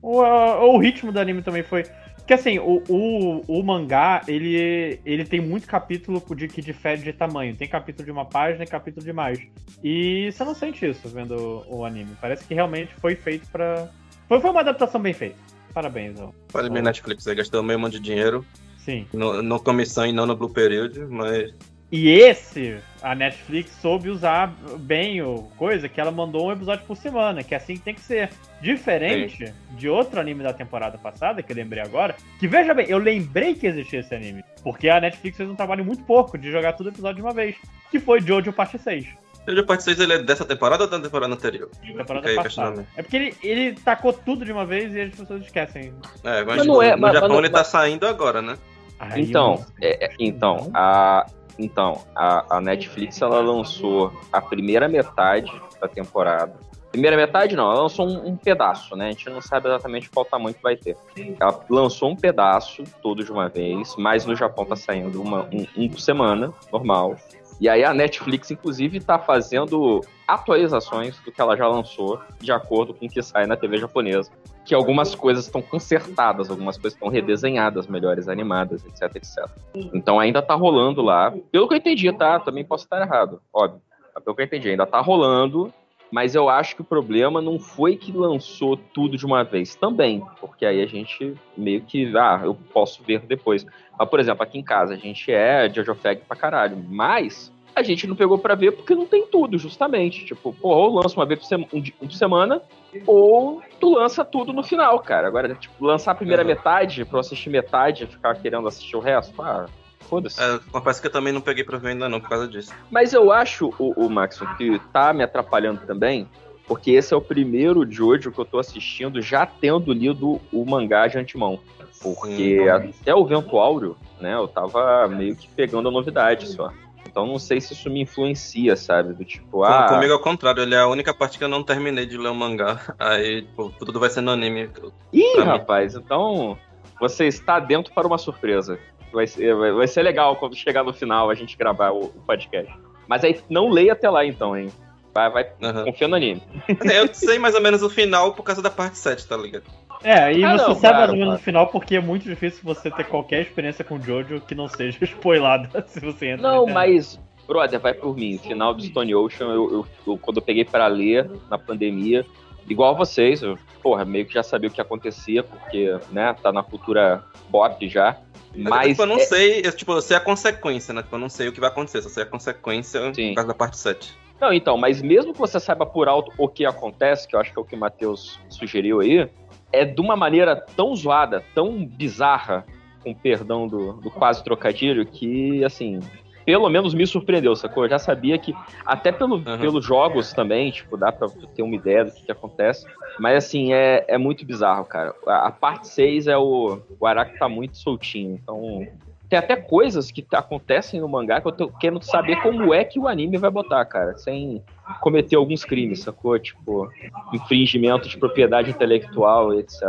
Speaker 4: O, a- o ritmo do anime também foi. Porque assim, o, o, o mangá, ele, ele tem muito capítulo de, que difere de tamanho. Tem capítulo de uma página e capítulo de mais. E você não sente isso vendo o, o anime. Parece que realmente foi feito pra. Foi, foi uma adaptação bem feita. Parabéns, ó.
Speaker 16: Bem Netflix, aí gastou meio monte de dinheiro.
Speaker 4: Sim.
Speaker 16: No, no comissão e não no Blue Period, mas.
Speaker 4: E esse, a Netflix soube usar bem o coisa, que ela mandou um episódio por semana, que é assim que tem que ser. Diferente de outro anime da temporada passada, que eu lembrei agora, que veja bem, eu lembrei que existia esse anime, porque a Netflix fez um trabalho muito pouco de jogar tudo episódio de uma vez, que foi Jojo Parte 6.
Speaker 16: Jojo Parte 6 ele é dessa temporada ou da temporada anterior?
Speaker 4: Temporada
Speaker 16: o
Speaker 4: passada.
Speaker 16: questionamento.
Speaker 4: É porque ele, ele tacou tudo de uma vez e as pessoas esquecem.
Speaker 16: É, mas,
Speaker 11: Mas não é-
Speaker 16: no
Speaker 11: mas-
Speaker 16: Japão
Speaker 11: mas-
Speaker 16: ele tá saindo agora, né?
Speaker 4: Aí
Speaker 11: Então, é- é- então a, Então, a, a Netflix ela lançou a primeira metade da temporada. Primeira metade não, ela lançou um, um pedaço, né? A gente não sabe exatamente qual tamanho que vai ter. Ela lançou um pedaço todo de uma vez, mas no Japão tá saindo uma, um, um por semana, normal. E aí a Netflix, inclusive, tá fazendo atualizações do que ela já lançou, de acordo com o que sai na TV japonesa. Que algumas coisas estão consertadas, algumas coisas estão redesenhadas, melhores animadas, etc, etc. Então ainda tá rolando lá. Pelo que eu entendi, tá? Também posso estar errado, óbvio. Pelo que eu entendi, ainda tá rolando. Mas eu acho que o problema não foi que lançou tudo de uma vez também, porque aí a gente meio que, ah, eu posso ver depois. Mas, por exemplo, aqui em casa a gente é Jojo Fag pra caralho, mas a gente não pegou pra ver porque não tem tudo, justamente. Tipo, pô, ou lança uma vez por, sema- um, um por semana, ou tu lança tudo no final, cara. Agora, tipo, lançar a primeira metade pra eu assistir metade e ficar querendo assistir o resto, ah, foda-se.
Speaker 16: É, confesso que eu também não peguei pra ver ainda não por causa disso.
Speaker 11: Mas eu acho, o, o Maxon, que tá me atrapalhando também, porque esse é o primeiro Jojo que eu tô assistindo já tendo lido o mangá de antemão. Porque até o Vento Áureo, né, eu tava meio que pegando a novidade só. Então não sei se isso me influencia, sabe? Do tipo, ah.
Speaker 16: Comigo é o contrário, ele é a única parte que eu não terminei de ler o mangá. (laughs) Aí, tipo, tudo vai ser no anime.
Speaker 11: Ih,
Speaker 16: pra mim.
Speaker 11: rapaz, então você está dentro para uma surpresa. Vai ser, vai, vai ser legal quando chegar no final a gente gravar o, o podcast. Mas aí não leia até lá então, hein? Vai, vai confia no anime.
Speaker 16: Assim, Eu sei mais ou menos o final por causa da parte 7, tá ligado?
Speaker 4: É, e
Speaker 11: Ah,
Speaker 4: você
Speaker 11: não,
Speaker 4: sabe
Speaker 11: claro,
Speaker 4: mais ou menos
Speaker 11: claro.
Speaker 4: no final porque é muito difícil você ter qualquer experiência com Jojo que não seja (laughs) spoilada (laughs) se você entra
Speaker 11: Não, mas, brother, vai por mim. Final de Stone Ocean, eu, eu- eu- quando eu peguei pra ler na pandemia, igual vocês, eu, porra, meio que já sabia o que acontecia, porque, né, tá na cultura pop já. Mas.
Speaker 16: tipo, eu não
Speaker 11: é-
Speaker 16: sei, eu, tipo, eu sei a consequência, né? Tipo, eu não sei o que vai acontecer, só sei a consequência por causa da parte 7.
Speaker 11: Não, então, mas mesmo que você saiba por alto o que acontece, que eu acho que é o que o Matheus sugeriu aí, é de uma maneira tão zoada, tão bizarra, com perdão do, do quase trocadilho, que, assim, pelo menos me surpreendeu, sacou? Eu já sabia que, até pelo, pelos jogos também, tipo, dá pra ter uma ideia do que, que acontece, mas, assim, é, é muito bizarro, cara. A, a parte 6 é o. O Araki tá muito soltinho, então. Tem até coisas que acontecem no mangá que eu tô querendo saber como é que o anime vai botar, cara, sem cometer alguns crimes, sacou? Tipo, infringimento de propriedade intelectual, etc.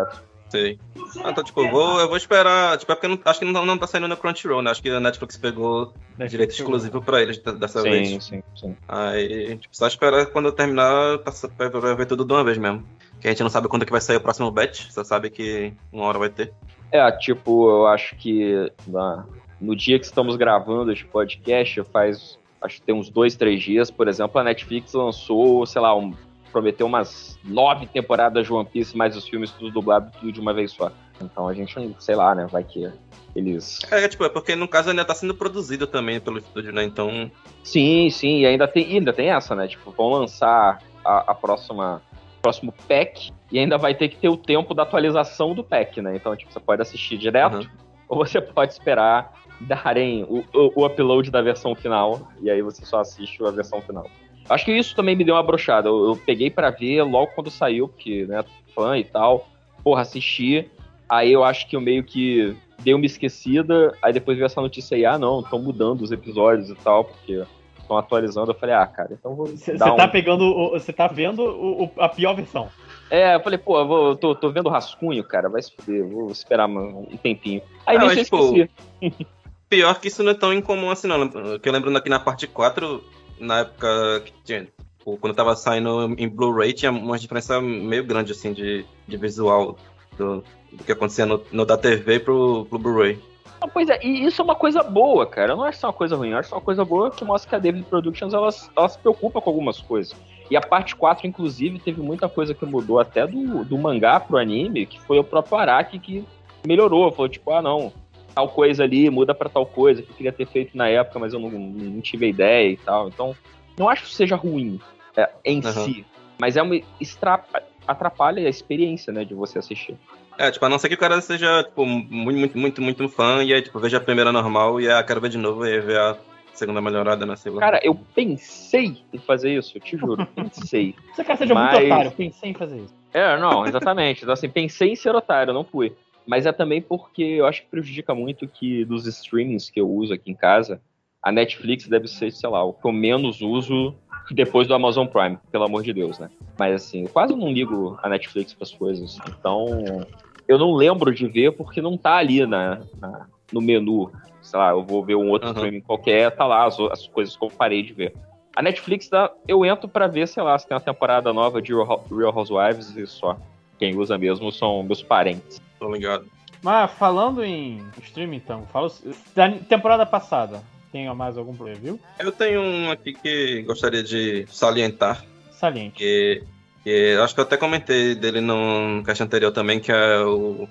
Speaker 16: Sei. Ah, então, tipo, eu vou, eu vou esperar. Tipo, é porque não, acho que não, não tá saindo no Crunchyroll, né? Acho que a Netflix pegou direito exclusivo pra eles dessa
Speaker 11: Sim,
Speaker 16: vez.
Speaker 11: sim, sim.
Speaker 16: Aí, tipo, só esperar quando eu terminar tá, pra, pra ver tudo de uma vez mesmo. Que a gente não sabe quando que vai sair o próximo batch, só sabe que uma hora vai ter.
Speaker 11: É, tipo, eu acho que na- no dia que estamos gravando este podcast, faz acho que tem uns dois, três dias, por exemplo, a Netflix lançou, sei lá, um- prometeu umas nove temporadas de One Piece, mais os filmes tudo dublado, tudo de uma vez só. Então a gente, sei lá, né, vai que eles...
Speaker 16: É, tipo, é porque no caso ainda tá sendo produzido também pelo estúdio, né? Então.
Speaker 11: Sim, sim, e ainda tem, ainda tem essa, né, tipo, vão lançar a, a próxima próximo pack e ainda vai ter que ter o tempo da atualização do pack, né? Então, tipo, você pode assistir direto ou você pode esperar darem o, o, o upload da versão final e aí você só assiste a versão final. Acho que isso também me deu uma brochada. Eu, eu peguei pra ver logo quando saiu, porque, né, fã e tal. Porra, assisti. Aí eu acho que eu meio que dei uma esquecida. Aí depois veio essa notícia aí, ah, não, estão mudando os episódios e tal, porque estão atualizando. Eu falei, ah, cara, então vou.
Speaker 4: Você tá
Speaker 11: um-
Speaker 4: pegando. Você tá vendo o- o- a pior versão.
Speaker 11: É, eu falei, pô, eu vou, eu tô, tô vendo o rascunho, cara, vai se fuder, vou esperar um tempinho. Aí
Speaker 16: Não,
Speaker 11: eu
Speaker 16: mas, tipo,
Speaker 11: esqueci.
Speaker 16: Pior que isso não é tão incomum assim, não. Que eu lembro aqui na parte 4, na época que tinha. tipo, Quando tava saindo em Blu-ray, tinha uma diferença meio grande, assim, de, de visual do, do que acontecia no, no da TV pro, pro Blu-ray.
Speaker 11: Ah, Pois é, e isso é uma coisa boa, cara. Eu não acho isso uma coisa ruim, eu acho isso uma coisa boa que mostra que a David Productions elas, ela se preocupa com algumas coisas. E a parte 4, inclusive, teve muita coisa que mudou até do, do mangá pro anime, que foi o próprio Araki que melhorou. Falou, tipo, ah, não, tal coisa ali muda pra tal coisa que eu queria ter feito na época, mas eu não, não tive a ideia e tal. Então, não acho que seja ruim é, em
Speaker 16: Aham.
Speaker 11: si, mas é uma extra, atrapalha a experiência, né, de você assistir.
Speaker 16: É, tipo, a não ser que o cara seja, tipo, muito, muito, muito, muito fã, e aí, tipo, veja a primeira normal, e aí quero ver de novo, e aí ver a segunda melhorada, né? Sei lá.
Speaker 11: Cara, eu pensei em fazer isso, eu te juro, (laughs) pensei.
Speaker 4: Você quer seja
Speaker 11: Mas-
Speaker 4: muito otário, pensei em fazer isso.
Speaker 11: É, não, exatamente. Então, assim, pensei em ser otário, não fui. Mas é também porque eu acho que prejudica muito que dos streamings que eu uso aqui em casa, a Netflix deve ser, sei lá, o que eu menos uso depois do Amazon Prime, pelo amor de Deus, né? Mas assim, eu quase não ligo a Netflix para as coisas. Então, eu não lembro de ver porque não tá ali na, na- no menu. Sei lá, eu vou ver um outro streaming qualquer, tá lá as, as coisas que eu parei de ver. A Netflix, dá, eu entro pra ver, sei lá, se tem uma temporada nova de Real Housewives e só. Quem usa mesmo são meus parentes.
Speaker 16: Tô ligado.
Speaker 4: Mas falando em streaming, então, fala da temporada passada, tem mais algum preview?
Speaker 16: Eu tenho um aqui que gostaria de salientar.
Speaker 4: Saliente.
Speaker 16: Que, que acho que eu até comentei dele no, cast anterior também, que é o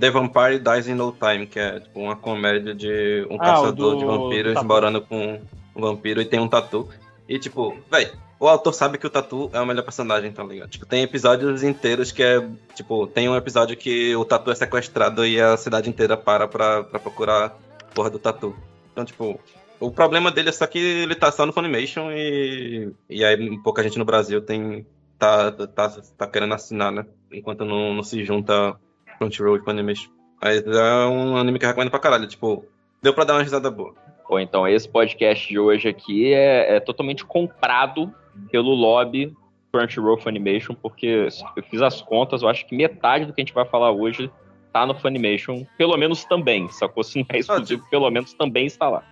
Speaker 16: The Vampire Dies in No Time, que é tipo, uma comédia de um
Speaker 4: Ah,
Speaker 16: caçador
Speaker 4: do-
Speaker 16: de vampiros morando com um vampiro e tem um tatu. E tipo, véi, o autor sabe que o Tatu é o melhor personagem, tá ligado? Tipo, tem episódios inteiros que é. Tipo, tem um episódio que o Tatu é sequestrado e a cidade inteira para pra, pra procurar a porra do Tatu. Então, tipo, o problema dele é só que ele tá só no Funimation e. E aí pouca gente no Brasil tem. Tá, tá, tá querendo assinar, né? Enquanto não, não se junta Crunchyroll e Funimation. Mas é um anime que eu recomendo pra caralho. Tipo, deu pra dar uma risada boa.
Speaker 11: Ou então, esse podcast de hoje aqui é, é totalmente comprado pelo lobby Crunchyroll Funimation, porque eu fiz as contas, eu acho que metade do que a gente vai falar hoje tá no Funimation, pelo menos também, sacou? Se não é exclusivo, pelo menos também está lá.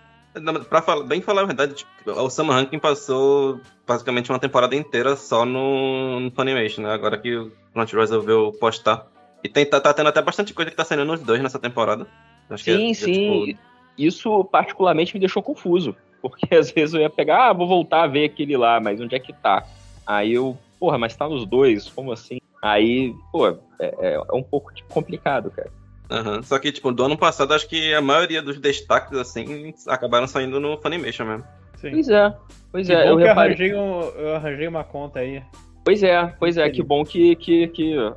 Speaker 16: Pra falar, bem falar a verdade, tipo, o Summer Ranking passou basicamente uma temporada inteira só no, no Funimation, né? Agora que o Crunchyroll resolveu postar. E tem, tá, tá tendo até bastante coisa que tá saindo nos dois nessa temporada. Acho que
Speaker 11: Sim,
Speaker 16: é- é,
Speaker 11: sim.
Speaker 16: tipo,
Speaker 11: Isso particularmente me deixou confuso. Porque (laughs) às vezes eu ia pegar, ah, vou voltar a ver aquele lá, mas onde é que tá? Aí eu, porra, mas tá nos dois, como assim? Aí, pô, é, é- é um pouco tipo, complicado, cara.
Speaker 16: aham. Só que, tipo, do ano passado, acho que a maioria dos destaques, assim, acabaram saindo no Funimation mesmo.
Speaker 4: Sim.
Speaker 11: Pois é, pois
Speaker 4: Que
Speaker 11: é,
Speaker 4: bom
Speaker 11: eu
Speaker 4: que eu
Speaker 11: reparei.
Speaker 4: arranjei, um- eu arranjei uma conta aí.
Speaker 11: Pois é, pois é, que bom que, que, que eu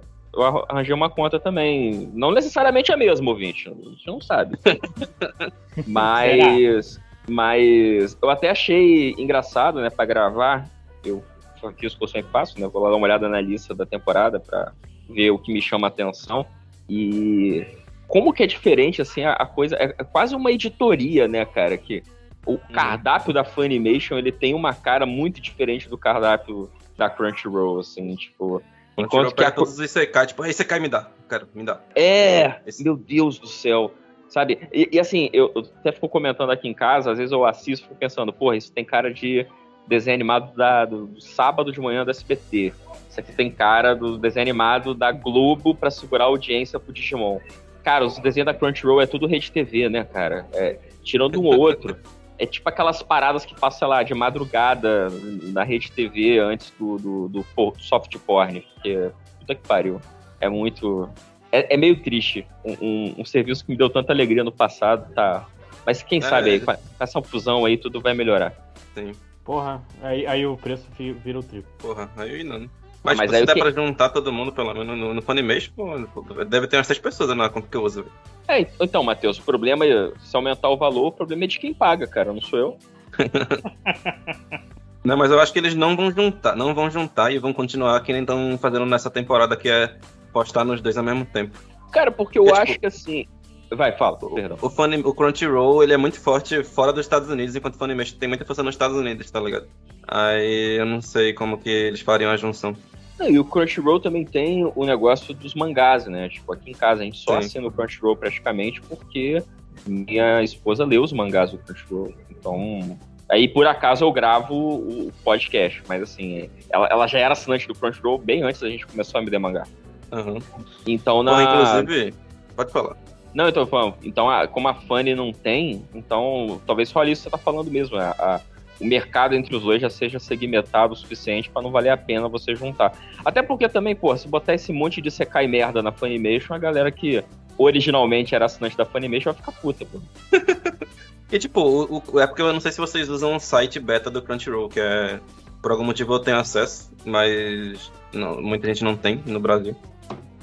Speaker 11: arranjei uma conta também. Não necessariamente a mesma, ouvinte, a gente não sabe. (laughs) mas, mas eu até achei engraçado, né, pra gravar. Eu fiz o que eu sempre faço, né? Vou lá dar uma olhada na lista da temporada pra ver o que me chama a atenção. E como que é diferente, assim, a, a coisa. É, é quase uma editoria, né, cara? Que o cardápio da Funimation ele tem uma cara muito diferente do cardápio da Crunchyroll, assim, tipo.
Speaker 16: Enquanto
Speaker 11: que a,
Speaker 16: todos os Isekai, tipo, esse Isekai me dá, cara, me dá.
Speaker 11: é, meu Deus do céu. Sabe? E, e assim, eu, eu até fico comentando aqui em casa, às vezes eu assisto fico pensando, porra, isso tem cara de desenho animado da, do, do sábado de manhã do SBT. Isso aqui tem cara do desenho animado da Globo pra segurar a audiência pro Digimon. Cara, os desenhos da Crunchyroll é tudo rede TV, né, cara? É, tirando um ou outro. É tipo aquelas paradas que passam, sei lá, de madrugada na rede TV antes do, do, do soft porn. Porque, puta que pariu. É muito. É, é meio triste. Um, um- um serviço que me deu tanta alegria no passado, tá. Mas quem
Speaker 16: É,
Speaker 11: sabe aí,
Speaker 16: é.
Speaker 11: com essa fusão aí, tudo vai melhorar.
Speaker 16: Sim.
Speaker 4: Porra, aí, aí o preço vira o triplo.
Speaker 16: Porra, aí não. Mas,
Speaker 11: Mas
Speaker 16: tipo,
Speaker 11: aí
Speaker 16: se
Speaker 11: o
Speaker 16: der
Speaker 11: que-
Speaker 16: pra juntar todo mundo, pelo menos, no, no Funimation, deve ter umas seis pessoas na conta que eu uso.
Speaker 11: É, então, Matheus, o problema é, se aumentar o valor, o problema é de quem paga, cara, não sou eu. (laughs)
Speaker 16: Não, mas eu acho que eles não vão juntar, não vão juntar e vão continuar que nem estão fazendo nessa temporada, que é postar nos dois ao mesmo tempo.
Speaker 11: Cara, porque eu
Speaker 16: É, tipo,
Speaker 11: acho que assim. Vai, fala, perdão.
Speaker 16: O, Funny, o Crunchyroll, ele é muito forte fora dos Estados Unidos, enquanto o Funimation tem muita força nos Estados Unidos, tá ligado? Aí eu não sei como que eles fariam a junção.
Speaker 11: Não, e o Crunchyroll também tem o negócio dos mangás, né? Tipo, aqui em casa a gente só
Speaker 16: Sim.
Speaker 11: assina o Crunchyroll praticamente porque minha esposa lê os mangás do Crunchyroll. Então, aí por acaso eu gravo o podcast, mas assim, ela, ela já era assinante do Crunchyroll bem antes da gente começar a me mangá.
Speaker 16: Aham.
Speaker 11: Então, na...
Speaker 16: Bom, inclusive, pode falar.
Speaker 11: Não, então, então a- como a Fanny não tem, então talvez só isso que você tá falando mesmo. A, a- o mercado entre os dois já seja segmentado o suficiente pra não valer a pena você juntar. Até porque também, pô, se botar esse monte de secai merda na Funimation, a galera que originalmente era assinante da Funimation vai ficar puta, pô. (laughs)
Speaker 16: E tipo, o, o- é porque eu não sei se vocês usam o site beta do Crunchyroll, que é. Por algum motivo eu tenho acesso, mas não- muita gente não tem no Brasil.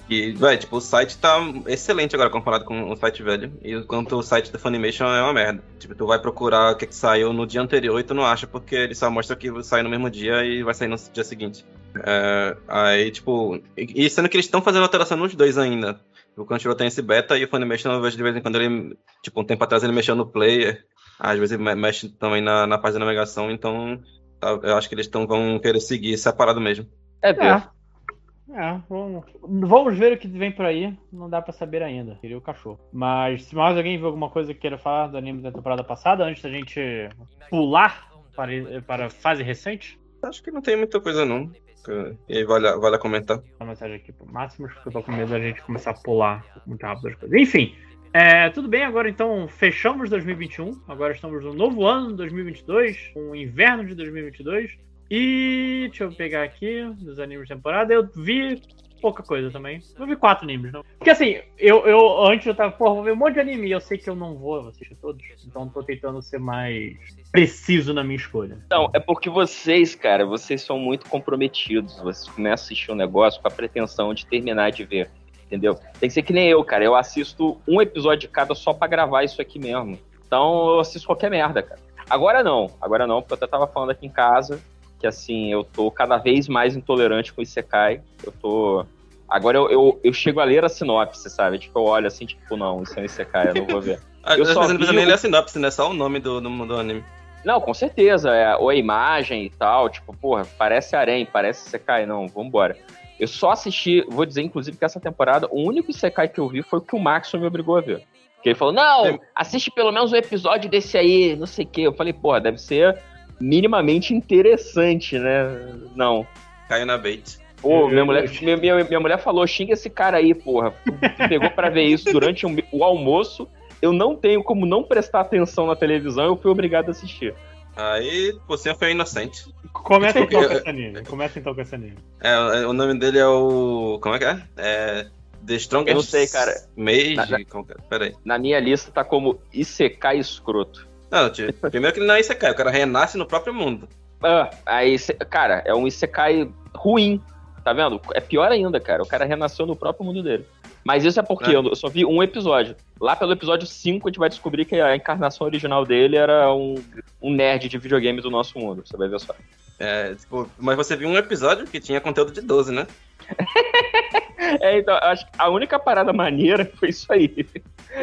Speaker 16: E, velho, tipo, o site tá excelente agora comparado com o site velho. E enquanto o site da Funimation é uma merda. Tipo, tu vai procurar o que, que saiu no dia anterior e tu não acha, porque ele só mostra que sai no mesmo dia e vai sair no dia seguinte. É, aí, tipo. E e sendo que eles estão fazendo alteração nos dois ainda. O Crunchyroll tem esse beta e o Funimation eu vejo de vez em quando ele. Tipo, um tempo atrás ele mexeu no player. às vezes me- mexe também na, na página da navegação, então tá, eu acho que eles tão, vão querer seguir separado mesmo.
Speaker 11: É,
Speaker 4: É, vamos, vamos ver o que vem por aí. Não dá pra saber ainda. Queria o cachorro. Mas se mais alguém viu alguma coisa que queira falar do anime da temporada passada, antes da gente pular para, para a fase recente?
Speaker 16: Acho que não tem muita coisa não. E aí vale, a- vale a comentar.
Speaker 4: uma mensagem aqui pro Máximos, porque eu tô com medo da gente começar a pular muito rápido as coisas. Enfim, é, tudo bem, agora então fechamos 2021, agora estamos no novo ano, 2022, o inverno de 2022. E deixa eu pegar aqui dos animes de temporada, eu vi pouca coisa também. Eu vi quatro animes, não. Porque assim, eu, eu antes eu tava, porra, vou ver um monte de anime eu sei que eu não vou assistir todos, então tô tentando ser mais preciso na minha escolha.
Speaker 11: Não, é porque vocês, cara, vocês são muito comprometidos. Vocês começam a assistir um negócio com a pretensão de terminar de ver. Entendeu? Tem que ser que nem eu, cara. Eu assisto um episódio de cada só pra gravar isso aqui mesmo. Então eu assisto qualquer merda, cara. Agora não, agora não, porque eu até tava falando aqui em casa que assim, eu tô cada vez mais intolerante com o Isekai. Eu tô. Agora eu, eu, eu chego a ler a sinopse, sabe? Tipo, eu olho assim, tipo, não, isso é um Isekai, eu não vou ver. (laughs)
Speaker 16: Ah,
Speaker 11: Eu só vi
Speaker 16: nem
Speaker 11: o-
Speaker 16: ler a sinopse, né? Só o nome do, do, do anime.
Speaker 11: Não, com certeza. É, ou a imagem e tal, tipo, porra, parece Arém, parece Sekai, não, vambora. Eu só assisti, vou dizer, inclusive, que essa temporada, o único Sekai que eu vi foi o que o Max me obrigou a ver. Que ele falou, não, assiste pelo menos um episódio desse aí, não sei o quê. Eu falei, porra, deve ser minimamente interessante, né? Não.
Speaker 16: Caiu na bait.
Speaker 11: Pô, minha mulher, minha, minha, minha mulher falou, xinga esse cara aí, porra. Tu pegou pra ver isso durante um- o almoço. Eu não tenho como não prestar atenção na televisão, eu fui obrigado a assistir.
Speaker 16: Aí você foi inocente.
Speaker 4: Começa então
Speaker 16: Eu-
Speaker 4: com esse anime. Começa então com esse anime.
Speaker 16: É, o nome dele é o. Como é que é? É. The Strongest
Speaker 11: Eu não sei, cara.
Speaker 16: Mage.
Speaker 11: Na- na-
Speaker 16: é? Pera aí.
Speaker 11: Na minha lista tá como Isekai escroto.
Speaker 16: Não, tio, primeiro que ele não é Isekai, o cara renasce no próprio mundo.
Speaker 11: Ah, aí, cara, é um Isekai ruim, tá vendo? É pior ainda, cara. O cara renasceu no próprio mundo dele. Mas isso é porque
Speaker 16: É.
Speaker 11: eu só vi um episódio. Lá pelo episódio 5 a gente vai descobrir que a encarnação original dele era um, um nerd de videogame do nosso mundo. Você vai ver só.
Speaker 16: É, tipo, mas você viu um episódio que tinha conteúdo de 12, né? (laughs)
Speaker 11: É, então, eu acho que a única parada maneira (laughs) foi isso aí.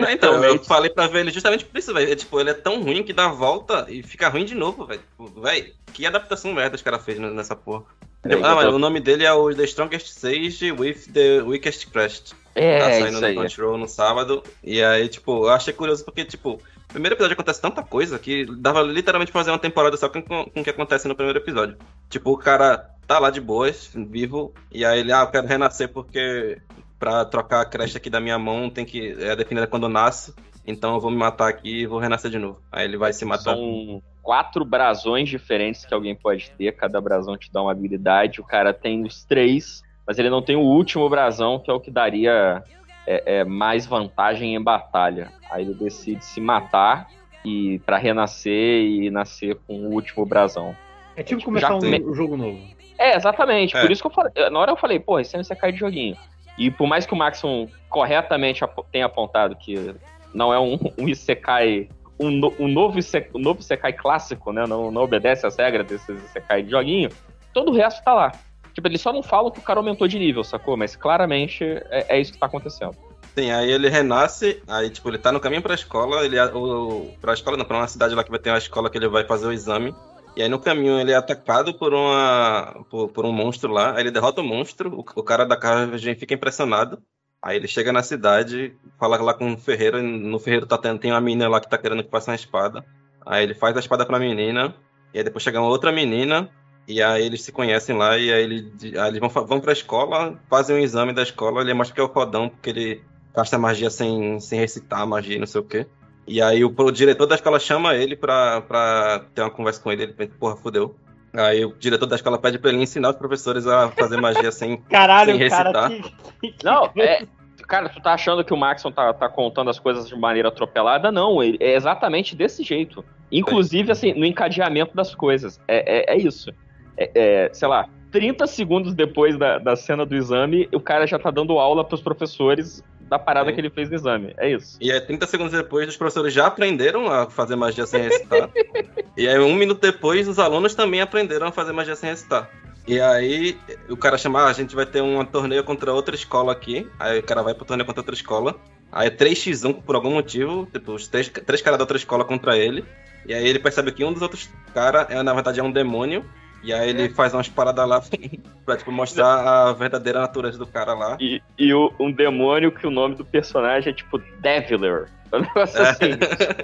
Speaker 16: Não, então, eu
Speaker 11: Realmente.
Speaker 16: falei pra ver ele justamente por isso, velho. É, Tipo, ele é tão ruim que dá a volta e fica ruim de novo, velho. Tipo, Velho, que adaptação merda os caras fez nessa porra.
Speaker 11: Peraí,
Speaker 16: ah,
Speaker 11: eu
Speaker 16: mas
Speaker 11: tô-
Speaker 16: o nome dele é o The Strongest Sage with the Weakest Crest.
Speaker 11: É,
Speaker 16: tá saindo
Speaker 11: isso
Speaker 16: no
Speaker 11: aí.
Speaker 16: Control no sábado. E aí, tipo, eu achei curioso porque, tipo, primeiro episódio acontece tanta coisa que dava literalmente fazer uma temporada só com, com, com o que acontece no primeiro episódio. Tipo, o cara tá lá de boas, vivo, e aí ele, ah, eu quero renascer porque pra trocar a creche aqui da minha mão tem que. É definida quando nasce. Então eu vou me matar aqui e vou renascer de novo. Aí ele vai se matar.
Speaker 11: São quatro brasões diferentes que alguém pode ter. Cada brasão te dá uma habilidade. O cara tem os três, mas ele não tem o último brasão, que é o que daria é, é, mais vantagem em batalha. Aí ele decide se matar e para renascer e nascer com o último brasão.
Speaker 4: É tipo
Speaker 11: Já
Speaker 4: começar um,
Speaker 11: tem-
Speaker 4: um jogo novo.
Speaker 11: É, exatamente.
Speaker 16: É.
Speaker 11: Por isso que eu falei. Na hora eu falei, pô, esse ano você cai de joguinho. E por mais que o Maxon corretamente ap- tenha apontado que não é um, (laughs) um Isekai. Um, no- um novo Isekai, um novo Isekai clássico, né? Não, não obedece às regras desses Isekai de joguinho. Todo o resto tá lá. Tipo, eles só não falam que o cara aumentou de nível, sacou? Mas claramente é, é isso que tá acontecendo.
Speaker 16: Sim, aí ele renasce, aí tipo, ele tá no caminho pra escola, ele o, pra escola não, pra uma cidade lá que vai ter uma escola que ele vai fazer o exame. E aí no caminho ele é atacado por uma por, por um monstro lá, aí ele derrota o monstro, o, o cara da carruagem fica impressionado. Aí ele chega na cidade, fala lá com o ferreiro, no ferreiro tá tendo, tem uma menina lá que tá querendo que passe uma espada. Aí ele faz a espada pra menina, e aí depois chega uma outra menina, e aí eles se conhecem lá, e aí, ele, aí eles vão, vão pra escola, fazem um exame da escola, ele mostra que é o fodão, porque ele gasta magia sem, sem recitar magia, não sei o quê. E aí o, o diretor da escola chama ele pra, pra ter uma conversa com ele, ele pensa, porra, fudeu. Aí o diretor da escola pede pra ele ensinar os professores a fazer magia sem, (laughs)
Speaker 4: Caralho,
Speaker 16: sem
Speaker 4: cara,
Speaker 16: recitar.
Speaker 11: Não, é. Cara, tu tá achando que o Maxon tá, tá contando as coisas de maneira atropelada? Não, ele, é exatamente desse jeito. Inclusive, assim, no encadeamento das coisas. É, é, é isso. É, é, sei lá, 30 segundos depois da, da cena do exame, o cara já tá dando aula pros professores da parada que ele fez no exame. É isso.
Speaker 16: E aí, 30 segundos depois, os professores já aprenderam a fazer magia sem recitar. (laughs) e aí, um minuto depois, os alunos também aprenderam a fazer magia sem recitar. E aí, o cara chama, ah, a gente vai ter um torneio contra outra escola aqui. Aí o cara vai pro torneio contra outra escola. Aí é 3x1 por algum motivo, tipo, os três, três caras da outra escola contra ele. E aí ele percebe que um dos outros caras, é, na verdade, é um demônio. E aí ele faz umas paradas lá (laughs) pra tipo, mostrar a verdadeira natureza do cara lá.
Speaker 11: E, e o- um demônio que o nome do personagem é tipo Deviler. Um negócio assim.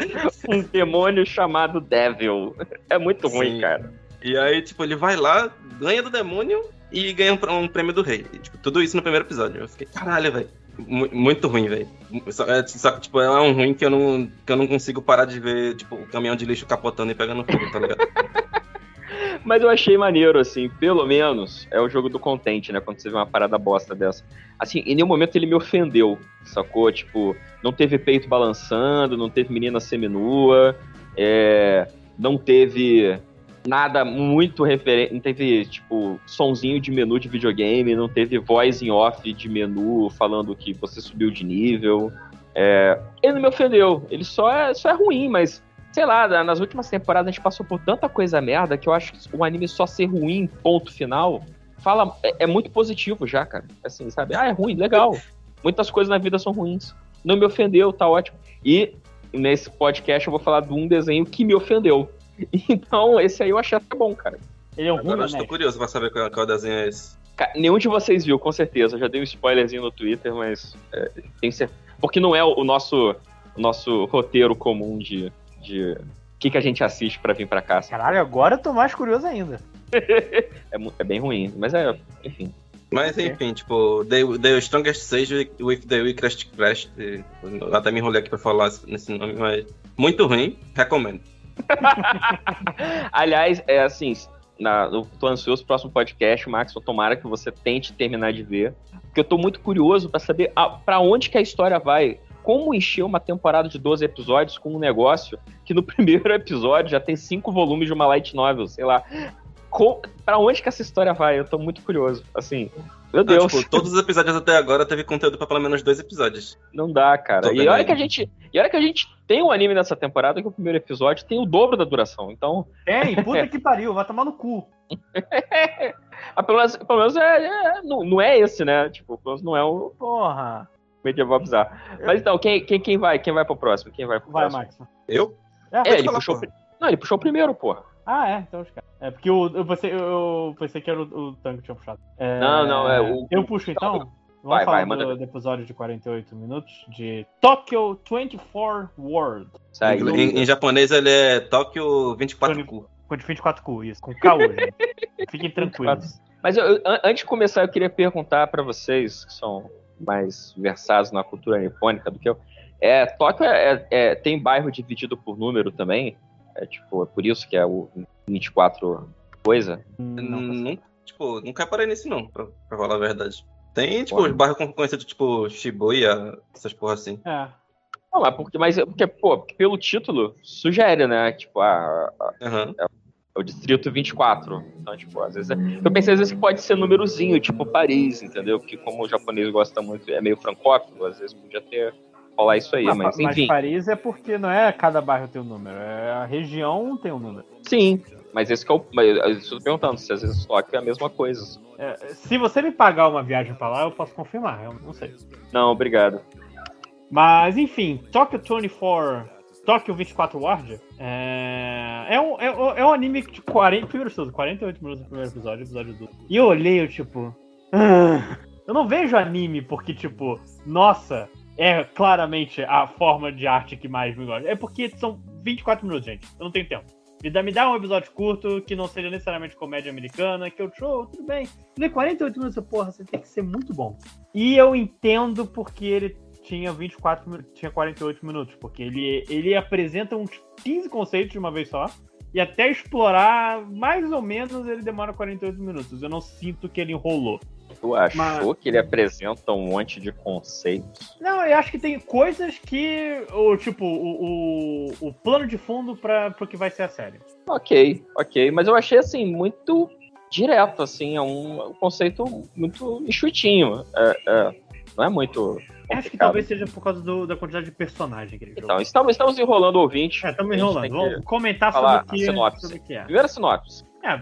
Speaker 11: (laughs) um demônio chamado Devil. É muito ruim,
Speaker 16: Sim.
Speaker 11: cara.
Speaker 16: E aí, tipo, ele vai lá, ganha do demônio e ganha um, um prêmio do rei. E, tipo, tudo isso no primeiro episódio. Eu fiquei, caralho, velho. Mu- Muito ruim, velho. Só, é, só que, tipo, é um ruim que eu, não, que eu não consigo parar de ver, tipo, o caminhão de lixo capotando e pegando fogo, tá ligado? (laughs)
Speaker 11: Mas eu achei maneiro, assim, pelo menos é o jogo do contente, né? Quando você vê uma parada bosta dessa. Assim, em nenhum momento ele me ofendeu, sacou? Tipo, não teve peito balançando, não teve menina seminua, é, não teve nada muito referente, não teve, tipo, sonzinho de menu de videogame, não teve voz em off de menu falando que você subiu de nível. É, ele não me ofendeu, ele só é, só é ruim, mas sei lá, na- nas últimas temporadas a gente passou por tanta coisa merda que eu acho que o anime só ser ruim, ponto final, fala, é, é muito positivo já, cara. Assim, sabe? Ah, é ruim, legal. Muitas coisas na vida são ruins. Não me ofendeu, tá ótimo. E nesse podcast eu vou falar de um desenho que me ofendeu. (laughs) Então, esse aí eu achei até bom, cara.
Speaker 4: Ele é um
Speaker 16: Agora eu estou curioso pra saber qual, qual desenho é esse.
Speaker 11: Ca- Nenhum de vocês viu, com certeza. Eu já dei um spoilerzinho no Twitter, mas é, tem certeza. Porque não é o o nosso, o nosso roteiro comum de. De... O que, que a gente assiste pra vir pra cá?
Speaker 4: Caralho, agora eu tô mais curioso ainda. (laughs)
Speaker 11: É, é bem ruim, mas é. Enfim.
Speaker 16: Mas enfim, tipo, The, the Strongest Sage with the Weakest Crash. Eu até me enrolei aqui pra falar nesse nome, mas muito ruim, recomendo. (laughs)
Speaker 11: Aliás, é assim, na, eu tô ansioso pro próximo podcast, Max, eu tomara que você tente terminar de ver. Porque eu tô muito curioso pra saber a, pra onde que a história vai. Como encher uma temporada de 12 episódios com um negócio que no (laughs) primeiro episódio já tem cinco volumes de uma light novel, sei lá. Com, pra onde que essa história vai? Eu tô muito curioso. Assim, meu
Speaker 16: Não,
Speaker 11: Deus.
Speaker 16: tipo, todos os episódios até agora teve conteúdo pra pelo menos dois episódios.
Speaker 11: Não dá, cara.
Speaker 16: Tô
Speaker 11: E olha que a gente, e olha que a gente tem um anime nessa temporada que o primeiro episódio tem o dobro da duração. Então,
Speaker 4: Tem, (laughs) puta que pariu, vai tomar no cu. (laughs)
Speaker 11: ah, pelo menos, pelo menos é, é- não, não é esse, né? Tipo, pelo menos não é o
Speaker 4: Porra.
Speaker 11: Medieval bizarro. Mas então, quem, quem, quem vai? Quem vai pro próximo? Quem vai pro
Speaker 4: Vai,
Speaker 11: próximo?
Speaker 4: Max.
Speaker 16: Eu?
Speaker 4: É,
Speaker 11: É, ele
Speaker 4: falar,
Speaker 11: puxou.
Speaker 4: porra.
Speaker 11: Não, ele puxou o primeiro, porra.
Speaker 4: Ah, é, então os caras. É porque eu, eu, pensei, eu pensei que era o, o Tango que tinha puxado. É,
Speaker 11: Não, não, é o-
Speaker 4: Eu puxo então? Vamos
Speaker 11: Vai,
Speaker 4: falar
Speaker 11: vai, manda
Speaker 4: do, episódio de 48 minutos de Tokyo 24 World.
Speaker 11: Sai.
Speaker 16: Em, em japonês ele é Tóquio 24Ku.
Speaker 4: Com 24Ku, isso, com hoje. (laughs) Fiquem tranquilos.
Speaker 11: Mas eu- eu- an- antes de começar, eu queria perguntar pra vocês, que são mais versados na cultura nipônica do que eu. É, Tóquio é- é- é- tem bairro dividido por número também? É tipo, é por isso que é o 24 coisa?
Speaker 16: Não, tipo, nunca reparei nisso não, pra, pra falar a verdade. Tem, tipo, os bairros conhecidos, tipo, Shibuya, essas porra assim.
Speaker 4: É.
Speaker 11: Não, mas porque, mas é porque, pô, pelo título sugere, né? Tipo, a, a- é, o distrito 24. Então, tipo, às vezes. é- Eu pensei às vezes que pode ser númerozinho, tipo Paris, entendeu? Porque como o japonês gosta muito, é meio francófilo, às vezes podia ter rolar isso aí,
Speaker 4: Ah,
Speaker 11: mas
Speaker 4: mas
Speaker 11: enfim.
Speaker 4: Paris é porque não é cada bairro tem um número, é a região tem um número.
Speaker 11: Sim, mas esse que é o. Mas eu estou perguntando se às vezes Tóquio é a mesma coisa.
Speaker 4: É, se você me pagar uma viagem pra lá, eu posso confirmar, eu não sei.
Speaker 11: Não, obrigado.
Speaker 4: Mas enfim, Tokyo 24, Tokyo 24 Ward é, é, um, é, é um anime de 40, primeiro tudo, 48 minutos no primeiro episódio, episódio do. E eu olhei, eu tipo. "Ah". eu não vejo anime porque, tipo, nossa, é claramente a forma de arte que mais me gosta. É porque são 24 minutos, gente. Eu não tenho tempo. Me dá, me dá um episódio curto, que não seja necessariamente comédia americana, que eu show, tudo bem. Mas 48 minutos, porra, você tem que ser muito bom. E eu entendo porque ele tinha 24 minutos, tinha 48 minutos, porque ele, ele apresenta uns 15 conceitos de uma vez só. E até explorar, mais ou menos, ele demora 48 minutos. Eu não sinto que ele enrolou.
Speaker 11: Tu achou
Speaker 4: Mas-
Speaker 11: que ele apresenta um monte de conceitos?
Speaker 4: Não, eu acho que tem coisas que. O, tipo, o, o, o plano de fundo para o que vai ser a série.
Speaker 11: Ok, ok. Mas eu achei assim, muito direto, assim, é um, um conceito muito enxutinho. É, é, não é muito.
Speaker 4: Acho que
Speaker 11: complicado.
Speaker 4: talvez seja por causa do- da quantidade de personagem que ele.
Speaker 11: Então, estamos, estamos enrolando o ouvinte.
Speaker 4: É, estamos enrolando. Vamos comentar sobre o que,
Speaker 11: sinopse.
Speaker 4: sobre o que é.
Speaker 11: Primeira sinopse.
Speaker 4: É,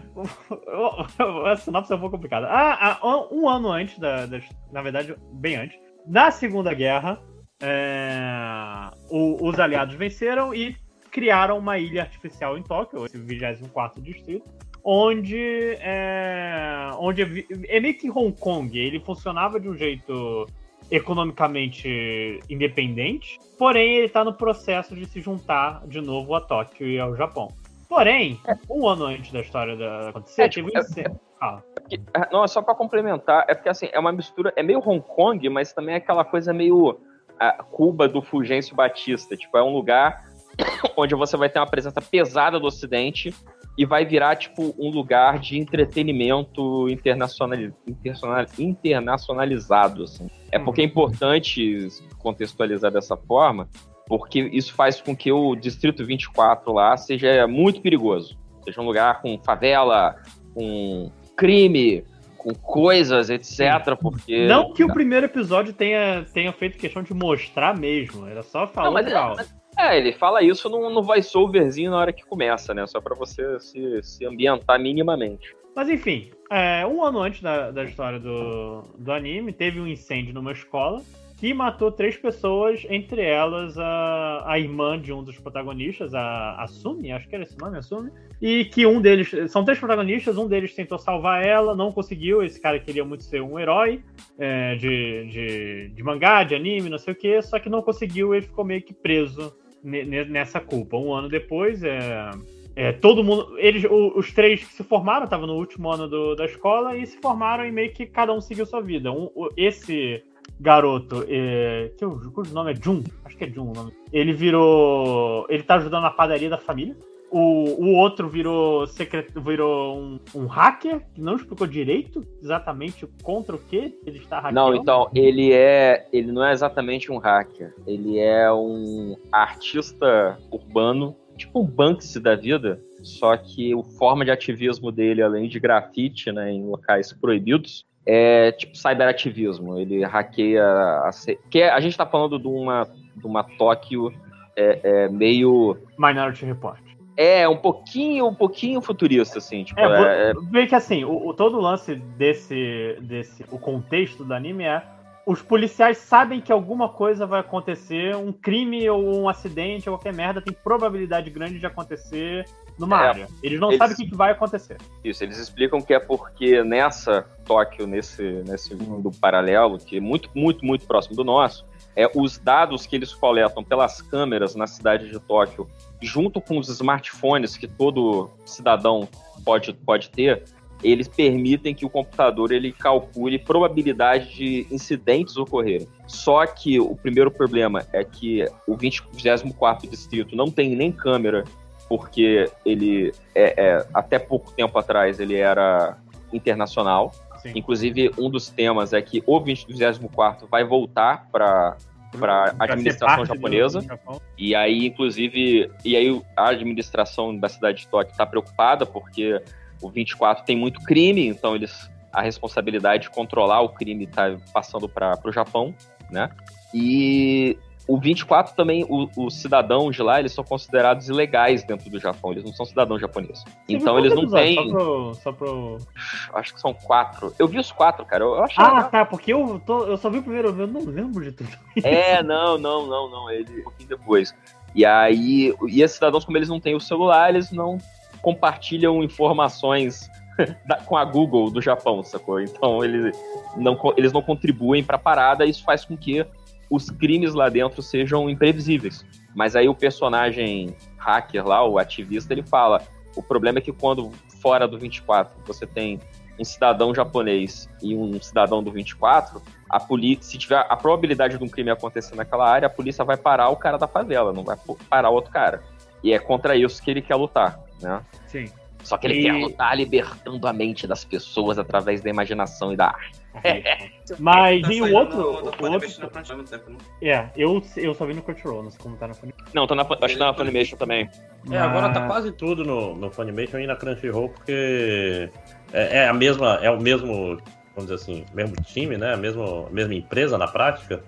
Speaker 4: a sinopse é um pouco complicada. Ah, ah, um ano antes, da, das- na verdade, bem antes, na Segunda Guerra, é, o- os aliados venceram e criaram uma ilha artificial em Tóquio, esse 24 distrito, onde é, onde é, é meio que Hong Kong. Ele funcionava de um jeito economicamente independente, porém ele está no processo de se juntar de novo a Tóquio e ao Japão. Porém, um ano antes da história da acontecer,
Speaker 11: É,
Speaker 4: teve
Speaker 11: tipo,
Speaker 4: um incêndio. Ah,
Speaker 11: Porque- ah, Não, é só pra complementar, é porque assim, é uma mistura, é meio Hong Kong, mas também é aquela coisa meio ah, Cuba do Fulgêncio Batista. Tipo, é um lugar (coughs) onde você vai ter uma presença pesada do Ocidente e vai virar, tipo, um lugar de entretenimento internacional, internacional- internacionalizado, assim. É porque é importante contextualizar dessa forma, porque isso faz com que o Distrito 24 lá seja muito perigoso. Seja um lugar com favela, com crime, com coisas, etc. Porque.
Speaker 4: Não que o primeiro episódio tenha, tenha feito questão de mostrar mesmo, era só falar
Speaker 11: Não, mas, mas- é, ele fala isso no, no voice-overzinho na hora que começa, né? Só pra você se, se ambientar minimamente.
Speaker 4: Mas enfim, é, um ano antes da, da história do, do anime, teve um incêndio numa escola que matou três pessoas, entre elas a, a irmã de um dos protagonistas, a Asumi, acho que era esse nome, Asumi, e que um deles, são três protagonistas, um deles tentou salvar ela, não conseguiu, esse cara queria muito ser um herói é, de, de, de mangá, de anime, não sei o que, só que não conseguiu, ele ficou meio que preso nessa culpa. Um ano depois, é, é, todo mundo. Eles, o- os três que se formaram, estavam no último ano do- da escola e se formaram e meio que cada um seguiu sua vida. Um- o- esse garoto, é, que eu- cujo nome é Jun, acho que é Jun o nome. Ele virou. Ele tá ajudando na padaria da família. O, o outro virou, secret, virou um, um hacker, que não explicou direito exatamente contra o que ele está hackeando.
Speaker 11: Não, então, ele é. Ele não é exatamente um hacker. Ele é um artista urbano, tipo um Banksy da vida. Só que o forma de ativismo dele, além de grafite, né, em locais proibidos, é tipo cyberativismo. Ele hackeia. A, que a gente tá falando de uma, de uma Tóquio é, é, meio.
Speaker 4: Minority Report.
Speaker 11: É, um pouquinho, um pouquinho futurista, assim. Tipo,
Speaker 4: É,
Speaker 11: é-
Speaker 4: vê que assim, o, o- todo o lance desse, desse. O contexto do anime é. Os policiais sabem que alguma coisa vai acontecer, um crime ou um acidente ou qualquer merda tem probabilidade grande de acontecer numa
Speaker 11: É,
Speaker 4: área. Eles não
Speaker 11: eles-
Speaker 4: sabem o que, que vai acontecer.
Speaker 11: Isso, eles explicam que é porque nessa Tóquio, nesse, nesse mundo paralelo, que é muito, muito, muito próximo do nosso, é os dados que eles coletam pelas câmeras na cidade de Tóquio, junto com os smartphones que todo cidadão pode, pode ter, eles permitem que o computador ele calcule probabilidade de incidentes ocorrerem. Só que o primeiro problema é que o 20 24º distrito não tem nem câmera porque ele é, é, até pouco tempo atrás ele era internacional. Inclusive, um dos temas é que o 24 vai voltar para para
Speaker 4: ser
Speaker 11: administração japonesa. E aí, inclusive, e aí a administração da cidade de Tóquio está preocupada porque o 24 tem muito crime, então eles a responsabilidade de controlar o crime está passando para o Japão, né? E o 24 também, o- os cidadãos de lá, eles são considerados ilegais dentro do Japão, eles não são cidadãos japoneses.
Speaker 4: Você
Speaker 11: Então eles
Speaker 4: quantos
Speaker 11: não têm.
Speaker 4: Só pro, só pro...
Speaker 11: Acho que são quatro. Eu vi os quatro, cara. Eu, eu achei
Speaker 4: Ah,
Speaker 11: legal.
Speaker 4: tá, porque eu, tô, eu só vi o primeiro, eu não lembro de tudo.
Speaker 11: É, (laughs) não, não, não, não. Ele um pouquinho depois. E aí, e esses cidadãos, como eles não têm o celular, eles não compartilham informações (laughs) da- com a Google do Japão, sacou? Então eles não, eles não contribuem para a parada, isso faz com que os crimes lá dentro sejam imprevisíveis. Mas aí o personagem hacker lá, o ativista, ele fala: o problema é que quando fora do 24 você tem um cidadão japonês e um cidadão do 24, a polícia, se tiver a probabilidade de um crime acontecer naquela área, a polícia vai parar o cara da favela, não vai parar outro cara. E é contra isso que ele quer lutar, né?
Speaker 4: Sim.
Speaker 11: Só que ele
Speaker 4: E-
Speaker 11: quer lutar libertando a mente das pessoas através da imaginação e da arte. (laughs)
Speaker 4: Mas
Speaker 16: Tá
Speaker 4: e o outro.
Speaker 16: no- no
Speaker 4: o outro
Speaker 16: Funimation tempo, né?
Speaker 4: é, eu, eu só vi no Crunchyroll, não sei como tá na Funimation.
Speaker 11: Não, tô na, acho que tá na Funimation também.
Speaker 14: É, agora tá
Speaker 4: Mas-
Speaker 14: quase tudo no, no Funimation e na Crunchyroll, porque é, é a mesma, é o mesmo, vamos dizer assim, mesmo time, né? A mesma, mesma empresa na prática,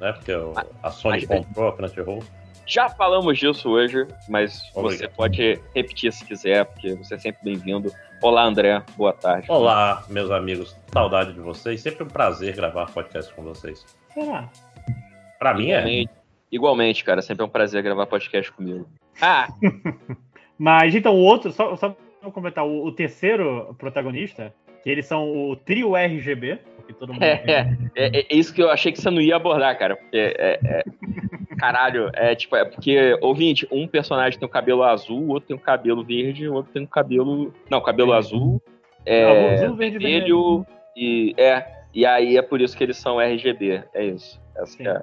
Speaker 14: né? Porque o- a Sony
Speaker 11: mas-
Speaker 14: comprou a Crunchyroll.
Speaker 11: Já falamos disso hoje, mas
Speaker 14: Obrigado.
Speaker 11: você pode repetir se quiser, porque você é sempre bem-vindo. Olá, André. Boa tarde.
Speaker 14: Olá, meus amigos, saudade de vocês. Sempre um prazer gravar podcast com vocês.
Speaker 4: Será?
Speaker 14: Pra mim é.
Speaker 11: Igualmente, igualmente, cara. Sempre é um prazer gravar podcast comigo. Ah, (laughs)
Speaker 4: Mas então o outro, só, só pra comentar, o, o terceiro protagonista, que eles são o trio RGB, porque todo mundo.
Speaker 11: é, é, é, é isso que eu achei que você não ia abordar, cara. Porque é, é- Caralho, é tipo, é porque, ouvinte, um personagem tem o cabelo azul, o outro tem o cabelo verde, o outro tem o cabelo. Não, cabelo azul, é,
Speaker 4: Azul, verde,
Speaker 11: vermelho e. É. E aí é por isso que eles são RGB. É isso. Essa que é.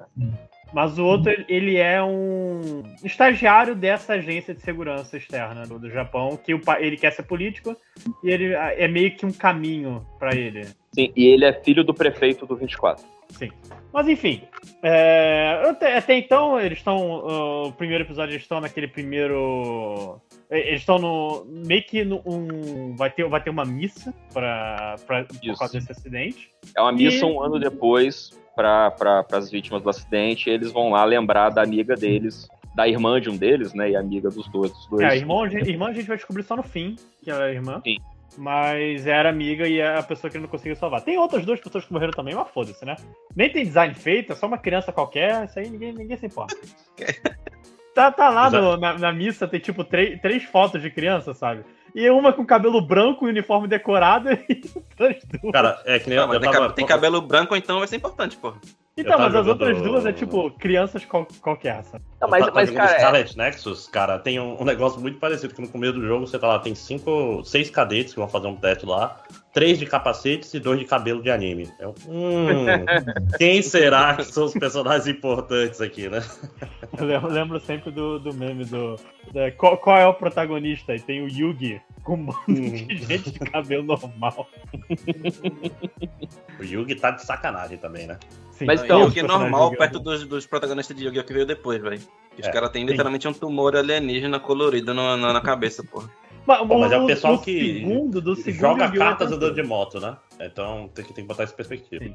Speaker 4: Mas o outro, ele- é um estagiário dessa agência de segurança externa do, do Japão, que o, ele quer ser político e ele é meio que um caminho pra ele.
Speaker 11: Sim, e ele é filho do prefeito do 24.
Speaker 4: Sim. Mas enfim, é, até, até então eles estão. o primeiro episódio eles estão naquele primeiro. Eles estão no. meio que no, um. Vai ter, vai ter uma missa pra, pra, por
Speaker 11: Isso.
Speaker 4: causa desse acidente.
Speaker 11: É uma missa
Speaker 4: E-
Speaker 11: um ano depois para pra, as vítimas do acidente. E eles vão lá lembrar da amiga deles, da irmã de um deles, né? E amiga dos dois. Dos dois.
Speaker 4: É, a irmã, irmã a gente vai descobrir só no fim, que ela é a irmã.
Speaker 11: Sim.
Speaker 4: Mas era amiga e a pessoa que ele não conseguiu salvar. Tem outras duas pessoas que morreram também, mas foda-se, né? Nem tem design feito, é só uma criança qualquer, isso aí ninguém, ninguém se importa. (laughs) Tá, tá lá no- na, na missa, tem tipo três, três fotos de criança, sabe? E uma com cabelo branco e uniforme decorado (laughs) e outras duas.
Speaker 14: Cara, é que nem
Speaker 16: Não,
Speaker 14: eu, eu
Speaker 16: tem,
Speaker 14: tava.
Speaker 16: tem cabelo branco, então vai ser importante, porra.
Speaker 4: Então, mas as outras duas é tipo crianças qual- qualquer, sabe?
Speaker 11: Não, mas, mas cara, é-
Speaker 14: Scarlet Nexus, cara, tem um, um negócio muito parecido que no começo do jogo você tá lá, tem cinco, seis cadetes que vão fazer um teste lá, três de capacetes e dois de cabelo de anime. Eu, hum, (laughs) quem será que são os personagens importantes aqui, né? (laughs)
Speaker 4: Eu lembro, sempre do, do meme do. da- qual, qual é o protagonista? E tem o Yugi com um bando de (laughs) gente de cabelo normal.
Speaker 14: O Yugi tá de sacanagem também, né?
Speaker 4: Sim.
Speaker 11: Mas então-
Speaker 16: Yu-Gi é normal perto dos, dos protagonistas de Yu-Gi-Oh! que veio depois, velho. Os
Speaker 14: É,
Speaker 16: caras têm literalmente um tumor alienígena colorido na, na, na cabeça, porra.
Speaker 4: Mas,
Speaker 14: Pô, mas é o pessoal
Speaker 4: do
Speaker 14: que
Speaker 4: segundo, do segundo
Speaker 14: Joga cartas
Speaker 4: é
Speaker 14: andando de moto, né? Então tem que, tem que botar essa perspectiva.
Speaker 4: Sim.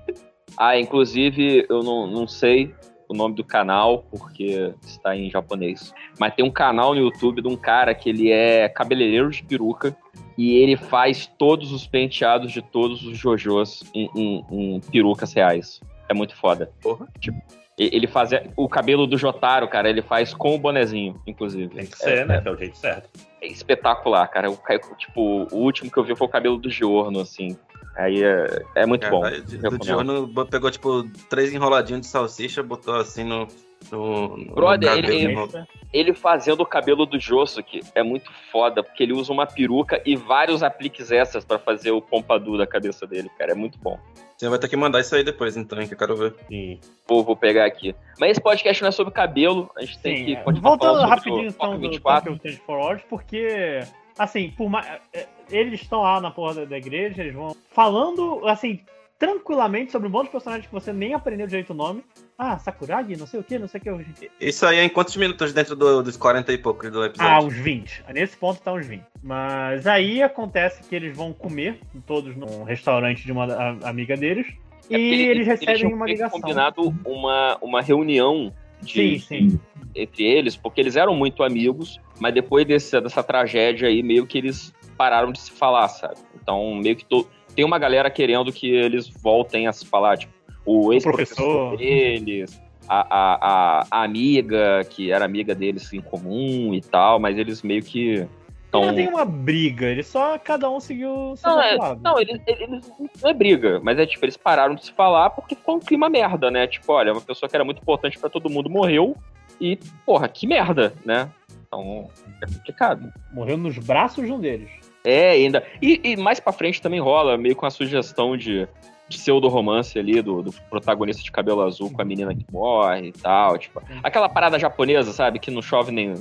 Speaker 11: Ah, inclusive, eu não, não sei o nome do canal, porque está em japonês. Mas tem um canal no YouTube de um cara que ele é cabeleireiro de peruca e ele faz todos os penteados de todos os JoJo's em, em- em perucas reais. É muito foda.
Speaker 16: Porra.
Speaker 11: Tipo, ele faz o cabelo do Jotaro, cara, ele faz com o bonezinho, inclusive.
Speaker 14: Tem que ser, né? Que é o jeito certo.
Speaker 11: É espetacular, cara. O, tipo, o último que eu vi foi o cabelo do Giorno, assim. Aí é, é muito bom.
Speaker 16: Caralho, Do
Speaker 11: Recomendo.
Speaker 16: Diorno bo- pegou, tipo, três enroladinhos de salsicha, botou assim no. no, no
Speaker 11: Brother,
Speaker 16: cabelo,
Speaker 11: ele-
Speaker 16: no-
Speaker 11: ele fazendo o cabelo do Josuke é muito foda, porque ele usa uma peruca e vários apliques extras pra fazer o pompadour da cabeça dele, cara. É muito bom.
Speaker 16: Você vai ter que mandar isso aí depois, então, hein, que eu quero ver.
Speaker 14: Sim.
Speaker 11: Vou, vou pegar aqui. Mas esse podcast não é sobre cabelo, a gente tem
Speaker 4: Sim,
Speaker 11: que
Speaker 4: é.
Speaker 11: continuar
Speaker 4: Voltando rapidinho então do
Speaker 11: 24.
Speaker 4: Tokyo Change for All, porque, assim, por mais. é, Eles estão lá na porra da, da igreja, eles vão falando, assim, tranquilamente sobre um monte de personagens que você nem aprendeu direito o nome. Ah, Sakuragi, não sei o que, não sei o que.
Speaker 16: Isso aí é em quantos minutos dentro do- dos 40 e poucos do
Speaker 4: Ah,
Speaker 16: episódio?
Speaker 4: uns 20. Nesse ponto tá uns 20. Mas aí acontece que eles vão comer, todos num restaurante de uma a- amiga deles.
Speaker 11: É
Speaker 4: e eles recebem
Speaker 11: tinham
Speaker 4: uma ligação.
Speaker 11: combinado uma, uma reunião de,
Speaker 4: Sim, sim.
Speaker 11: entre eles, porque eles eram muito amigos, mas depois desse, dessa tragédia aí, meio que eles pararam de se falar, sabe? Então, meio que to- tem uma galera querendo que eles voltem a se falar, tipo, o ex-professor
Speaker 4: professor.
Speaker 11: deles, a, a, a, a amiga, que era amiga deles em comum e tal, mas eles meio que
Speaker 4: Não tem uma briga, eles só cada um seguiu seu
Speaker 11: Não, é,
Speaker 4: lado.
Speaker 11: não eles, eles- não é briga, mas é tipo, eles pararam de se falar porque ficou um clima merda, né? Tipo, olha, uma pessoa que era muito importante pra todo mundo morreu e, porra, que merda, né? Então, é complicado.
Speaker 4: Morreu nos braços de um deles.
Speaker 11: É, ainda. E, e mais pra frente também rola meio com a sugestão de, de pseudo-romance ali do, do protagonista de cabelo azul com a menina que morre e tal. Tipo, aquela parada japonesa, sabe? Que não chove nem,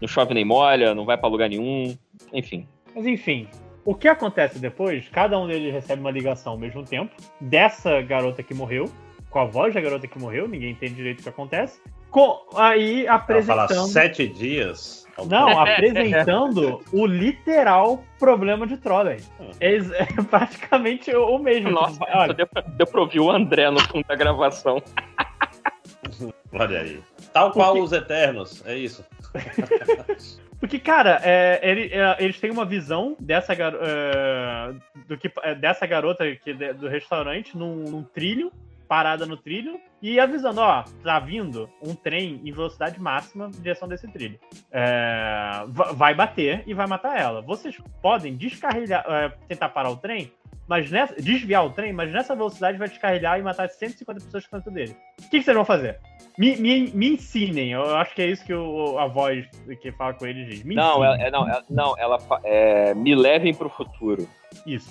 Speaker 11: não chove nem molha, não vai pra lugar nenhum. Enfim.
Speaker 4: Mas enfim, o que acontece depois? Cada um deles recebe uma ligação ao mesmo tempo dessa garota que morreu, com a voz da garota que morreu, ninguém entende direito o que acontece. Com, aí
Speaker 14: Ela fala
Speaker 4: apresentando.
Speaker 14: sete dias. É
Speaker 4: Não, (laughs) apresentando o literal problema de Trolley. É, ex- (laughs) é praticamente o mesmo.
Speaker 11: Nossa,
Speaker 4: olha,
Speaker 11: deu, pra- deu pra ouvir o André no fundo da gravação. (laughs)
Speaker 14: Olha aí. Tal qual os Eternos, é isso.
Speaker 4: Porque, cara, é, ele- é, eles têm uma visão dessa, garo- é, do que, é, dessa garota que, de- do restaurante num, num trilho. Parada no trilho e avisando, ó, tá vindo um trem em velocidade máxima em direção desse trilho. É, va- vai bater e vai matar ela. Vocês podem descarrilhar, é, tentar parar o trem, mas nessa, desviar o trem, mas nessa velocidade vai descarrilhar e matar 150 pessoas dentro dele. O que, que vocês vão fazer? Me, me, me ensinem, eu acho que é isso que o- a voz que fala com eles diz. Me
Speaker 11: Não, ela, é, não, ela, não, ela é, me levem pro futuro.
Speaker 4: Isso.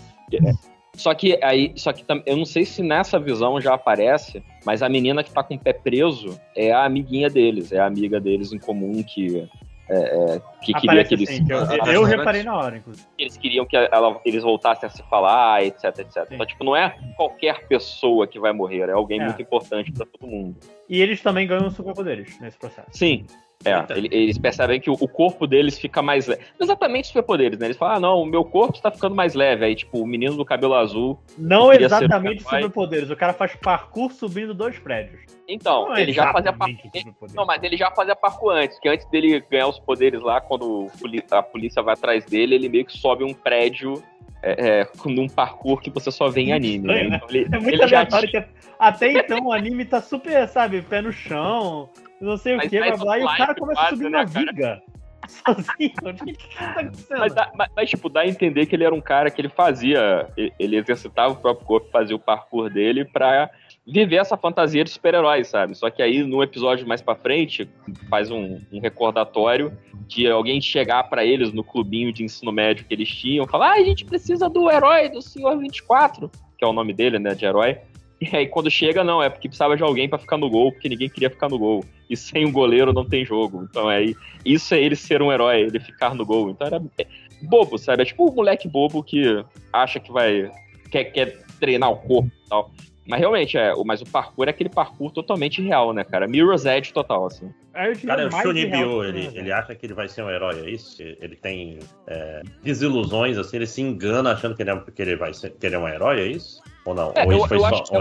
Speaker 11: Só que aí, só que eu não sei se nessa visão já aparece, mas a menina que tá com o pé preso é a amiguinha deles, é a amiga deles em comum que é, é, que queria que eles
Speaker 4: sim, que eu, eu- eu reparei na hora, inclusive.
Speaker 11: eles queriam que ela- eles voltassem a se falar, etc, etc. Então, tipo, não é qualquer pessoa que vai morrer, é alguém
Speaker 4: É.
Speaker 11: muito importante pra todo mundo.
Speaker 4: E eles também ganham superpoderes nesse processo.
Speaker 11: Sim. É, ele- eles percebem que o, o corpo deles fica mais leve. Não exatamente superpoderes, né? Eles falam, ah, não, o meu corpo está ficando mais leve. Aí, tipo, o menino do cabelo azul.
Speaker 4: Não exatamente
Speaker 11: um
Speaker 4: superpoderes. O cara faz parkour subindo dois prédios.
Speaker 11: Então,
Speaker 4: Não é
Speaker 11: ele já fazia parkour. Não, mas ele já fazia parkour antes, que antes dele ganhar os poderes lá, quando a polícia vai atrás dele, ele meio que sobe um prédio é, é, com um parkour que você só vê em anime. Né? Então, ele,
Speaker 4: É muito
Speaker 11: ele já
Speaker 4: aleatório que até então o anime tá super, sabe, pé no chão, não sei o
Speaker 11: Mas
Speaker 4: que,
Speaker 11: mais
Speaker 4: blá blá, e o cara começa a
Speaker 11: quase,
Speaker 4: subir
Speaker 11: né,
Speaker 4: uma
Speaker 11: cara?
Speaker 4: viga. (laughs) Sozinho. O que que tá acontecendo?
Speaker 11: Mas, mas- mas, tipo, dá a entender que ele era um cara que ele fazia, ele exercitava o próprio corpo, fazia o parkour dele pra viver essa fantasia de super-herói, sabe? Só que aí, no episódio mais pra frente, faz um, um recordatório de alguém chegar pra eles no clubinho de ensino médio que eles tinham, falar, ah, a gente precisa do herói do Senhor 24, que é o nome dele, né, de herói. E aí, quando chega, não, é porque precisava de alguém pra ficar no gol, porque ninguém queria ficar no gol. E sem um goleiro não tem jogo. Então, aí, isso é ele ser um herói, ele ficar no gol. Então, era é bobo, sabe? É tipo o moleque bobo que acha que vai. quer, quer treinar o corpo e tal. Mas realmente, é, o- mas o parkour é aquele parkour totalmente real, né, cara? Mirror's Edge total, assim.
Speaker 4: Diria
Speaker 14: Cara, é o Shunibyo, ele, ele acha que ele vai ser um herói, é isso? Ele tem é, desilusões, assim, ele se engana achando que ele, é, que ele vai ser, que ele é um herói, é isso? Ou não?
Speaker 11: É,
Speaker 14: Ou
Speaker 11: eu-
Speaker 14: isso foi
Speaker 11: eu
Speaker 14: só.
Speaker 11: acho que-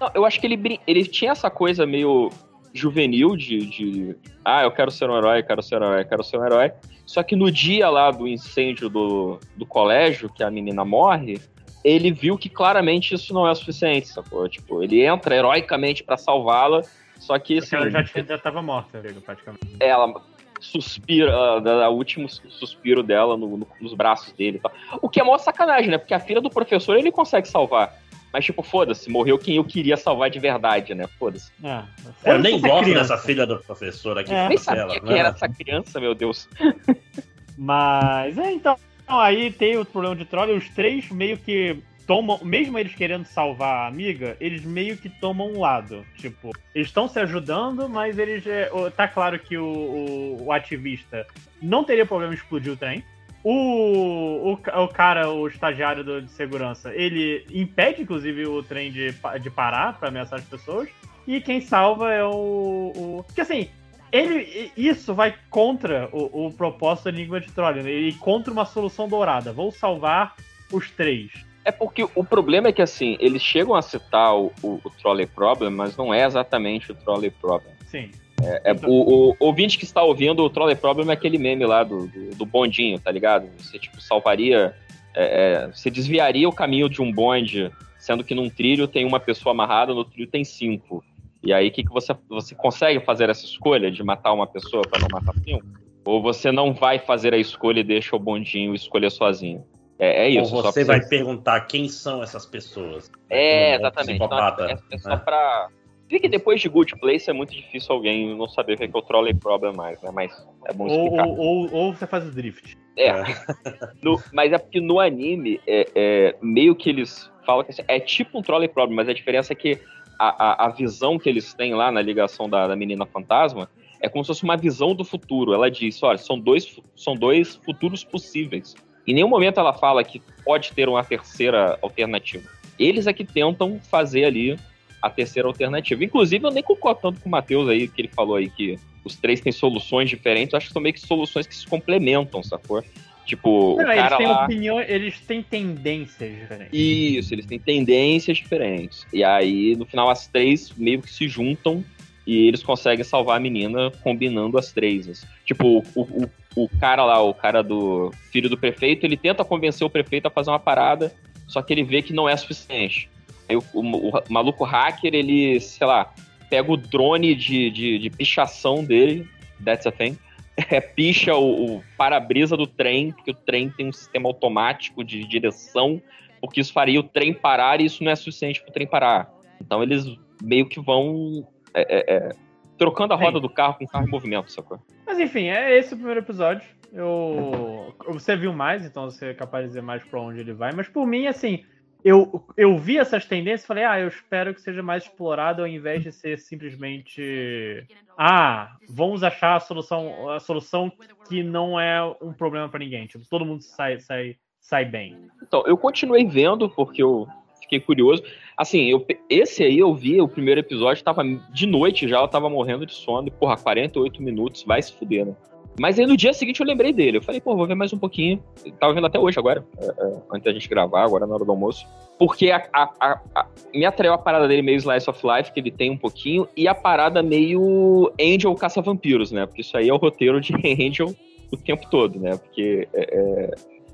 Speaker 11: Não, eu acho que ele, ele tinha essa coisa meio juvenil de, de. Ah, eu quero ser um herói, quero ser um herói, quero ser um herói. Só que no dia lá do incêndio do, do colégio, que a menina morre, ele viu que claramente isso não é o suficiente, sacou? Tipo, ele entra heroicamente pra salvá-la, só que assim,
Speaker 4: Ela já, já tava morta, praticamente.
Speaker 11: ela suspira, ah, o último suspiro dela no- no- nos braços dele tal. O que é maior sacanagem, né? Porque a filha do professor ele consegue salvar. Mas, tipo, foda-se, morreu quem eu queria salvar de verdade, né? Foda-se.
Speaker 4: É,
Speaker 14: eu nem gosto
Speaker 4: criança.
Speaker 14: dessa filha do professor aqui.
Speaker 4: É.
Speaker 11: Nem sabia
Speaker 14: né?
Speaker 11: quem era essa criança, meu Deus. (laughs)
Speaker 4: Mas, é, então, aí tem o problema de troll, e os três meio que tomam, mesmo eles querendo salvar a amiga, eles meio que tomam um lado. Tipo, eles estão se ajudando, mas eles. é, tá claro que o, o- o ativista não teria problema em explodir o trem. O, o, o cara, o estagiário do- de segurança, ele impede, inclusive, o trem de, de parar pra ameaçar as pessoas. E quem salva é o. o... Porque assim, ele, isso vai contra o, o propósito do Enigma de Trolley, né? e contra uma solução dourada. Vou salvar os três.
Speaker 11: É porque o problema é que, assim, eles chegam a citar o, o, o Trolley Problem, mas não é exatamente o Trolley Problem.
Speaker 4: Sim.
Speaker 11: É, é- o, o ouvinte que está ouvindo, o Trolley Problem é aquele meme lá do, do, do bondinho, tá ligado? Você, tipo, salvaria... é, é, você desviaria o caminho de um bonde, sendo que num trilho tem uma pessoa amarrada, no trilho tem cinco. E aí, o que, que você, você consegue fazer essa escolha de matar uma pessoa para não matar cinco? Ou você não vai fazer a escolha e deixa o bondinho escolher sozinho? É, é isso.
Speaker 14: Ou você vai perguntar quem são essas pessoas.
Speaker 11: É,
Speaker 14: Um
Speaker 11: exatamente. Então, é, é só
Speaker 14: né?
Speaker 11: pra. Se que depois de Good Place é muito difícil alguém não saber o que é é o Trolley Problem mais, né? Mas é bom
Speaker 4: Ou,
Speaker 11: explicar.
Speaker 4: ou, ou, ou você faz o drift.
Speaker 11: É. (laughs) No- mas é porque no anime, é, é, meio que eles falam que assim, é tipo um Trolley Problem, mas a diferença é que a, a, a visão que eles têm lá na ligação da, da menina fantasma é como se fosse uma visão do futuro. Ela diz: olha, são dois, são dois futuros possíveis. Em nenhum momento ela fala que pode ter uma terceira alternativa. Eles é que tentam fazer ali a terceira alternativa. Inclusive, eu nem concordo tanto com o Matheus aí, que ele falou aí que os três têm soluções diferentes. Eu acho que são meio que soluções que se complementam, sacou? Tipo,
Speaker 4: Não,
Speaker 11: o
Speaker 4: eles
Speaker 11: cara
Speaker 4: têm
Speaker 11: lá...
Speaker 4: opinião, eles têm tendências diferentes.
Speaker 11: Isso, eles têm tendências diferentes. E aí, no final, as três meio que se juntam e eles conseguem salvar a menina combinando as três. assim. Tipo, o, o, o cara lá, o cara do filho do prefeito, ele tenta convencer o prefeito a fazer uma parada, só que ele vê que não é suficiente. Aí o, o- o maluco hacker, ele, sei lá, pega o drone de, de, de pichação dele, that's a thing, (laughs) é, picha o, o para-brisa do trem, porque o trem tem um sistema automático de direção, porque isso faria o trem parar e isso não é suficiente para o trem parar. Então eles meio que vão é, é, é, trocando a roda do carro com o carro em movimento, sacou?
Speaker 4: Mas enfim, é esse o primeiro episódio. Eu... Você viu mais, então você é capaz de dizer mais pra onde ele vai. Mas por mim, assim, eu, eu vi essas tendências e falei, ah, eu espero que seja mais explorado ao invés de ser simplesmente. Ah, vamos achar a solução, a solução que não é um problema pra ninguém. Tipo, todo mundo sai, sai, sai bem.
Speaker 11: Então, eu continuei vendo porque eu fiquei curioso. Assim, eu, esse aí eu vi, o primeiro episódio, tava de noite já, eu tava morrendo de sono, e, porra, 48 minutos, vai se fuder, né? Mas aí no dia seguinte eu lembrei dele. Eu falei, pô, vou ver mais um pouquinho. Eu tava vendo até hoje agora, é, é, antes da gente gravar, agora na hora do almoço. Porque a, a- a- me atraiu a parada dele meio Slice of Life, que ele tem um pouquinho, e a parada meio Angel Caça-Vampiros, né? Porque isso aí é o roteiro de (laughs) Angel o tempo todo, né? Porque é, é,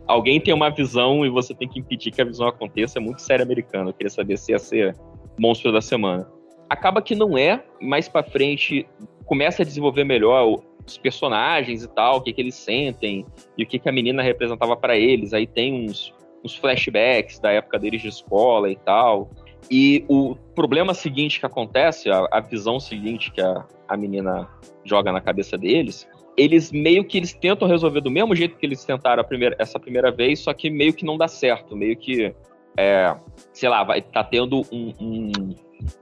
Speaker 11: alguém tem uma visão e você tem que impedir que a visão aconteça. É muito sério americano. Eu queria saber se ia ser monstro da semana. Acaba que não é, mais pra frente começa a desenvolver melhor os personagens e tal, o que, que eles sentem e o que, que a menina representava pra eles. Aí tem uns, uns flashbacks da época deles de escola e tal. E o problema seguinte que acontece, a, a visão seguinte que a, a menina joga na cabeça deles, eles meio que eles tentam resolver do mesmo jeito que eles tentaram primeira- essa primeira vez, só que meio que não dá certo, meio que, é, sei lá, vai tá tendo um, um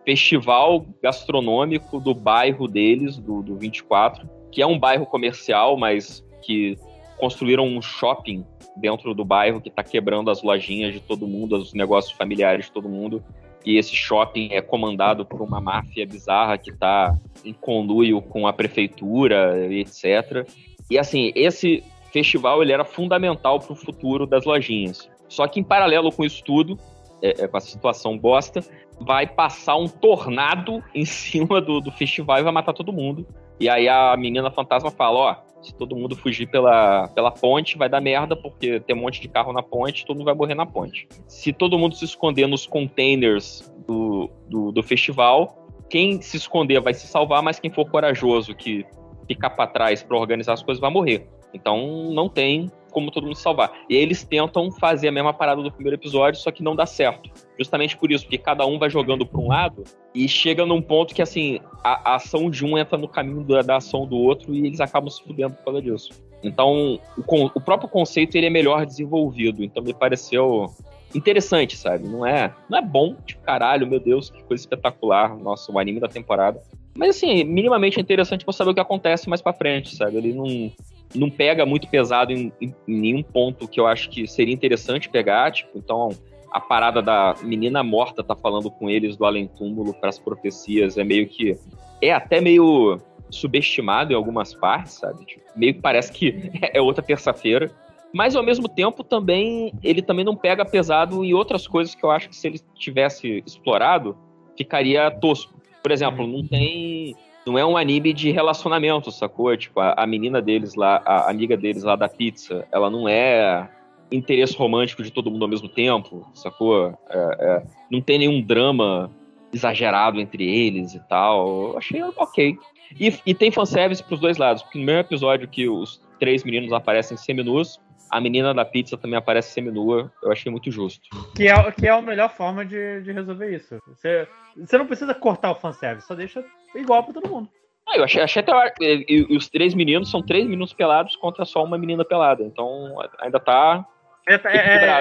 Speaker 11: festival gastronômico do bairro deles, do, do 24, que é um bairro comercial, mas que construíram um shopping dentro do bairro que tá quebrando as lojinhas de todo mundo, os negócios familiares de todo mundo. E esse shopping é comandado por uma máfia bizarra que tá em conluio com a prefeitura, etc. E assim, esse festival ele era fundamental para o futuro das lojinhas. Só que em paralelo com isso tudo, é, é, com essa situação bosta, vai passar um tornado em cima do, do festival e vai matar todo mundo. E aí a menina fantasma fala, ó, se todo mundo fugir pela, pela ponte, vai dar merda, porque tem um monte de carro na ponte, todo mundo vai morrer na ponte. Se todo mundo se esconder nos containers do, do, do festival, quem se esconder vai se salvar, mas quem for corajoso que ficar pra trás pra organizar as coisas vai morrer. Então não tem como todo mundo salvar. E aí eles tentam fazer a mesma parada do primeiro episódio, só que não dá certo. Justamente por isso, porque cada um vai jogando pra um lado e chega num ponto que, assim, a, a ação de um entra no caminho da, da ação do outro e eles acabam se fudendo por causa disso. Então, o, o próprio conceito ele é melhor desenvolvido. Então me pareceu interessante, sabe? Não é, não é bom, tipo, caralho, meu Deus, que coisa espetacular, nossa, o anime da temporada. Mas assim, minimamente interessante pra saber o que acontece mais pra frente, sabe? Ele não, não pega muito pesado em, em- nenhum ponto que eu acho que seria interessante pegar, tipo, então a parada da menina morta tá falando com eles do além-túmulo pras profecias é meio que. É até meio subestimado em algumas partes, sabe? Tipo, meio que parece que (laughs) é outra terça-feira. Mas ao mesmo tempo também ele também não pega pesado em outras coisas que eu acho que se ele tivesse explorado ficaria tosco. Por exemplo, não tem não é um anime de relacionamento, sacou? Tipo, a, a menina deles lá, a amiga deles lá da pizza, ela não é interesse romântico de todo mundo ao mesmo tempo, sacou? É, é, não tem nenhum drama exagerado entre eles e tal. Eu achei ok. E, e tem fanservice pros dois lados, porque no mesmo episódio que os três meninos aparecem seminus, a menina da pizza também aparece seminua. Eu achei muito justo.
Speaker 4: Que é, que é a melhor forma de, de resolver isso. Você, você não precisa cortar o fanservice, só deixa igual pra todo mundo.
Speaker 11: Ah, eu achei, achei até. E, e- os três meninos são três meninos pelados contra só uma menina pelada. Então ainda tá.
Speaker 4: É, é-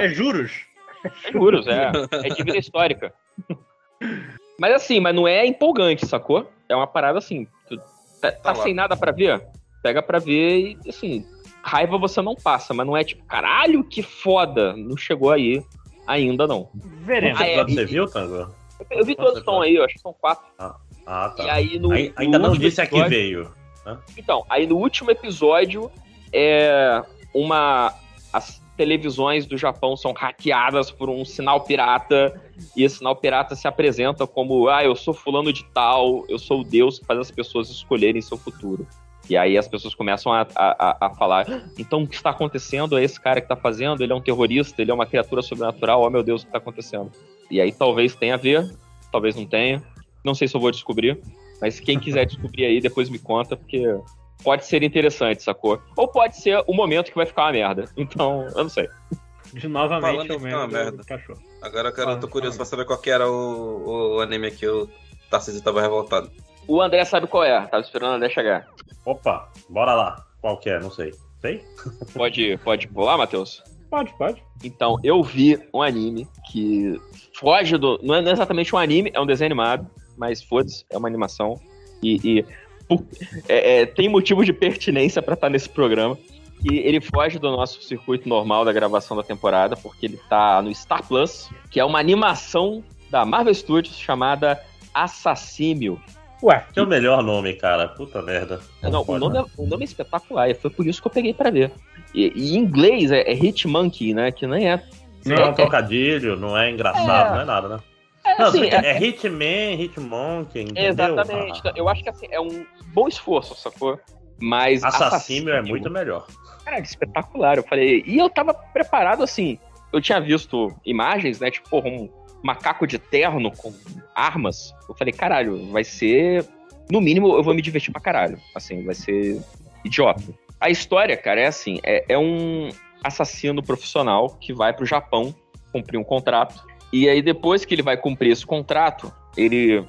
Speaker 4: é- é juros?
Speaker 11: É juros, é. É dívida histórica. (laughs) Mas assim, mas não é empolgante, sacou? É uma parada assim. tu tá, tá
Speaker 16: lá.
Speaker 11: sem nada pra ver? Pega pra ver e assim. Raiva você não passa, mas não é tipo, caralho, que foda. Não chegou aí ainda não.
Speaker 4: Veremos.
Speaker 11: Ah, é,
Speaker 14: Você
Speaker 11: e-
Speaker 14: viu, Tango?
Speaker 11: Eu vi todos estão aí, eu acho que são quatro.
Speaker 14: Ah, tá.
Speaker 11: E aí no-
Speaker 14: Ai-
Speaker 11: no
Speaker 14: Ainda não
Speaker 11: último
Speaker 14: disse a que
Speaker 11: episódio-
Speaker 14: veio. né?
Speaker 11: Então, aí no último episódio, é uma. As televisões do Japão são hackeadas por um sinal pirata, e esse sinal pirata se apresenta como: ah, eu sou fulano de tal, eu sou o Deus que faz as pessoas escolherem seu futuro. E aí as pessoas começam a, a, a- falar: então o que está acontecendo? É esse cara que está fazendo? Ele é um terrorista, ele é uma criatura sobrenatural, oh meu Deus, o que está acontecendo? E aí talvez tenha a ver, talvez não tenha. Não sei se eu vou descobrir. Mas quem quiser descobrir aí, depois me conta, porque pode ser interessante, sacou? Ou pode ser o momento que vai ficar uma merda. Então, eu não sei.
Speaker 4: De novamente
Speaker 16: Falando
Speaker 4: eu
Speaker 16: em ficar uma
Speaker 4: mesmo
Speaker 16: merda.
Speaker 4: do cachorro.
Speaker 16: Agora eu quero,
Speaker 4: Fala,
Speaker 16: tô curioso
Speaker 4: fala.
Speaker 16: pra saber qual que era o, o anime que o Tarcísio tava revoltado.
Speaker 11: O André sabe qual é. Tava esperando o André chegar.
Speaker 14: Opa, bora lá. Qual que é? Não sei. Sei?
Speaker 11: Pode, pode pular, Matheus?
Speaker 4: Pode, pode.
Speaker 11: Então, eu vi um anime que foge do. Não é não é exatamente um anime, é um desenho animado, mas foda-se, é uma animação. E, e é- é, tem motivo de pertinência pra estar nesse programa. E ele foge do nosso circuito normal da gravação da temporada, porque ele tá no Star Plus, que é uma animação da Marvel Studios chamada Assassímio.
Speaker 4: Ué,
Speaker 14: Que é o melhor nome, cara. Puta merda.
Speaker 11: Não, o nome, é, o nome é espetacular, e foi por isso que eu peguei pra ver. E, e em inglês é, é Hitmonkey, né? Que nem é.
Speaker 14: Não é um
Speaker 11: é-
Speaker 14: trocadilho, não é engraçado,
Speaker 11: É.
Speaker 14: não é nada, né?
Speaker 11: é,
Speaker 14: Não,
Speaker 11: assim,
Speaker 14: é,
Speaker 11: é-
Speaker 14: Hitman, Hitmonkey, entendeu?
Speaker 11: Exatamente. Então, Eu acho que assim, é um bom esforço, sacou? Mas.
Speaker 14: Assassino é muito melhor.
Speaker 11: Cara, espetacular. Eu falei. E eu tava preparado assim. Eu tinha visto imagens, né? Tipo, porra, um macaco de terno com armas. Eu falei, caralho, vai ser. No mínimo, eu vou me divertir pra caralho. Assim, vai ser idiota. A história, cara, é assim: é, é um assassino profissional que vai pro Japão cumprir um contrato. E aí, depois que ele vai cumprir esse contrato, ele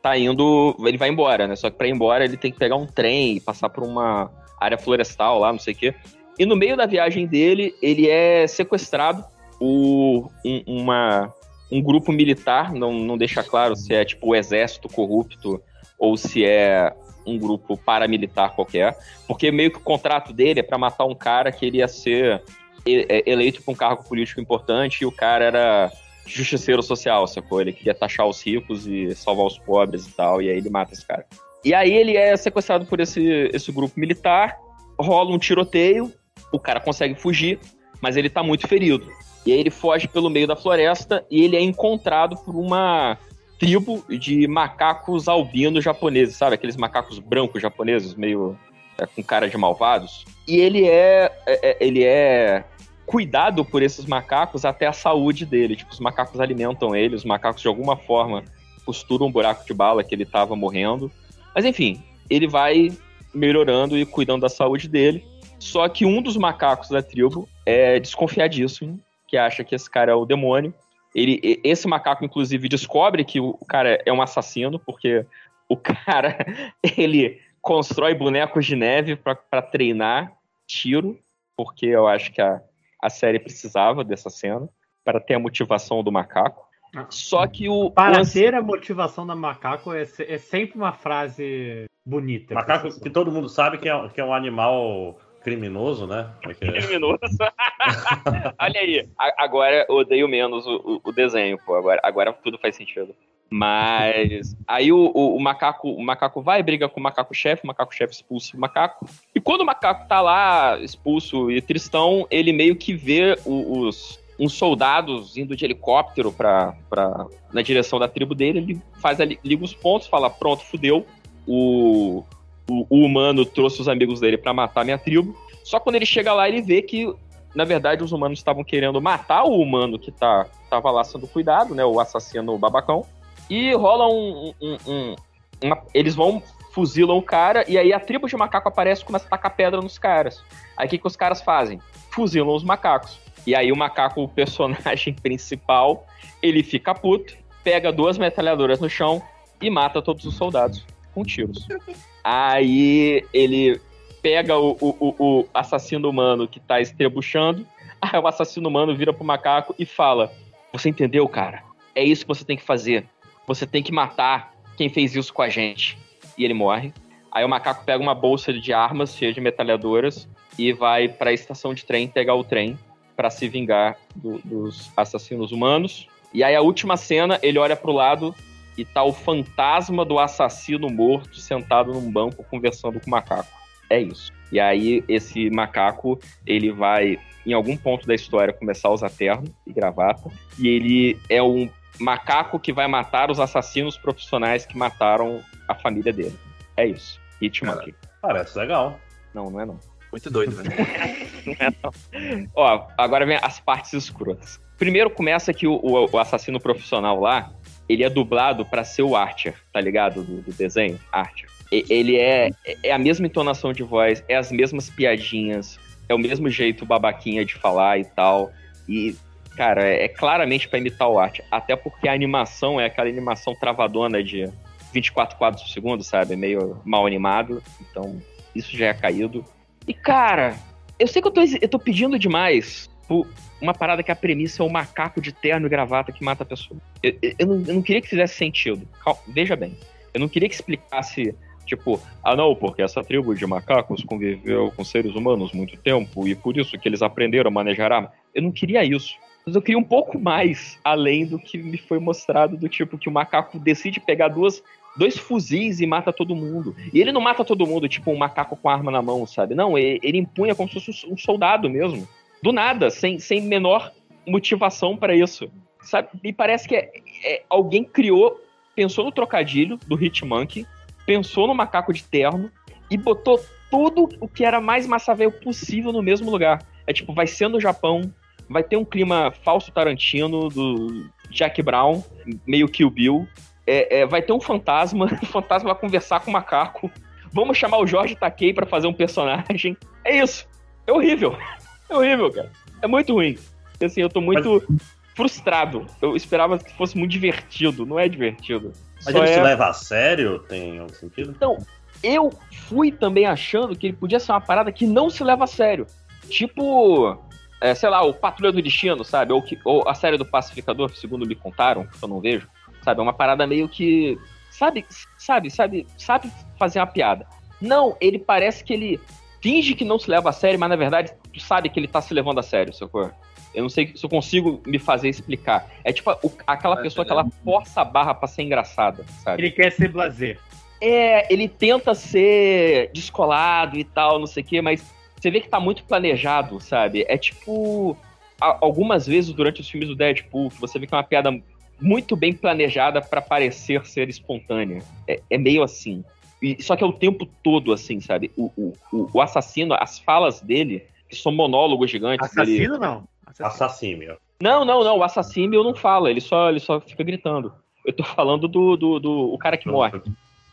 Speaker 11: tá indo. Ele vai embora, né? Só que pra ir embora ele tem que pegar um trem e passar por uma área florestal lá, não sei o quê. E no meio da viagem dele, ele é sequestrado por um, uma, um grupo militar, não, não deixa claro se é tipo o exército corrupto ou se é um grupo paramilitar qualquer, porque meio que o contrato dele é pra matar um cara que ele ia ser é, eleito pra um cargo político importante e o cara era justiceiro social, sacou? Ele queria taxar os ricos e salvar os pobres e tal, e aí ele mata esse cara. E aí ele é sequestrado por esse, esse grupo militar, rola um tiroteio, o cara consegue fugir, mas ele tá muito ferido. E aí ele foge pelo meio da floresta e ele é encontrado por uma tribo de macacos albinos japoneses, sabe? Aqueles macacos brancos japoneses, meio é, com cara de malvados. E ele é, é- é- ele é cuidado por esses macacos até a saúde dele. Tipo, os macacos alimentam ele, os macacos de alguma forma costuram um buraco de bala que ele tava morrendo. Mas enfim, ele vai melhorando e cuidando da saúde dele. Só que um dos macacos da tribo é desconfiadíssimo, que acha que esse cara é o demônio. Ele, esse macaco, inclusive, descobre que o cara é um assassino, porque o cara (laughs) ele constrói bonecos de neve pra pra treinar tiro, porque eu acho que a, a série precisava dessa cena para ter a motivação do macaco. Só que o.
Speaker 4: Para
Speaker 11: o-
Speaker 4: ter a motivação da macaco é, é sempre uma frase bonita.
Speaker 14: Macaco que todo mundo sabe que é, que é um animal criminoso, né? É é-
Speaker 11: Criminoso. (laughs) Olha aí. A- Agora odeio menos o, o- desenho, pô. Agora, agora tudo faz sentido. Mas aí o, o- o macaco, o macaco vai, briga com o macaco-chefe, o macaco-chefe expulsa o macaco. E quando o macaco tá lá expulso e tristão, ele meio que vê os uns soldados indo de helicóptero pra, pra, na direção da tribo dele, ele faz ali, liga os pontos, fala, pronto, fudeu. O, o, o humano trouxe os amigos dele pra matar minha tribo. Só quando ele chega lá, ele vê que, na verdade, os humanos estavam querendo matar o humano que tá, tava lá sendo cuidado, né? O assassino babacão. E rola um. um- um- uma- eles vão, fuzilam o cara, e aí a tribo de macaco aparece e começa a tacar pedra nos caras. Aí o que, que os caras fazem? Fuzilam os macacos. E aí o macaco, o personagem (laughs) principal, ele fica puto, pega duas metralhadoras no chão e mata todos os soldados com tiros. (laughs) Aí ele pega o, o, o- assassino humano que tá estrebuchando, (laughs) aí o assassino humano vira pro macaco e fala: Você entendeu, cara? É isso que você tem que fazer. Você tem que matar quem fez isso com a gente. E ele morre. Aí o macaco pega uma bolsa de armas cheia de metralhadoras e vai pra estação de trem pegar o trem pra se vingar do- dos assassinos humanos. E aí a última cena, ele olha pro lado e tá o fantasma do assassino morto sentado num banco conversando com o macaco. É isso. E aí esse macaco, ele vai em algum ponto da história começar a usar terno e gravata, e ele é um macaco que vai matar os assassinos profissionais que mataram a família dele. É isso. Hitmonkey.
Speaker 14: Parece legal.
Speaker 11: Não, não é não.
Speaker 16: Muito doido, velho. (laughs)
Speaker 11: Não é não. Ó, agora vem as partes escrotas. Primeiro começa que o, o- o assassino profissional lá, ele é dublado pra ser o Archer, tá ligado? Do, do desenho, Archer. E- Ele é, é a mesma entonação de voz, é as mesmas piadinhas, é o mesmo jeito babaquinha de falar e tal. E, cara, é, é claramente pra imitar o Archer. Até porque a animação é aquela animação travadona de 24 quadros por segundo, sabe? Meio mal animado. Então, isso já é caído. E, cara, eu sei que eu tô, eu tô pedindo demais por uma parada que a premissa é o macaco de terno e gravata que mata a pessoa. Eu, eu- não, eu não queria que fizesse sentido. Cal- veja bem. Eu não queria que explicasse, tipo, ah não, porque essa tribo de macacos conviveu com seres humanos muito tempo e por isso que eles aprenderam a manejar arma. Eu não queria isso. Mas eu queria um pouco mais além do que me foi mostrado, do tipo que o macaco decide pegar duas, dois fuzis e mata todo mundo. E ele não mata todo mundo, tipo um macaco com arma na mão, sabe? Não, ele, ele empunha como se fosse um soldado mesmo. Do nada, sem, sem menor motivação pra isso. Sabe? Me parece que é- é- alguém criou, pensou no trocadilho do Hitmonkey, pensou no macaco de terno e botou tudo o que era mais massa velho possível no mesmo lugar. É tipo, vai ser no Japão, vai ter um clima falso Tarantino do Jack Brown, meio Kill Bill. É, é, vai ter um fantasma, (laughs) o fantasma vai conversar com o macaco. Vamos chamar o Jorge Takei pra fazer um personagem. É isso. É horrível. É horrível, cara. É muito ruim. Assim, eu tô muito frustrado. Eu esperava que fosse muito divertido. Não é divertido.
Speaker 14: Mas
Speaker 11: Só
Speaker 14: ele se
Speaker 11: é-
Speaker 14: leva a sério? Tem algum sentido?
Speaker 11: Então, eu fui também achando que ele podia ser uma parada que não se leva a sério. Tipo, é, sei lá, o Patrulha do Destino, sabe? Ou, que- ou a série do Pacificador, segundo me contaram, que eu não vejo. Sabe? É uma parada meio que. Sabe, sabe, sabe, sabe fazer uma piada. Não, ele parece que ele finge que não se leva a sério, mas na verdade tu sabe que ele tá se levando a sério, sacou? Eu não sei se eu consigo me fazer explicar. É tipo o- aquela pessoa que ela força a barra pra ser engraçada, sabe?
Speaker 4: Ele quer ser blazer.
Speaker 11: É, ele tenta ser descolado e tal, não sei o quê, mas você vê que tá muito planejado, sabe? É tipo. algumas vezes durante os filmes do Deadpool, que você vê que é uma piada muito bem planejada pra parecer ser espontânea. É, é meio assim. E- só que é o tempo todo assim, sabe? O, o, o- o assassino, as falas dele, que são monólogos gigantes. ele-
Speaker 4: Assassino não.
Speaker 14: Assassino.
Speaker 11: não, não, não. O assassino não fala, ele só, ele só fica gritando. Eu tô falando do, do, do o cara que morre.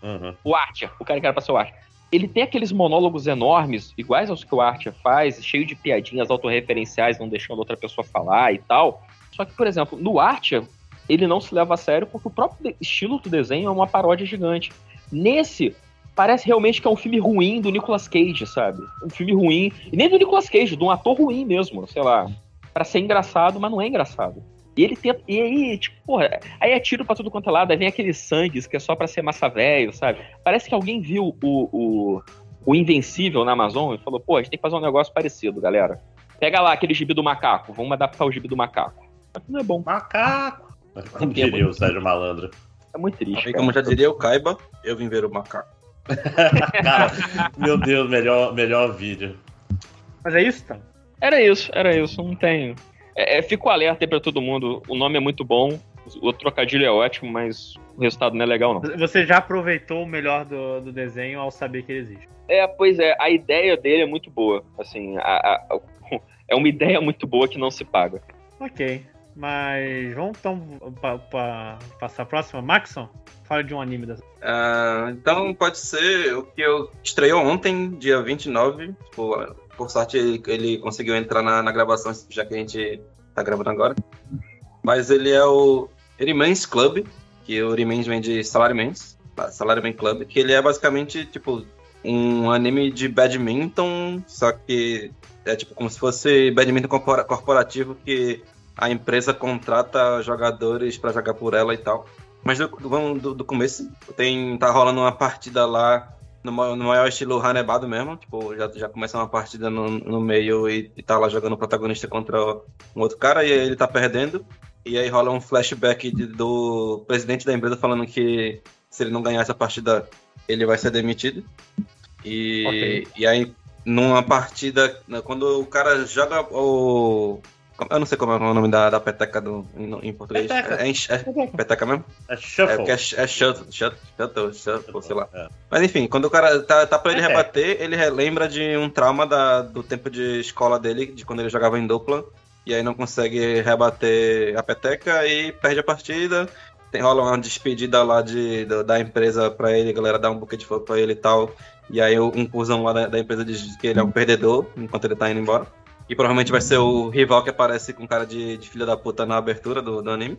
Speaker 14: Uhum.
Speaker 11: O Archer, o cara que era pra ser o Archer. Ele tem aqueles monólogos enormes, iguais aos que o Archer faz, cheio de piadinhas autorreferenciais, não deixando outra pessoa falar e tal. Só que, por exemplo, no Archer, ele não se leva a sério porque o próprio estilo do desenho é uma paródia gigante. Nesse, parece realmente que é um filme ruim do Nicolas Cage, sabe? Um filme ruim, e nem do Nicolas Cage, de um ator ruim mesmo, sei lá. Pra ser engraçado, mas não é engraçado. E ele tenta. E aí, tipo, porra, aí é tiro pra tudo quanto é lado, aí vem aqueles sangues que é só pra ser massa velho, sabe? Parece que alguém viu o, o, o Invencível na Amazon e falou, pô, a gente tem que fazer um negócio parecido, galera. Pega lá aquele gibi do macaco, vamos adaptar o gibi do macaco. Não é bom.
Speaker 14: Macaco! Como diria o Sérgio Malandro.
Speaker 11: É muito triste.
Speaker 16: Aí, como já diria o Kaiba, eu vim ver o macaco. (laughs)
Speaker 14: Cara, meu Deus, melhor, melhor vídeo.
Speaker 4: Mas é isso, então?
Speaker 11: Era isso, era isso, não tenho. É, é, fico alerta aí pra todo mundo. O nome é muito bom, o trocadilho é ótimo, mas o resultado não é legal, não.
Speaker 4: Você já aproveitou o melhor do, do desenho ao saber que ele existe.
Speaker 11: É, pois é, a ideia dele é muito boa. Assim, a- a- a- (laughs) é uma ideia muito boa que não se paga.
Speaker 4: Ok. Mas vamos então pa- passar a próxima. Maxon, fala de um anime da.
Speaker 16: Ah, então pode ser o que eu estreou ontem, dia 29. Tipo, por sorte ele, ele conseguiu entrar na, na gravação, já que a gente tá gravando agora. Mas ele é o Remains Club, que o Remains vem de Salarymans, Salaryman Club, que ele é basicamente tipo um anime de badminton, só que é tipo como se fosse badminton corpora- corporativo que a empresa contrata jogadores pra jogar por ela e tal. Mas do, vamos do, do começo, tem, tá rolando uma partida lá no, no maior estilo Hanebado mesmo. Tipo, já, já começa uma partida no, no meio e, e tá lá jogando o protagonista contra um outro cara e ele tá perdendo. E aí rola um flashback de- do presidente da empresa falando que se ele não ganhar essa partida, ele vai ser demitido. E,
Speaker 4: Ok.
Speaker 16: e aí, numa partida, né, quando o cara joga o. Eu não sei como é o nome da, da peteca do, em, em português.
Speaker 14: Peteca.
Speaker 16: É, é, é peteca mesmo?
Speaker 14: É shuffle.
Speaker 16: É, é, é shuttle, shuttle, shuttle, shuttle, sei lá. Mas enfim, quando o cara tá, tá pra ele
Speaker 14: É.
Speaker 16: rebater, ele relembra de um trauma da, do tempo de escola dele, de quando ele jogava em dupla. e aí não consegue rebater a peteca e perde a partida. Tem, rola uma despedida lá de, do- da empresa pra ele, a galera dá um buquê de fogo pra ele e tal. E aí um cuzão lá da, da empresa diz que ele é um perdedor enquanto ele tá indo embora. E provavelmente vai ser o rival que aparece com cara de, de filho da puta na abertura do, do anime.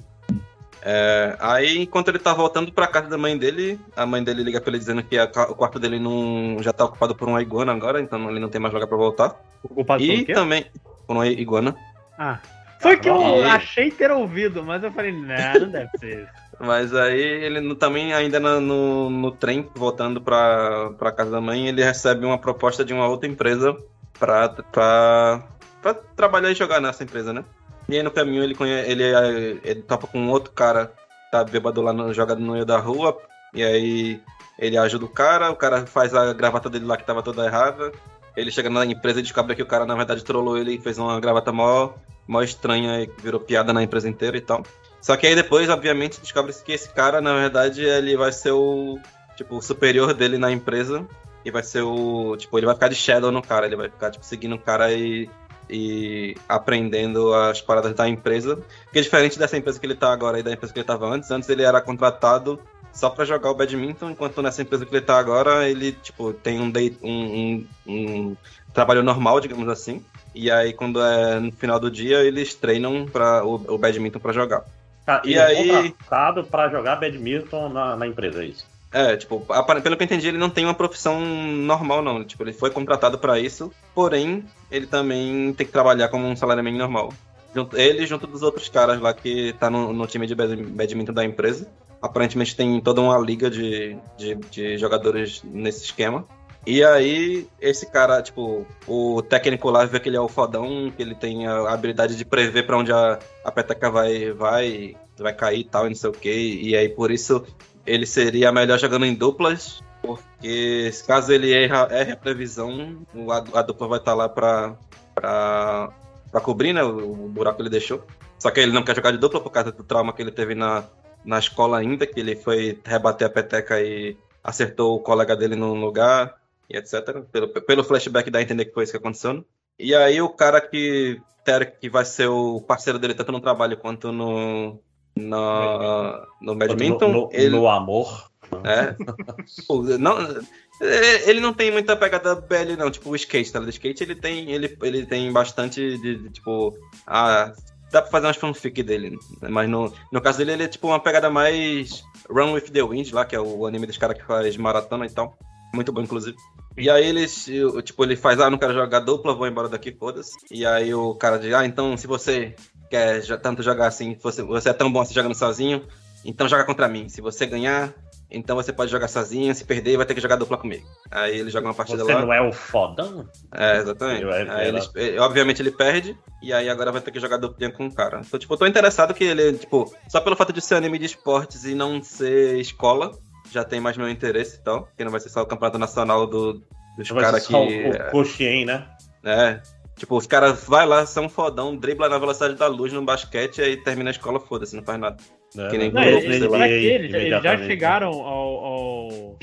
Speaker 16: É, aí, enquanto ele tá voltando pra casa da mãe dele, a mãe dele liga pra ele dizendo que a o quarto dele não, já tá ocupado por uma iguana agora, então ele não tem mais lugar pra voltar.
Speaker 17: Ocupado por
Speaker 16: e
Speaker 17: um quê?
Speaker 16: também por uma iguana.
Speaker 17: Ah. Foi que eu achei ter ouvido, mas eu falei, não, não deve ser isso. (laughs)
Speaker 16: Mas aí ele também, ainda no, no, no trem, voltando pra, pra casa da mãe, ele recebe uma proposta de uma outra empresa pra, pra, pra trabalhar e jogar nessa empresa, né? E aí no caminho ele, ele, eh, ele topa com outro cara, tá bêbado lá, no, jogado no meio da rua, e aí ele ajuda o cara, o cara faz a gravata dele lá que tava toda errada, ele chega na empresa e descobre que o cara na verdade trollou ele e fez uma gravata mó, mó estranha e virou piada na empresa inteira e tal. Só que aí depois, obviamente, descobre-se que esse cara, na verdade, ele vai ser o, tipo, o superior dele na empresa. E vai ser o. Tipo, ele vai ficar de shadow no cara. Ele vai ficar, tipo, seguindo o cara e, e aprendendo as paradas da empresa. Porque diferente dessa empresa que ele tá agora e da empresa que ele tava antes, antes ele era contratado só pra jogar o badminton, enquanto nessa empresa que ele tá agora, ele, tipo, tem um, day, um, um, um trabalho normal, digamos assim. E aí, quando é no final do dia, eles treinam para o, o badminton pra jogar.
Speaker 14: Tá,
Speaker 16: E
Speaker 14: é
Speaker 16: aí-
Speaker 14: contratado pra jogar badminton na, na empresa, é isso?
Speaker 16: É, tipo, pelo que eu entendi, ele não tem uma profissão normal, não. Tipo, ele foi contratado pra isso, porém, ele também tem que trabalhar como um salário mínimo normal. Ele junto dos outros caras lá que tá no, no time de bad- badminton da empresa. Aparentemente tem toda uma liga de, de, de jogadores nesse esquema. E aí, esse cara, tipo, o técnico lá vê que ele é o fodão, que ele tem a habilidade de prever pra onde a, a peteca vai, vai, vai cair e tal, e não sei o que. E aí, por isso, ele seria melhor jogando em duplas, porque caso ele erra, erre a previsão, a, a dupla vai estar lá pra, pra, pra cobrir, né, o, buraco que ele deixou. Só que ele não quer jogar de dupla por causa do trauma que ele teve na, na escola ainda, que ele foi rebater a peteca e acertou o colega dele no lugar, e etc. Pelo, pelo flashback dá a entender que foi isso que aconteceu. né? E aí o cara que, que vai ser o parceiro dele tanto no trabalho quanto no, na, no badminton,
Speaker 14: no, no,
Speaker 16: ele...
Speaker 14: no amor.
Speaker 16: É. Pô, (laughs) não, é, ele não tem muita pegada BL, não. Tipo, o skate, tá? O skate ele tem, ele, ele tem bastante de, de, tipo. Ah, dá pra fazer umas fanfic dele. né? Mas no, no caso dele, ele é tipo uma pegada mais Run with the Wind, lá, que é o anime dos caras que faz maratona e tal. Muito bom, inclusive. E aí eles, tipo, ele faz, ah, não quero jogar dupla, vou embora daqui, foda-se. E aí o cara diz, ah, então se você quer tanto jogar assim, você, você é tão bom assim jogando sozinho, então joga contra mim. Se você ganhar, então você pode jogar sozinho, se perder, vai ter que jogar dupla comigo. Aí ele joga uma partida
Speaker 14: Você
Speaker 16: lá.
Speaker 14: não é o fodão?
Speaker 16: É, exatamente.
Speaker 14: Eu-
Speaker 16: Aí eles- eh, obviamente ele perde, e aí agora vai ter que jogar duplinha com o cara. Então, tipo, eu tô interessado que ele, tipo, só pelo fato de ser anime de esportes e não ser escola, já tem mais meu interesse e tal. Que não vai ser só o campeonato nacional do, dos caras que.
Speaker 14: o, o coxien, né?
Speaker 16: É. Tipo, os caras vai lá, são fodão, dribla na velocidade da luz no basquete e aí termina a escola, foda-se, não faz nada.
Speaker 14: É,
Speaker 16: que nem
Speaker 17: Não, eles, pra quê? Eles, já- eles já
Speaker 14: imediatamente.
Speaker 17: chegaram ao, ao,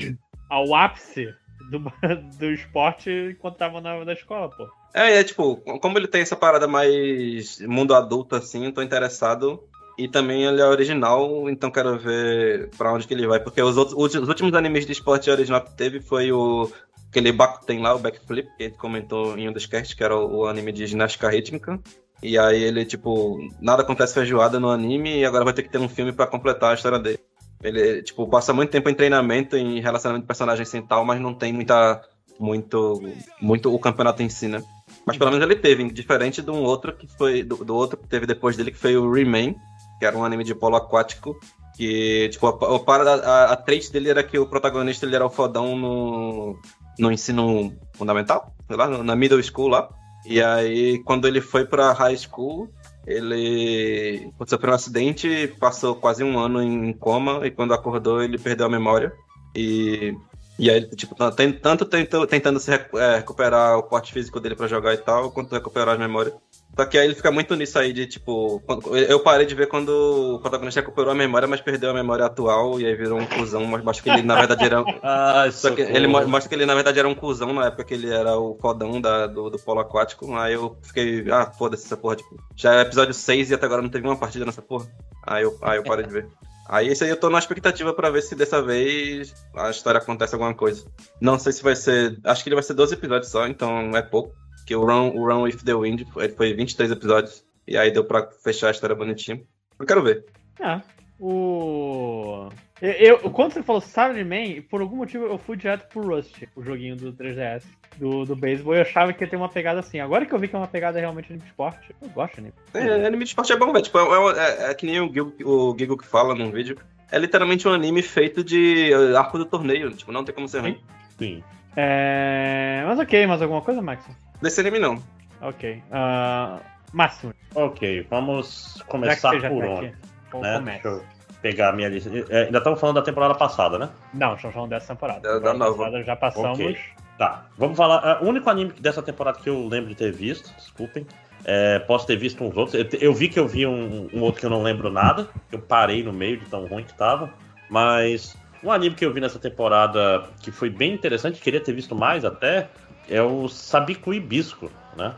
Speaker 17: ao ápice do, (laughs) do esporte enquanto estavam na, na escola, pô.
Speaker 16: É, é tipo, como ele tem essa parada mais mundo adulto, assim, eu tô interessado. E também ele é original, então quero ver pra onde que ele vai. Porque os, outros, os últimos animes de esporte original que teve foi o aquele Bakuten lá, o Backflip, que gente comentou em um dos casts, que era o, anime de ginástica rítmica. E aí ele, tipo, nada acontece feijoada no anime e agora vai ter que ter um filme pra completar a história dele. Ele, tipo, passa muito tempo em treinamento, em relacionamento de personagem sem tal, mas não tem muita. Muito, muito o campeonato em si, né? Mas pelo menos ele teve, diferente de um outro que foi. Do, do outro que teve depois dele, que foi o Remain, que era um anime de polo aquático. Que, tipo, a, a, a, a trait dele era que o protagonista ele era o fodão no, no ensino fundamental, lá, na middle school lá. E aí, quando ele foi pra high school, ele sofreu um acidente, passou quase um ano em coma, e quando acordou, ele perdeu a memória. E, e aí, tipo, tá- tanto tentou, tentando se é, recuperar o porte físico dele pra jogar e tal, quanto recuperar as memórias. Só que aí ele fica muito nisso aí de tipo. quando- eu parei de ver quando o protagonista recuperou a memória, mas perdeu a memória atual e aí virou um cuzão. Mas mostra que ele na verdade era. (laughs)
Speaker 14: Ah, (laughs)
Speaker 16: Só que ele mo- mostra que ele na verdade era um cuzão na época que ele era o fodão da, do, do polo aquático. Aí eu fiquei, ah, foda-se essa porra. Tipo, já é episódio 6 e até agora não teve uma partida nessa porra. Aí eu, aí eu parei de ver. Aí esse aí eu tô na expectativa pra ver se dessa vez a história acontece alguma coisa. Não sei se vai ser. Acho que ele vai ser 12 episódios só, então é pouco. Porque o Run, o Run with the Wind ele foi 23 episódios. E aí deu pra fechar a história bonitinha. Eu quero ver.
Speaker 4: Ah, o. Eu, eu- quando você falou Silent Man, por algum motivo eu fui direto pro Rust, o joguinho do 3DS, do, do beisebol, e eu achava que ia ter uma pegada assim. Agora que eu vi que é uma pegada realmente de esporte, eu gosto de anime.
Speaker 16: É, anime de esporte é bom, velho. Tipo, é, é- é que nem o Gil, o Gigo que fala num vídeo. É literalmente um anime feito de arco do torneio. Tipo, não tem como ser ruim.
Speaker 14: Sim.
Speaker 4: É... Mas ok, mais alguma coisa, Max?
Speaker 16: Desse anime não.
Speaker 4: Ok. Ah, Máximo.
Speaker 14: Ok, vamos começar por
Speaker 4: tá
Speaker 14: onde? né?
Speaker 4: começa.
Speaker 14: Deixa eu pegar a minha lista. É, ainda estamos falando da temporada passada, né?
Speaker 4: Não, estamos falando dessa temporada.
Speaker 16: Da- da
Speaker 4: Temporada
Speaker 16: nova.
Speaker 4: passada Já passamos.
Speaker 14: Ok. Tá, vamos falar. é, O único anime dessa temporada que eu lembro de ter visto, desculpem. é, posso ter visto uns outros. Eu, eu vi que eu vi um, um outro que eu não lembro nada. Eu parei no meio de tão ruim que tava. Mas um anime que eu vi nessa temporada que foi bem interessante, queria ter visto mais até, é o Sabiku Hibisco, né?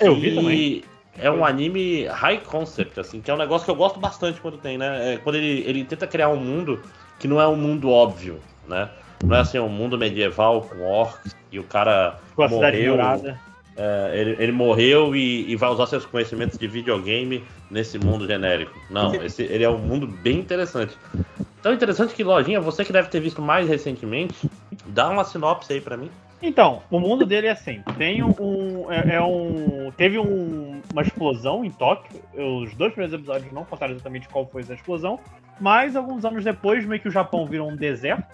Speaker 4: Eu vi também.
Speaker 14: É um anime high concept, assim, que é um negócio que eu gosto bastante quando tem, né? É quando ele, ele tenta criar um mundo que não é um mundo óbvio, né? Não é assim, um mundo medieval com orcs e o cara
Speaker 4: Com a
Speaker 14: morreu. é, ele, ele morreu e, e vai usar seus conhecimentos de videogame nesse mundo genérico. Não, esse, ele é um mundo bem interessante. Tão interessante que, Lojinha, você que deve ter visto mais recentemente, dá uma sinopse aí pra mim.
Speaker 4: Então, o mundo dele é assim. Tem um. É, é um. Teve um- uma explosão em Tóquio. Os dois primeiros episódios não contaram exatamente qual foi essa explosão. Mas alguns anos depois, meio que o Japão virou um deserto,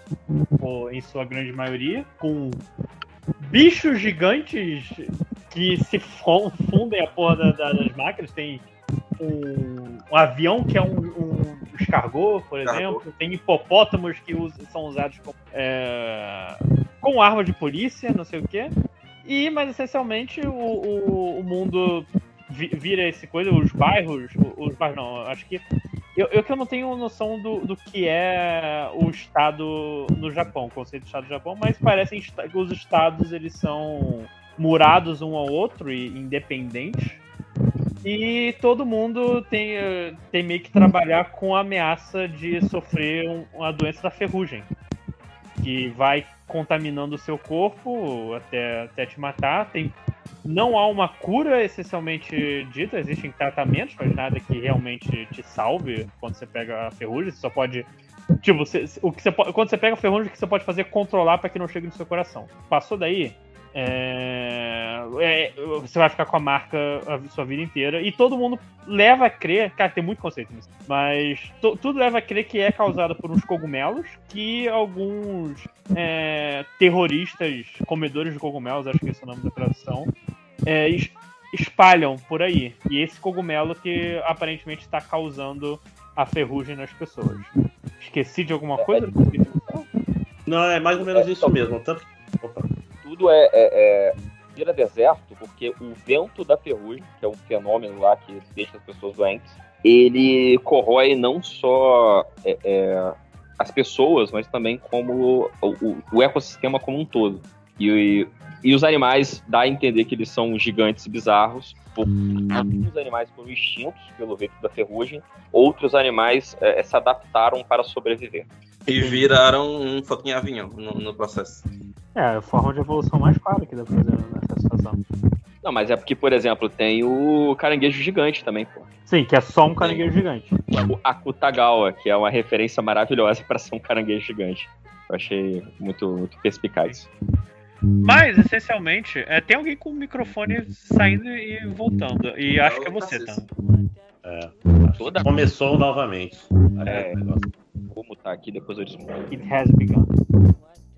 Speaker 4: em sua grande maioria, com bichos gigantes que se fundem a porra da- da- das máquinas. Tem um, um avião que é um, um escargot, por exemplo. Tem hipopótamos que us- são usados como, é, com arma de polícia, não sei o quê. E, mas essencialmente o, o, o mundo vi- vira esse coisa, os bairros, os bairros não, acho que eu, eu que eu não tenho noção do, do que é o estado no Japão, o conceito de estado do Japão, mas parecem que os estados eles são murados um ao outro e independentes. E todo mundo tem, tem meio que trabalhar com a ameaça de sofrer um- uma doença da ferrugem que vai contaminando o seu corpo até, até te matar. Tem, não há uma cura essencialmente dita, existem tratamentos, mas nada que realmente te salve quando você pega a ferrugem. Você só pode. Tipo, você- o que você quando você pega a ferrugem, o que você pode fazer é controlar para que não chegue no seu coração. Passou daí, é, é, você vai ficar com a marca a sua vida inteira. E todo mundo leva a crer. Cara, tem muito conceito nisso. Mas to- tudo leva a crer que é causado por uns cogumelos que alguns é, terroristas, comedores de cogumelos, acho que esse é o nome da tradução, é, es- espalham por aí. E esse cogumelo que aparentemente está causando a ferrugem nas pessoas. Esqueci de alguma coisa?
Speaker 14: Não, é mais ou menos isso mesmo. Tanto... Opa.
Speaker 11: Tudo é, é, é- vira deserto porque o vento da ferrugem, que é um fenômeno lá que deixa as pessoas doentes, ele corrói não só é, é, as pessoas, mas também como o, o- o ecossistema como um todo. E, e os animais dá a entender que eles são gigantes e bizarros. Alguns animais foram extintos pelo vento da ferrugem, outros animais é, se adaptaram para sobreviver.
Speaker 16: E viraram um fucking avião no, no processo.
Speaker 4: É, a forma de evolução mais clara que dá pra fazer nessa situação.
Speaker 11: Não, mas é porque, por exemplo, tem o caranguejo gigante também, pô.
Speaker 4: Sim, que é só um caranguejo gigante.
Speaker 11: O Akutagawa, que é uma referência maravilhosa (laughs) para ser um caranguejo gigante. Eu achei muito, muito perspicaz.
Speaker 4: Mas, essencialmente, é, tem alguém com o microfone saindo e voltando. E acho que é você, tá?
Speaker 14: É.
Speaker 11: Toda...
Speaker 14: Começou novamente.
Speaker 11: É, vou mutar aqui, depois eu desmuto.
Speaker 4: It has begun.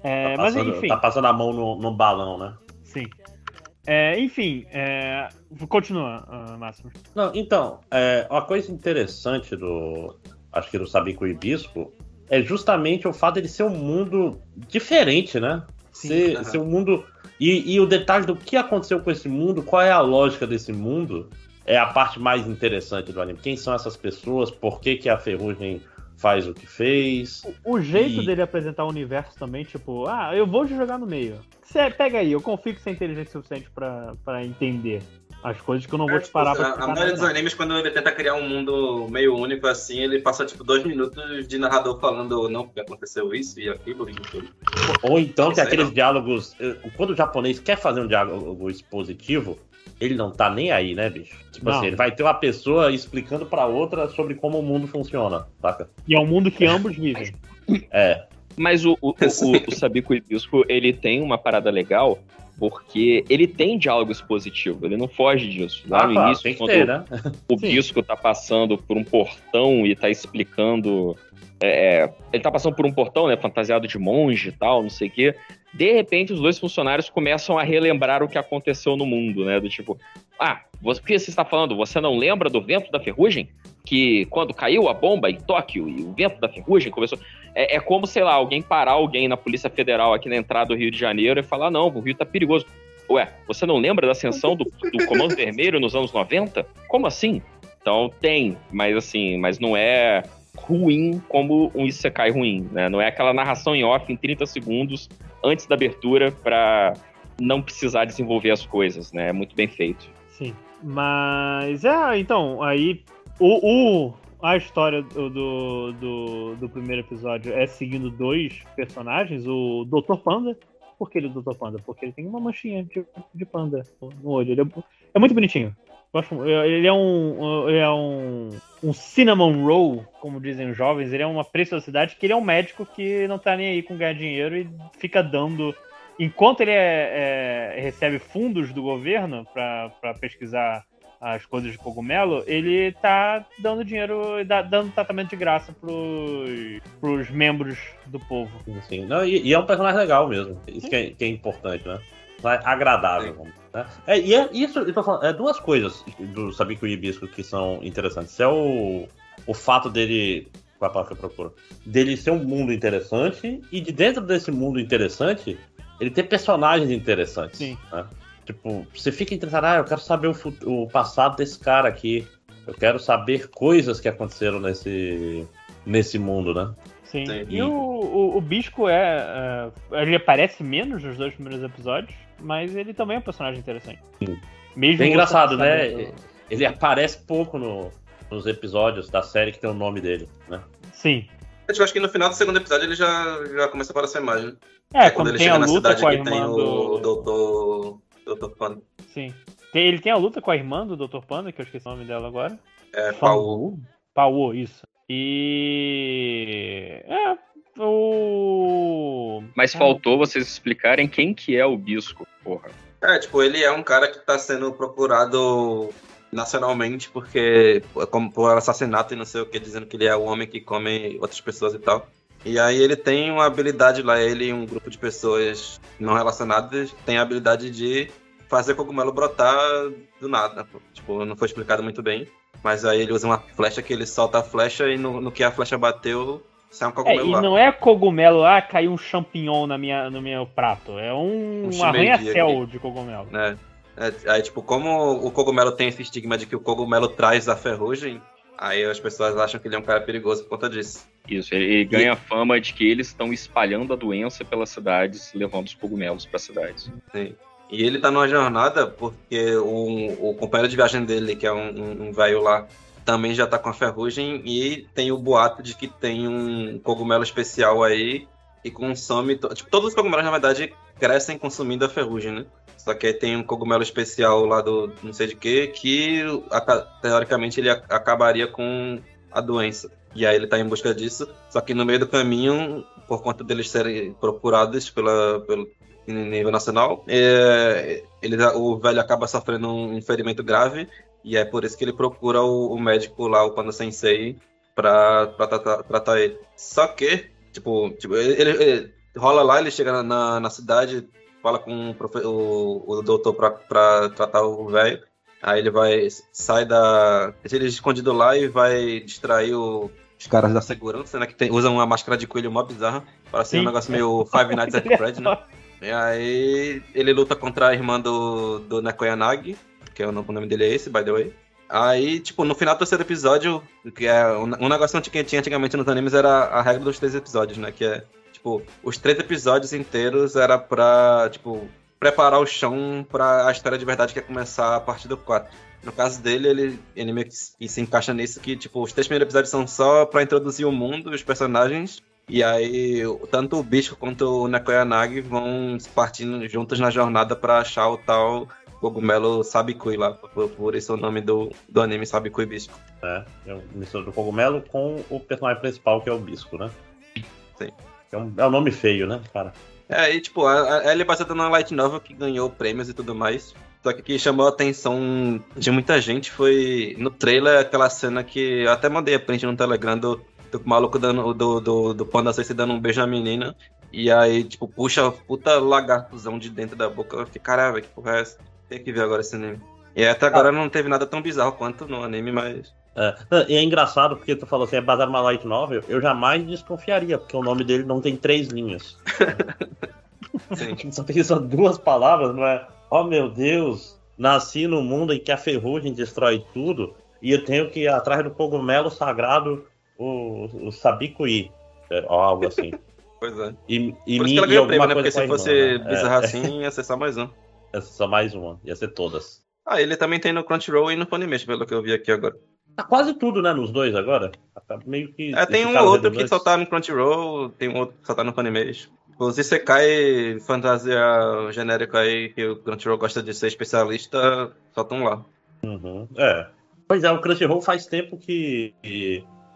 Speaker 4: É,
Speaker 14: Tá
Speaker 4: mas
Speaker 14: passando,
Speaker 4: enfim.
Speaker 14: tá passando a mão no, no balão, né?
Speaker 4: Sim. É, enfim, é, continua, ah, Máximo.
Speaker 14: Não, então, é, uma coisa interessante do. Acho que do Sabico Hibisco é justamente o fato de ser um mundo diferente, né? ser,
Speaker 16: Aham.
Speaker 14: ser um mundo E, e o detalhe do que aconteceu com esse mundo, qual é a lógica desse mundo, é a parte mais interessante do anime. Quem são essas pessoas? Por que, que a Ferrugem faz o que fez?
Speaker 4: O jeito
Speaker 14: E-
Speaker 4: dele apresentar o universo também, tipo, ah, eu vou te jogar no meio. Cê, pega aí, eu confio que você é inteligente o suficiente pra, pra entender as coisas que eu não vou te parar pra
Speaker 16: É, a, maioria dos animes, quando ele tenta criar um mundo meio único assim, ele passa tipo dois minutos de narrador falando não, porque aconteceu isso e aquilo e aquilo.
Speaker 14: Ou então tem aqueles
Speaker 16: não.
Speaker 14: diálogos. eh, Quando o japonês quer fazer um diálogo expositivo, ele não tá nem aí, né, bicho? Tipo
Speaker 4: Não.
Speaker 14: assim, ele vai ter uma pessoa explicando pra outra sobre como o mundo funciona, saca?
Speaker 4: E é um mundo que ambos vivem.
Speaker 14: É.
Speaker 11: Mas o, o, o, o Sabico Ibisco, ele tem uma parada legal, porque ele tem diálogo expositivo, ele não foge disso. Lá
Speaker 14: Ah,
Speaker 11: no
Speaker 14: claro,
Speaker 11: início, quando
Speaker 14: ter, né?
Speaker 11: o Bisco tá passando por um portão e tá explicando. é, é, ele tá passando por um portão, né? Fantasiado de monge e tal, não sei o quê. De repente, os dois funcionários começam a relembrar o que aconteceu no mundo, né? Do tipo, ah, você, o que você está falando? Você não lembra do vento da ferrugem? Que quando caiu a bomba em Tóquio e o vento da ferrugem começou. É, é como, sei lá, alguém parar alguém na Polícia Federal aqui na entrada do Rio de Janeiro e falar: não, o Rio tá perigoso. Ué, você não lembra da ascensão do, do (laughs) Comando Vermelho nos anos 90? Como assim? Então tem, mas assim, mas não é ruim como um Isekai ruim, né? Não é aquela narração em off em 30 segundos antes da abertura pra não precisar desenvolver as coisas, né? É muito bem feito.
Speaker 4: Sim. Mas é, então, aí o, o- a história do, do, do, primeiro episódio é seguindo dois personagens, o Dr. Panda. Por que ele é o Dr. Panda? Porque ele tem uma manchinha de, de panda no olho. Ele é, é muito bonitinho. Ele é um. Ele é um. Um cinnamon roll, como dizem os jovens. Ele é uma preciosidade que ele é um médico que não tá nem aí com ganhar dinheiro e fica dando enquanto ele é- é- recebe fundos do governo para pesquisar as coisas de cogumelo, ele tá dando dinheiro, dá- dando tratamento de graça pros, pros membros do povo.
Speaker 14: Sim, não, e, e é um personagem legal mesmo. Isso que é, que é importante, né? Agradável, dizer, né? É, e é isso, eu tô falando, é duas coisas do Sabico e Hibisco que são interessantes. É o, o fato dele. Qual é a palavra que eu procuro? Dele ser um mundo interessante e de dentro desse mundo interessante, ele ter personagens interessantes.
Speaker 4: Sim.
Speaker 14: né? Tipo, você fica interessado, ah, eu quero saber o, o passado desse cara aqui. Eu quero saber coisas que aconteceram nesse, nesse mundo, né?
Speaker 4: Sim.
Speaker 14: Sim.
Speaker 4: E o, o, o Bisco é, é, Ele aparece menos nos dois primeiros episódios, mas ele também é um personagem interessante. Mesmo
Speaker 14: É engraçado, né?
Speaker 4: sabendo-
Speaker 14: Ele aparece pouco no- nos episódios da série que tem o nome dele, né?
Speaker 4: Sim.
Speaker 16: Eu acho que no final do segundo episódio ele já, já começa a aparecer mais, né?
Speaker 4: É,
Speaker 16: É
Speaker 4: quando
Speaker 16: ele
Speaker 4: tem
Speaker 16: chega
Speaker 4: a
Speaker 16: na
Speaker 4: luta
Speaker 16: cidade
Speaker 4: com a
Speaker 16: que tem
Speaker 4: irmã
Speaker 16: o
Speaker 4: do-
Speaker 16: doutor. Doutor Panda.
Speaker 4: Sim. Tem- ele tem a luta com a irmã do Dr. Panda, que eu esqueci o nome dela agora.
Speaker 16: É,
Speaker 4: Pau. Pau, isso. E. É. O.
Speaker 11: Mas faltou vocês explicarem quem que é o Bisco, porra.
Speaker 16: É, tipo, ele é um cara que tá sendo procurado nacionalmente porque como por assassinato e não sei o que, dizendo que ele é o homem que come outras pessoas e tal. E aí ele tem uma habilidade lá, ele e um grupo de pessoas não relacionadas tem a habilidade de fazer cogumelo brotar do nada. Tipo, não foi explicado muito bem. Mas aí ele usa uma flecha que ele solta a flecha e no, no que a flecha bateu, sai um
Speaker 4: É,
Speaker 16: cogumelo
Speaker 4: e
Speaker 16: lá.
Speaker 4: não é cogumelo, ah, caiu um champignon na minha, no meu prato. É um,
Speaker 16: Um
Speaker 4: um arranha-céu de cogumelo.
Speaker 16: É. É, aí, tipo, como o cogumelo tem esse estigma de que o cogumelo traz a ferrugem, aí as pessoas acham que ele é um cara perigoso por conta disso.
Speaker 11: Isso, ele, ele ganha fama de que eles estão espalhando a doença pelas cidades, levando os cogumelos para cidades.
Speaker 16: Sim. E ele tá numa jornada porque o, o companheiro de viagem dele, que é um, um- um velho lá, também já tá com a ferrugem e tem o boato de que tem um cogumelo especial aí que consome. Tipo, todos os cogumelos, na verdade, crescem consumindo a ferrugem, né? Só que aí tem um cogumelo especial lá do não sei de que, que teoricamente ele acabaria com a doença. E aí ele tá em busca disso. Só que no meio do caminho, por conta deles serem procurados pela, pelo em nível nacional, é, ele, o velho acaba sofrendo um ferimento grave. E é por isso que ele procura o, o médico lá, o Panda Sensei, pra, pra tratar, tratar ele. Só que, tipo, tipo ele, ele- ele rola lá, ele chega na- na, cidade, fala com o, profe- o, o doutor pra, pra tratar o velho. Aí ele vai, sai da. Ele é escondido lá e vai distrair o- os caras da segurança, né? Que tem- usam uma máscara de coelho mó bizarra. Parece
Speaker 4: Sim.
Speaker 16: um negócio meio Five Nights at Freddy's, né? (laughs) E aí ele luta contra a irmã do, do Nekoyanagi, que é o nome, dele é esse, by the way. Aí, tipo, no final do terceiro episódio, que é um, um negócio que tinha antigamente nos animes era a regra dos três episódios, né? Que é, tipo, os três episódios inteiros era pra, tipo, preparar o chão pra a história de verdade que ia começar a partir do 4. No caso dele, ele, ele meio que se- encaixa nisso que, tipo, os três primeiros episódios são só pra introduzir o mundo, os personagens, e aí tanto o Bisco quanto o Nekoyanagi vão partindo juntos na jornada pra achar o tal cogumelo Sabikui lá, por, por isso é o nome do, do anime Sabikui Bisco.
Speaker 14: É, é uma mistura do cogumelo com o personagem principal, que é o Bisco, né?
Speaker 16: Sim.
Speaker 14: É um, é um nome feio, né, cara?
Speaker 16: É, e tipo, a- a- ela é baseada numa light novel que ganhou prêmios e tudo mais. Só que o que chamou a atenção de muita gente foi no trailer aquela cena que eu até mandei a print no Telegram do, do maluco dando, do, do, do Panda Sensei dando um beijo à menina. E aí, tipo, puxa puta lagartozão de dentro da boca. Eu fiquei, caralho, que porra é essa? Tem que ver agora esse anime. E até agora não teve nada tão bizarro quanto no anime, mas.
Speaker 14: É, e é engraçado porque tu falou assim, é baseado numa light novel, eu jamais desconfiaria, porque o nome dele não tem três linhas. (laughs) (laughs) só tem só duas palavras, não é? Oh meu Deus, nasci num mundo em que a ferrugem destrói tudo e eu tenho que ir atrás do cogumelo sagrado, o, o Sabikuí, é, ou algo assim. (laughs)
Speaker 16: Pois é.
Speaker 14: E, e
Speaker 16: Por isso que ela ganhou prêmio, né? Porque se fosse
Speaker 14: irmã, né?
Speaker 16: bizarro
Speaker 14: É.
Speaker 16: assim, ia ser só mais um.
Speaker 14: Essa é só mais uma, ia ser todas.
Speaker 16: Ah, ele também tem no Crunchyroll e no Funimation, pelo que eu vi aqui agora.
Speaker 14: Tá quase tudo, né, nos dois agora. Tá meio que.
Speaker 16: É, tem um outro que só tá no Crunchyroll, tem um outro que só tá no Funimation. Os Isekai fantasia genérico aí, que o Crunchyroll gosta de ser especialista, só estão lá.
Speaker 14: Uhum, é. Pois é, o Crunchyroll faz tempo que,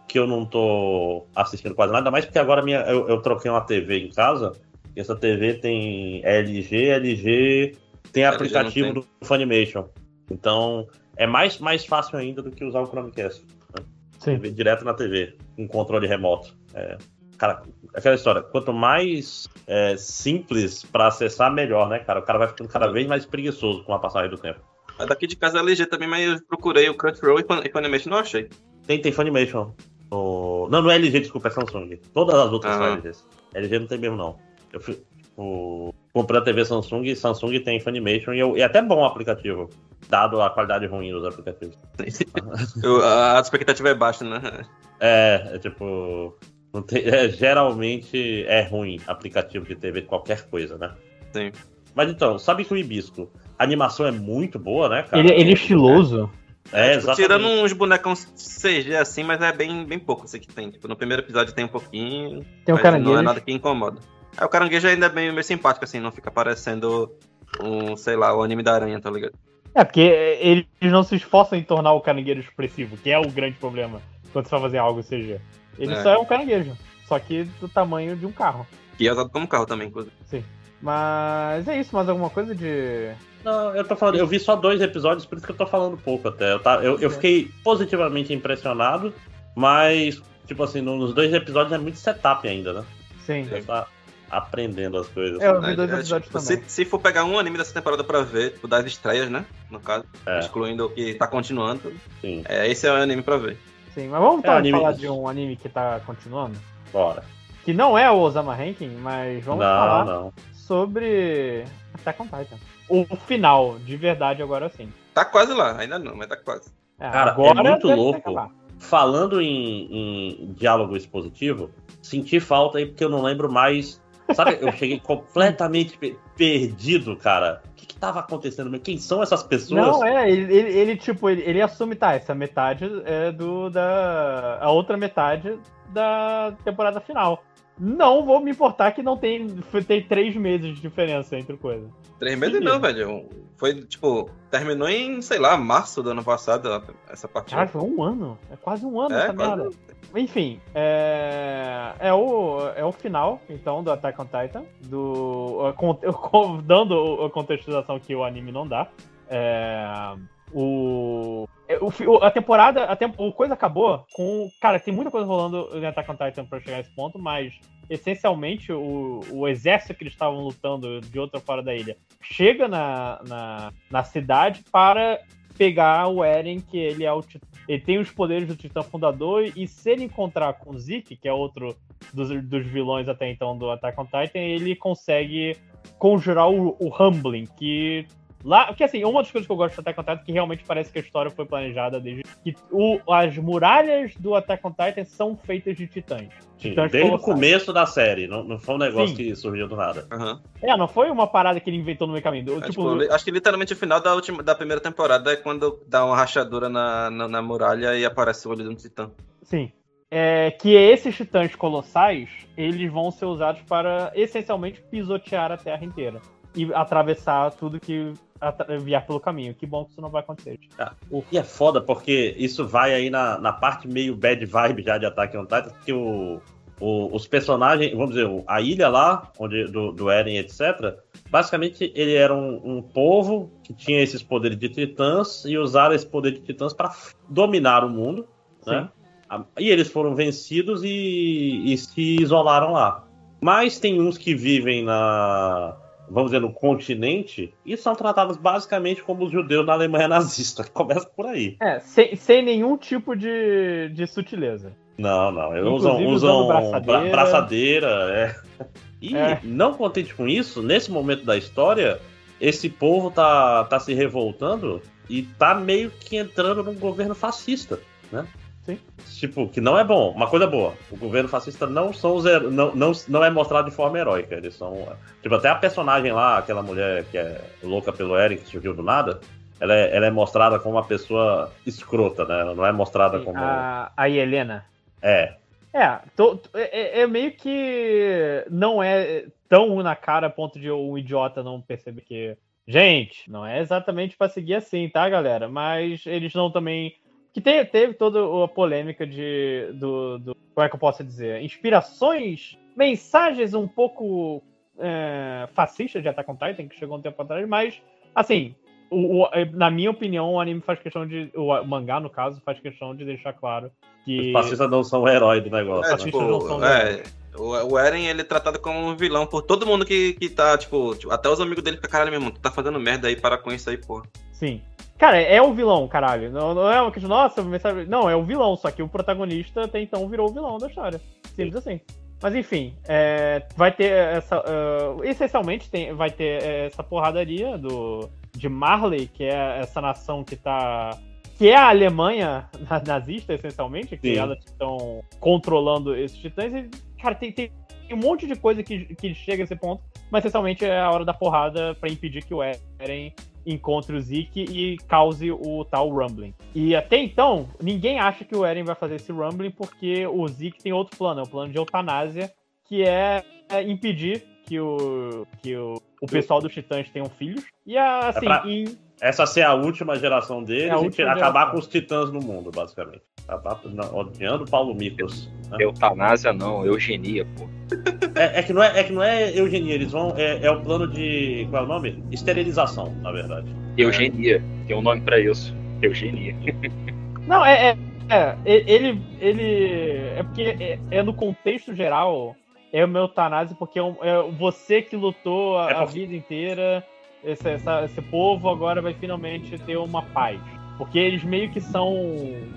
Speaker 14: que, eu não tô assistindo quase nada, mais porque agora minha, eu, eu troquei uma TV em casa, e essa TV tem LG, LG, tem
Speaker 16: LG
Speaker 14: aplicativo
Speaker 16: não
Speaker 14: do Funimation. Então, é mais, mais fácil ainda do que usar o Chromecast. Né?
Speaker 18: Sim.
Speaker 14: Ver direto na TV, com controle remoto. É, cara, aquela história, quanto mais é, simples pra acessar, melhor, né, cara? O cara vai ficando cada vez mais preguiçoso com a passagem do tempo.
Speaker 16: Mas daqui de casa é LG também, mas eu procurei o Crunchyroll e e Funimation não achei.
Speaker 14: Tem, tem Funimation. No... Não, não é LG, desculpa, é Samsung. Todas as outras
Speaker 16: Ah.
Speaker 14: são LGs. LG não tem mesmo, não. Eu fui, o... comprei a TV Samsung e Samsung tem Funimation e, eu... e é até bom o aplicativo, dado a qualidade ruim dos aplicativos. (laughs)
Speaker 16: Eu- a, expectativa é baixa, né?
Speaker 14: É, é tipo. não tem- é, geralmente é ruim aplicativo de TV de qualquer coisa, né?
Speaker 16: Sim.
Speaker 14: Mas então, sabe que o Hibisco, a animação é muito boa, né, cara?
Speaker 18: Ele, ele é estiloso.
Speaker 14: É,
Speaker 16: Tipo,
Speaker 14: exatamente.
Speaker 16: tirando uns bonecos CG assim, mas é bem, bem pouco isso que tem. Tipo, no primeiro episódio tem um pouquinho.
Speaker 18: Tem o
Speaker 16: mas
Speaker 18: caranguejo.
Speaker 16: Não é nada que incomoda. É, o caranguejo ainda é bem, meio simpático, assim, não fica parecendo um, sei lá, o anime da aranha, tá ligado?
Speaker 4: É, porque eles não se esforçam em tornar o caranguejo expressivo, que é o grande problema quando você vai fazer algo CG. Ele
Speaker 16: É.
Speaker 4: só é um caranguejo, só que do tamanho de um carro.
Speaker 16: E é usado como carro também, inclusive.
Speaker 4: Sim. Mas é isso, mais alguma coisa de.
Speaker 14: Não, eu tô falando, eu vi só dois episódios, por isso que eu tô falando pouco até. Eu, tá, eu, eu fiquei positivamente impressionado, mas, tipo assim, no- nos dois episódios é muito setup ainda, né?
Speaker 4: Sim.
Speaker 14: Você tá aprendendo as coisas.
Speaker 4: É, eu vi dois
Speaker 16: é,
Speaker 4: episódios
Speaker 16: tipo,
Speaker 4: também.
Speaker 16: se, se for pegar um anime dessa temporada pra ver, tipo, das estreias, né? No caso,
Speaker 14: É.
Speaker 16: excluindo o que tá continuando,
Speaker 14: Sim.
Speaker 16: é, esse é o anime pra ver.
Speaker 4: Sim, mas vamos
Speaker 14: É,
Speaker 4: então
Speaker 14: anime-
Speaker 4: falar de um anime que tá continuando?
Speaker 14: Bora.
Speaker 4: Que não é o Osama Ranking, mas vamos
Speaker 14: não,
Speaker 4: falar
Speaker 14: não.
Speaker 4: sobre Attack on Titan. O final, de verdade, agora sim.
Speaker 16: Tá quase lá, ainda não, mas tá quase.
Speaker 4: É,
Speaker 14: Cara,
Speaker 4: agora
Speaker 14: é muito louco. Falando em, em diálogo expositivo, senti falta aí porque eu não lembro mais. Sabe, eu cheguei completamente pe- perdido, cara. O que, que tava acontecendo? Quem são essas pessoas?
Speaker 4: Não, é, ele, ele, ele, tipo, ele, ele assume, tá, essa metade é do da. A outra metade da temporada final. Não vou me importar que não tem, tem três meses de diferença entre coisas.
Speaker 16: Três meses não, velho. Foi, tipo, terminou em, sei lá, março do ano passado, essa partida.
Speaker 4: Cara, foi um ano. É quase um ano
Speaker 16: É,
Speaker 4: essa
Speaker 16: quase
Speaker 4: merda. Enfim, é, é, o, é o final, então, do Attack on Titan. Do, (laughs) dando a contextualização que o anime não dá. É, o, fi- o- a temporada, a o coisa acabou com. Cara, tem muita coisa rolando em Attack on Titan pra chegar a esse ponto, mas essencialmente o, o exército que eles estavam lutando de outra fora da ilha chega na, na, na cidade para pegar o Eren, que ele é o ele tem os poderes do Titã Fundador, e se ele encontrar com Zeke, que é outro dos, dos vilões até então do Attack on Titan, ele consegue conjurar o, o Humbling, que lá, que assim, uma das coisas que eu gosto do Attack on Titan é que realmente parece que a história foi planejada desde que o, as muralhas do Attack on Titan são feitas de titãs.
Speaker 14: Sim,
Speaker 4: Titãs
Speaker 14: desde o
Speaker 4: colossais.
Speaker 14: começo da série, não, não foi um negócio
Speaker 4: Sim.
Speaker 14: que surgiu do nada.
Speaker 4: É, não foi uma parada que ele inventou no meio caminho.
Speaker 16: É,
Speaker 4: Tipo,
Speaker 16: tipo, acho que literalmente o final da, última, da primeira temporada é quando dá uma rachadura na, na, na muralha e aparece o olho de um titã.
Speaker 4: Sim. É, que esses titãs colossais, eles vão ser usados para essencialmente pisotear a Terra inteira. E atravessar tudo que vier pelo caminho. Que bom que isso não vai acontecer.
Speaker 14: Ah, o que é foda, porque isso vai aí na, na parte meio bad vibe já de Attack on Titan, que o, o- os personagens, vamos dizer, a ilha lá, onde, do, do Eren, etc., basicamente ele era um, um povo que tinha esses poderes de titãs e usaram esse poder de titãs para dominar o mundo, né? A- E eles foram vencidos e, e se isolaram lá. Mas tem uns que vivem na, vamos dizer, no continente e são tratados basicamente como os judeus na Alemanha (laughs) nazista. Começa por aí.
Speaker 4: É, sem, sem nenhum tipo de, de sutileza.
Speaker 14: Não, não. Eles usam,
Speaker 4: Inclusive
Speaker 14: usam
Speaker 4: braçadeira.
Speaker 14: bra- braçadeira, é. E
Speaker 4: É.
Speaker 14: não contente com isso, nesse momento da história, esse povo tá, tá se revoltando e tá meio que entrando num governo fascista, né?
Speaker 4: Sim.
Speaker 14: Tipo, que não é bom. Uma coisa boa. O governo fascista não são os não, não, não é mostrado de forma heróica. Eles são. Tipo, até a personagem lá, aquela mulher que é louca pelo Eren, que surgiu do nada, ela é, ela é mostrada como uma pessoa escrota, né? Ela não é mostrada como.
Speaker 4: A, a Helena.
Speaker 14: É.
Speaker 4: É, tô- tô- é, é meio que não é tão na cara a ponto de um idiota não perceber que. Gente, não é exatamente pra seguir assim, tá, galera? Mas eles não também. Que te- teve toda a polêmica de. Do, do- como é que eu posso dizer? Inspirações, mensagens um pouco é, fascistas de Attack on Titan, que chegou um tempo atrás, mas, assim, o- o- na minha opinião, o anime faz questão de. O mangá, no caso, faz questão de deixar claro que.
Speaker 14: Os fascistas não são o herói do negócio.
Speaker 16: É,
Speaker 14: né?
Speaker 16: tipo, é, o, o Eren, ele é tratado como um vilão por todo mundo que, que tá, tipo, tipo, até os amigos dele ficam, caralho, meu irmão, tu tá fazendo merda aí, para com isso aí, porra.
Speaker 4: Sim. Cara, é o vilão, caralho. Não, não é uma questão, nossa. Não, é o vilão, só que o protagonista até então virou o vilão da história. Simples assim. Mas enfim, é, vai ter essa. ah, essencialmente tem, vai ter essa porradaria do, de Marley, que é essa nação que tá. Que é a Alemanha (laughs) na- nazista, essencialmente, que
Speaker 14: Sim.
Speaker 4: elas estão controlando esses titãs. E, cara, tem, tem um monte de coisa que, que chega a esse ponto, mas essencialmente é a hora da porrada pra impedir que o Eren encontre o Zeke e cause o tal Rumbling. E até então, ninguém acha que o Eren vai fazer esse Rumbling porque o Zeke tem outro plano, é o plano de eutanásia, que é, é impedir que o, que o, o pessoal dos Titãs tenham filhos. E a- assim,
Speaker 14: É pra-
Speaker 4: em-
Speaker 14: Essa ser a última geração deles
Speaker 4: É a
Speaker 14: e
Speaker 4: última
Speaker 14: acabar
Speaker 4: geração.
Speaker 14: com os titãs no mundo, basicamente. Não, odiando Paulo Miklos. né?
Speaker 11: Eutanásia não, eugenia, pô.
Speaker 14: É, é que não é, é que não é eugenia, eles vão. É, é o plano de. Qual é o nome? Esterilização, na verdade.
Speaker 11: Eugenia. Tem um nome pra isso. Eugenia. (laughs)
Speaker 4: Não, é. é, é, ele, ele. É porque é, é no contexto geral. É uma eutanásia porque é, um- é você que lutou a,
Speaker 14: É
Speaker 4: a vida inteira. Esse, essa- esse povo agora vai finalmente ter uma paz. Porque eles meio que são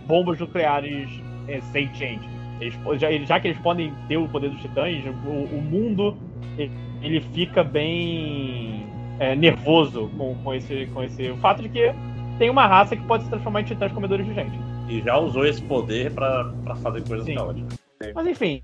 Speaker 4: bombas nucleares é, sentient. Eles, já, já que eles podem ter o poder dos titãs, o, o mundo ele, fica bem é, nervoso com, com, esse, com esse. O fato de que tem uma raça que pode se transformar em titãs comedores de gente.
Speaker 14: E já usou esse poder pra, pra fazer coisas
Speaker 4: Sim.
Speaker 14: caóticas.
Speaker 4: Mas enfim,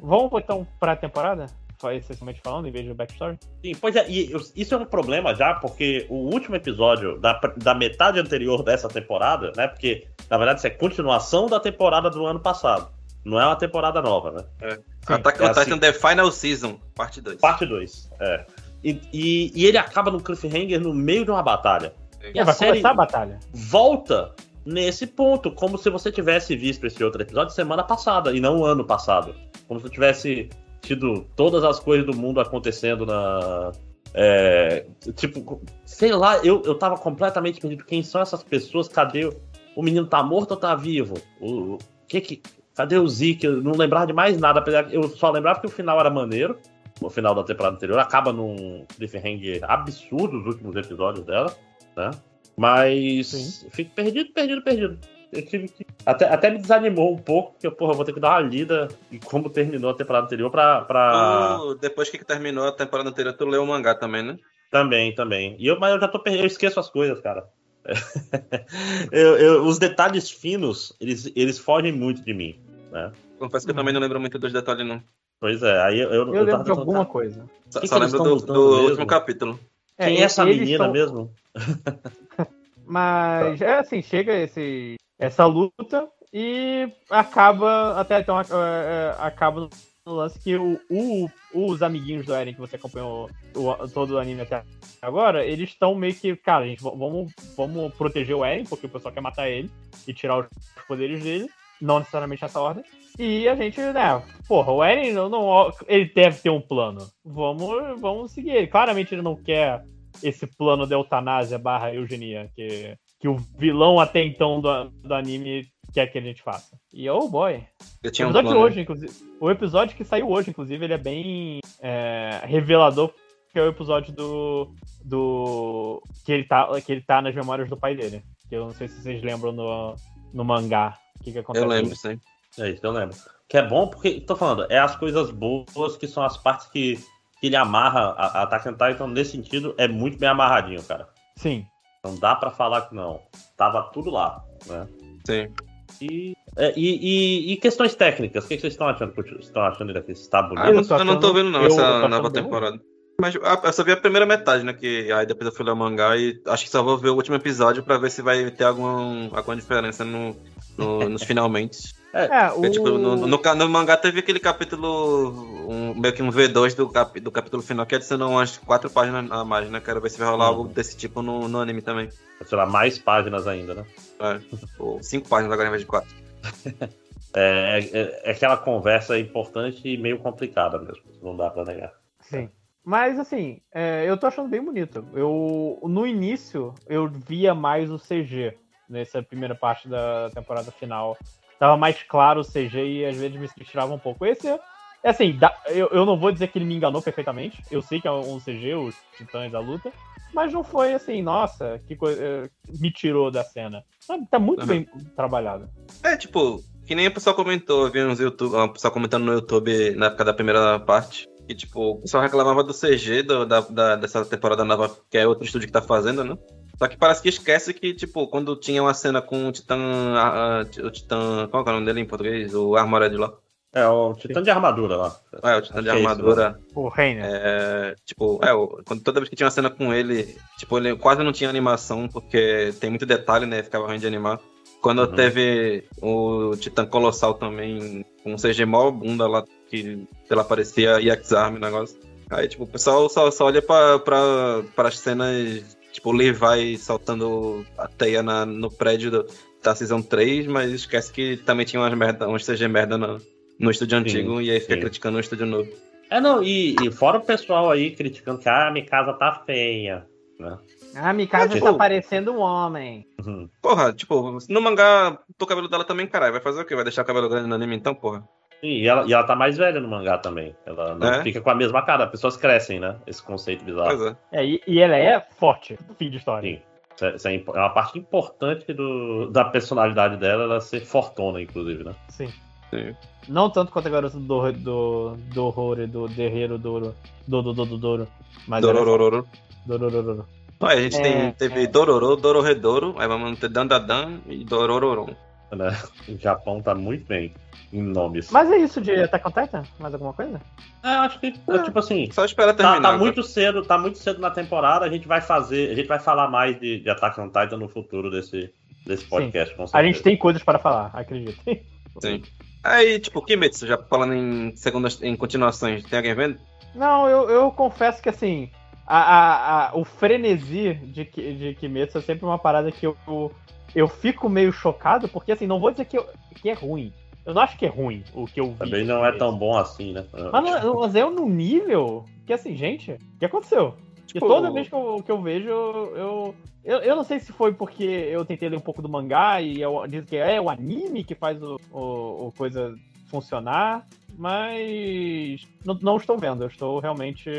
Speaker 4: vamos então pra temporada? Só essencialmente falando, em vez de backstory?
Speaker 14: Sim, pois é, e isso é um problema já, porque o último episódio da, da metade anterior dessa temporada, né? Porque, na verdade, isso é continuação da temporada do ano passado. Não é uma temporada nova, né?
Speaker 16: É. Attack on
Speaker 14: É assim-
Speaker 16: Titan The Final Season, parte 2.
Speaker 14: Parte 2, é. E, e- e ele acaba no cliffhanger no meio de uma batalha. E
Speaker 4: É, vai começar a batalha.
Speaker 14: volta nesse ponto, como se você tivesse visto esse outro episódio semana passada e não ano passado. Como se tivesse tido todas as coisas do mundo acontecendo na. é, tipo, sei lá, eu, eu tava completamente perdido. Quem são essas pessoas? Cadê? O, o menino tá morto ou tá vivo? O, o que que. Cadê o Zeke? Eu não lembrava de mais nada, apesar que eu só lembrava que o final era maneiro. O final da temporada anterior acaba num cliffhanger absurdo os últimos episódios dela, né? Mas fico perdido, perdido, perdido. Eu tive que. Até, até me desanimou um pouco, porque, porra, eu vou ter que dar uma lida em como terminou a temporada anterior pra. pra...
Speaker 16: Tu, depois que terminou a temporada anterior, tu leu o mangá também, né?
Speaker 14: Também, também. E eu, mas eu já tô per- eu esqueço as coisas, cara. (laughs) Eu- eu- os detalhes finos, eles, eles fogem muito de mim, né?
Speaker 16: Confesso que eu também não lembro muito dos detalhes, não.
Speaker 14: Pois é, aí eu. Eu,
Speaker 4: Eu
Speaker 14: tava
Speaker 4: lembro de
Speaker 14: tentando-
Speaker 4: alguma coisa.
Speaker 16: Só,
Speaker 14: Que
Speaker 16: só
Speaker 14: que
Speaker 16: lembro do, do
Speaker 14: mesmo?
Speaker 16: último capítulo.
Speaker 14: Quem é,
Speaker 4: É,
Speaker 14: essa menina
Speaker 4: tão-
Speaker 14: mesmo? (laughs)
Speaker 4: Mas é assim, chega esse, essa luta e acaba até então é, é, acaba no lance que o, o- os amiguinhos do Eren que você acompanhou o- todo o anime até agora, eles estão meio que, cara, gente, vamos, vamos proteger o Eren, porque o pessoal quer matar ele e tirar os poderes dele, não necessariamente nessa ordem. E a gente, né, porra, o Eren não, não- ele deve ter um plano. Vamos, vamos seguir ele. Claramente ele não quer esse plano de eutanásia barra eugenia que, que o vilão até então do, do anime quer que a gente faça. E oh boy.
Speaker 16: Eu
Speaker 4: O
Speaker 16: tinha um
Speaker 4: episódio
Speaker 16: plano.
Speaker 4: hoje, inclusive. O episódio que saiu hoje, inclusive, ele é bem é, revelador, que é o episódio do. do. que ele tá, que ele tá nas memórias do pai dele. Que eu não sei se vocês lembram no, no mangá. O que, que acontece.
Speaker 16: Eu lembro, sim.
Speaker 14: É isso, eu lembro. Que é bom porque, tô falando, é as coisas boas que são as partes que, que ele amarra a, a Attack on Titan, nesse sentido, é muito bem amarradinho, cara.
Speaker 4: Sim.
Speaker 14: Não dá pra falar que não. Tava tudo lá, né?
Speaker 16: Sim.
Speaker 14: E, é, e, e- e questões técnicas, o que que vocês estão achando? Vocês estão achando daqui? Está bonito?
Speaker 16: Ah, eu, não, eu não tô vendo, não,
Speaker 14: Eu-
Speaker 16: essa nova
Speaker 14: bem
Speaker 16: temporada. Mas eu só vi a primeira metade, né? Que aí depois eu fui ler o mangá e acho que só vou ver o último episódio pra ver se vai ter algum, alguma diferença no, no- (laughs) nos finalmente.
Speaker 4: É,
Speaker 16: Porque,
Speaker 4: o-
Speaker 16: tipo, no, no, no mangá teve aquele capítulo, um- meio que um V2 do, cap, do capítulo final, que adicionou umas quatro páginas a mais, né? Quero ver se vai rolar
Speaker 14: Uhum.
Speaker 16: algo desse tipo no, no anime também.
Speaker 14: Sei lá, mais páginas ainda, né?
Speaker 16: É, ou cinco páginas agora em vez de quatro. (laughs)
Speaker 14: É, é- é aquela conversa importante e meio complicada mesmo, não dá pra negar.
Speaker 4: Sim. Mas assim, é, eu tô achando bem bonito. Eu no início eu via mais o CG nessa primeira parte da temporada final. Tava mais claro o CG e às vezes me tirava um pouco. Esse é assim, dá- eu, eu não vou dizer que ele me enganou perfeitamente. Eu sei que é um CG, os titãs da luta. Mas não foi assim, nossa, que coisa. Me tirou da cena. Tá, tá muito
Speaker 16: Uhum.
Speaker 4: bem trabalhado.
Speaker 16: É, tipo, que nem o pessoal comentou, eu vi uns YouTube, o pessoal comentando no YouTube na época da primeira parte. Que, tipo, o pessoal reclamava do CG do- da, da- dessa temporada nova, que é outro estúdio que tá fazendo, né? Só que parece que esquece que, tipo, quando tinha uma cena com o Titã. a- a- o Titã. Qual que é o nome dele em português? O Armored lá.
Speaker 14: É, o Titã de armadura lá.
Speaker 16: É, o Titã de
Speaker 14: Acho é isso,
Speaker 16: armadura.
Speaker 14: né?
Speaker 4: O Reiner.
Speaker 16: É, tipo, é, quando, toda vez que tinha uma cena com ele, tipo, ele quase não tinha animação, porque tem muito detalhe, né? Ficava ruim de animar. Quando
Speaker 14: Uhum.
Speaker 16: teve o Titã Colossal também, com um CG mó bunda lá, que sei lá, parecia X-Arm o negócio. Aí, tipo, o pessoal só, só olha pra, pra, pra as cenas, tipo, o Levi soltando a teia na, no prédio do- da Season 3, mas esquece que também tinha umas, merda, umas CG merda no, no estúdio antigo, e aí fica
Speaker 14: sim.
Speaker 16: criticando o estúdio novo.
Speaker 14: É, não, e, e fora o pessoal aí criticando que ah, minha casa tá feia, né?
Speaker 4: Ah, Mikasa
Speaker 16: tipo-
Speaker 4: tá parecendo um homem.
Speaker 16: Porra, tipo, no mangá, o cabelo dela também, caralho. Vai fazer o quê? Vai deixar o cabelo grande no anime então, porra?
Speaker 14: Sim, e ela, e ela tá mais velha no mangá também. Ela não
Speaker 16: É?
Speaker 14: fica com a mesma cara. As pessoas crescem, né? Esse conceito bizarro.
Speaker 16: Pois é.
Speaker 4: É, e, e ela é forte, fim de história.
Speaker 14: Sim. Isso é, isso é é uma parte importante do, da personalidade dela, ela ser fortona, inclusive, né?
Speaker 4: Sim.
Speaker 16: Sim.
Speaker 4: Não tanto quanto a garota do, do, do horror e do Derreiro Douro. Do, do, do, do, Douro. Mas é
Speaker 16: Dororororo.
Speaker 4: Dororororo.
Speaker 16: Aí a gente
Speaker 4: É,
Speaker 16: tem, teve Dororô, Dororedoro, aí vamos ter Dandadan e Dorororon.
Speaker 14: Né? O Japão tá muito bem em nomes.
Speaker 4: Mas é isso de Attack on Titan? Mais alguma coisa?
Speaker 14: É, eu acho que, é, tipo assim.
Speaker 16: Só espera
Speaker 14: Tá,
Speaker 16: terminar.
Speaker 14: tá
Speaker 16: agora.
Speaker 14: muito cedo, tá muito cedo na temporada. A gente vai fazer, a gente vai falar mais de, de Attack on Titan no futuro desse, desse podcast, com
Speaker 4: A
Speaker 14: certeza.
Speaker 4: gente tem coisas para falar, acredito.
Speaker 16: Sim. Aí, tipo, Kimetsu, já falando em segundas, em continuações, tem alguém vendo?
Speaker 4: Não, eu, eu confesso que assim, a, a- a- o frenesi de, de Kimetsu é sempre uma parada que eu, eu, eu fico meio chocado, porque assim, não vou dizer que, eu- que é ruim. Eu não acho que é ruim o que eu vi.
Speaker 14: Também não é tão bom assim, né?
Speaker 4: Mas, não- mas é num nível que assim, gente, o que aconteceu?
Speaker 16: Tipo-
Speaker 4: E toda vez que eu, que eu vejo, eu, eu. Eu não sei se foi porque eu tentei ler um pouco do mangá e eu, diz que é o anime que faz o, o, o coisa funcionar, mas não, não estou vendo, eu estou realmente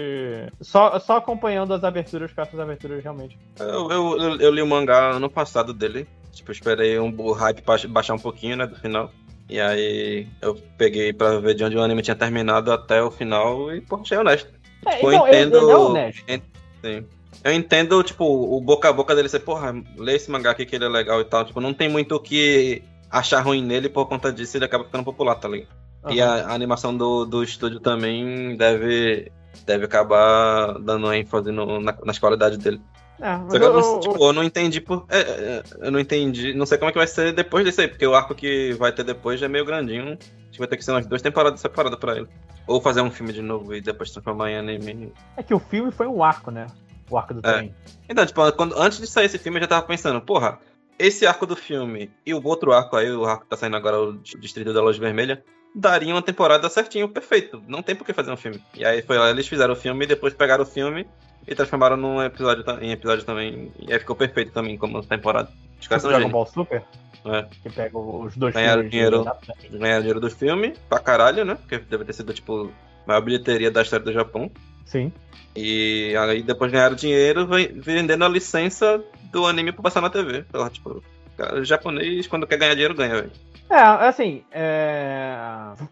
Speaker 4: só, só acompanhando as aberturas, com essas aberturas realmente.
Speaker 16: Eu, eu, eu- eu li o mangá ano passado dele. Tipo, esperei um, o hype ba- baixar um pouquinho, né, do final. E aí eu peguei pra ver de onde o anime tinha terminado até o final e, pô, achei honesto.
Speaker 4: É,
Speaker 16: Tipo,
Speaker 4: então,
Speaker 16: eu
Speaker 4: ele-
Speaker 16: entendo.
Speaker 4: ele é honesto.
Speaker 16: en- Sim. Eu entendo, tipo, o boca a boca dele ser, porra, lê esse mangá aqui que ele é legal e tal. Tipo, não tem muito o que achar ruim nele por conta disso ele acaba ficando popular, tá ligado? E a, a animação do, do estúdio também deve, deve acabar dando ênfase no- na- nas qualidades dele.
Speaker 4: É,
Speaker 16: Só que eu,
Speaker 4: eu-
Speaker 16: não, tipo, eu não entendi por. é, é, eu não entendi. Não sei como é que vai ser depois desse aí, porque o arco que vai ter depois já é meio grandinho. Acho que vai ter que ser umas duas temporadas separadas pra ele. Ou fazer um filme de novo e depois transformar em anime.
Speaker 4: É que o filme foi um arco, né? O arco do
Speaker 16: É.
Speaker 4: trem.
Speaker 16: Então, tipo, quando, antes de sair esse filme, eu já tava pensando, porra, esse arco do filme e o outro arco aí, o arco que tá saindo agora, o Distrito da Luz Vermelha, daria uma temporada certinho, perfeito. Não tem por que fazer um filme. E aí foi lá, eles fizeram o filme e depois pegaram o filme e transformaram num episódio, em episódio também. E aí ficou perfeito também como temporada. Os caras são
Speaker 4: Dragon. Ball Super,
Speaker 16: É.
Speaker 4: que pega os dois
Speaker 16: Ganharam
Speaker 4: filmes
Speaker 16: dinheiro,
Speaker 4: de-
Speaker 16: ganharam dinheiro do filme, pra caralho, né? Porque deve ter sido, tipo, a maior bilheteria da história do Japão.
Speaker 4: Sim.
Speaker 16: E aí depois ganharam dinheiro ve- vendendo a licença do anime pra passar na TV. Então, tipo, cara, o japonês, quando quer ganhar dinheiro, ganha, velho.
Speaker 4: É, assim, é,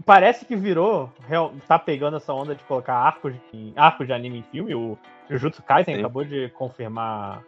Speaker 4: parece que virou, real- tá pegando essa onda de colocar arcos de, arcos de anime em filme. O Jujutsu Kaisen
Speaker 16: Sim.
Speaker 4: acabou de confirmar.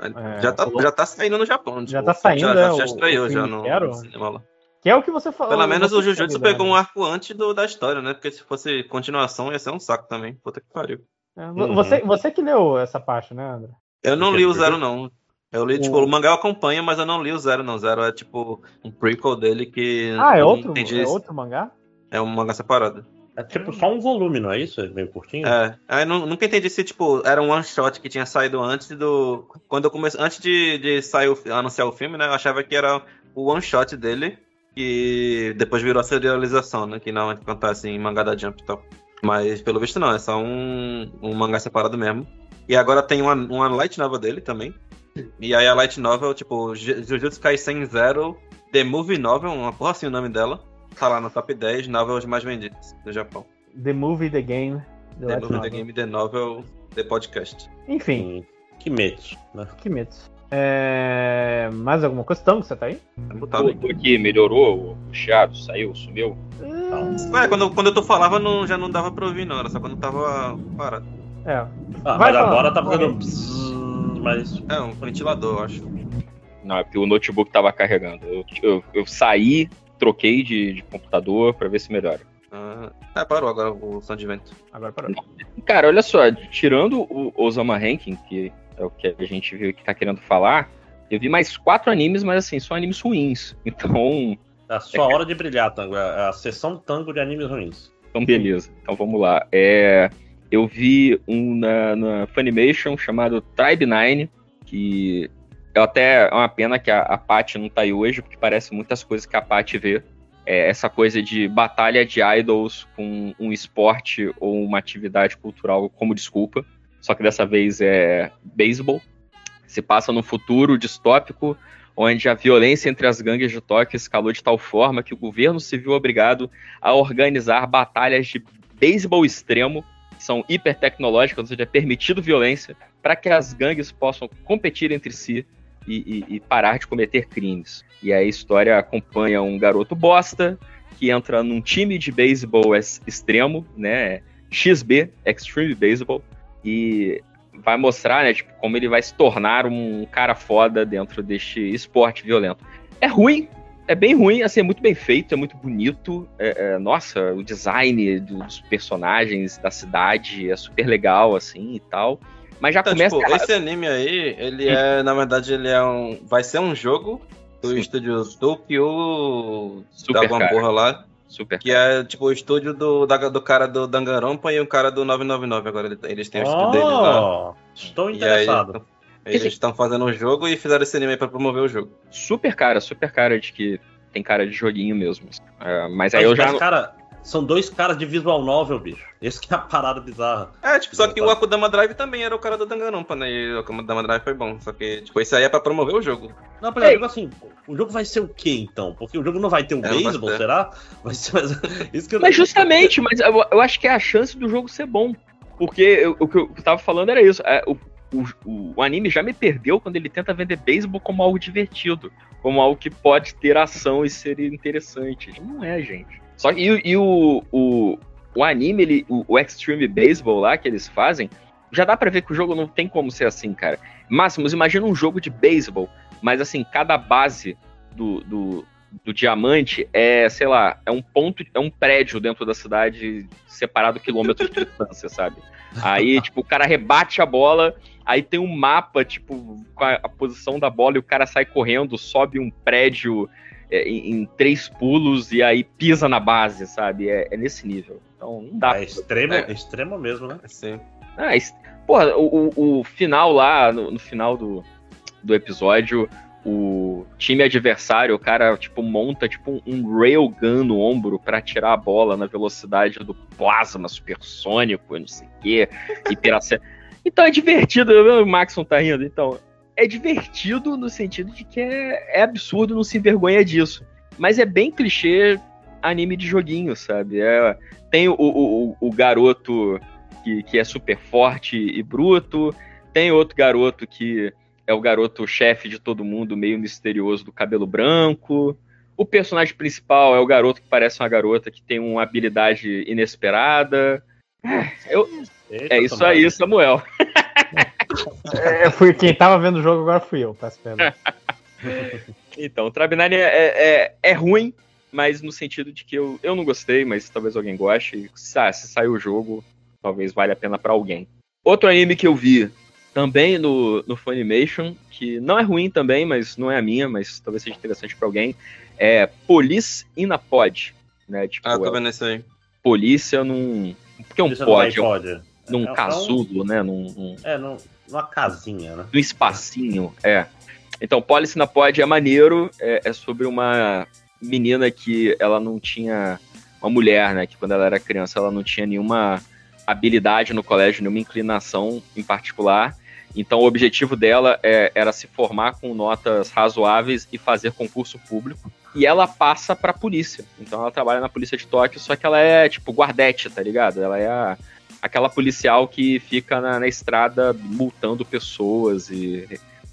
Speaker 4: é,
Speaker 16: já, tá,
Speaker 4: falou-
Speaker 16: já tá saindo no Japão.
Speaker 4: Já tá saindo,
Speaker 16: já,
Speaker 4: é,
Speaker 16: já,
Speaker 4: o-
Speaker 16: já estreou já no,
Speaker 4: Quero.
Speaker 16: no cinema lá.
Speaker 4: Que é o que você falou.
Speaker 16: Pelo menos o Jujutsu
Speaker 4: sabe, né?
Speaker 16: pegou um arco antes do, da história, né? Porque se fosse continuação ia ser um saco também. Puta que pariu.
Speaker 4: É, vo- Você, você que leu essa parte, né, André?
Speaker 16: Eu não li o Zero, não. Eu li, tipo,
Speaker 4: O-
Speaker 16: o mangá eu acompanho, mas eu não li o Zero, não. Zero é, tipo, um prequel dele que...
Speaker 4: Ah, é outro,
Speaker 16: entendi
Speaker 4: é outro mangá?
Speaker 16: É um mangá separado.
Speaker 14: É tipo só um volume, não é isso? É meio curtinho?
Speaker 16: É, aí nu- nunca entendi se, tipo, era um one shot que tinha saído antes do. Quando eu comecei. Antes de, de sair o, anunciar o filme, né? Eu achava que era o one shot dele. Que depois virou a serialização, né? Que não acontece em mangá da Jump e tal. Mas pelo visto não, é só um, um mangá separado mesmo. E agora tem uma, uma light novel dele também. E aí a light novel, tipo, Ju- Jujutsu Kaisen Zero, The Movie Novel, uma porra assim o nome dela. Tá lá no top 10 novels mais vendidas do Japão.
Speaker 4: The Movie, The Game. The
Speaker 16: The
Speaker 4: Light
Speaker 16: Movie, The
Speaker 4: Novel.
Speaker 16: Game, The Novel, The Podcast.
Speaker 4: Enfim.
Speaker 14: Kimetsu, né?
Speaker 4: Kimetsu. É... Mais alguma coisa? Tango, você tá aí?
Speaker 11: Tô, tô aqui, melhorou o chiado, saiu, sumiu.
Speaker 16: Ué, quando, quando tu falava não, já não dava pra ouvir, não. Era só quando tava parado.
Speaker 4: É.
Speaker 14: Ah,
Speaker 4: Vai
Speaker 14: mas
Speaker 4: falando.
Speaker 14: agora tá fazendo. Mas.
Speaker 16: É, um ventilador, eu acho.
Speaker 11: Não, é porque o notebook tava carregando. Eu, eu, eu saí, troquei de, de computador pra ver se melhora.
Speaker 16: Ah, é, parou agora o som de vento.
Speaker 4: Agora parou.
Speaker 11: Cara, olha só, tirando o Osama Ranking, que é o que a gente viu que tá querendo falar, eu vi mais quatro animes, mas assim, são animes ruins. (laughs) Então,
Speaker 14: É a sua hora de brilhar, Tango. É a sessão tango de animes ruins.
Speaker 11: então beleza. Então vamos lá. É, eu vi um na, na Funimation chamado Tribe Nine, que eu até é uma pena que a, a Paty não tá aí hoje, porque parece muitas coisas que a Paty vê. É essa coisa de batalha de idols com um esporte ou uma atividade cultural como desculpa. Só que dessa vez é beisebol. Se passa num futuro distópico onde a violência entre as gangues de Tóquio escalou de tal forma que o governo se viu obrigado a organizar batalhas de beisebol extremo, são hipertecnológicas, ou seja, é permitido violência, para que as gangues possam competir entre si e, e- e parar de cometer crimes. E aí a história acompanha um garoto bosta que entra num time de beisebol ex- extremo, né? XB, Extreme Baseball, e vai mostrar, né, tipo, como ele vai se tornar um cara foda dentro deste esporte violento. É ruim, é bem ruim, assim, é muito bem feito, é muito bonito. é- é, nossa, o design dos personagens, da cidade é super legal, assim, e tal. Mas já
Speaker 16: Então,
Speaker 11: começa
Speaker 16: tipo,
Speaker 11: errado.
Speaker 16: esse anime aí, ele é, na verdade, ele é um. Vai ser um jogo do estúdio Tokyo
Speaker 11: Super
Speaker 16: da porra lá.
Speaker 11: Super
Speaker 16: Que é tipo o estúdio do, da- do cara do Danganronpa e o cara do 999 agora. ele- Eles têm o estúdio deles lá.
Speaker 14: Oh, estou
Speaker 16: E aí,
Speaker 14: interessado.
Speaker 16: Eles estão fazendo um jogo e fizeram esse anime pra promover o jogo.
Speaker 11: Super cara, super cara de que tem cara de joguinho mesmo. É, mas aí eu já.
Speaker 14: Mas, cara, são dois caras de visual novel, bicho. Esse que é a parada bizarra.
Speaker 16: É, tipo, só que o Akudama Drive também era o cara do Danganronpa, né? E o Akudama Drive foi bom. Só que, tipo, esse aí é pra promover o jogo.
Speaker 14: Não, por exemplo, assim, o jogo vai ser o quê então? Porque o jogo não vai ter um
Speaker 16: É,
Speaker 14: beisebol, será? Vai ser mais... (laughs) Isso que eu
Speaker 11: Mas justamente, mas eu, eu acho que é a chance do jogo ser bom. Porque eu- o que eu tava falando era isso. é, o, o, o, o anime já me perdeu quando ele tenta vender beisebol como algo divertido, como algo que pode ter ação e ser interessante. Não é, gente. Só que e, e o, o, o anime, ele, o, o Extreme Baseball lá que eles fazem, já dá pra ver que o jogo não tem como ser assim, cara. Máximos, imagina um jogo de beisebol, mas assim, cada base do, do, do diamante é, sei lá, é um ponto, é um prédio dentro da cidade separado quilômetros de distância, sabe? Aí, (laughs) tipo, o cara rebate a bola, aí tem um mapa, tipo, com a, a posição da bola e o cara sai correndo, sobe um prédio é, em, em três pulos e aí pisa na base, sabe? É, é nesse nível. Então não dá.
Speaker 14: É extremo,
Speaker 11: É.
Speaker 14: extremo mesmo, né?
Speaker 16: Sim.
Speaker 11: Ah, es- porra, o, o- o final lá, no, no final do, do episódio, o time adversário, o cara, tipo, monta tipo um railgun no ombro pra atirar a bola na velocidade do plasma supersônico, não sei o quê. (laughs) Então é divertido, o Maxon tá rindo, então. É divertido no sentido de que é, é absurdo não se envergonha disso. Mas é bem clichê anime de joguinho, sabe? É, tem o, o- o garoto que, que é super forte e bruto. Tem outro garoto que é o garoto chefe de todo mundo, meio misterioso do cabelo branco. O personagem principal é o garoto que parece uma garota que tem uma habilidade inesperada. É, eu-
Speaker 4: Eita,
Speaker 11: é isso aí, Samuel.
Speaker 4: É, fui, quem tava vendo o jogo agora fui eu, peço pena. (laughs)
Speaker 11: Então, o Trabinari é, é, é ruim, mas no sentido de que eu, eu não gostei, mas talvez alguém goste. E, sa- se sair o jogo, talvez valha a pena pra alguém. Outro anime que eu vi também no, no Funimation, que não é ruim também, mas não é a minha, mas talvez seja interessante pra alguém, é Police in a Pod. Né? Tipo,
Speaker 16: Ah, tô
Speaker 11: é
Speaker 16: vendo isso aí.
Speaker 11: polícia num. Porque é um
Speaker 14: num
Speaker 11: pod, é um-
Speaker 14: iPod.
Speaker 11: num
Speaker 14: É um-
Speaker 11: casulo, né? Num, num,
Speaker 14: É, num- numa casinha, né?
Speaker 11: no espacinho, é. Então, Policy na Pod é maneiro, é, é sobre uma menina que ela não tinha. Uma mulher, né? Que quando ela era criança ela não tinha nenhuma habilidade no colégio, nenhuma inclinação em particular. Então, o objetivo dela é- era se formar com notas razoáveis e fazer concurso público. E ela passa pra polícia. Então, ela trabalha na polícia de Tóquio, só que ela é tipo guardete, tá ligado? Ela é a- aquela policial que fica na, na estrada multando pessoas e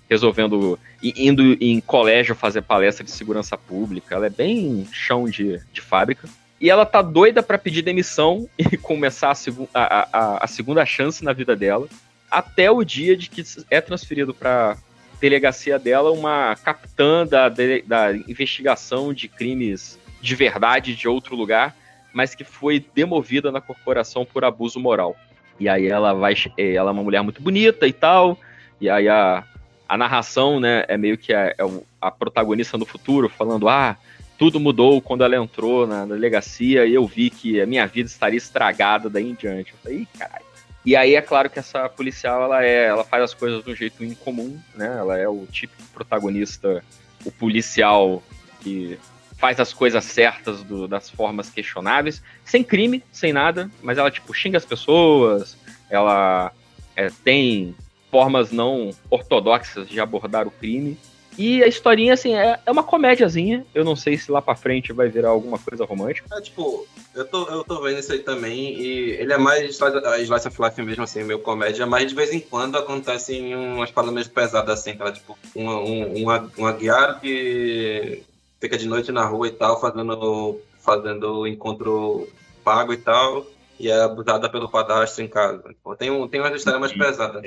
Speaker 11: resolvendo. indo em colégio fazer palestra de segurança pública. Ela é bem chão de, de fábrica. E ela tá doida pra pedir demissão (laughs) e começar a, a- a- a segunda chance na vida dela. Até o dia de que é transferido pra delegacia dela uma capitã da, da investigação de crimes de verdade de outro lugar, mas que foi demovida na corporação por abuso moral. E aí ela vai. eh, Ela é uma mulher muito bonita e tal. E aí a, a narração, né, é meio que a, é a protagonista no futuro falando: ah, tudo mudou quando ela entrou na, na delegacia e eu vi que a minha vida estaria estragada daí em diante. Eu falei, "Ih, caralho. E aí é claro que essa policial ela é, ela faz as coisas de um jeito incomum, né? Ela é o típico protagonista, o policial que faz as coisas certas do- das formas questionáveis, sem crime, sem nada, mas ela tipo xinga as pessoas, ela é, tem formas não ortodoxas de abordar o crime. E a historinha, assim, é, é uma comédiazinha. Eu não sei se lá pra frente vai virar alguma coisa romântica.
Speaker 16: É, tipo, eu tô, eu tô vendo isso aí também, e ele é mais slice of life mesmo, assim, meio comédia, mas de vez em quando acontecem umas paradas meio pesadas, assim, tá? Tipo, uma, um, uma, uma guiara que fica de noite na rua e tal, fazendo, fazendo encontro pago e tal, e é abusada pelo padastro em casa. Tem, um, tem uma história mais pesada.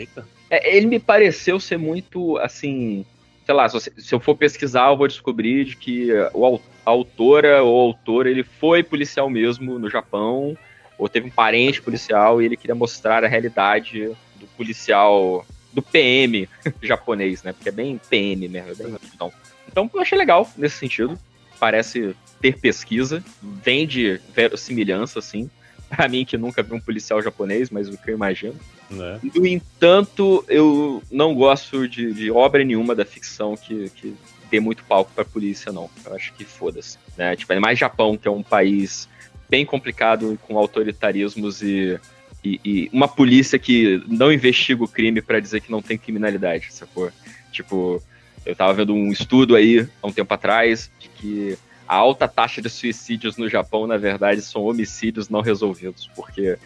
Speaker 11: É, ele me pareceu ser muito, assim... Sei lá, se, eu for pesquisar, eu vou descobrir de que o, au- a autora ou autor, ele foi policial mesmo no Japão, ou teve um parente policial, e ele queria mostrar a realidade do policial, do PM (laughs) japonês, né? Porque é bem PM mesmo, é bem então. Então eu achei legal nesse sentido. Parece ter pesquisa, vem de verossimilhança, assim. Pra mim, que nunca vi um policial japonês, mas o que eu imagino.
Speaker 14: Né?
Speaker 11: No entanto, eu não gosto de, de obra nenhuma da ficção que, que dê muito palco pra polícia, não. Eu acho que foda-se. Né? Tipo, ainda mais Japão, que é um país bem complicado com autoritarismos e, e, e uma polícia que não investiga o crime pra dizer que não tem criminalidade, sacou? Tipo, eu tava vendo um estudo aí há um tempo atrás de que a alta taxa de suicídios no Japão, na verdade, são homicídios não resolvidos, porque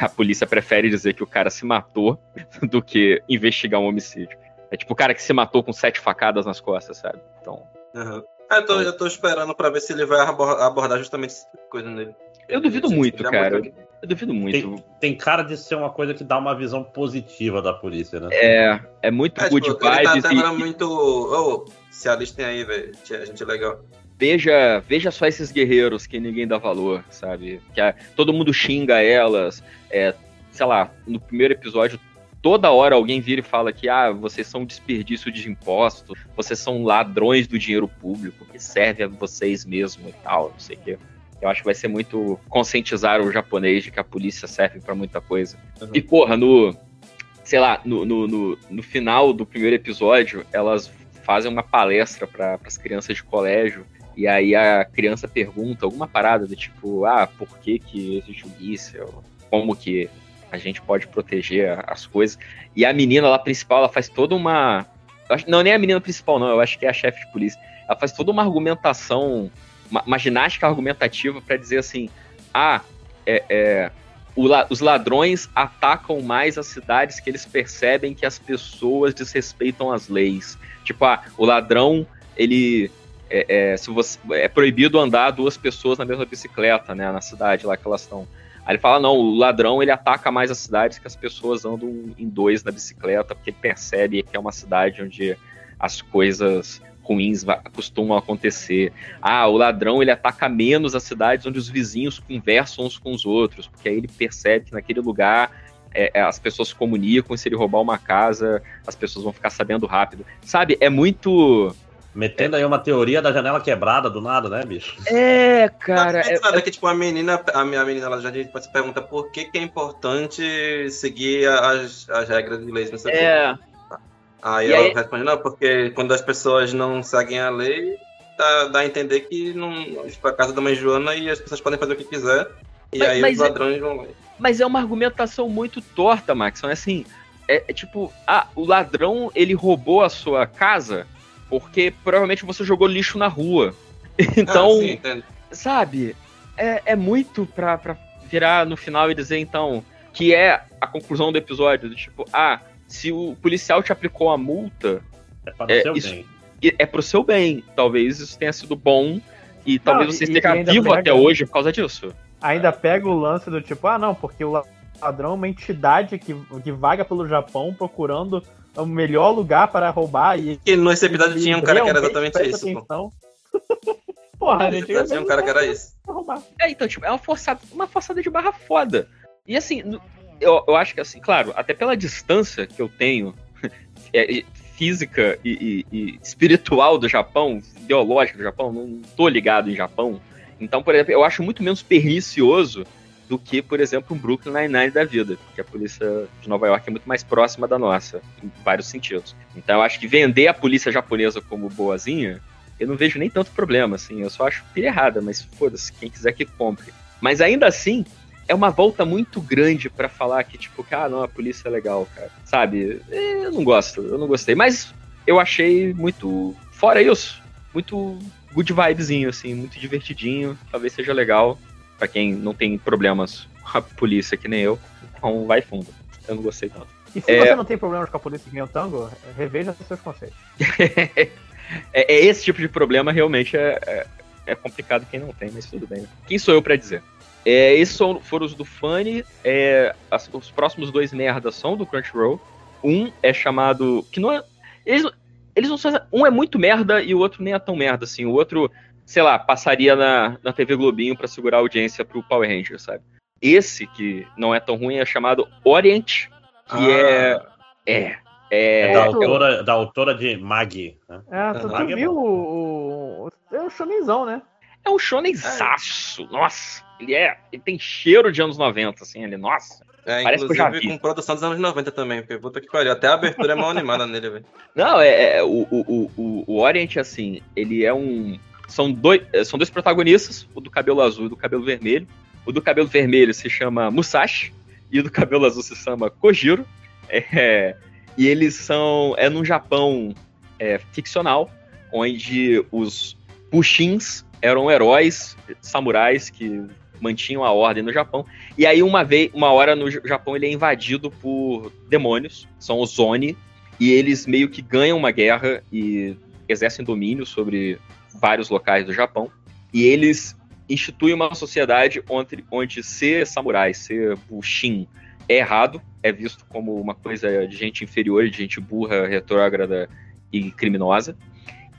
Speaker 11: a polícia prefere dizer que o cara se matou (laughs) do que investigar um homicídio. É tipo o cara que se matou com sete facadas nas costas, sabe? Então.
Speaker 16: Aham. Ah, eu, tô, eu tô esperando pra ver se ele vai abor- abordar justamente de coisa nele.
Speaker 11: Eu duvido muito, cara. Eu duvido muito.
Speaker 14: Tem, tem cara de ser uma coisa que dá uma visão positiva da polícia, né?
Speaker 11: É, é muito
Speaker 16: É,
Speaker 11: good
Speaker 16: tipo, ele tá
Speaker 11: vibes
Speaker 16: até
Speaker 11: e,
Speaker 16: agora muito. Ô, se alistem aí, velho. Tinha gente legal.
Speaker 11: Veja, veja só esses guerreiros que ninguém dá valor, sabe? Que a- todo mundo xinga elas. É, sei lá, no primeiro episódio, toda hora alguém vira e fala que ah, vocês são um desperdício de impostos, vocês são ladrões do dinheiro público, que serve a vocês mesmo e tal, não sei o quê. Eu acho que vai ser muito conscientizar o japonês de que a polícia serve pra muita coisa. E, porra, no. Sei lá, no, no, no, no final do primeiro episódio, elas fazem uma palestra para as crianças de colégio. E aí a criança pergunta alguma parada do tipo, ah, por que, que existe polícia? Ou Como que a gente pode proteger as coisas? E a menina lá principal, ela faz toda uma. Não, nem a menina principal, não, eu acho que é a chefe de polícia. Ela faz toda uma argumentação, uma, uma ginástica argumentativa para dizer assim: ah, é, é, os ladrões atacam mais as cidades que eles percebem que as pessoas desrespeitam as leis. Tipo, ah, o ladrão, ele. É, é, se você, é proibido andar duas pessoas na mesma bicicleta, né? Na cidade lá que elas estão. Aí ele fala, não, o ladrão ele ataca mais as cidades que as pessoas andam em dois na bicicleta, porque ele percebe que é uma cidade onde as coisas ruins costumam acontecer. Ah, o ladrão ele ataca menos as cidades onde os vizinhos conversam uns com os outros, porque aí ele percebe que naquele lugar é, é, as pessoas se comunicam e se ele roubar uma casa, as pessoas vão ficar sabendo rápido. Sabe, é muito.
Speaker 14: Metendo aí uma teoria da janela quebrada do nada, né, bicho?
Speaker 11: É, cara.
Speaker 16: É, nada que, tipo, a menina, a minha menina lá já se pergunta por que, que é importante seguir as, as regras de leis, quê.
Speaker 11: É.
Speaker 16: Aí
Speaker 11: E
Speaker 16: ela
Speaker 11: aí-
Speaker 16: responde, não, porque quando as pessoas não seguem a lei, dá, dá a entender que não, tipo, a casa da mãe Joana e as pessoas podem fazer o que quiser. E
Speaker 11: Mas-
Speaker 16: aí
Speaker 11: mas
Speaker 16: os
Speaker 11: é-
Speaker 16: ladrões vão lá.
Speaker 11: Mas é uma argumentação muito torta, Max. É assim, é, é tipo, ah, o ladrão ele roubou a sua casa porque provavelmente você jogou lixo na rua. (laughs) Então,
Speaker 16: Ah, sim,
Speaker 11: sabe, é, é muito pra, pra virar no final e dizer, então, que é a conclusão do episódio, do tipo, ah, se o policial te aplicou a multa,
Speaker 14: para
Speaker 11: é,
Speaker 14: seu
Speaker 11: isso-
Speaker 14: bem.
Speaker 11: é pro seu bem. Talvez isso tenha sido bom e talvez
Speaker 17: Não,
Speaker 11: você
Speaker 17: e-
Speaker 11: esteja vivo
Speaker 17: pega-
Speaker 11: até hoje por causa disso.
Speaker 17: Ainda pega o lance do tipo, ah, não, porque o ladrão é uma entidade que, que vaga pelo Japão procurando o melhor lugar para roubar. E,
Speaker 16: E nesse episódio (laughs) tinha um cara que era exatamente isso, pô.
Speaker 17: atenção. Porra,
Speaker 16: Nesse episódio tinha um cara que era isso.
Speaker 11: É, então, tipo, é uma forçada, uma forçada de barra foda. E assim, no- eu, eu acho que assim, claro, até pela distância que eu tenho (laughs) é, e- física e, e- e espiritual do Japão, ideológica do Japão, não tô ligado em Japão. Então, por exemplo, eu acho muito menos pernicioso do que, por exemplo, um Brooklyn Nine-Nine da vida, porque a polícia de Nova York é muito mais próxima da nossa, em vários sentidos. Então, eu acho que vender a polícia japonesa como boazinha, eu não vejo nem tanto problema, assim, eu só acho pilha errada, mas foda-se, quem quiser que compre. Mas ainda assim, é uma volta muito grande pra falar que, tipo, que, ah, não, a polícia é legal, cara. Sabe? É, Eu não gosto, eu não gostei. Mas eu achei muito. Fora isso, muito good vibezinho, assim, muito divertidinho. Talvez seja legal pra quem não tem problemas com a polícia que nem eu. Então vai fundo. Eu não gostei tanto.
Speaker 17: E se
Speaker 11: É,
Speaker 17: você não tem problemas com a polícia que nem o tango, reveja seus conceitos. (laughs)
Speaker 11: é, é esse tipo de problema realmente é, é, é complicado quem não tem, mas tudo bem. Quem sou eu pra dizer? É, esses são- foram os do Funny. é, as- os próximos dois merdas são do Crunchyroll. Um é chamado. Que não é. Eles, eles não são. Um é muito merda e o outro nem é tão merda, assim. O outro, sei lá, passaria na, na TV Globinho pra segurar a audiência pro Power Ranger, sabe? Esse, que não é tão ruim, é chamado Orient, que é. É. É,
Speaker 14: É da
Speaker 11: é-
Speaker 14: autora, da autora de Mag. né?
Speaker 17: É, tu, tu
Speaker 14: Mag é
Speaker 17: viu
Speaker 14: bom.
Speaker 17: o, o. É um shonenzão, né?
Speaker 11: É um shonenzaço. Nossa, ele é. Ele tem cheiro de anos 90, assim, ele, nossa.
Speaker 16: É,
Speaker 11: parece que eu já
Speaker 16: inclusive
Speaker 11: vi.
Speaker 16: com produção dos anos 90 também, porque puta que pariu. Até a abertura é mal animada nele, velho.
Speaker 11: Não, é, é, o, o, o, o Orient, assim, ele é um. São dois, é, são dois protagonistas, o do cabelo azul e do cabelo vermelho. O do cabelo vermelho se chama Musashi e o do cabelo azul se chama Kojiro. É, e eles são. É num Japão é, ficcional, onde os puxins eram heróis, samurais que mantinham a ordem no Japão. E aí uma vez, uma hora no Japão ele é invadido por demônios, são os Oni, e eles meio que ganham uma guerra e exercem domínio sobre vários locais do Japão. E eles instituem uma sociedade onde, onde ser samurai, ser bushin, é errado, é visto como uma coisa de gente inferior, de gente burra, retrógrada e criminosa.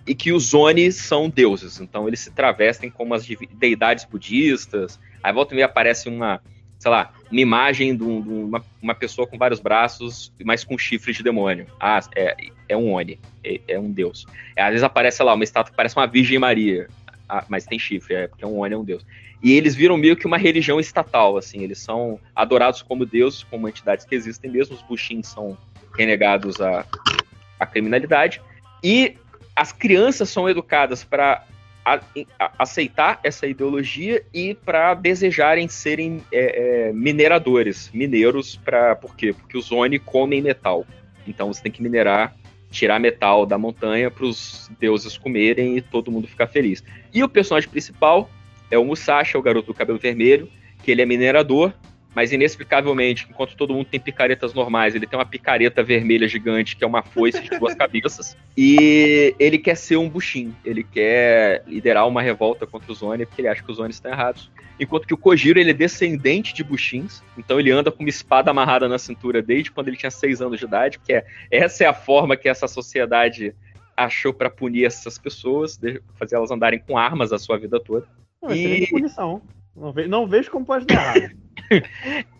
Speaker 11: E que os Oni são deuses, então eles se travestem como as deidades budistas. Aí volta e meia aparece uma, sei lá, uma imagem de, um- de uma, uma pessoa com vários braços, mas com chifres de demônio. Ah, é, é um Oni, é, é um deus. É, às vezes aparece, lá, uma estátua que parece uma Virgem Maria, ah, mas tem chifre, é porque um Oni é um deus. E eles viram meio que uma religião estatal, assim, eles são adorados como deuses, como entidades que existem mesmo, os Bushins são renegados à, à criminalidade, e as crianças são educadas para aceitar essa ideologia e para desejarem serem é, é, mineradores, mineiros, para por quê? Porque os Oni comem metal. Então você tem que minerar, tirar metal da montanha para os deuses comerem e todo mundo ficar feliz. E o personagem principal é o Musashi, o garoto do cabelo vermelho, que ele é minerador, mas inexplicavelmente, enquanto todo mundo tem picaretas normais, ele tem uma picareta vermelha gigante, que é uma foice de duas (laughs) cabeças, e ele quer ser um buchin, ele quer liderar uma revolta contra os Oni, porque ele acha que os Oni estão errados. Enquanto que o Kojiro, ele é descendente de buchins, então ele anda com uma espada amarrada na cintura desde quando ele tinha seis anos de idade, que é, essa é a forma que essa sociedade achou para punir essas pessoas, fazer elas andarem com armas a sua vida toda.
Speaker 17: Não, excelente punição. Não, ve- não vejo como pode dar errado. (coughs)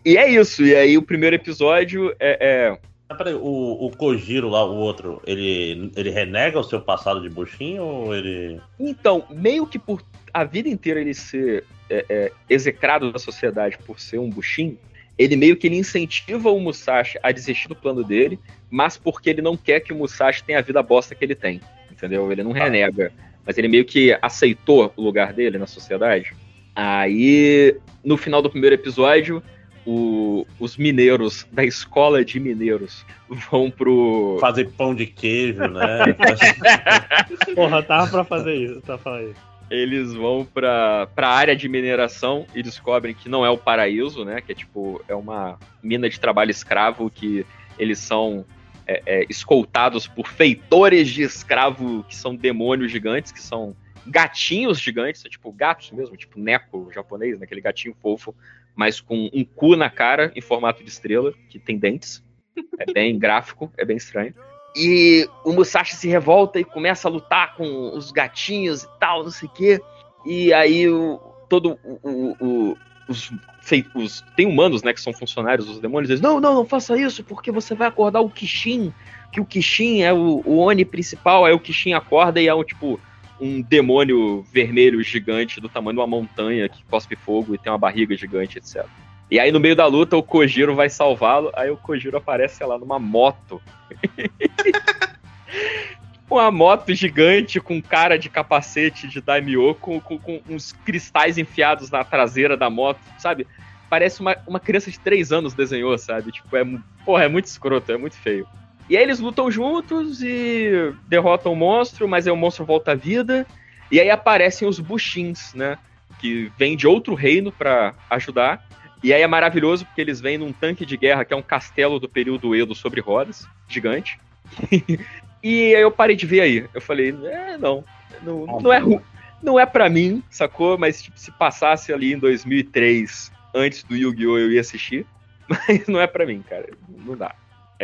Speaker 11: E é isso, e aí o primeiro episódio é. é...
Speaker 14: Ah, peraí, o, o Kojiro lá, o outro, ele, ele renega o seu passado de buchinho ou ele.
Speaker 11: Então, meio que por a vida inteira ele ser é, é, execrado da sociedade por ser um buchin, ele meio que ele incentiva o Musashi a desistir do plano dele, mas porque ele não quer que o Musashi tenha a vida bosta que ele tem, entendeu? Ele não renega, mas ele meio que aceitou o lugar dele na sociedade. Aí, no final do primeiro episódio, o- os mineiros da escola de mineiros vão pro.
Speaker 14: Fazer pão de queijo, né? (laughs)
Speaker 17: Porra, tava pra fazer isso, tá falando isso.
Speaker 11: eles vão pra, pra área de mineração e descobrem que não é o paraíso, né? Que é tipo, é uma mina de trabalho escravo que eles são é, é, escoltados por feitores de escravo que são demônios gigantes, que são gatinhos gigantes, é tipo gatos mesmo, tipo neco japonês, né? aquele gatinho fofo, mas com um cu na cara em formato de estrela, que tem dentes. É bem (laughs) gráfico, é bem estranho. E o Musashi se revolta e começa a lutar com os gatinhos e tal, não sei o quê. E aí o, todo o, o- o- os, os- tem humanos, né, que são funcionários dos demônios, eles não, não, não faça isso, porque você vai acordar o Kishin, que o Kishin é o, o Oni principal, aí o Kishin acorda e é um tipo um demônio vermelho gigante do tamanho de uma montanha que cospe fogo e tem uma barriga gigante, etc. E aí no meio da luta o Kojiro vai salvá-lo, aí o Kojiro aparece, sei lá, numa moto. (laughs) uma moto gigante com cara de capacete de Daimyo, com, com, com uns cristais enfiados na traseira da moto, sabe? Parece uma, uma criança de 3 anos desenhou, sabe? Tipo, é, porra, é muito escroto, é muito feio. E aí eles lutam juntos e derrotam o monstro, mas aí o monstro volta à vida. E aí aparecem os Bushins, né? Que vêm de outro reino pra ajudar. E aí é maravilhoso porque eles vêm num tanque de guerra que é um castelo do período Edo sobre rodas, gigante. (laughs) e aí eu parei de ver aí. Eu falei, é, não, não, não é não é para mim, sacou? Mas tipo, se passasse ali em 2003, antes do Yu-Gi-Oh, eu ia assistir. (laughs) Mas não é pra mim, cara. Não dá.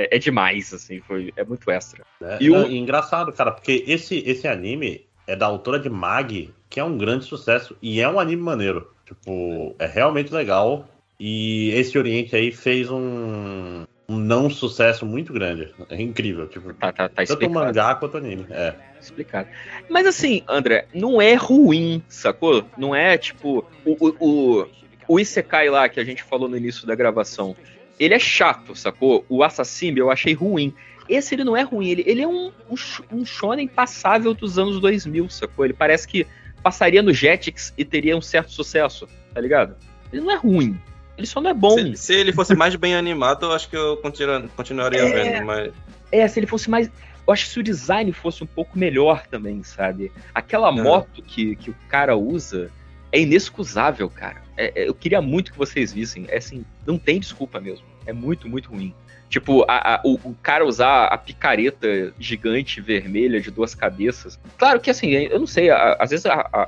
Speaker 11: É, é demais, assim, foi, é muito extra.
Speaker 14: É,
Speaker 11: E o-
Speaker 14: engraçado, cara, porque esse, esse anime é da autora de Mag, que é um grande sucesso e é um anime maneiro. Tipo, é realmente legal. E esse Oriente aí fez um, um não sucesso muito grande. É incrível. Tipo,
Speaker 11: tá, tá,
Speaker 14: tanto o
Speaker 11: explicado.
Speaker 14: mangá quanto o anime. É.
Speaker 11: explicado. Mas assim, André, não é ruim, sacou? Não é tipo. O, o, o, o Isekai lá que a gente falou no início da gravação. Ele é chato, sacou? O Assassin eu achei ruim. Esse ele não é ruim, ele, ele é um, um, um shonen passável dos anos 2000, sacou? Ele parece que passaria no Jetix e teria um certo sucesso, tá ligado? Ele não é ruim, ele só não é bom.
Speaker 16: Se, se ele fosse mais bem animado, eu acho que eu continua- continuaria
Speaker 11: É.
Speaker 16: vendo, mas.
Speaker 11: É, se ele fosse mais. Eu acho que se o design fosse um pouco melhor também, sabe? Aquela moto que, que o cara usa é inexcusável, cara. É- é- eu queria muito que vocês vissem. É assim, não tem desculpa mesmo. É muito, muito ruim. Tipo, a- a- o, o cara usar a picareta gigante vermelha de duas cabeças. Claro que assim, eu não sei, a- às vezes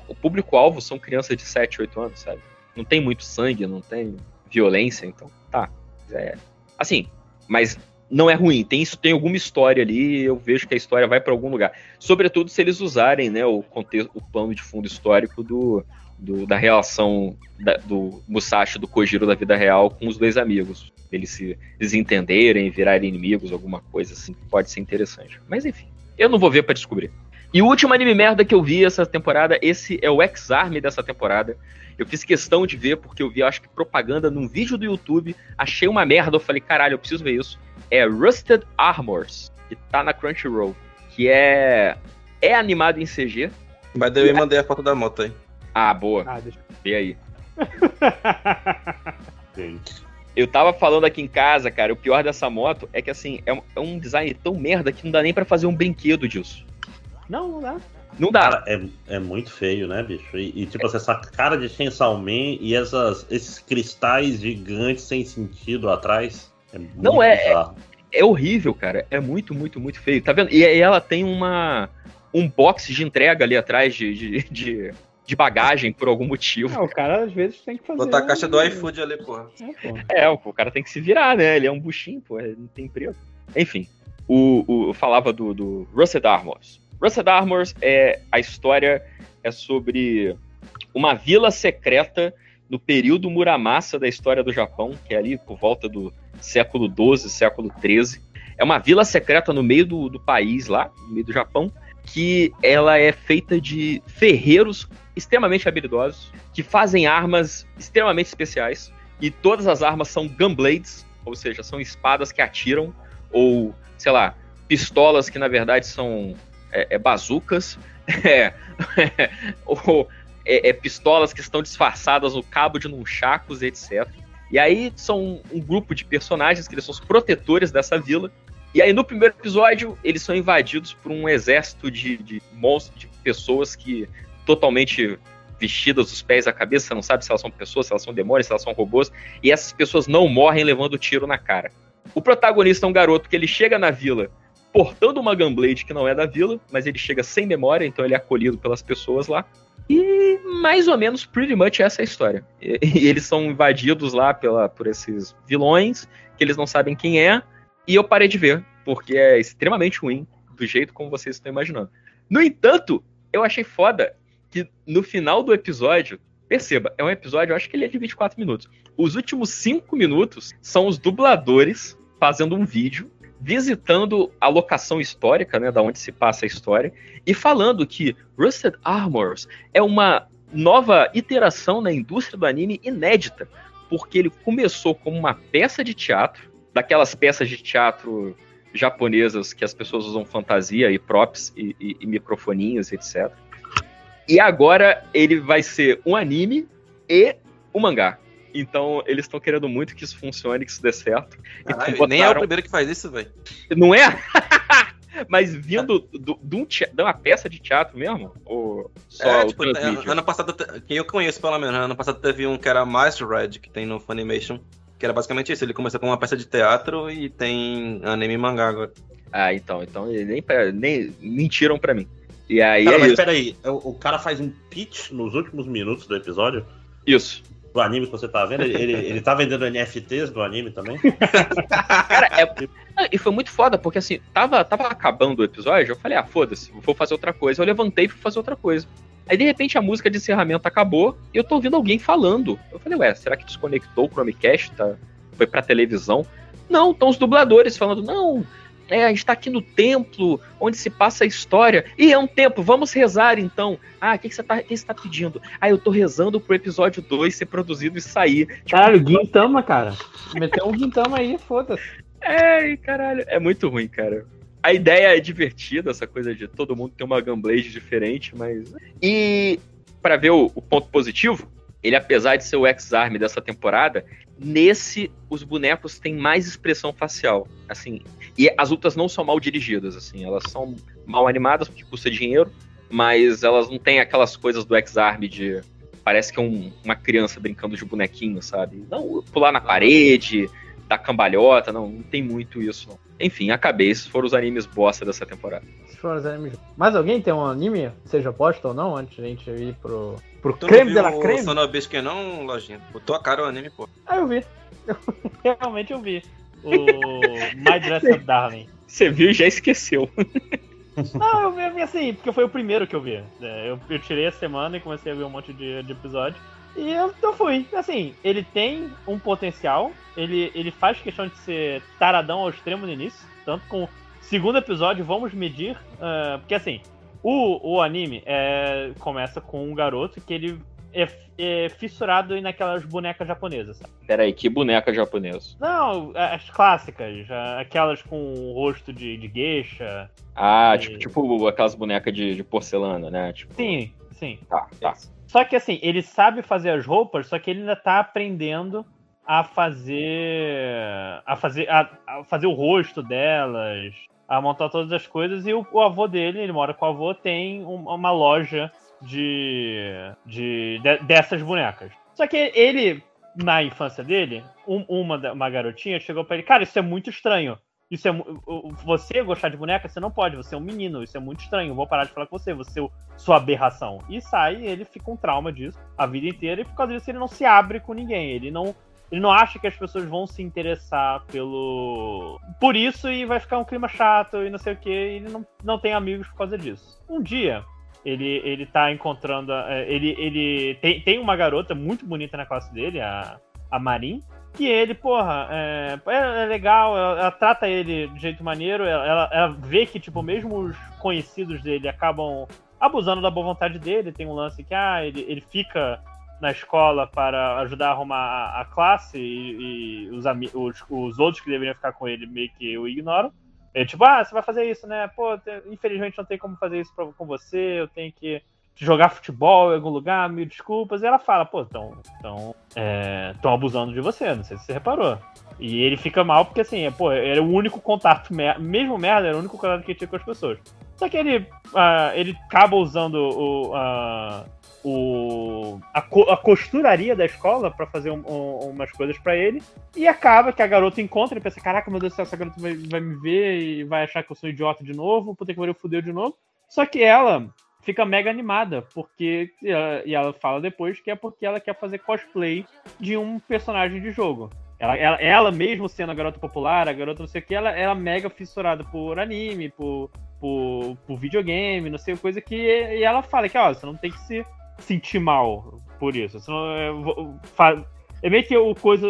Speaker 11: o público-alvo são crianças de 7, 8 anos, sabe? Não tem muito sangue, não tem violência, então tá. É, assim, mas não é ruim. Tem isso, tem alguma história ali. Eu vejo que a história vai para algum lugar. Sobretudo se eles usarem, né, o contexto, o plano de fundo histórico do, do- da relação da- do Musashi do Kojiro da vida real com os dois amigos. Eles se desentenderem, virarem inimigos, alguma coisa assim. Pode ser interessante. Mas enfim, eu não vou ver para descobrir. E o último anime merda que eu vi essa temporada, esse é o X-Arm dessa temporada. Eu fiz questão de ver porque eu vi, acho que, propaganda num vídeo do YouTube. Achei uma merda. Eu falei, caralho, eu preciso ver isso. É Rusted Armors, que tá na Crunchyroll. Que é. É animado em CG.
Speaker 16: Mas daí eu mandei a foto da moto aí.
Speaker 11: Ah, boa.
Speaker 17: Ah, deixa
Speaker 11: Vê aí. (laughs) Eu tava falando aqui em casa, cara, o pior dessa moto é que, assim, é um, é um design tão merda que não dá nem pra fazer um brinquedo disso.
Speaker 17: Não, não dá.
Speaker 11: Não dá.
Speaker 14: Cara, é, é muito feio, né, bicho? E, e, tipo, assim, essa cara de Chainsaw Man e essas, esses cristais gigantes sem sentido atrás. É muito
Speaker 11: Não é, é, é horrível, cara. É muito, muito, muito feio. Tá vendo? E, e ela tem uma um box de entrega ali atrás de, de, de, de bagagem por algum motivo.
Speaker 17: Ah, o cara às vezes tem que fazer.
Speaker 16: Botar a caixa do iFood ali, porra.
Speaker 17: É, pô.
Speaker 11: É, o, cara tem que se virar, né? Ele é um buchinho, pô, ele não tem emprego. Enfim, o, o, eu falava do, do Rusted Armors. Rusted Armors é a história é sobre uma vila secreta no período Muramasa da história do Japão, que é ali por volta do século XII, século XIII. É uma vila secreta no meio do, do país lá, no meio do Japão, que ela é feita de ferreiros extremamente habilidosos, que fazem armas extremamente especiais, e todas as armas são gunblades, ou seja, são espadas que atiram, ou, sei lá, pistolas que na verdade são é, é, bazucas, (laughs) é, (laughs) ou é, é, pistolas que estão disfarçadas no cabo de nunchakos, etc. E aí são um grupo de personagens que eles são os protetores dessa vila. E aí no primeiro episódio eles são invadidos por um exército de, de monstros, de pessoas que totalmente vestidas dos pés à cabeça, você não sabe se elas são pessoas, se elas são demônios, se elas são robôs, e essas pessoas não morrem levando tiro na cara. O protagonista é um garoto que ele chega na vila portando uma Gunblade que não é da vila, mas ele chega sem memória, então ele é acolhido pelas pessoas lá. E mais ou menos, pretty much essa é a história. E, (laughs) e eles são invadidos lá pela, por esses vilões, que eles não sabem quem é, e eu parei de ver, porque é extremamente ruim, do jeito como vocês estão imaginando. No entanto, eu achei foda que no final do episódio, perceba, é um episódio, eu acho que ele é de 24 minutos. Os últimos 5 minutos são os dubladores fazendo um vídeo visitando a locação histórica, né, da onde se passa a história, e falando que Rusted Armors é uma nova iteração na indústria do anime inédita, porque ele começou como uma peça de teatro, daquelas peças de teatro japonesas que as pessoas usam fantasia e props e, e, e microfoninhos, etc. E agora ele vai ser um anime e um mangá. Então, eles estão querendo muito que isso funcione, que isso dê certo.
Speaker 16: Caralho,
Speaker 11: Então,
Speaker 16: nem é o
Speaker 11: botaram-
Speaker 16: primeiro que faz isso, velho.
Speaker 11: Não é? (laughs) Mas vindo do- de um uma peça de teatro mesmo? Ou só
Speaker 16: é,
Speaker 11: o
Speaker 16: tipo, ano passado, te- que eu conheço pelo menos, ano passado teve um que era Mais Red, que tem no Funimation, que era basicamente isso, ele começou com uma peça de teatro e tem anime e mangá agora.
Speaker 11: Ah, então, então nem, nem mentiram pra mim. E aí
Speaker 14: Cara,
Speaker 11: é
Speaker 14: mas
Speaker 11: isso.
Speaker 14: peraí, o, o cara faz um pitch nos últimos minutos do episódio?
Speaker 11: Isso.
Speaker 14: Do anime que você tá vendo? Ele, ele, tá vendendo NFTs do anime também?
Speaker 11: Cara, é- E foi muito foda, porque assim, tava, tava acabando o episódio, eu falei, ah, foda-se, vou fazer outra coisa. Eu levantei e fui fazer outra coisa. Aí, de repente, a música de encerramento acabou e eu tô ouvindo alguém falando. Eu falei, ué, será que desconectou o Chromecast? Tá? Foi pra televisão? Não, estão os dubladores falando, não, é, a gente tá aqui no templo onde se passa a história. E é um templo, vamos rezar então. Ah, o que, que você tá, você tá pedindo? Ah, eu tô rezando pro episódio 2 ser produzido e sair. Tipo,
Speaker 4: Caralho, Guintama, cara. Meteu um Guintama aí, foda-se.
Speaker 11: É, caralho, é muito ruim, cara. A ideia é divertida, essa coisa de todo mundo ter uma Gunblade diferente, mas. E para ver o, o ponto positivo, ele apesar de ser o X-Arm dessa temporada, nesse os bonecos têm mais expressão facial. Assim, E as lutas não são mal dirigidas, assim, elas são mal animadas porque custa dinheiro, mas elas não têm aquelas coisas do X-Arm de. Parece que é um- uma criança brincando de bonequinho, sabe? Não, pular na parede, dar cambalhota, não, não tem muito isso, não. Enfim, acabei. Esses foram os animes bosta dessa temporada.
Speaker 4: Esses foram os animes. Mais alguém tem um anime, seja posto ou não, antes de a gente ir pro, pro
Speaker 16: Tu
Speaker 4: creme
Speaker 16: não
Speaker 4: de
Speaker 16: viu o
Speaker 4: creme?
Speaker 16: Sonobisque não, Lojinha? Botou a cara o anime, pô.
Speaker 4: Ah, eu vi. (laughs) Realmente eu vi. O My Dress Up Darling.
Speaker 11: Você viu e já esqueceu.
Speaker 4: Não, eu vi, assim, porque foi o primeiro que eu vi. É, Eu, eu tirei a semana e comecei a ver um monte de, de episódio. E eu, eu fui. Assim, ele tem um potencial, ele, ele faz questão de ser taradão ao extremo no início. Tanto com o segundo episódio, vamos medir. ah, porque assim, o, o anime é, começa com um garoto que ele é, é fissurado naquelas bonecas japonesas, sabe?
Speaker 11: Peraí, que boneca japonesa?
Speaker 4: Não, as clássicas, aquelas com o rosto de, de geisha.
Speaker 11: Ah, tipo, tipo aquelas bonecas de, de porcelana, né? Tipo,
Speaker 4: Sim, sim.
Speaker 11: tá, tá.
Speaker 4: Só que assim, ele sabe fazer as roupas, só que ele ainda tá aprendendo a fazer. a fazer. a, a fazer o rosto delas, a montar todas as coisas. E o, o avô dele, ele mora com o avô, tem um- uma loja de, de, de- dessas bonecas. Só que ele, na infância dele, um- uma, uma garotinha chegou pra ele, cara, isso é muito estranho. Isso é você gostar de boneca, você não pode, você é um menino, isso é muito estranho. Vou parar de falar com você, você é sua aberração. E sai, ele fica com trauma disso a vida inteira, e por causa disso ele não se abre com ninguém. Ele não, ele não acha que as pessoas vão se interessar pelo. por isso e vai ficar um clima chato e não sei o que, ele não, não tem amigos por causa disso. Um dia, ele, ele tá encontrando. é, Ele, ele tem, tem uma garota muito bonita na classe dele, a, a Marin. Que ele, porra, é, é- é legal, ela, ela trata ele de jeito maneiro, ela, ela- vê que, tipo, mesmo os conhecidos dele acabam abusando da boa vontade dele. Tem um lance que, ah, ele, ele fica na escola para ajudar a arrumar a, a classe e, e os, os, os outros que deveriam ficar com ele meio que o ignoram. É tipo, ah, você vai fazer isso, né? Pô, te- infelizmente não tem como fazer isso pra- com você, eu tenho que jogar futebol em algum lugar, mil desculpas. E ela fala, pô, estão tão, é, abusando de você, não sei se você reparou. E ele fica mal porque, assim, é, pô, era o único contato, mesmo merda, era o único contato que ele tinha com as pessoas. Só que ele, ah, ele acaba usando o, ah, o, a, co- a costuraria da escola pra fazer um- um- umas coisas pra ele. E acaba que a garota encontra e pensa: Caraca, meu Deus do céu, essa garota vai, vai me ver e vai achar que eu sou idiota de novo. Puta que pariu, fudeu de novo. Só que ela fica mega animada, porque. E ela, fala depois que é porque ela quer fazer cosplay de um personagem de jogo. Ela, ela, ela mesmo sendo a garota popular, a garota não sei o que, ela era mega fissurada por anime, por, por, por videogame, não sei, coisa que. E ela fala que, ó, você não tem que se sentir mal por isso. Você não, é, é meio que o coisa,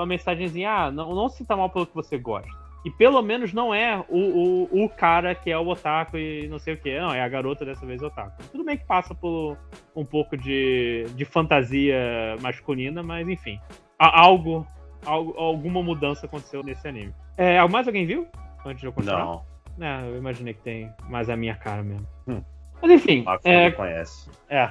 Speaker 4: a mensagenzinha, ah, não, não se sinta mal pelo que você gosta. E pelo menos não é o, o, o cara que é o otaku e não sei o que. Não, é a garota dessa vez otaku. Tudo bem que passa por um pouco de, de fantasia masculina, mas enfim. Algo, algo. Alguma mudança aconteceu nesse anime. É, mais alguém viu? Antes de eu continuar?
Speaker 19: Não.
Speaker 4: É, eu imaginei que tem mais a minha cara mesmo.
Speaker 19: Hum.
Speaker 4: Mas enfim.
Speaker 19: Marcos
Speaker 4: é,
Speaker 19: conhece.
Speaker 4: é.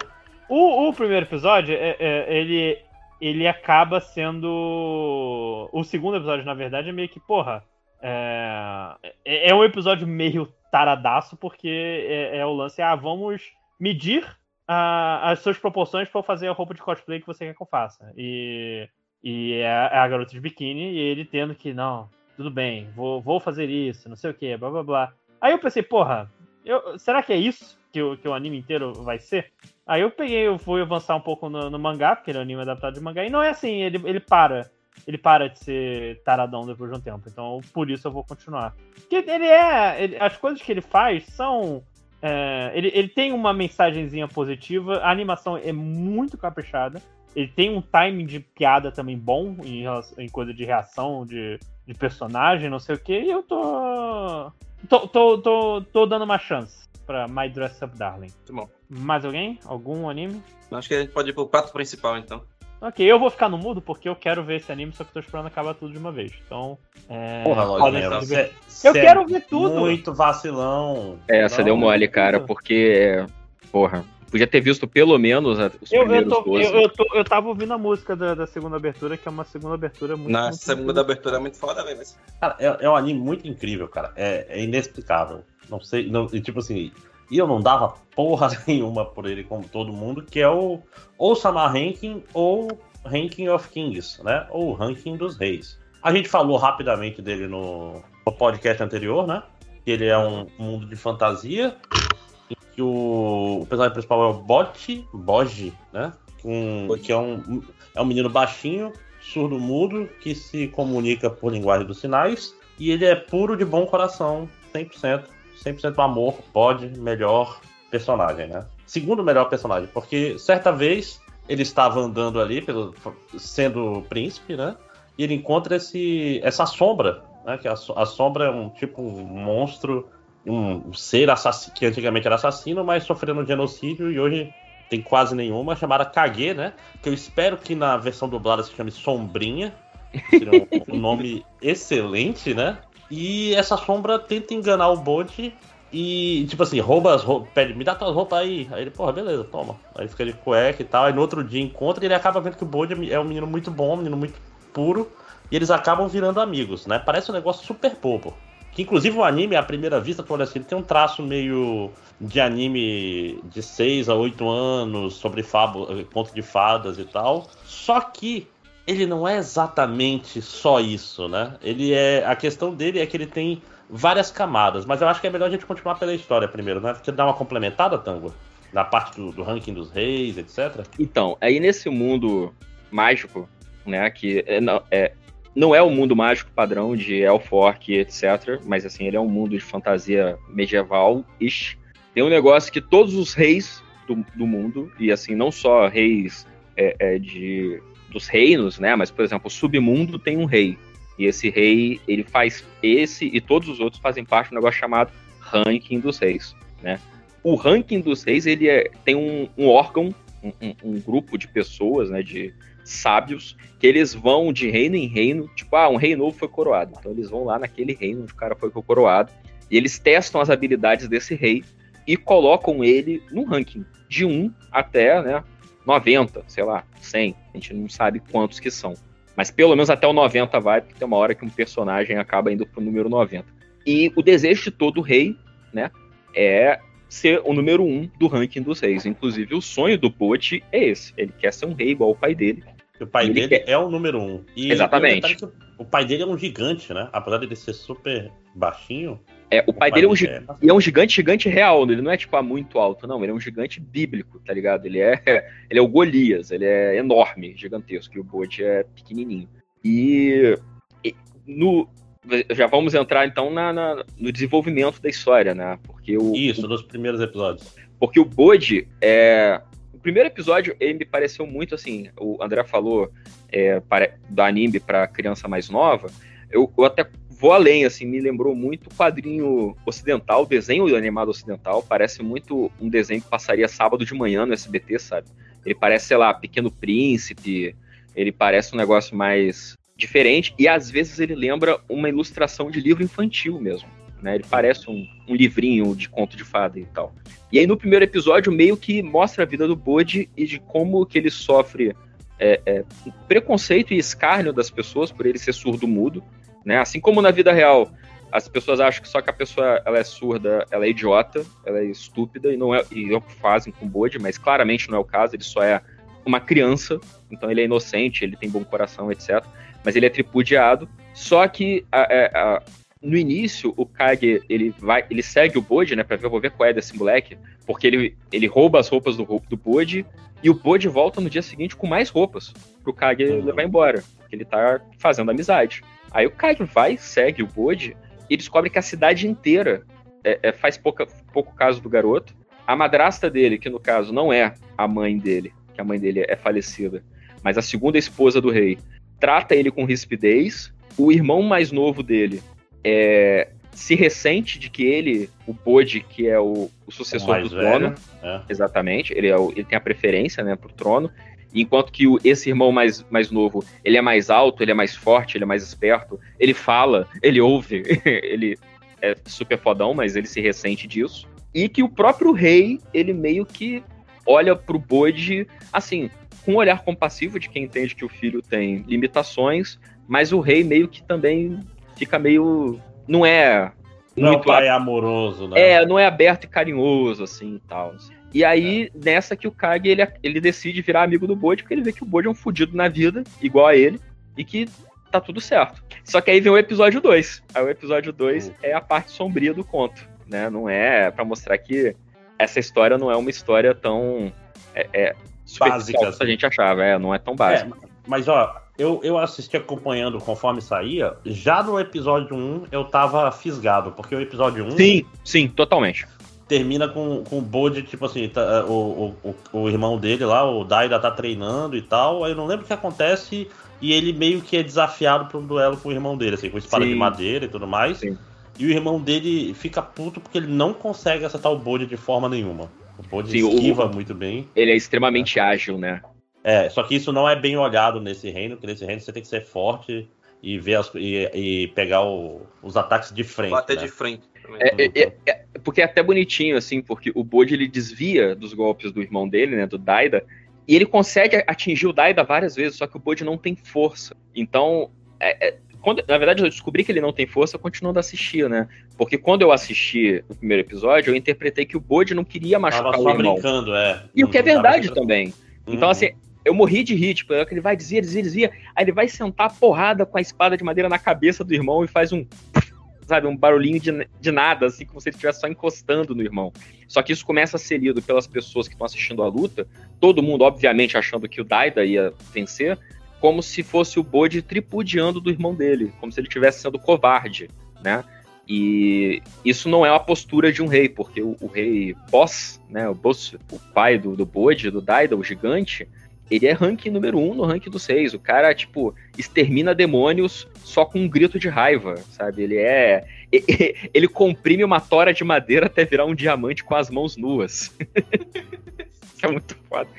Speaker 4: O, o primeiro episódio, é- é- ele, ele acaba sendo. O segundo episódio, na verdade, é meio que, porra. É, é é um episódio meio taradaço, porque é, é o lance, ah, vamos medir ah, as suas proporções eu fazer a roupa de cosplay que você quer que eu faça. E, e é, a- é a garota de biquíni, e ele tendo que, não, tudo bem, vou, vou fazer isso, não sei o que, blá blá blá. Aí eu pensei, porra, eu- será que é isso que o, que o anime inteiro vai ser? Aí eu peguei, eu fui avançar um pouco no, no mangá, porque ele é um anime adaptado de mangá, e não é assim, ele, ele para. Ele para de ser taradão depois de um tempo. Então, por isso eu vou continuar. Porque ele é. ele- as coisas que ele faz são. é, ele, ele tem uma mensagenzinha positiva, a animação é muito caprichada. Ele tem um timing de piada também bom em, em coisa de reação, de, de personagem, não sei o que, e eu tô. Tô, tô, tô, tô dando uma chance pra My Dress Up Darling.
Speaker 16: Muito bom.
Speaker 4: Mais alguém? Algum anime?
Speaker 16: Acho que a gente pode ir pro prato principal, então.
Speaker 4: Ok, eu vou ficar no mudo porque eu quero ver esse anime, só que tô esperando acabar tudo de uma vez. Então. É...
Speaker 19: Porra,
Speaker 4: podem
Speaker 19: Lojinha, você, você
Speaker 4: Eu quero ver tudo!
Speaker 19: Muito vacilão.
Speaker 11: É, você deu mole, cara, porque. Porra. Podia ter visto pelo menos os
Speaker 17: Eu, eu,
Speaker 11: primeiros
Speaker 17: tô,
Speaker 11: 12.
Speaker 17: eu, eu, tô- eu tava ouvindo a música da, da segunda abertura, que é uma segunda abertura muito.
Speaker 16: Na
Speaker 17: muito-
Speaker 16: segunda abertura é muito foda, velho. mas-
Speaker 14: Cara, é, é um anime muito incrível, cara. É, é inexplicável. Não sei, não, e tipo assim, e eu não dava porra (laughs) nenhuma por ele como todo mundo, que é o ou Samar Ranking ou Ranking of Kings, né? Ou Ranking dos Reis. A gente falou rapidamente dele no, no podcast anterior, né? Que ele é um mundo de fantasia, em que o, o personagem principal é o Bot, Boji, né? Um, que é um, é um menino baixinho, surdo mudo, que se comunica por linguagem dos sinais, e ele é puro de bom coração, 100%, 100% amor, pode, melhor personagem, né? Segundo melhor personagem, porque certa vez ele estava andando ali, pelo, sendo príncipe, né? E ele encontra esse, essa sombra, né? Que a, a sombra é um tipo um monstro, um ser assassino, que antigamente era assassino, mas sofrendo um genocídio e hoje tem quase nenhuma, chamada Kage, né? Que eu espero que na versão dublada se chame Sombrinha. Seria um, um nome (laughs) excelente, né? E essa sombra tenta enganar o Bode e, tipo assim, rouba as roupas, pede, me dá tuas roupas aí. Aí ele, porra, beleza, toma. Aí fica de cueca e tal. Aí no outro dia encontra e ele acaba vendo que o Bode é um menino muito bom, um menino muito puro. E eles acabam virando amigos, né? Parece um negócio super bobo. Que inclusive o anime, à primeira vista, tu olha assim, ele tem um traço meio de anime de 6 a 8 anos, sobre fábula, conto de fadas e tal. Só que ele não é exatamente só isso, né? Ele é. A questão dele é que ele tem várias camadas, mas eu acho que é melhor a gente continuar pela história primeiro, né? Você dá uma complementada, Tango? Na parte do, do ranking dos reis, etc.
Speaker 11: Então, aí nesse mundo mágico, né, que é, não, é, não é o mundo mágico padrão de Elfork, etc., mas assim, ele é um mundo de fantasia medieval-ish. Tem um negócio que todos os reis do, do mundo, e assim, não só reis é, é, de, dos reinos, né, mas, por exemplo, o submundo tem um rei. E esse rei, ele faz esse e todos os outros fazem parte de um negócio chamado ranking dos reis, né? O ranking dos reis, ele é- tem um, um órgão, um, um- um grupo de pessoas, né, de sábios, que eles vão de reino em reino, tipo, ah, um rei novo foi coroado. Então eles vão lá naquele reino onde o cara foi coroado, e eles testam as habilidades desse rei e colocam ele no ranking, de 1 até, né, 90, sei lá, 100. A gente não sabe quantos que são. Mas pelo menos até o 90 vai, porque tem uma hora que um personagem acaba indo pro número 90. E o desejo de todo rei, né, é ser o número 1 do ranking dos reis. Inclusive, o sonho do Pote é esse. Ele quer ser um rei igual o pai dele.
Speaker 14: O pai
Speaker 11: Ele
Speaker 14: dele
Speaker 11: quer-
Speaker 14: é o número um. E
Speaker 11: Exatamente.
Speaker 14: o é O pai dele é um gigante, né? Apesar dele ser super baixinho.
Speaker 11: É, o pai
Speaker 14: pai
Speaker 11: dele é um, e é um gigante, gigante real, né? ele não é tipo ah, muito alto, não, ele é um gigante bíblico, tá ligado? Ele é, (laughs) ele é o Golias, ele é enorme, gigantesco, e o Bode é pequenininho. E, e no, já vamos entrar então na, na- no desenvolvimento da história, né? Porque o,
Speaker 14: Isso, nos primeiros episódios.
Speaker 11: porque o Bode é. O primeiro episódio, ele me pareceu muito assim. O André falou é, pare- do anime pra criança mais nova. Eu, eu até vou além, assim, me lembrou muito o quadrinho ocidental, o desenho animado ocidental. Parece muito um desenho que passaria sábado de manhã no SBT, sabe? Ele parece, sei lá, Pequeno Príncipe. Ele parece um negócio mais diferente. E às vezes ele lembra uma ilustração de livro infantil mesmo. Né? Ele parece um, um livrinho de conto de fada e tal. E aí no primeiro episódio meio que mostra a vida do Bode e de como que ele sofre é, é, preconceito e escárnio das pessoas por ele ser surdo-mudo, né? Assim como na vida real as pessoas acham que só que a pessoa ela é surda, ela é idiota, ela é estúpida e não é e é o que fazem com o Bode, mas claramente não é o caso, ele só é uma criança, então ele é inocente, ele tem bom coração, etc. Mas ele é tripudiado. Só que a- a- a- no início o Kage ele vai, ele segue o Bode, né, para ver, vou ver qual é desse moleque, porque ele, ele rouba as roupas do, do Bode e o Bode volta no dia seguinte com mais roupas pro Kage levar embora, porque ele tá fazendo amizade. Aí o Kage vai, segue o Bode e descobre que a cidade inteira é- é, faz pouca, pouco caso do garoto. A madrasta dele, que no caso não é a mãe dele, que a mãe dele é falecida, mas a segunda esposa do rei, trata ele com rispidez. O irmão mais novo dele é, se ressente de que ele, o Bode, que é o, o sucessor
Speaker 14: mais
Speaker 11: do
Speaker 14: velho,
Speaker 11: trono,
Speaker 14: é.
Speaker 11: exatamente, ele, é o- ele tem a preferência né, pro trono, enquanto que o- esse irmão mais, mais novo, ele é mais alto, ele é mais forte, ele é mais esperto, ele fala, ele ouve, (laughs) ele é super fodão, mas ele se ressente disso. E que o próprio rei, ele meio que olha pro Bode, assim, com um olhar compassivo de quem entende que o filho tem limitações, mas o rei meio que também fica meio. Não é.
Speaker 14: Não é
Speaker 11: muito
Speaker 14: pai
Speaker 11: a-
Speaker 14: amoroso, né?
Speaker 11: É, não é aberto e carinhoso, assim e tal. E aí, nessa que o Kage ele, ele decide virar amigo do Bode, porque ele vê que o Bode é um fudido na vida, igual a ele, e que tá tudo certo. Só que aí vem o episódio 2. Aí o episódio 2 é a parte sombria do conto, né? Não é pra mostrar que essa história não é uma história tão é, é,
Speaker 14: Básica,
Speaker 11: quanto a
Speaker 14: assim.
Speaker 11: gente achava, é, não é tão básica.
Speaker 14: É, mas ó, eu, eu assisti acompanhando conforme saía. Já no episódio 1 eu tava fisgado, porque o episódio 1.
Speaker 11: Sim, sim, totalmente.
Speaker 14: Termina com, com o Bode, tipo assim, tá, o, o, o, o irmão dele lá, o Daida, tá treinando e tal. Aí eu não lembro o que acontece. E ele meio que é desafiado pra um duelo com o irmão dele, assim, com espada
Speaker 11: Sim.
Speaker 14: de madeira e tudo mais. E o irmão dele fica puto porque ele não consegue acertar o Bode de forma nenhuma. O Bode
Speaker 11: Sim, o-
Speaker 14: esquiva muito bem.
Speaker 11: Ele é extremamente ágil, né?
Speaker 14: É, só que isso não é bem olhado nesse reino, porque nesse reino você tem que ser forte e ver as- e, e pegar o- os ataques de frente.
Speaker 16: Bater
Speaker 14: né?
Speaker 16: de frente.
Speaker 11: É, é- é- é- porque é até bonitinho, assim, porque o Bode ele desvia dos golpes do irmão dele, né, do Daida, e ele consegue atingir o Daida várias vezes, só que o Bode não tem força. Então, é- é- quando, na verdade, eu descobri que ele não tem força continuando a assistir, né? Porque quando eu assisti o primeiro episódio, eu interpretei que o Bode não queria machucar
Speaker 14: Tava
Speaker 11: o irmão.
Speaker 14: brincando, é.
Speaker 11: E o que é
Speaker 14: Não
Speaker 11: verdade também. Então,
Speaker 14: Uhum.
Speaker 11: assim, eu morri de rir, tipo, ele vai desvia, desvia, desvia, aí ele vai sentar a porrada com a espada de madeira na cabeça do irmão e faz um, sabe, um barulhinho de, de nada, assim, como se ele estivesse só encostando no irmão. Só que isso começa a ser lido pelas pessoas que estão assistindo a luta, todo mundo, obviamente, achando que o Daida ia vencer, como se fosse o Bode tripudiando do irmão dele, como se ele estivesse sendo covarde, né? E isso não é uma postura de um rei, porque o, o rei Boss, né, o Boss, o pai do, do Bode, do Daida, o gigante, ele é ranking número um no ranking dos reis. O cara, tipo, extermina demônios só com um grito de raiva, sabe? Ele é. Ele comprime uma tora de madeira até virar um diamante com as mãos nuas. (laughs) É muito foda.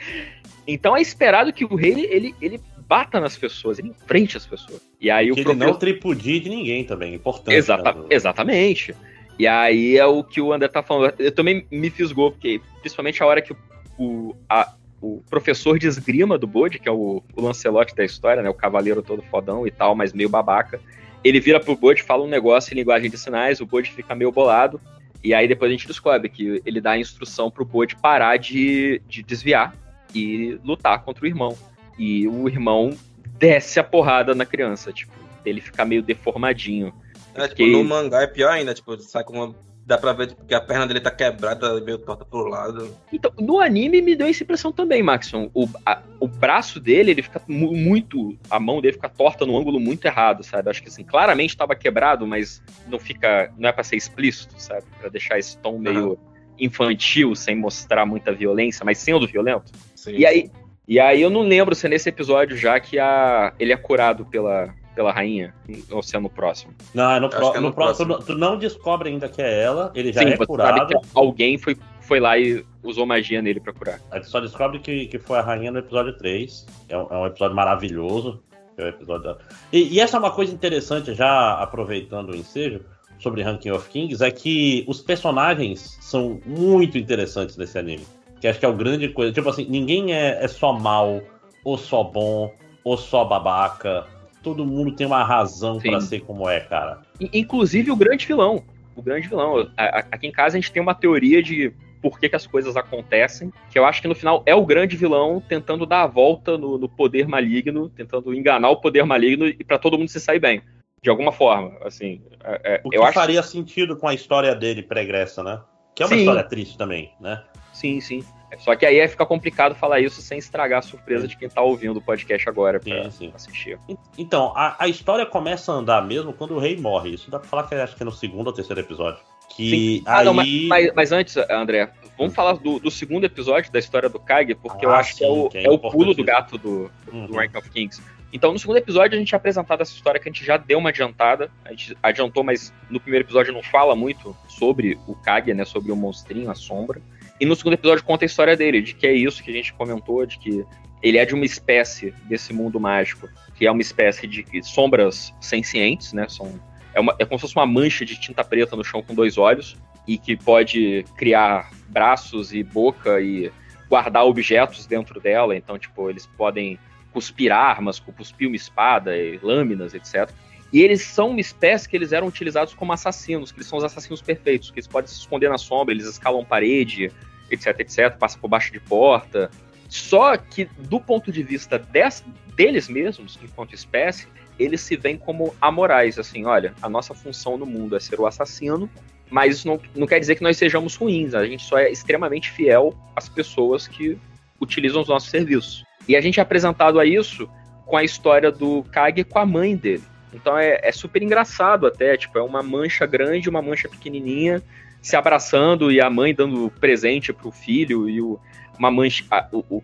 Speaker 11: Então é esperado que o rei ele, ele bata nas pessoas, ele enfrente as pessoas. E aí
Speaker 14: que
Speaker 11: o
Speaker 14: ele não tripudie de ninguém também, importante.
Speaker 11: Exata-
Speaker 14: né?
Speaker 11: Exatamente. E aí é o que o André tá falando. Eu também me fisgou, porque principalmente a hora que o, o, a- o professor de esgrima do Bode, que é o, o Lancelote da história, né? O cavaleiro todo fodão e tal, mas meio babaca. Ele vira pro Bode, fala um negócio em linguagem de sinais, o Bode fica meio bolado. E aí depois a gente descobre que ele dá a instrução pro Bode parar de, de desviar e lutar contra o irmão. E o irmão desce a porrada na criança, tipo, ele fica meio deformadinho.
Speaker 16: É, tipo, no mangá é pior ainda, tipo, sai com uma. Dá pra ver tipo, que a perna dele tá quebrada, meio torta pro lado.
Speaker 11: Então, no anime me deu essa impressão também, Maxon. O, a- o braço dele, ele fica mu- muito. A mão dele fica torta no ângulo muito errado, sabe? Acho que assim, claramente estava quebrado, mas não fica. Não é pra ser explícito, sabe? Pra deixar esse tom meio infantil, sem mostrar muita violência, mas sendo violento. e aí. E aí eu não lembro se é nesse episódio já que a, ele é curado pela, pela rainha, ou se é no próximo.
Speaker 14: Não, é no,
Speaker 11: que é
Speaker 14: no
Speaker 11: no
Speaker 14: próximo.
Speaker 11: próximo.
Speaker 14: Tu, tu não descobre ainda que é ela, ele já
Speaker 11: Sim,
Speaker 14: é
Speaker 11: você
Speaker 14: curado.
Speaker 11: sabe que alguém foi, foi lá e usou magia nele pra curar.
Speaker 14: Aí tu só descobre que, que foi a rainha no episódio 3. É um, é um episódio maravilhoso. É o episódio da- e, e essa é uma coisa interessante, já aproveitando o ensejo, sobre Ranking of Kings, é que os personagens são muito interessantes nesse anime. Que acho que é o grande coisa. Tipo assim, ninguém é, é só mal, ou só bom, ou só babaca. Todo mundo tem uma razão pra ser como é, cara.
Speaker 11: Inclusive o grande vilão. O grande vilão. Aqui em casa a gente tem uma teoria de por que, que as coisas acontecem, que eu acho que no final é o grande vilão tentando dar a volta no, no poder maligno, tentando enganar o poder maligno e pra todo mundo se sair bem. De alguma forma, assim. é- é,
Speaker 14: O que
Speaker 11: eu acho
Speaker 14: faria sentido com a história dele pregressa, né? Que é uma
Speaker 11: Sim.
Speaker 14: história triste também, né?
Speaker 11: Sim, sim. Só que aí fica complicado falar isso sem estragar a surpresa de quem tá ouvindo o podcast agora pra assistir.
Speaker 14: Então, a, a história começa a andar mesmo quando o rei morre. Isso dá pra falar que acho que é no segundo ou terceiro episódio. Que
Speaker 11: Sim. Ah,
Speaker 14: aí.
Speaker 11: não, mas, mas- mas antes, André, vamos falar do, do segundo episódio da história do Kage, porque eu
Speaker 14: Ah,
Speaker 11: acho que é
Speaker 14: sim,
Speaker 11: o,
Speaker 14: que é
Speaker 11: é o pulo do gato do, do, do Rank of Kings. Então, no segundo episódio, a gente é apresentado essa história que a gente já deu uma adiantada. A gente adiantou, mas no primeiro episódio não fala muito sobre o Kage, né? Sobre o monstrinho, a sombra. E no segundo episódio conta a história dele, de que é isso que a gente comentou, de que ele é de uma espécie desse mundo mágico, que é uma espécie de sombras sencientes, né? São, é, uma- é como se fosse uma mancha de tinta preta no chão com dois olhos, e que pode criar braços e boca e guardar objetos dentro dela, então, tipo, eles podem cuspir armas, cuspir uma espada, e lâminas, etc. E eles são uma espécie que eles eram utilizados como assassinos, que eles são os assassinos perfeitos, que eles podem se esconder na sombra, eles escalam parede, etc, etc, passam por baixo de porta. Só que, do ponto de vista des, deles mesmos, enquanto espécie, eles se veem como amorais, assim, olha, a nossa função no mundo é ser o assassino, mas isso não, não quer dizer que nós sejamos ruins, a gente só é extremamente fiel às pessoas que utilizam os nossos serviços. E a gente é apresentado a isso com a história do Kage com a mãe dele. Então é, é super engraçado até, tipo, é uma mancha grande, uma mancha pequenininha, se abraçando e a mãe dando presente pro filho e o, uma a, o, o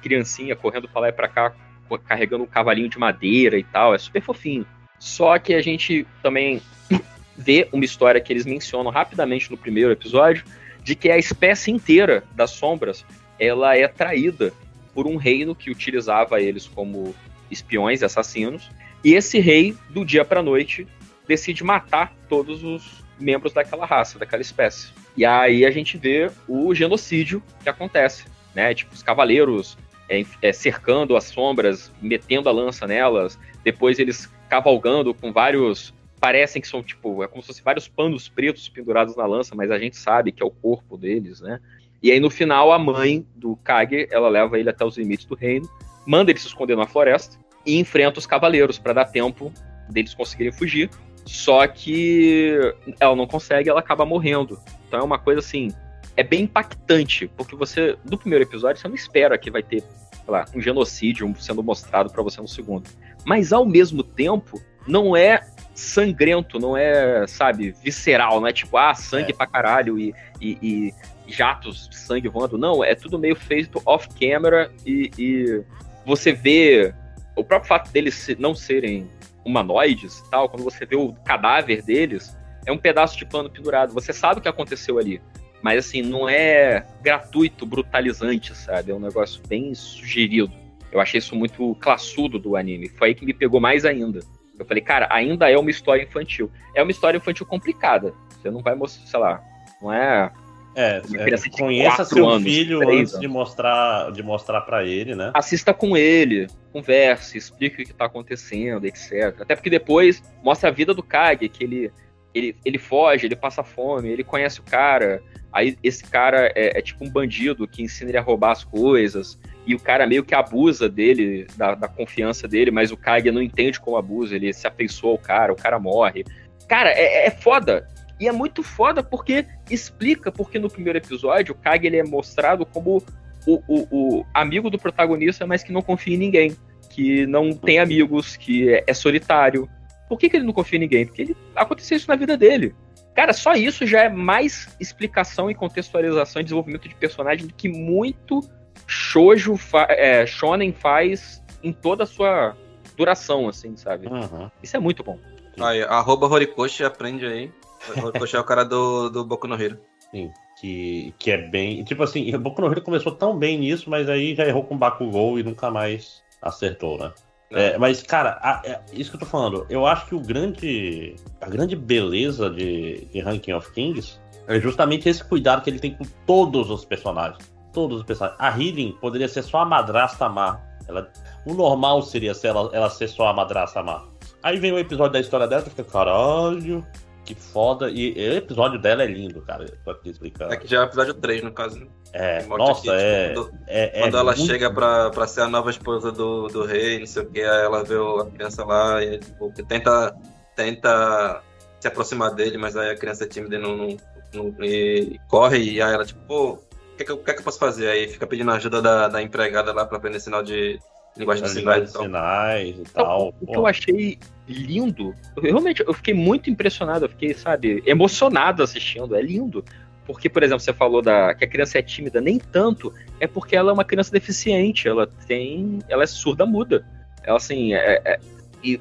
Speaker 11: criancinha correndo pra lá e pra cá carregando um cavalinho de madeira e tal, é super fofinho. Só que a gente também (coughs) vê uma história que eles mencionam rapidamente no primeiro episódio, de que a espécie inteira das sombras, ela é traída por um reino que utilizava eles como espiões assassinos, e esse rei, do dia para noite, decide matar todos os membros daquela raça, daquela espécie. E aí a gente vê o genocídio que acontece, né? Tipo, os cavaleiros é, é, cercando as sombras, metendo a lança nelas, depois eles cavalgando com vários. Parecem que são, tipo, é como se fossem vários panos pretos pendurados na lança, mas a gente sabe que é o corpo deles, né? E aí no final a mãe do Kage, ela leva ele até os limites do reino, manda ele se esconder na floresta e enfrenta os cavaleiros para dar tempo deles conseguirem fugir. Só que ela não consegue, ela acaba morrendo. Então é uma coisa assim, é bem impactante, porque você, no primeiro episódio, você não espera que vai ter, sei lá, um genocídio sendo mostrado para você no segundo. Mas ao mesmo tempo, não é sangrento, não é, sabe, visceral, não é tipo, ah, sangue é. pra caralho e, e, e, jatos de sangue voando. Não, é tudo meio feito off-camera e, e, você vê o próprio fato deles não serem humanoides e tal, quando você vê o cadáver deles, é um pedaço de pano pendurado. Você sabe o que aconteceu ali. Mas assim, não é gratuito, brutalizante, sabe? É um negócio bem sugerido. Eu achei isso muito classudo do anime. Foi aí que me pegou mais ainda. Eu falei, cara, ainda é uma história infantil. É uma história infantil complicada. Você não vai mostrar, sei lá, não é.
Speaker 14: É, é conheça seu anos, filho antes anos. de mostrar de mostrar para ele, né?
Speaker 11: Assista com ele, converse, explique o que tá acontecendo, etc. Até porque depois mostra a vida do Kage, que ele ele, ele foge, ele passa fome, ele conhece o cara, aí esse cara é, é, tipo um bandido que ensina ele a roubar as coisas, e o cara meio que abusa dele, da, da confiança dele, mas o Kage não entende como abusa, ele se afeiçoa ao cara, o cara morre. Cara, é, é foda. E é muito foda porque explica porque no primeiro episódio o Kage ele é mostrado como o, o, o amigo do protagonista, mas que não confia em ninguém. Que não tem amigos, que é, é solitário, por que, que ele não confia em ninguém? Porque ele, aconteceu isso na vida dele. Cara, só isso já é mais explicação e contextualização e desenvolvimento de personagem do que muito shoujo fa é, shonen faz em toda a sua duração, assim, sabe? Uhum. Isso é muito bom.
Speaker 16: Aí, arroba Horikoshi, aprende aí. Horikoshi é o cara do, do Boku no Hero.
Speaker 14: Sim, que, que é bem... Tipo assim, o Boku no Hero começou tão bem nisso, mas aí já errou com Bakugou e nunca mais acertou, né? É, mas, cara, a, é, isso que eu tô falando, eu acho que o grande. A grande beleza de, de Ranking of Kings é justamente esse cuidado que ele tem com todos os personagens. Todos os personagens. A Healing poderia ser só a madrasta má. Ela, o normal seria se ela, ela ser só a madrasta má. Aí vem o episódio da história dela e fica, caralho, que foda. E o episódio dela é lindo, cara. Tô aqui explicando.
Speaker 16: É que já é o episódio 3, no caso. Né?
Speaker 14: É, nossa, aqui, é,
Speaker 16: tipo, quando,
Speaker 14: é,
Speaker 16: é, Quando ela chega pra, pra ser a nova esposa do, do rei, não sei o que, aí ela vê a criança lá e tipo, tenta, tenta se aproximar dele, mas aí a criança é tímida e não, não, não e corre, e aí ela, tipo, pô, o que, que, que, que eu posso fazer? Aí fica pedindo ajuda da, da empregada lá pra aprender sinal de linguagem de sinais,
Speaker 14: sinais e tal.
Speaker 11: Então, o que eu achei lindo, eu, realmente eu fiquei muito impressionado, eu fiquei, sabe, emocionado assistindo, é lindo porque, por exemplo, você falou da, que a criança é tímida, nem tanto, é porque ela é uma criança deficiente, ela tem. Ela é surda muda. Ela assim, é, é,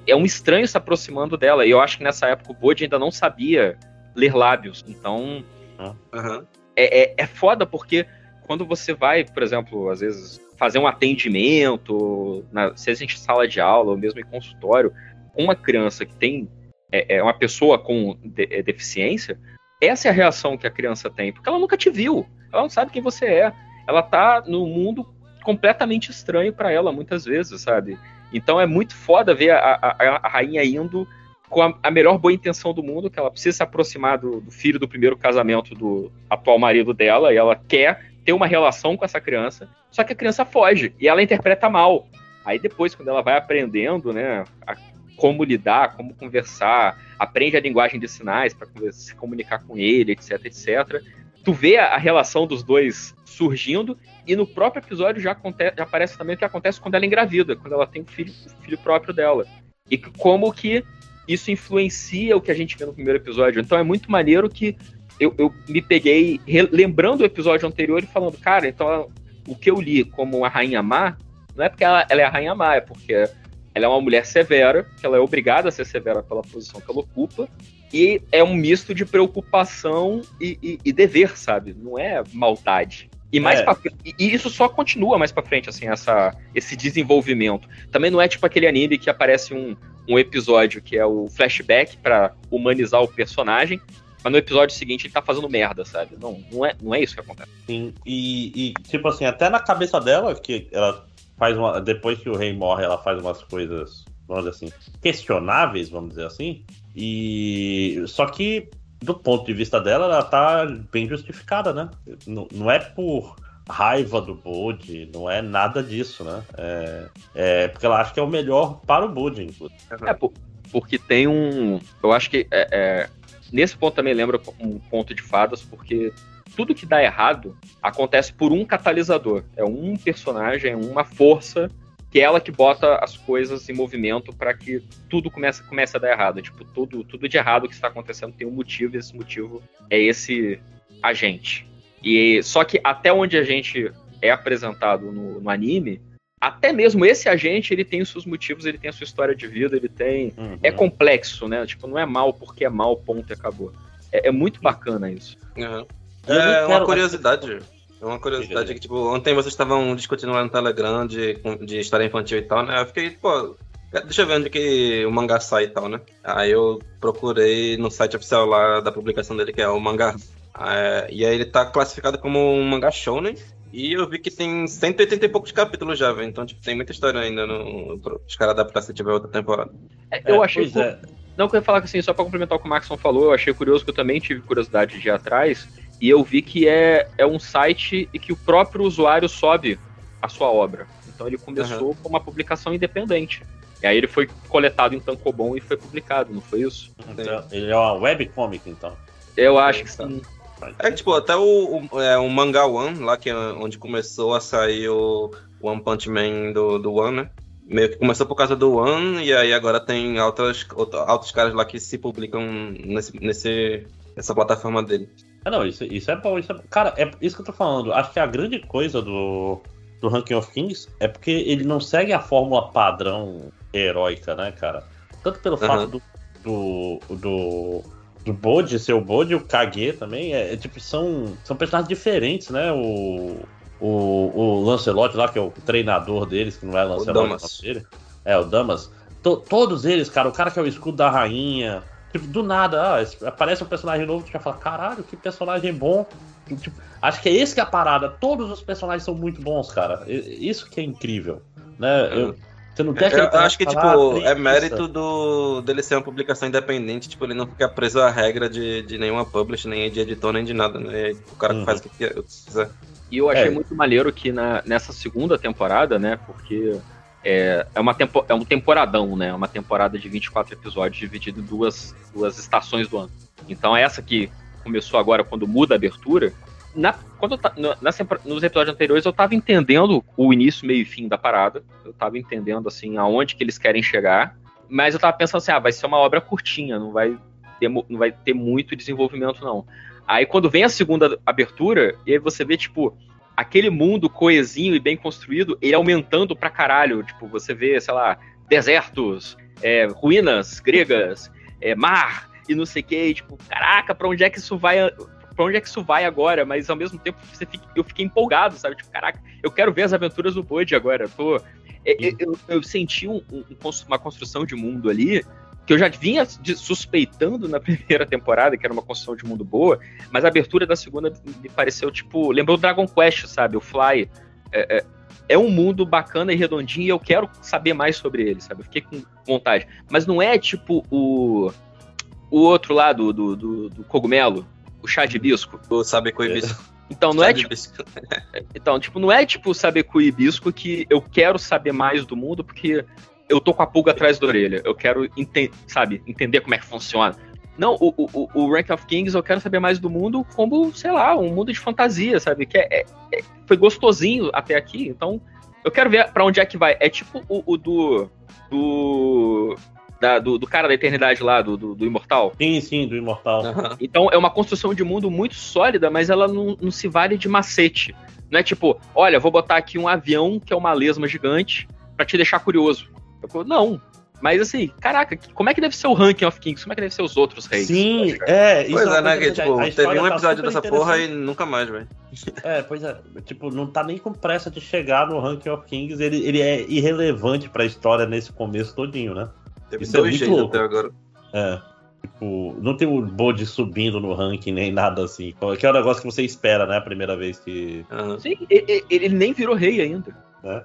Speaker 11: é um estranho se aproximando dela. E eu acho que nessa época o Bode ainda não sabia ler lábios. Então.
Speaker 16: Uhum.
Speaker 11: É, é, é foda porque quando você vai, por exemplo, às vezes fazer um atendimento, na, seja em sala de aula ou mesmo em consultório, uma criança que tem é, é uma pessoa com de, é, deficiência, essa é a reação que a criança tem, porque ela nunca te viu, ela não sabe quem você é. ela tá num mundo completamente estranho para ela, muitas vezes, sabe? Então é muito foda ver a, a, a rainha indo com a, a, melhor boa intenção do mundo, que ela precisa se aproximar do, do, filho do primeiro casamento do atual marido dela, e ela quer ter uma relação com essa criança, só que a criança foge, e ela interpreta mal. Aí depois, quando ela vai aprendendo, né, a, como lidar, como conversar, aprende a linguagem de sinais para se comunicar com ele, etc, etc. Tu vê a, relação dos dois surgindo, e no próprio episódio já, acontece, já aparece também o que acontece quando ela engravida, quando ela tem o filho, o filho próprio dela. E como que isso influencia o que a gente vê no primeiro episódio. Então é muito maneiro que eu, eu me peguei lembrando o episódio anterior e falando, cara, então o que eu li como a Rainha Má, não é porque ela, ela é a Rainha Má, é porque ela é uma mulher severa, que ela é obrigada a ser severa pela posição que ela ocupa, e é um misto de preocupação e, e, e dever, sabe? Não é maldade. E mais
Speaker 14: É.
Speaker 11: pra, e isso só continua mais pra frente, assim, essa, esse desenvolvimento. Também não é tipo aquele anime que aparece um, um episódio que é o flashback pra humanizar o personagem, mas no episódio seguinte ele tá fazendo merda, sabe? Não, não, é, não é isso que acontece.
Speaker 14: Sim, e, e, tipo assim, até na cabeça dela, que ela faz uma. Depois que o rei morre, ela faz umas coisas, vamos dizer assim, questionáveis, vamos dizer assim. E. Só que, do ponto de vista dela, ela tá bem justificada, né? Não, não é por raiva do Bode, não é nada disso, né? É, é porque ela acha que é o melhor para o Bode, inclusive.
Speaker 11: É, por- porque tem um. Eu acho que é, é, nesse ponto também lembra um ponto de fadas, porque tudo que dá errado acontece por um catalisador. É um personagem, é uma força que é ela que bota as coisas em movimento para que tudo comece, comece a dar errado. Tipo, tudo, tudo de errado que está acontecendo tem um motivo, e esse motivo é esse agente. E só que até onde a gente é apresentado no, no anime, até mesmo esse agente ele tem os seus motivos, ele tem a sua história de vida, ele tem. É complexo, né? Tipo, não é mal porque é mal, ponto e acabou. É, é muito bacana isso.
Speaker 16: Uhum. É
Speaker 11: quero-
Speaker 16: uma curiosidade. É uma curiosidade que, tipo, ontem vocês estavam discutindo lá no Telegram de, de história infantil e tal, né? Eu fiquei, pô, deixa eu ver onde que o mangá sai e tal, né? Aí eu procurei no site oficial lá da publicação dele, que é o mangá. É, e aí ele tá classificado como um mangá shounen. E eu vi que tem 180 e poucos capítulos já, velho. Então, tipo, tem muita história ainda no, pro- os caras adaptar se tiver outra temporada.
Speaker 11: É, eu achei. cu- Não, que eu ia falar que assim, só pra complementar o que o Maxon falou, eu achei curioso que eu também tive curiosidade de ir atrás. E eu vi que é, é um site e que o próprio usuário sobe a sua obra. Então ele começou com uma publicação independente. E aí ele foi coletado em Tankobon e foi publicado, não foi isso?
Speaker 14: Então, ele é uma webcomic, então.
Speaker 11: Eu acho que sim.
Speaker 16: É tipo, até o, o, é, o Manga One, lá que é onde começou a sair o One Punch Man do, do One, né? Meio que começou por causa do One, e aí agora tem altas, outro- altos caras lá que se publicam nesse, nesse, nessa plataforma dele.
Speaker 14: Ah, não, isso, isso é bom. Isso é... Cara, é isso que eu tô falando. Acho que a grande coisa do, do Ranking of Kings é porque ele não segue a fórmula padrão heróica, né, cara? Tanto pelo
Speaker 16: Aham.
Speaker 14: fato do, do, do, do Bode ser o Bode e o Kage também, é, é tipo, são, são personagens diferentes, né? O, o, o Lancelot lá, que é o treinador deles, que não é Lancelot,
Speaker 16: Damas.
Speaker 14: o dele. É, o Damas. To- todos eles, cara, o cara que é o escudo da rainha. Tipo, do nada, ah, aparece um personagem novo, tu já fala, caralho, que personagem bom. Tipo, acho que é esse que é a parada. Todos os personagens são muito bons, cara. Isso que é incrível. Né? Eu- você não tem aquele
Speaker 16: Eu acho que, tipo,
Speaker 14: que fala, "Ah,
Speaker 16: é
Speaker 14: preguiça."
Speaker 16: mérito do, dele ser uma publicação independente, tipo, ele não fica preso à regra de, de nenhuma publish, nem de editor, nem de nada, né? O cara que faz o que quer- o que quiser.
Speaker 11: E eu achei
Speaker 16: É.
Speaker 11: muito maneiro que na, nessa segunda temporada, né? Porque é, é, uma tempo, é um temporadão, né? Uma temporada de 24 episódios dividida em duas, duas estações do ano. Então essa que começou agora quando muda a abertura. Na, quando eu tempor- nos episódios anteriores eu tava entendendo o início, meio e fim da parada. Eu tava entendendo assim aonde que eles querem chegar. Mas eu tava pensando assim, ah, vai ser uma obra curtinha, não vai ter, não vai ter muito desenvolvimento, não. Aí quando vem a segunda abertura, e aí você vê, tipo, aquele mundo coesinho e bem construído, ele aumentando pra caralho. Tipo, você vê, sei lá, desertos, é, ruínas gregas, é, mar e não sei o que. Tipo, caraca, pra onde é que isso vai? Pra onde é que isso vai agora? Mas ao mesmo tempo fica- eu fiquei empolgado, sabe? Tipo, caraca, eu quero ver as aventuras do Bode agora. Eu, tô, é, eu, eu- eu senti um- um- uma construção de mundo ali que eu já vinha suspeitando na (laughs) primeira temporada, que era uma construção de mundo boa, mas a abertura da segunda me pareceu, tipo, lembrou Dragon Quest, sabe? O Fly. É, é- é um mundo bacana e redondinho e eu quero saber mais sobre ele, sabe? Eu fiquei com vontade. Mas não é tipo o. O outro lá do, do, do- do cogumelo, o chá de hibisco.
Speaker 16: O sabecu hibisco. (laughs)
Speaker 11: Então não é tipo. (laughs) Então, tipo, não é tipo saber com hibisco que eu quero saber mais do mundo porque eu tô com a pulga atrás da orelha. Eu quero, enten sabe, entender como é que funciona. Não, o, o, o- Rank of Kings eu quero saber mais do mundo como, sei lá, um mundo de fantasia, sabe? Que é, é- é- foi gostosinho até aqui, então eu quero ver pra onde é que vai. É tipo o, o do. Do, da- do. do cara da eternidade lá, do, do, do Imortal.
Speaker 14: Sim, sim, do Imortal. (laughs)
Speaker 11: Então é uma construção de mundo muito sólida, mas ela não, não se vale de macete. Não é tipo, olha, vou botar aqui um avião que é uma lesma gigante pra te deixar curioso. Eu, não. Mas assim, caraca, como é que deve ser o Ranking of Kings? Como é que deve ser os outros reis?
Speaker 14: Sim, é, isso
Speaker 16: Pois
Speaker 14: é uma
Speaker 16: é, né? Que, tipo, teve um
Speaker 14: tá
Speaker 16: episódio dessa porra e nunca mais, velho.
Speaker 14: É, pois é. Tipo, não tá nem com pressa de chegar no Ranking of Kings. Ele, ele é irrelevante pra história nesse começo todinho, né?
Speaker 16: Teve
Speaker 14: Isso é
Speaker 16: dois
Speaker 14: muito
Speaker 16: jeitos
Speaker 14: louco.
Speaker 16: até agora.
Speaker 14: É. Tipo, não tem o Bode subindo no ranking nem nada assim. Que é um negócio que você espera, né? A primeira vez que.
Speaker 11: Sim, e- e- ele nem virou rei ainda.
Speaker 14: Né?
Speaker 11: É,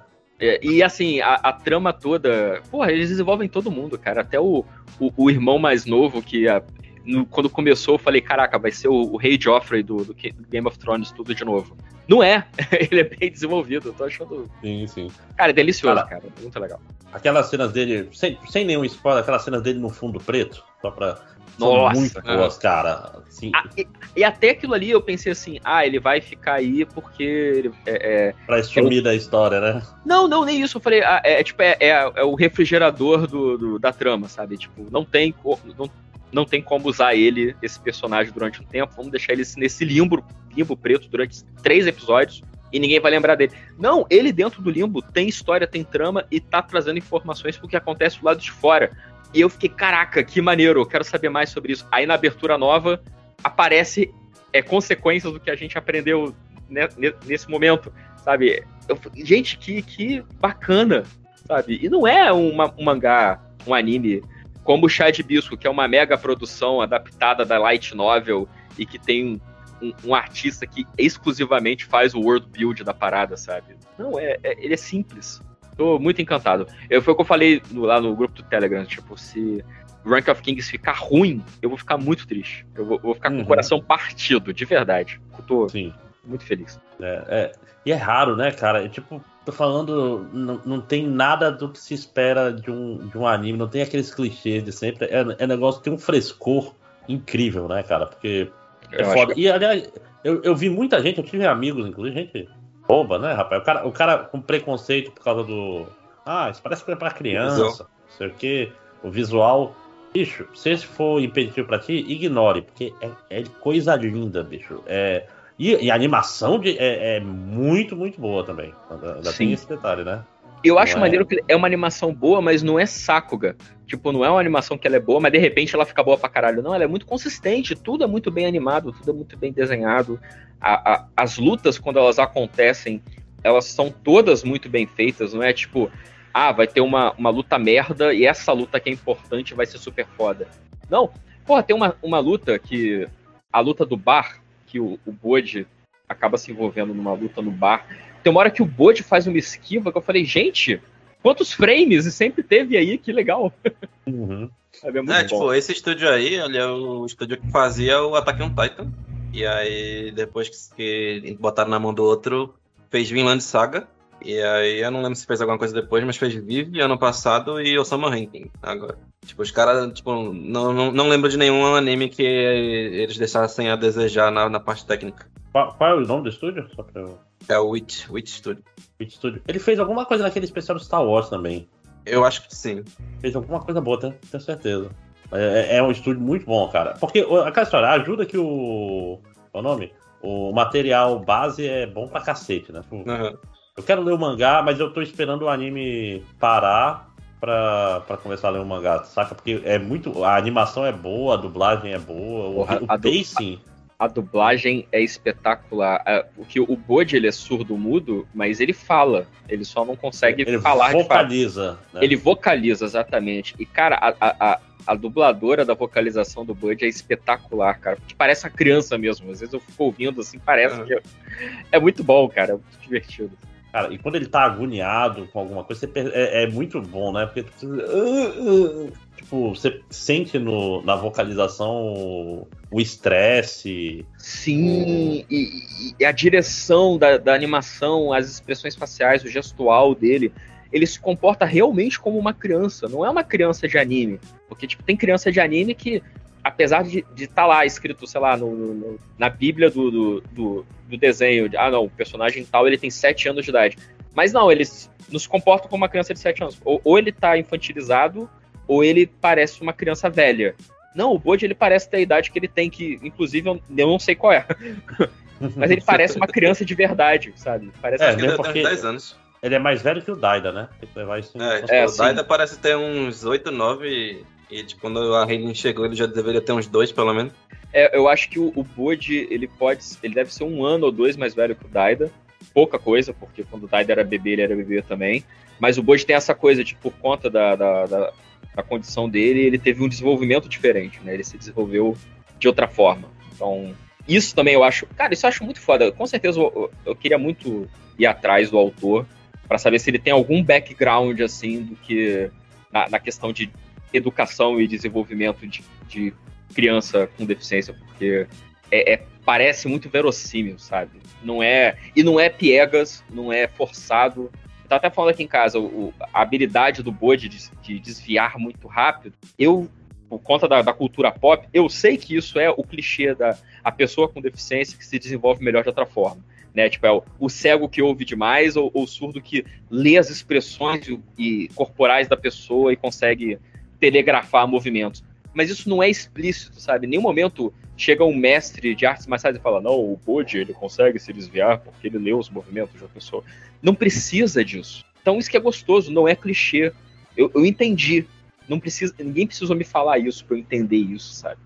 Speaker 11: e assim, a, a trama toda. Porra, eles desenvolvem todo mundo, cara. Até o, o, o irmão mais novo, que a- no- quando começou, eu falei: caraca, vai ser o, o rei Joffrey do, do Game of Thrones, tudo de novo. Não é. (laughs) ele é bem desenvolvido. Eu tô achando.
Speaker 14: Sim, sim.
Speaker 11: Cara, é delicioso,
Speaker 14: Cara,
Speaker 11: cara. Muito legal.
Speaker 14: Aquelas cenas dele, sem, sem nenhum spoiler, aquelas cenas dele no fundo preto, só pra. São
Speaker 11: Nossa,
Speaker 14: muito
Speaker 11: é.
Speaker 14: boas, cara. Assim,
Speaker 11: E, e até aquilo ali eu pensei assim: ah, ele vai ficar aí porque. ele- É, é,
Speaker 14: pra sumir da história, né?
Speaker 11: Não, não, nem isso. Eu falei, ah, é, é tipo, é, é- é o refrigerador do, do- da trama, sabe? Tipo, não tem, não, não tem como usar ele, esse personagem, durante um tempo. Vamos deixar ele nesse limbo, limbo preto durante três episódios e ninguém vai lembrar dele. Não, ele dentro do limbo tem história, tem trama e tá trazendo informações pro que acontece do lado de fora. E eu fiquei, caraca, que maneiro, eu quero saber mais sobre isso. Aí na abertura nova aparece é, consequências do que a gente aprendeu ne- nesse momento, sabe? Eu gente, que, que bacana, sabe? E não é uma- um mangá, um anime como o Chá de Bisco, que é uma mega produção adaptada da light novel e que tem um, um artista que exclusivamente faz o world build da parada, sabe? Não, é, é- ele é simples. Tô muito encantado. Eu, foi o que eu falei no- lá no grupo do Telegram, tipo, se Rank of Kings ficar ruim, eu vou ficar muito triste. Eu vou, vou ficar com o coração partido, de verdade. Eu tô muito feliz.
Speaker 14: É, é. E é raro, né, cara? É tipo, tô falando, não, não tem nada do que se espera de um, de um anime, não tem aqueles clichês de sempre. É, é negócio que tem um frescor incrível, né, cara? Porque é
Speaker 11: Eu
Speaker 14: foda.
Speaker 11: acho
Speaker 14: E, aliás, eu, eu vi muita gente, eu tive amigos, inclusive, gente boba, né, rapaz? O cara, o cara com preconceito por causa do. Ah, isso parece coisa pra criança,
Speaker 16: Visual.
Speaker 14: não sei o quê. O visual. Bicho, se esse for impeditivo pra ti, ignore, porque é, é coisa linda, bicho. É, e, e a animação de, é, é muito, muito boa também. Ainda, tem esse detalhe, né?
Speaker 11: Eu
Speaker 14: Não
Speaker 11: acho
Speaker 14: é?
Speaker 11: maneiro que é uma animação boa, mas não é Sakuga. Tipo, não é uma animação que ela é boa, mas de repente ela fica boa pra caralho. Não, ela é muito consistente, tudo é muito bem animado, tudo é muito bem desenhado. A- a- as lutas, quando elas acontecem, elas são todas muito bem feitas, não é tipo, ah, vai ter uma, uma luta merda e essa luta que é importante vai ser super foda. Não, porra, tem uma, uma luta que. A luta do bar, que o, o Bode acaba se envolvendo numa luta no bar. Tem uma hora que o Bode faz uma esquiva que eu falei, gente, quantos frames? E sempre teve aí, que legal. (laughs) Sabe, é
Speaker 16: É, tipo, esse estúdio aí, ele é o estúdio que fazia o Attack on Titan. E aí, depois que, que botaram na mão do outro, fez Vinland Saga. E aí, eu não lembro se fez alguma coisa depois, mas fez Vive ano passado e Osama Ranking agora. Tipo, os caras, tipo, não, não, não lembro de nenhum anime que eles deixassem a desejar na, na parte técnica.
Speaker 14: Qual, qual é o nome do estúdio? Eu...
Speaker 16: É o Witch, Witch Studio.
Speaker 14: Witch Studio. Ele fez alguma coisa naquele especial do Star Wars também.
Speaker 16: Eu acho que sim.
Speaker 14: Fez alguma coisa boa, tenho, tenho certeza. É, é um estúdio muito bom, cara. Porque aquela história, ajuda que o. Qual é o nome? O material base é bom pra cacete, né? Tipo, Eu quero ler o mangá, mas eu tô esperando o anime parar pra, pra começar a ler o mangá, saca? Porque é muito. A animação é boa, a dublagem é boa, o,
Speaker 11: Porra,
Speaker 14: o
Speaker 11: a du-
Speaker 14: pacing.
Speaker 11: A dublagem é espetacular. É, Porque o Bode, ele é surdo-mudo, mas ele fala. Ele só não consegue
Speaker 14: Ele
Speaker 11: falar de fato.
Speaker 14: vocaliza. né?
Speaker 11: Ele vocaliza, exatamente. E, cara, a, a- a- a dubladora da vocalização do Bud é espetacular, cara. Porque parece uma criança mesmo. Às vezes eu fico ouvindo assim, parece
Speaker 14: É.
Speaker 11: que. é- É muito bom, cara. É muito divertido.
Speaker 14: Cara, e quando ele tá agoniado com alguma coisa, per- é, é muito bom, né? Porque "Ah, ah", tipo, você sente no, na vocalização o- o estresse.
Speaker 11: Sim, e, e a direção da, da animação, as expressões faciais, o gestual dele, ele se comporta realmente como uma criança, não é uma criança de anime. Porque, tipo, tem criança de anime que, apesar de estar lá escrito, sei lá, no, no- na bíblia do, do, do, do desenho, de, ah, não, o personagem tal, ele tem 7 anos de idade. Mas não, eles nos comportam como uma criança de 7 anos. Ou, ou ele tá infantilizado, ou ele parece uma criança velha. Não, o Bode ele parece ter a idade que ele tem, que inclusive eu, eu não sei qual é. (laughs) Mas ele parece uma criança de verdade, sabe? Parece
Speaker 14: É,
Speaker 11: criança-
Speaker 14: porque
Speaker 16: 10 anos.
Speaker 14: ele é mais velho que o Daida, né? Tem que levar isso em
Speaker 16: É, tipo, o Daida parece ter uns 8, 9 e, tipo, quando a Raiden chegou ele já deveria ter uns 2 pelo menos.
Speaker 11: É, eu acho que o, o Bode, ele pode. Ele deve ser um ano ou dois mais velho que o Daida. Pouca coisa, porque quando o Daida era bebê, ele era bebê também. Mas o Bode tem essa coisa de, por conta da, da, da, da condição dele, ele teve um desenvolvimento diferente, né? Ele se desenvolveu de outra forma. Então, isso também eu acho. Cara, isso eu acho muito foda. Com certeza eu- eu queria muito ir atrás do autor para saber se ele tem algum background, assim, do que. Na, na questão de educação e desenvolvimento de, de criança com deficiência, porque é, é- parece muito verossímil, sabe? Não é e não é piegas, não é forçado. Tava até falando aqui em casa, o- a habilidade do Bode de, de desviar muito rápido. Eu, por conta da, da cultura pop, eu sei que isso é o clichê da a pessoa com deficiência que se desenvolve melhor de outra forma. Né? Tipo, é o, o cego que ouve demais ou o surdo que lê as expressões e, e corporais da pessoa e consegue telegrafar movimentos. Mas isso não é explícito, sabe? Em nenhum momento chega um mestre de artes marciais e fala: Não, o Bode ele consegue se desviar porque ele lê os movimentos de uma pessoa. Não precisa disso. Então isso que é gostoso, não é clichê. Eu, eu entendi. Não precisa, ninguém precisou me falar isso pra eu entender isso, sabe?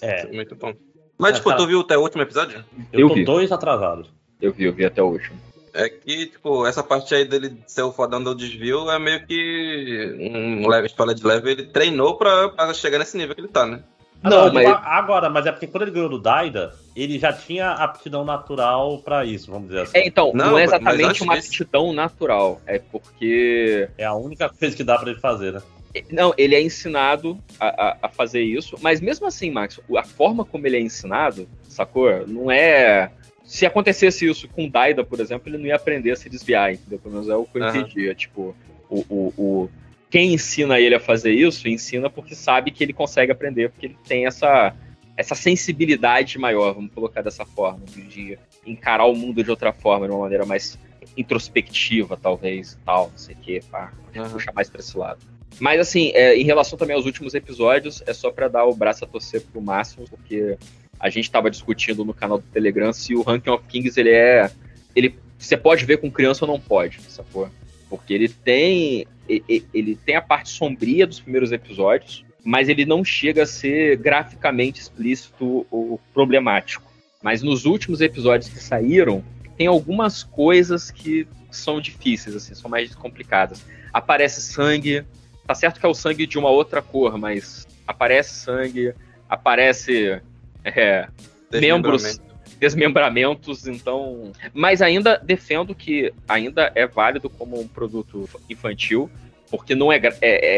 Speaker 14: É.
Speaker 16: Muito bom. Mas, tipo,
Speaker 14: cara,
Speaker 16: tu viu até o último episódio?
Speaker 14: Eu,
Speaker 11: Eu
Speaker 14: tô
Speaker 11: vi.
Speaker 14: dois atrasados.
Speaker 11: Eu vi, eu vi até o último.
Speaker 16: É que, tipo, essa parte aí dele ser o fodão do desvio é meio que um leve, espalha de leve. Ele treinou pra, pra chegar nesse nível que ele tá, né?
Speaker 11: Não, mas-
Speaker 14: Agora, mas é porque quando ele ganhou do Daida, ele já tinha aptidão natural pra isso, vamos dizer assim.
Speaker 11: É, então, não,
Speaker 16: Não,
Speaker 11: é exatamente uma
Speaker 16: disso-
Speaker 11: aptidão natural. É porque.
Speaker 14: É a única coisa que dá pra ele fazer, né?
Speaker 11: Não, ele é ensinado a, a- a fazer isso, mas mesmo assim, Max, a forma como ele é ensinado, sacou? Não é. Se acontecesse isso com o Daida, por exemplo, ele não ia aprender a se desviar, entendeu? Pelo menos é o que eu
Speaker 16: Aham.
Speaker 11: entendi. É tipo, o, o, o- quem ensina ele a fazer isso, ensina porque sabe que ele consegue aprender, porque ele tem essa, essa sensibilidade maior, vamos colocar dessa forma, de, encarar o mundo de outra forma, de uma maneira mais introspectiva, talvez, tal, não sei o quê, pá, puxar mais pra esse lado. Mas assim, é, em relação também aos últimos episódios, é só pra dar o braço a torcer pro máximo, porque a gente tava discutindo no canal do Telegram se o Ranking of Kings ele é. Ele, você pode ver com criança ou não pode, sacou? Porque ele tem. Ele tem a parte sombria dos primeiros episódios, mas ele não chega a ser graficamente explícito ou problemático. Mas nos últimos episódios que saíram, tem algumas coisas que são difíceis, assim, são mais complicadas. Aparece sangue, tá certo que é o sangue de uma outra cor, mas aparece sangue, aparece é, membros, desmembramentos, então. Mas ainda defendo que ainda é válido como um produto infantil, porque não é, é,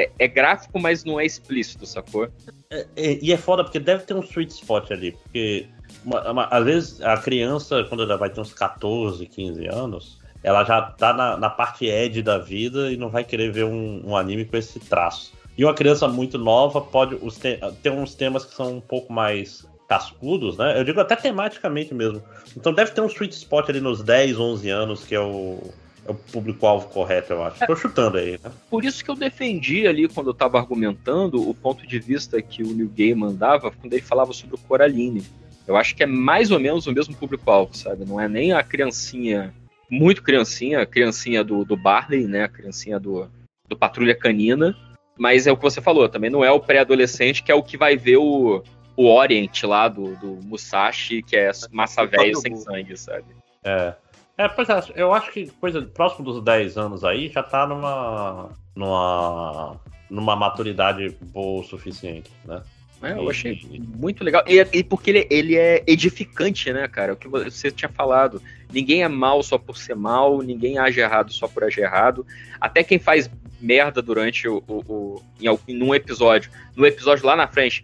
Speaker 11: é, é gráfico, mas não é explícito, sacou?
Speaker 14: É, é, e é foda porque deve ter um sweet spot ali, porque uma- uma- às vezes a criança, quando ela vai ter uns 14, 15 anos, ela já tá na, na parte edge da vida e não vai querer ver um, um anime com esse traço. E uma criança muito nova pode os te- ter uns temas que são um pouco mais cascudos, né? Eu digo até tematicamente mesmo. Então deve ter um sweet spot ali nos 10, 11 anos, que é o, é o público-alvo correto, eu acho. Tô chutando aí, né?
Speaker 11: Por isso que eu defendi ali, quando eu tava argumentando, o ponto de vista que o New Gaiman dava quando ele falava sobre o Coraline. Eu acho que é mais ou menos o mesmo público-alvo, sabe? Não é nem a criancinha, muito criancinha, a criancinha do, do Barley, né? A criancinha do, do Patrulha Canina. Mas é o que você falou, também não é o pré-adolescente que é o que vai ver o, o Orient lá do, do Musashi, que é massa velho sem sangue, sabe?
Speaker 14: É. É, pois é, eu acho que coisa próximo dos 10 anos aí já tá numa. numa. numa maturidade boa o suficiente, né?
Speaker 11: É, eu achei muito legal. E, e porque ele, ele é edificante, né, cara? O que você tinha falado. Ninguém é mal só por ser mal, ninguém age errado só por agir errado. Até quem faz merda durante o, o, o em, algum- num episódio, no episódio lá na frente,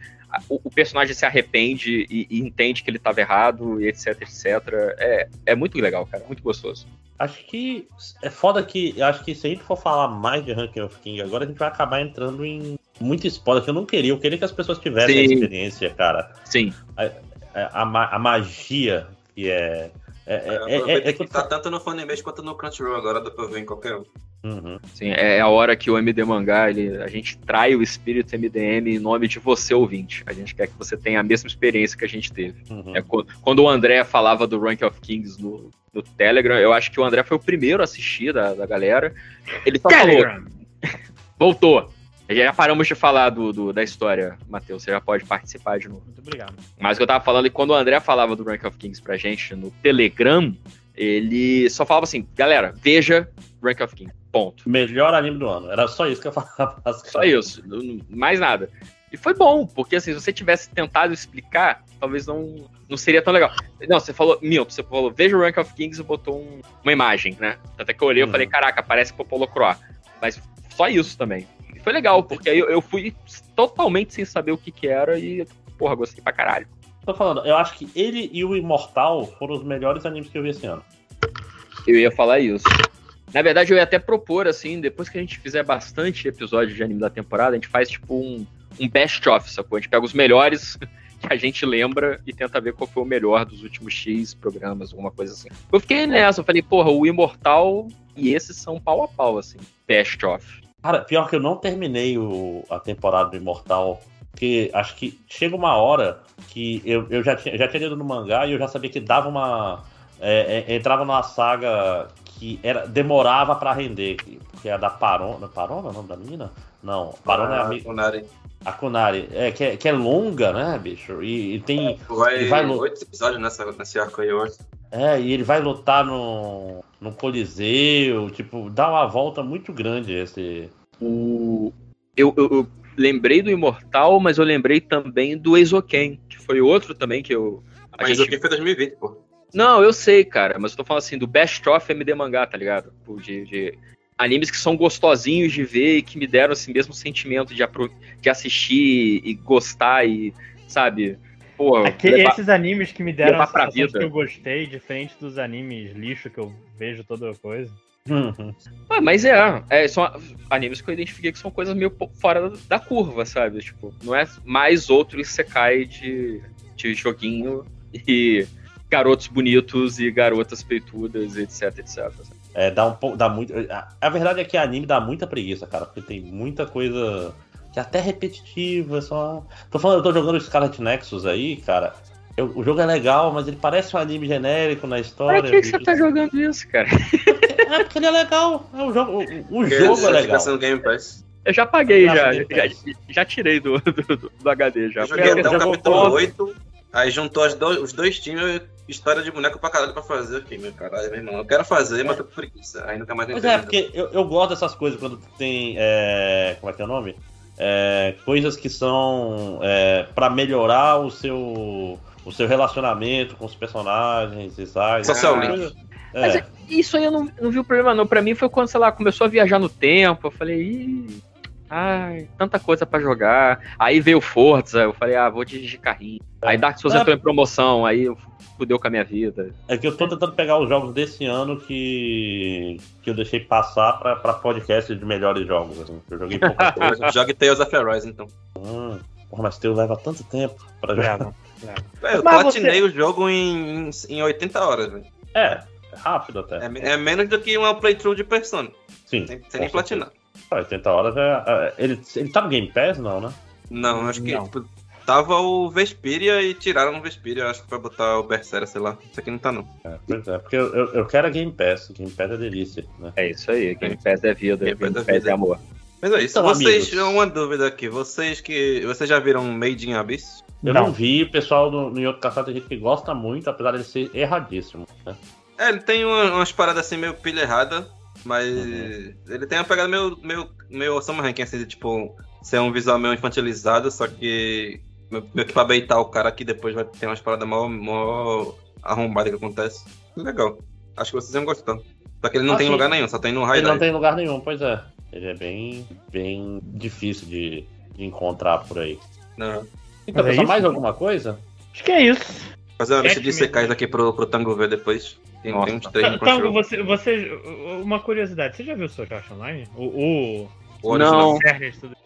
Speaker 11: o, o personagem se arrepende e, e entende que ele estava errado, e etc, etc. É, é muito legal, cara. Muito gostoso.
Speaker 14: Acho que é foda que. Acho que se a gente for falar mais de Ranking of King agora, a gente vai acabar entrando em muito spoiler que eu não queria. Eu queria que as pessoas tivessem
Speaker 11: Sim.
Speaker 14: a experiência, cara.
Speaker 11: Sim.
Speaker 14: A, a, a magia que é. É, é, é,
Speaker 16: Aproveita
Speaker 14: é,
Speaker 16: que tá tanto no Funimation quanto no Crunchyroll agora, dá pra ver em qualquer um.
Speaker 14: Uhum.
Speaker 11: Sim, é a hora que o MD Mangá, ele, a gente trai o espírito MDM em nome de você, ouvinte. A gente quer que você tenha a mesma experiência que a gente teve.
Speaker 14: Uhum.
Speaker 11: É, quando, quando o André falava do Rank of Kings no, no Telegram, eu acho que o André foi o primeiro a assistir da, da galera. Ele só
Speaker 17: Telegram.
Speaker 11: falou. (laughs) Voltou. Já paramos de falar do, do- da história, Matheus. Você já pode participar de novo.
Speaker 17: Muito obrigado.
Speaker 11: Mas o que eu tava falando é que quando o André falava do Rank of Kings pra gente no Telegram, ele só falava assim, galera, veja Rank of Kings. Ponto.
Speaker 14: Melhor anime do ano. Era só isso que eu (laughs) falava.
Speaker 11: Só isso, mais nada. E foi bom, porque assim, se você tivesse tentado explicar, talvez não, não seria tão legal. Não, você falou, Milton, você falou, veja o Rank of Kings e botou um- uma imagem, né? Até que eu olhei e falei, caraca, parece Popolo Croix. Mas só isso também. E foi legal, porque aí eu, eu fui totalmente sem saber o que que era e, porra, gostei pra caralho.
Speaker 14: Tô falando, eu acho que ele e o Imortal foram os melhores animes que eu vi esse ano.
Speaker 11: Eu ia falar isso. Na verdade, eu ia até propor, assim, depois que a gente fizer bastante episódio de anime da temporada, a gente faz tipo um, um best-of, sacou? A gente pega os melhores (laughs) que a gente lembra e tenta ver qual foi o melhor dos últimos X programas, alguma coisa assim. Eu fiquei nessa, eu falei, porra, o Imortal e esses são pau a pau, assim, best-of.
Speaker 14: Cara, pior que eu não terminei o- a temporada do Imortal. Porque acho que chega uma hora que eu, eu já, tinha, já tinha lido no mangá e eu já sabia que dava uma. é, é, entrava numa saga que era, demorava pra render. Que é a da Parona. Parona é o nome da menina? Não, Parona é a
Speaker 16: Ah,
Speaker 14: mi-
Speaker 16: Kunari.
Speaker 14: A Kunari. É, que, é, que é longa, né, bicho? E, e tem.
Speaker 16: Vai,
Speaker 14: ele vai lu-
Speaker 16: oito episódios nessa, nesse arco aí, acho.
Speaker 14: É, e ele vai lutar no, no Coliseu, tipo, dá uma volta muito grande esse.
Speaker 11: O... Eu, eu- eu lembrei do Imortal, mas eu lembrei também do Exoken, que foi outro também que eu. a
Speaker 16: Mas
Speaker 11: gente-
Speaker 16: foi 2020, pô.
Speaker 11: Não, eu sei, cara, mas eu tô falando assim, do Best of MD Mangá, tá ligado? De, de animes que são gostosinhos de ver e que me deram esse mesmo sentimento de, de assistir e gostar e, sabe? Pô,
Speaker 17: Aqui-
Speaker 11: levar-
Speaker 17: esses animes que me deram a
Speaker 11: pra vida.
Speaker 17: que eu gostei, diferente dos animes lixo que eu vejo toda coisa.
Speaker 11: Ah, mas é, é, são animes que eu identifiquei que são coisas meio fora da curva, sabe? Tipo, não é mais outro Isekai de, de joguinho e garotos bonitos e garotas peitudas, etc, etc.
Speaker 14: É, dá um pouco. Dá muito. A, a verdade é que anime dá muita preguiça, cara, porque tem muita coisa que é até repetitiva, só. Tô falando, eu tô jogando Scarlet Nexus aí, cara. eu- o jogo é legal, mas ele parece um anime genérico na história.
Speaker 11: Pra que, que você tá jogando isso, cara?
Speaker 14: É porque ele é legal. É, o jogo, o, o jogo é legal.
Speaker 16: sendo Game Pass.
Speaker 11: Eu já paguei, já,
Speaker 14: Deus,
Speaker 11: já, já tirei do, do, do HD já.
Speaker 16: Eu joguei até o capítulo
Speaker 11: contra.
Speaker 16: 8, aí juntou as do- os dois times, história de boneco pra caralho pra fazer. Eu fiquei, meu caralho, meu irmão, eu quero fazer, mas tô com preguiça. Aí nunca mais
Speaker 14: Pois é, porque eu, eu gosto dessas coisas quando tem. é, como é que é o nome? É, coisas que são é, para melhorar o seu, o seu relacionamento com os personagens e tal.
Speaker 16: Social link.
Speaker 14: É.
Speaker 11: Mas isso aí eu não, não vi o problema, não. Pra mim foi quando, sei lá, começou a viajar no tempo. Eu falei, ih, ai, tanta coisa pra jogar. Aí veio Forza, eu falei, ah, vou dirigir carrinho. Aí Dark Souls
Speaker 14: É.
Speaker 11: entrou em promoção, aí eu fudeu com a minha vida.
Speaker 14: É que eu tô tentando pegar os jogos desse ano que, que eu deixei passar pra, pra podcast de melhores jogos. Assim. Eu joguei pouca (laughs) coisa.
Speaker 16: Jogue Tales of Arise, então.
Speaker 14: Hum, porra, mas teu leva tanto tempo pra jogar.
Speaker 16: É, eu
Speaker 14: Mas
Speaker 16: platinei
Speaker 14: você-
Speaker 16: o jogo em, em 80 horas, velho.
Speaker 14: É, é rápido até.
Speaker 16: É, é menos do que uma playthrough de Persona.
Speaker 14: Sim.
Speaker 16: Sem, sem nem
Speaker 14: certeza.
Speaker 16: platinar.
Speaker 14: Ah, 80 horas é. é, Ele, ele tá no Game Pass, não, né?
Speaker 16: Não, acho que
Speaker 14: Não.
Speaker 16: tipo, tava o Vesperia e tiraram o Vesperia, acho que pra botar o Berseria, sei lá. Isso aqui não tá não.
Speaker 14: É, pois é, porque eu, eu, eu quero a Game Pass. Game Pass é delícia, né?
Speaker 11: É isso aí, Game Pass é vida, Game,
Speaker 16: Pass é
Speaker 11: Pass
Speaker 16: vida.
Speaker 11: é amor.
Speaker 16: Mas é isso,
Speaker 14: Então,
Speaker 16: vocês,
Speaker 14: amigos.
Speaker 16: uma dúvida aqui, vocês que. Vocês já viram Made in Abyss?
Speaker 14: Eu não, vi, o pessoal do, no Yoto Caçado tem gente que gosta muito, apesar de ser erradíssimo. Né?
Speaker 16: É, ele tem uma- umas paradas assim meio pilha errada, Mas ele tem uma pegada meio, meio, meio Summer Ranking, assim, de tipo, ser um visual meio infantilizado, só que meio que pra beitar o cara que depois vai ter umas paradas mó, mó arrombadas que acontece. Legal. Acho que vocês iam gostar. Só que ele não
Speaker 14: Ah,
Speaker 16: tem
Speaker 14: sim.
Speaker 16: lugar nenhum, só tem no
Speaker 14: Ele
Speaker 16: highlight.
Speaker 14: não tem lugar nenhum, pois é. Ele é bem, bem difícil de, de encontrar por aí.
Speaker 16: Não.
Speaker 14: Então,
Speaker 17: é
Speaker 14: mais alguma coisa?
Speaker 17: Acho que é isso.
Speaker 16: Fazer uma lista de secais aqui pro, pro Tango ver depois. Tem, tem uns três no
Speaker 17: Tango,
Speaker 16: Crunchyroll.
Speaker 17: você, você. Uma curiosidade, você já viu o Sword Art Online? O. o...
Speaker 11: Não.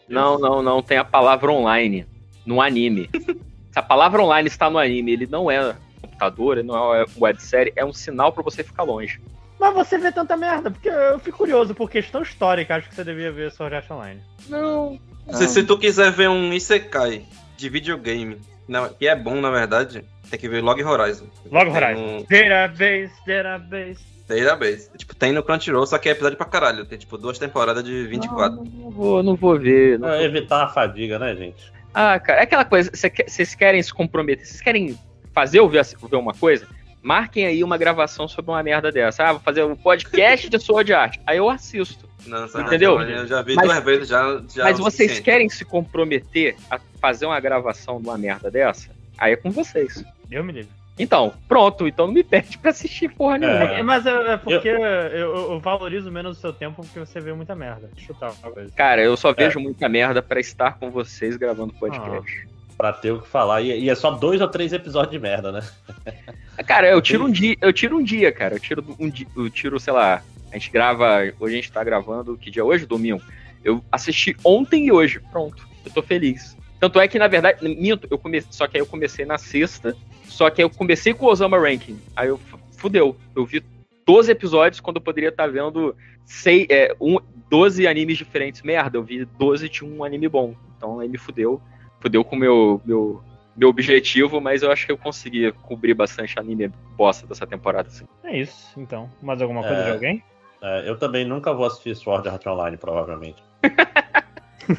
Speaker 11: Não, não, não. Tem a palavra online no anime. Se (laughs) a palavra online está no anime, ele não é computador, ele não é websérie, é um sinal pra você ficar longe.
Speaker 17: Mas você vê tanta merda, porque eu fico curioso, por questão histórica, acho que você devia ver Sword Art Online.
Speaker 11: Não.
Speaker 16: Se, se tu quiser ver um Isekai de videogame, não, que é bom na verdade, tem que ver Log Horizon. Tem
Speaker 17: Horizon.
Speaker 16: um-
Speaker 17: Database, database.
Speaker 16: Database. Tipo, tem no Crunchyroll, só que é episódio pra caralho. Tem tipo duas temporadas de 24.
Speaker 11: Não vou, não vou ver. Não
Speaker 14: É,
Speaker 11: vou-
Speaker 14: evitar a fadiga, né, gente?
Speaker 11: Ah, cara, é aquela coisa, cê vocês querem se comprometer, vocês querem fazer eu ver, ver uma coisa? Marquem aí uma gravação sobre uma merda dessa. Ah, vou fazer um podcast de Sword Art. Aí eu assisto.
Speaker 16: Não,
Speaker 11: Entendeu?
Speaker 16: Eu já vi
Speaker 11: Mas-
Speaker 16: duas vezes, já. já
Speaker 11: Mas
Speaker 16: é
Speaker 11: vocês
Speaker 16: suficiente.
Speaker 11: querem se comprometer a fazer uma gravação de uma merda dessa? Aí é com vocês.
Speaker 17: Eu me livro.
Speaker 11: Então, pronto, então não me perde pra assistir porra nenhuma.
Speaker 17: É, mas é, é porque eu... Eu, eu valorizo menos o seu tempo porque você vê muita merda. Deixa eu chutar uma coisa.
Speaker 11: Cara, eu só
Speaker 14: É.
Speaker 11: vejo muita merda pra estar com vocês gravando podcast.
Speaker 14: Pra ter o que falar. E, e é só dois ou três episódios de merda, né? (laughs)
Speaker 11: Cara, eu tiro um dia, eu tiro um dia, cara. Eu tiro um dia, eu tiro, sei lá, a gente grava, hoje a gente tá gravando, que dia é hoje? Domingo. Eu assisti ontem e hoje, pronto. Eu tô feliz. Tanto é que, na verdade, minto, eu comecei, só que aí eu comecei na sexta, só que aí eu comecei com o Osama Ranking. Aí eu fudeu. Eu vi 12 episódios quando eu poderia estar vendo sei, é, um, 12 animes diferentes. Merda, eu vi 12 de um anime bom. Então aí me fudeu. Fudeu com o meu, meu, meu objetivo, mas eu acho que eu consegui cobrir bastante anime bosta dessa temporada. Assim.
Speaker 17: É isso, então. Mais alguma coisa
Speaker 14: É.
Speaker 17: de alguém?
Speaker 14: É, eu também nunca vou assistir Sword Art Online, provavelmente. (laughs)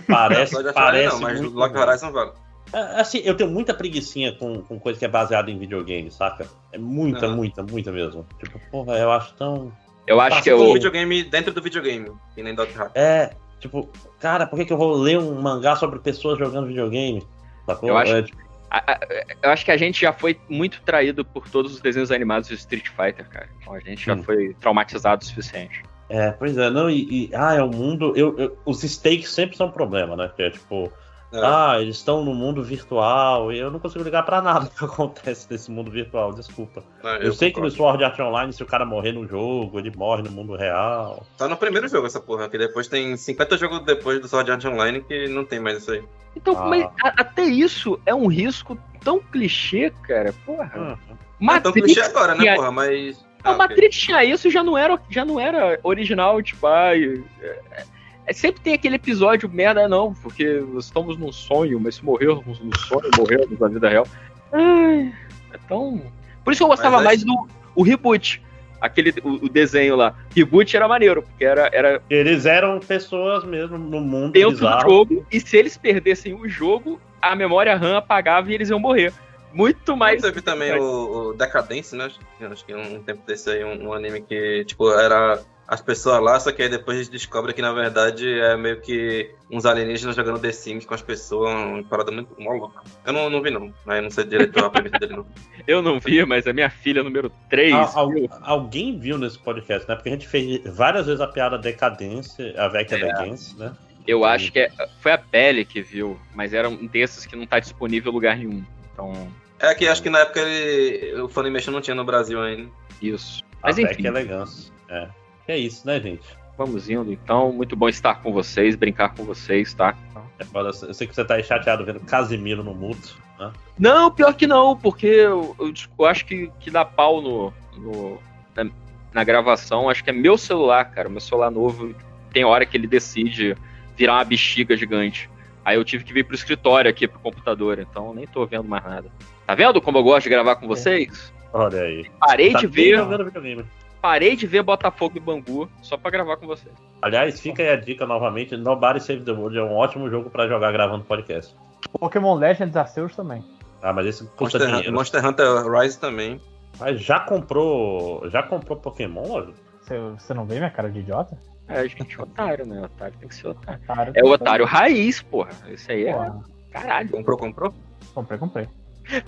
Speaker 14: Parece, parece
Speaker 16: não, mas
Speaker 14: muito
Speaker 16: Log
Speaker 14: bom.
Speaker 16: Horizon vale.
Speaker 14: É, Assim, eu tenho muita preguiçinha com, com coisa que é baseada em videogame, saca? É muita,
Speaker 16: Aham.
Speaker 14: muita, muita mesmo. Tipo, porra, eu acho tão.
Speaker 11: Eu acho
Speaker 16: Passa
Speaker 11: que
Speaker 16: um videogame dentro do videogame, que nem Dot Hack.
Speaker 14: É, tipo, cara, por que, que eu vou ler um mangá sobre pessoas jogando videogame? Sacou?
Speaker 11: Eu acho-
Speaker 14: É, tipo,
Speaker 11: a- a- Eu acho que a gente já foi muito traído por todos os desenhos animados de Street Fighter, cara. Então a gente já
Speaker 14: Hum.
Speaker 11: foi traumatizado o suficiente.
Speaker 14: É, pois é, não, e, e- ah, é o mundo. Eu, eu- os stakes sempre são um problema, né? Que é tipo,
Speaker 16: É.
Speaker 14: ah, eles estão no mundo virtual e eu não consigo ligar pra nada (laughs) que acontece nesse mundo virtual, desculpa.
Speaker 16: Não,
Speaker 14: eu, sei que no
Speaker 16: concordo.
Speaker 14: Sword Art Online, se o cara morrer no jogo, ele morre no mundo real.
Speaker 16: Tá no primeiro jogo essa porra, que depois tem 50 jogos depois do Sword Art Online que não tem mais isso aí.
Speaker 11: Então,
Speaker 14: Ah.
Speaker 11: mas a- até isso é um risco tão clichê, cara. Porra.
Speaker 14: Hum.
Speaker 16: Ah, então
Speaker 11: Matrix
Speaker 16: clichê agora, né, porra? Mas.
Speaker 11: Não,
Speaker 16: Ah, ok.
Speaker 11: Matrix tinha isso e já não era, já não era original, tipo, ai, é- é- sempre tem aquele episódio merda, não, porque estamos num sonho, mas se morrermos no sonho, morrermos na vida real. Ai, é tão. Por isso que eu gostava
Speaker 16: Mas
Speaker 11: mais
Speaker 16: aí-
Speaker 11: do o reboot. Aquele, o, o desenho lá. Reboot era maneiro, porque era, era
Speaker 14: Eles eram pessoas mesmo no mundo
Speaker 11: dentro
Speaker 14: bizarro.
Speaker 11: do jogo, e se eles perdessem o jogo, a memória RAM apagava e eles iam morrer. Muito mais.
Speaker 16: Teve também o, o Decadence, né? Acho que- Acho que um tempo desse aí, um, um anime que, tipo, era as pessoas lá, só que aí depois a gente descobre que, na verdade, é meio que uns alienígenas jogando The Sims com as pessoas, uma parada muito maluca. Eu não, não vi, não. Mas eu não sei direito a premissa dele, não. (laughs)
Speaker 11: Eu não vi, mas a minha filha número 3.
Speaker 14: Al- al- alguém viu nesse podcast, né? Porque a gente fez várias vezes a piada decadência, a Vecchia
Speaker 11: É.
Speaker 14: Decadence, né?
Speaker 11: Eu acho que é- foi a Pele que viu, mas era um desses que não tá disponível em lugar nenhum. Então,
Speaker 16: É que acho que na época ele, o Funimation não tinha no Brasil ainda.
Speaker 11: isso.
Speaker 14: A
Speaker 11: Mas enfim,
Speaker 14: Vecchia Elegância. É. É isso, né, gente?
Speaker 11: vamos indo então. Muito bom estar com vocês, brincar com vocês, tá?
Speaker 14: É Eu sei que você tá aí chateado vendo Casimiro no mútuo, né?
Speaker 11: Não, pior que não, porque eu, eu eu acho que, que dá pau no, no- na, na gravação. Acho que é meu celular, cara. Meu celular novo tem hora que ele decide virar uma bexiga gigante. Aí eu tive que vir pro escritório aqui, pro computador, então nem tô vendo mais nada. Tá vendo como eu gosto de gravar com vocês?
Speaker 14: Olha aí.
Speaker 11: Parei
Speaker 14: Tá
Speaker 11: de ver.
Speaker 14: videogame.
Speaker 11: Parei de ver Botafogo e Bangu só pra gravar com vocês.
Speaker 14: Aliás, fica aí a dica novamente: Nobody Save the World é um ótimo jogo pra jogar gravando podcast.
Speaker 17: Pokémon Legends Arceus também.
Speaker 14: Ah, mas esse custa
Speaker 16: Monster,
Speaker 14: dinheiro.
Speaker 16: Monster Hunter Rise também.
Speaker 14: Mas já comprou. Já comprou Pokémon, Lógico?
Speaker 4: Você, você não vê minha cara de idiota?
Speaker 11: É, gente, otário, né? Otário tem que ser otário.
Speaker 4: Otário
Speaker 11: É o otário raiz, porra. Isso aí é.
Speaker 4: Porra.
Speaker 11: Caralho.
Speaker 16: Comprou, comprou?
Speaker 4: Comprei, comprei.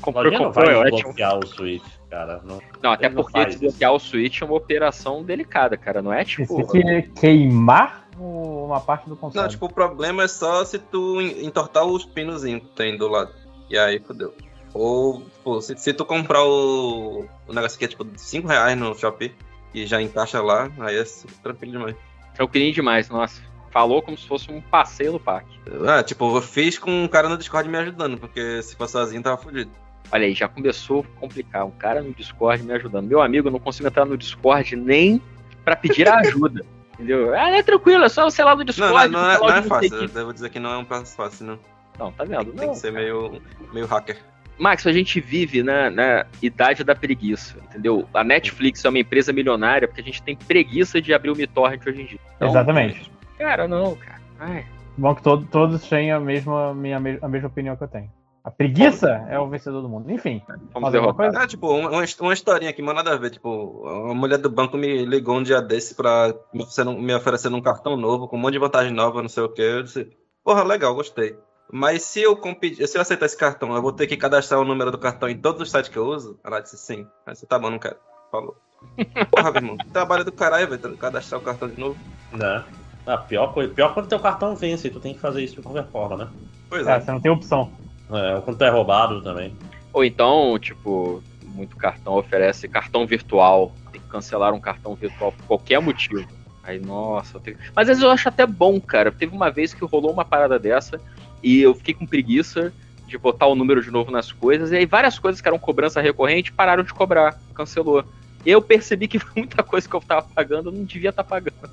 Speaker 11: Comprou, comprou, é ótimo.
Speaker 14: o Switch, cara. Não,
Speaker 11: Não, até
Speaker 14: não
Speaker 11: porque
Speaker 14: faz
Speaker 11: desbloquear o Switch é uma operação delicada, cara. Não é tipo.
Speaker 4: Você que queimar uma parte do console.
Speaker 16: Não, tipo, o problema é só se tu en- entortar os pinozinhos que tem do lado. E aí, fodeu. Ou, pô, se, se tu comprar o, o negócio aqui é tipo 5 reais no Shopee e já encaixa lá, aí é tranquilo demais.
Speaker 11: Tranquilinho demais, nossa. Falou como se fosse um passeio no parque.
Speaker 16: Ah, tipo, eu fiz com um cara no Discord me ajudando, porque se fosse sozinho tava fudido.
Speaker 11: Olha aí, já começou a complicar. Um cara no Discord me ajudando. Meu amigo, eu não consigo entrar no Discord nem pra pedir (laughs) ajuda. Entendeu? Ah, é tranquilo, é só você lá no
Speaker 16: Não,
Speaker 11: Discord.
Speaker 16: não, não, é,
Speaker 11: falar
Speaker 16: não é
Speaker 11: não sei
Speaker 16: fácil,
Speaker 11: o
Speaker 16: eu devo dizer que não é um passo fácil, não.
Speaker 11: Não, tá vendo?
Speaker 16: Tem
Speaker 11: Não,
Speaker 16: que ser meio, meio hacker.
Speaker 11: Max, a gente vive na, na idade da preguiça, entendeu? A Netflix é uma empresa milionária porque a gente tem preguiça de abrir o BitTorrent hoje em dia. Então,
Speaker 4: Exatamente.
Speaker 11: Cara, não, cara. Ai.
Speaker 4: Bom que to- todos tenham a mesma, minha, a mesma opinião que eu tenho. A preguiça é o vencedor do mundo. Enfim. alguma coisa?
Speaker 16: Ah, tipo, uma, uma- uma historinha aqui, mas nada a ver. Tipo, a mulher do banco me ligou um dia desse pra me um- oferecendo um cartão novo, com um monte de vantagem nova, não sei o que. Eu disse, porra, legal, gostei. Mas se eu, se eu aceitar esse cartão, eu vou ter que cadastrar o número do cartão em todos os sites que eu uso? Ela disse sim. Aí você tá bom, não quero. Falou. (laughs) Porra, meu irmão, trabalho do caralho, velho, cadastrar o cartão de novo.
Speaker 14: Né? Ah, pior, coisa- pior quando teu cartão vence, tu tem que fazer isso de qualquer forma, né?
Speaker 16: Pois
Speaker 4: É, você não tem opção.
Speaker 14: É, quando é roubado também.
Speaker 11: Ou então, tipo, muito cartão oferece cartão virtual. Tem que cancelar um cartão virtual por qualquer motivo. Aí, nossa, mas às vezes eu acho até bom, cara. Teve uma vez que rolou uma parada dessa e eu fiquei com preguiça de botar o número de novo nas coisas. E aí várias coisas que eram cobrança recorrente pararam de cobrar, cancelou. Eu percebi que muita coisa que eu tava pagando eu não devia estar pagando.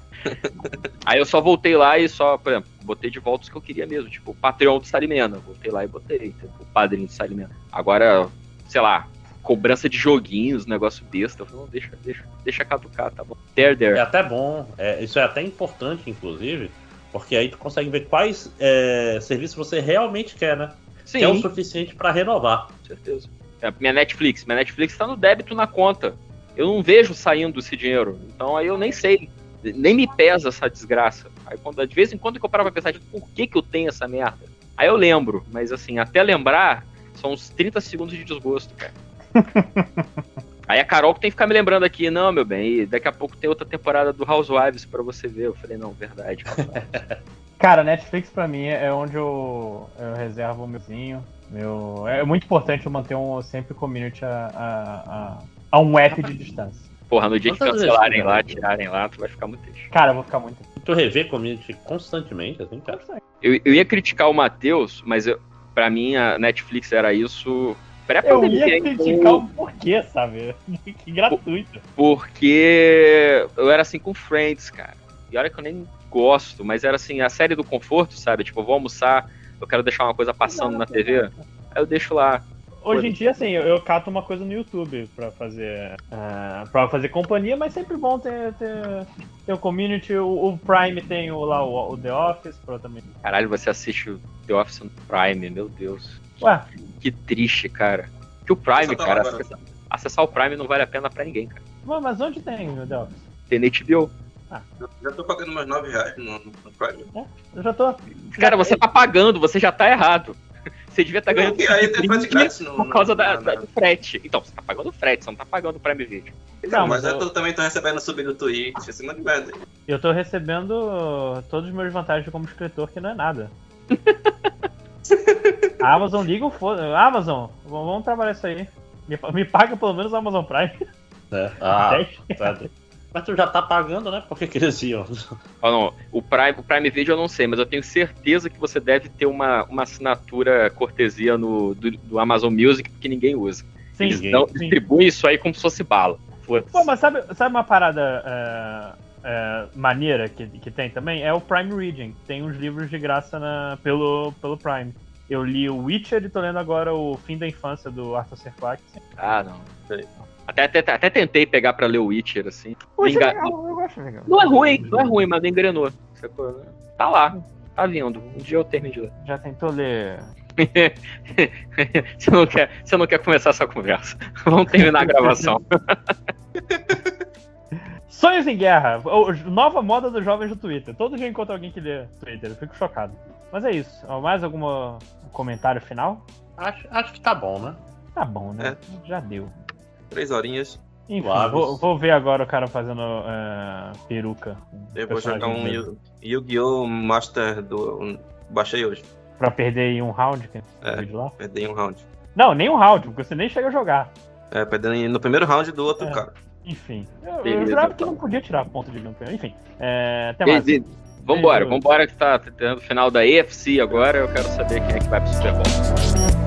Speaker 11: Aí eu só voltei lá e só, por exemplo, botei de volta os que eu queria mesmo, tipo o Patreon do Salimena. Voltei lá e botei, entendeu? o padrinho do Salimena. Agora, sei lá, cobrança de joguinhos, negócio besta. Eu falei, não, deixa, deixa, deixa caducar, tá bom. There, there.
Speaker 14: É até bom, é, isso é até importante, inclusive, porque aí tu consegue ver quais é, serviços você realmente quer, né?
Speaker 11: Sim.
Speaker 14: Que é o suficiente pra renovar.
Speaker 11: Com certeza. É, minha Netflix, minha Netflix tá no débito na conta. Eu não vejo saindo esse dinheiro. Então aí eu nem sei. Nem me pesa essa desgraça. Aí quando, de vez em quando que eu paro pra pensar, tipo, por que, que eu tenho essa merda? Aí eu lembro, mas assim, até lembrar, são uns 30 segundos de desgosto, cara. (laughs) Aí a Carol que tem que ficar me lembrando aqui, não, meu bem, e daqui a pouco tem outra temporada do Housewives pra você ver. Eu falei, não, verdade. (laughs)
Speaker 4: Cara, Netflix pra mim é onde eu, eu reservo o meuzinho. Meu, é muito importante eu manter um, sempre community a, a, a, a um app de distância.
Speaker 11: Porra, no dia que
Speaker 14: Quantas
Speaker 11: cancelarem
Speaker 14: vezes,
Speaker 11: lá, tirarem lá, tu vai ficar muito triste.
Speaker 4: Cara, eu vou ficar muito.
Speaker 14: Tu revê community constantemente, assim, cara?
Speaker 11: Eu, eu ia criticar o Matheus, mas eu, pra mim a Netflix era isso
Speaker 4: Eu ia
Speaker 11: hein?
Speaker 4: criticar o porquê, sabe? (laughs) que gratuito.
Speaker 11: Porque eu era assim com Friends, cara. E olha que eu nem gosto, mas era assim, a série do conforto, sabe? Tipo, eu vou almoçar, eu quero deixar uma coisa passando na TV, aí eu deixo lá.
Speaker 4: Hoje em dia, assim, eu, eu cato uma coisa no YouTube pra fazer, ah, pra fazer companhia, mas sempre bom ter, ter, ter o community. O, o Prime tem o, lá o, o The Office pra também.
Speaker 11: Caralho, você assiste o The Office no Prime, meu Deus.
Speaker 4: Ué,
Speaker 11: Que triste, cara. Que o Prime,
Speaker 16: tá
Speaker 11: cara, acessar, acessar o Prime não vale a pena pra ninguém, cara.
Speaker 4: Ué, mas onde tem o The Office?
Speaker 11: Tem na HBO.
Speaker 16: Já tô pagando mais 9 reais no, no Prime.
Speaker 4: Eu já tô.
Speaker 11: Cara, você tá pagando, você já tá errado. Você devia estar ganhando
Speaker 16: E aí tem frete grátis no-
Speaker 11: por causa
Speaker 16: no-
Speaker 11: da,
Speaker 16: na-
Speaker 11: da- do frete. Então, você tá pagando o frete, você não tá pagando o Prime Video.
Speaker 16: Não, mas eu tô- também tô recebendo sub do Twitch, monte de merda. aí.
Speaker 4: Eu tô recebendo todos os meus vantagens como escritor, que não é nada. A (laughs) Amazon liga o foda. Amazon, vamos trabalhar isso aí. Me, me paga pelo menos o Amazon Prime.
Speaker 14: É. Ah, (laughs) tá. Mas tu já tá pagando, né? Por que, que eles iam?
Speaker 11: Ó, não, o Prime, o Prime Video eu não sei, mas eu tenho certeza que você deve ter uma, uma assinatura cortesia no, do, do Amazon Music que ninguém usa.
Speaker 4: Sim,
Speaker 11: Eles dão-
Speaker 4: sim.
Speaker 11: distribuem isso aí como se fosse bala. Foda-se.
Speaker 4: Pô, mas sabe, sabe uma parada é, é, maneira que, que tem também? É o Prime Reading. Tem uns livros de graça na, pelo, pelo Prime. Eu li o Witcher e tô lendo agora o Fim da Infância do Arthur C. Clarke.
Speaker 11: Ah, não. sei. Até, até, até tentei pegar pra ler o Witcher, assim.
Speaker 4: Witcher
Speaker 11: Enga-
Speaker 4: é legal, eu gosto legal.
Speaker 11: Não é ruim, não é ruim, mas não engrenou. Tá lá, tá vindo. Um dia eu termino de ler.
Speaker 4: Já tentou ler. (laughs)
Speaker 11: você, não quer, você não quer começar essa conversa. (laughs) Vamos terminar a gravação. (laughs)
Speaker 4: Sonhos em Guerra, nova moda dos jovens do Twitter. Todo dia encontra alguém que lê Twitter, eu fico chocado. Mas é isso. Mais algum comentário final?
Speaker 14: Acho, acho que tá bom, né?
Speaker 4: Tá bom, né? Já deu.
Speaker 16: Três horinhas.
Speaker 4: Enfim, vou, vou ver agora o cara fazendo é, peruca.
Speaker 16: Eu vou jogar um. Yu- Yu-Gi-Oh! Master do. Baixei hoje.
Speaker 4: Pra perder em um round, que
Speaker 16: É,
Speaker 4: vídeo lá?
Speaker 16: perdi um round.
Speaker 4: Não, nem um round, porque você nem chega a jogar.
Speaker 16: É, perdendo no primeiro round do outro
Speaker 4: É.
Speaker 16: cara.
Speaker 4: Enfim. Eu, eu jurava que
Speaker 11: então.
Speaker 4: não podia tirar ponto de campeão. Enfim. É, até mais.
Speaker 11: Beleza. Vambora, vambora que tá tendo o final da EFC agora. Eu quero saber quem é que vai pro Super Bowl.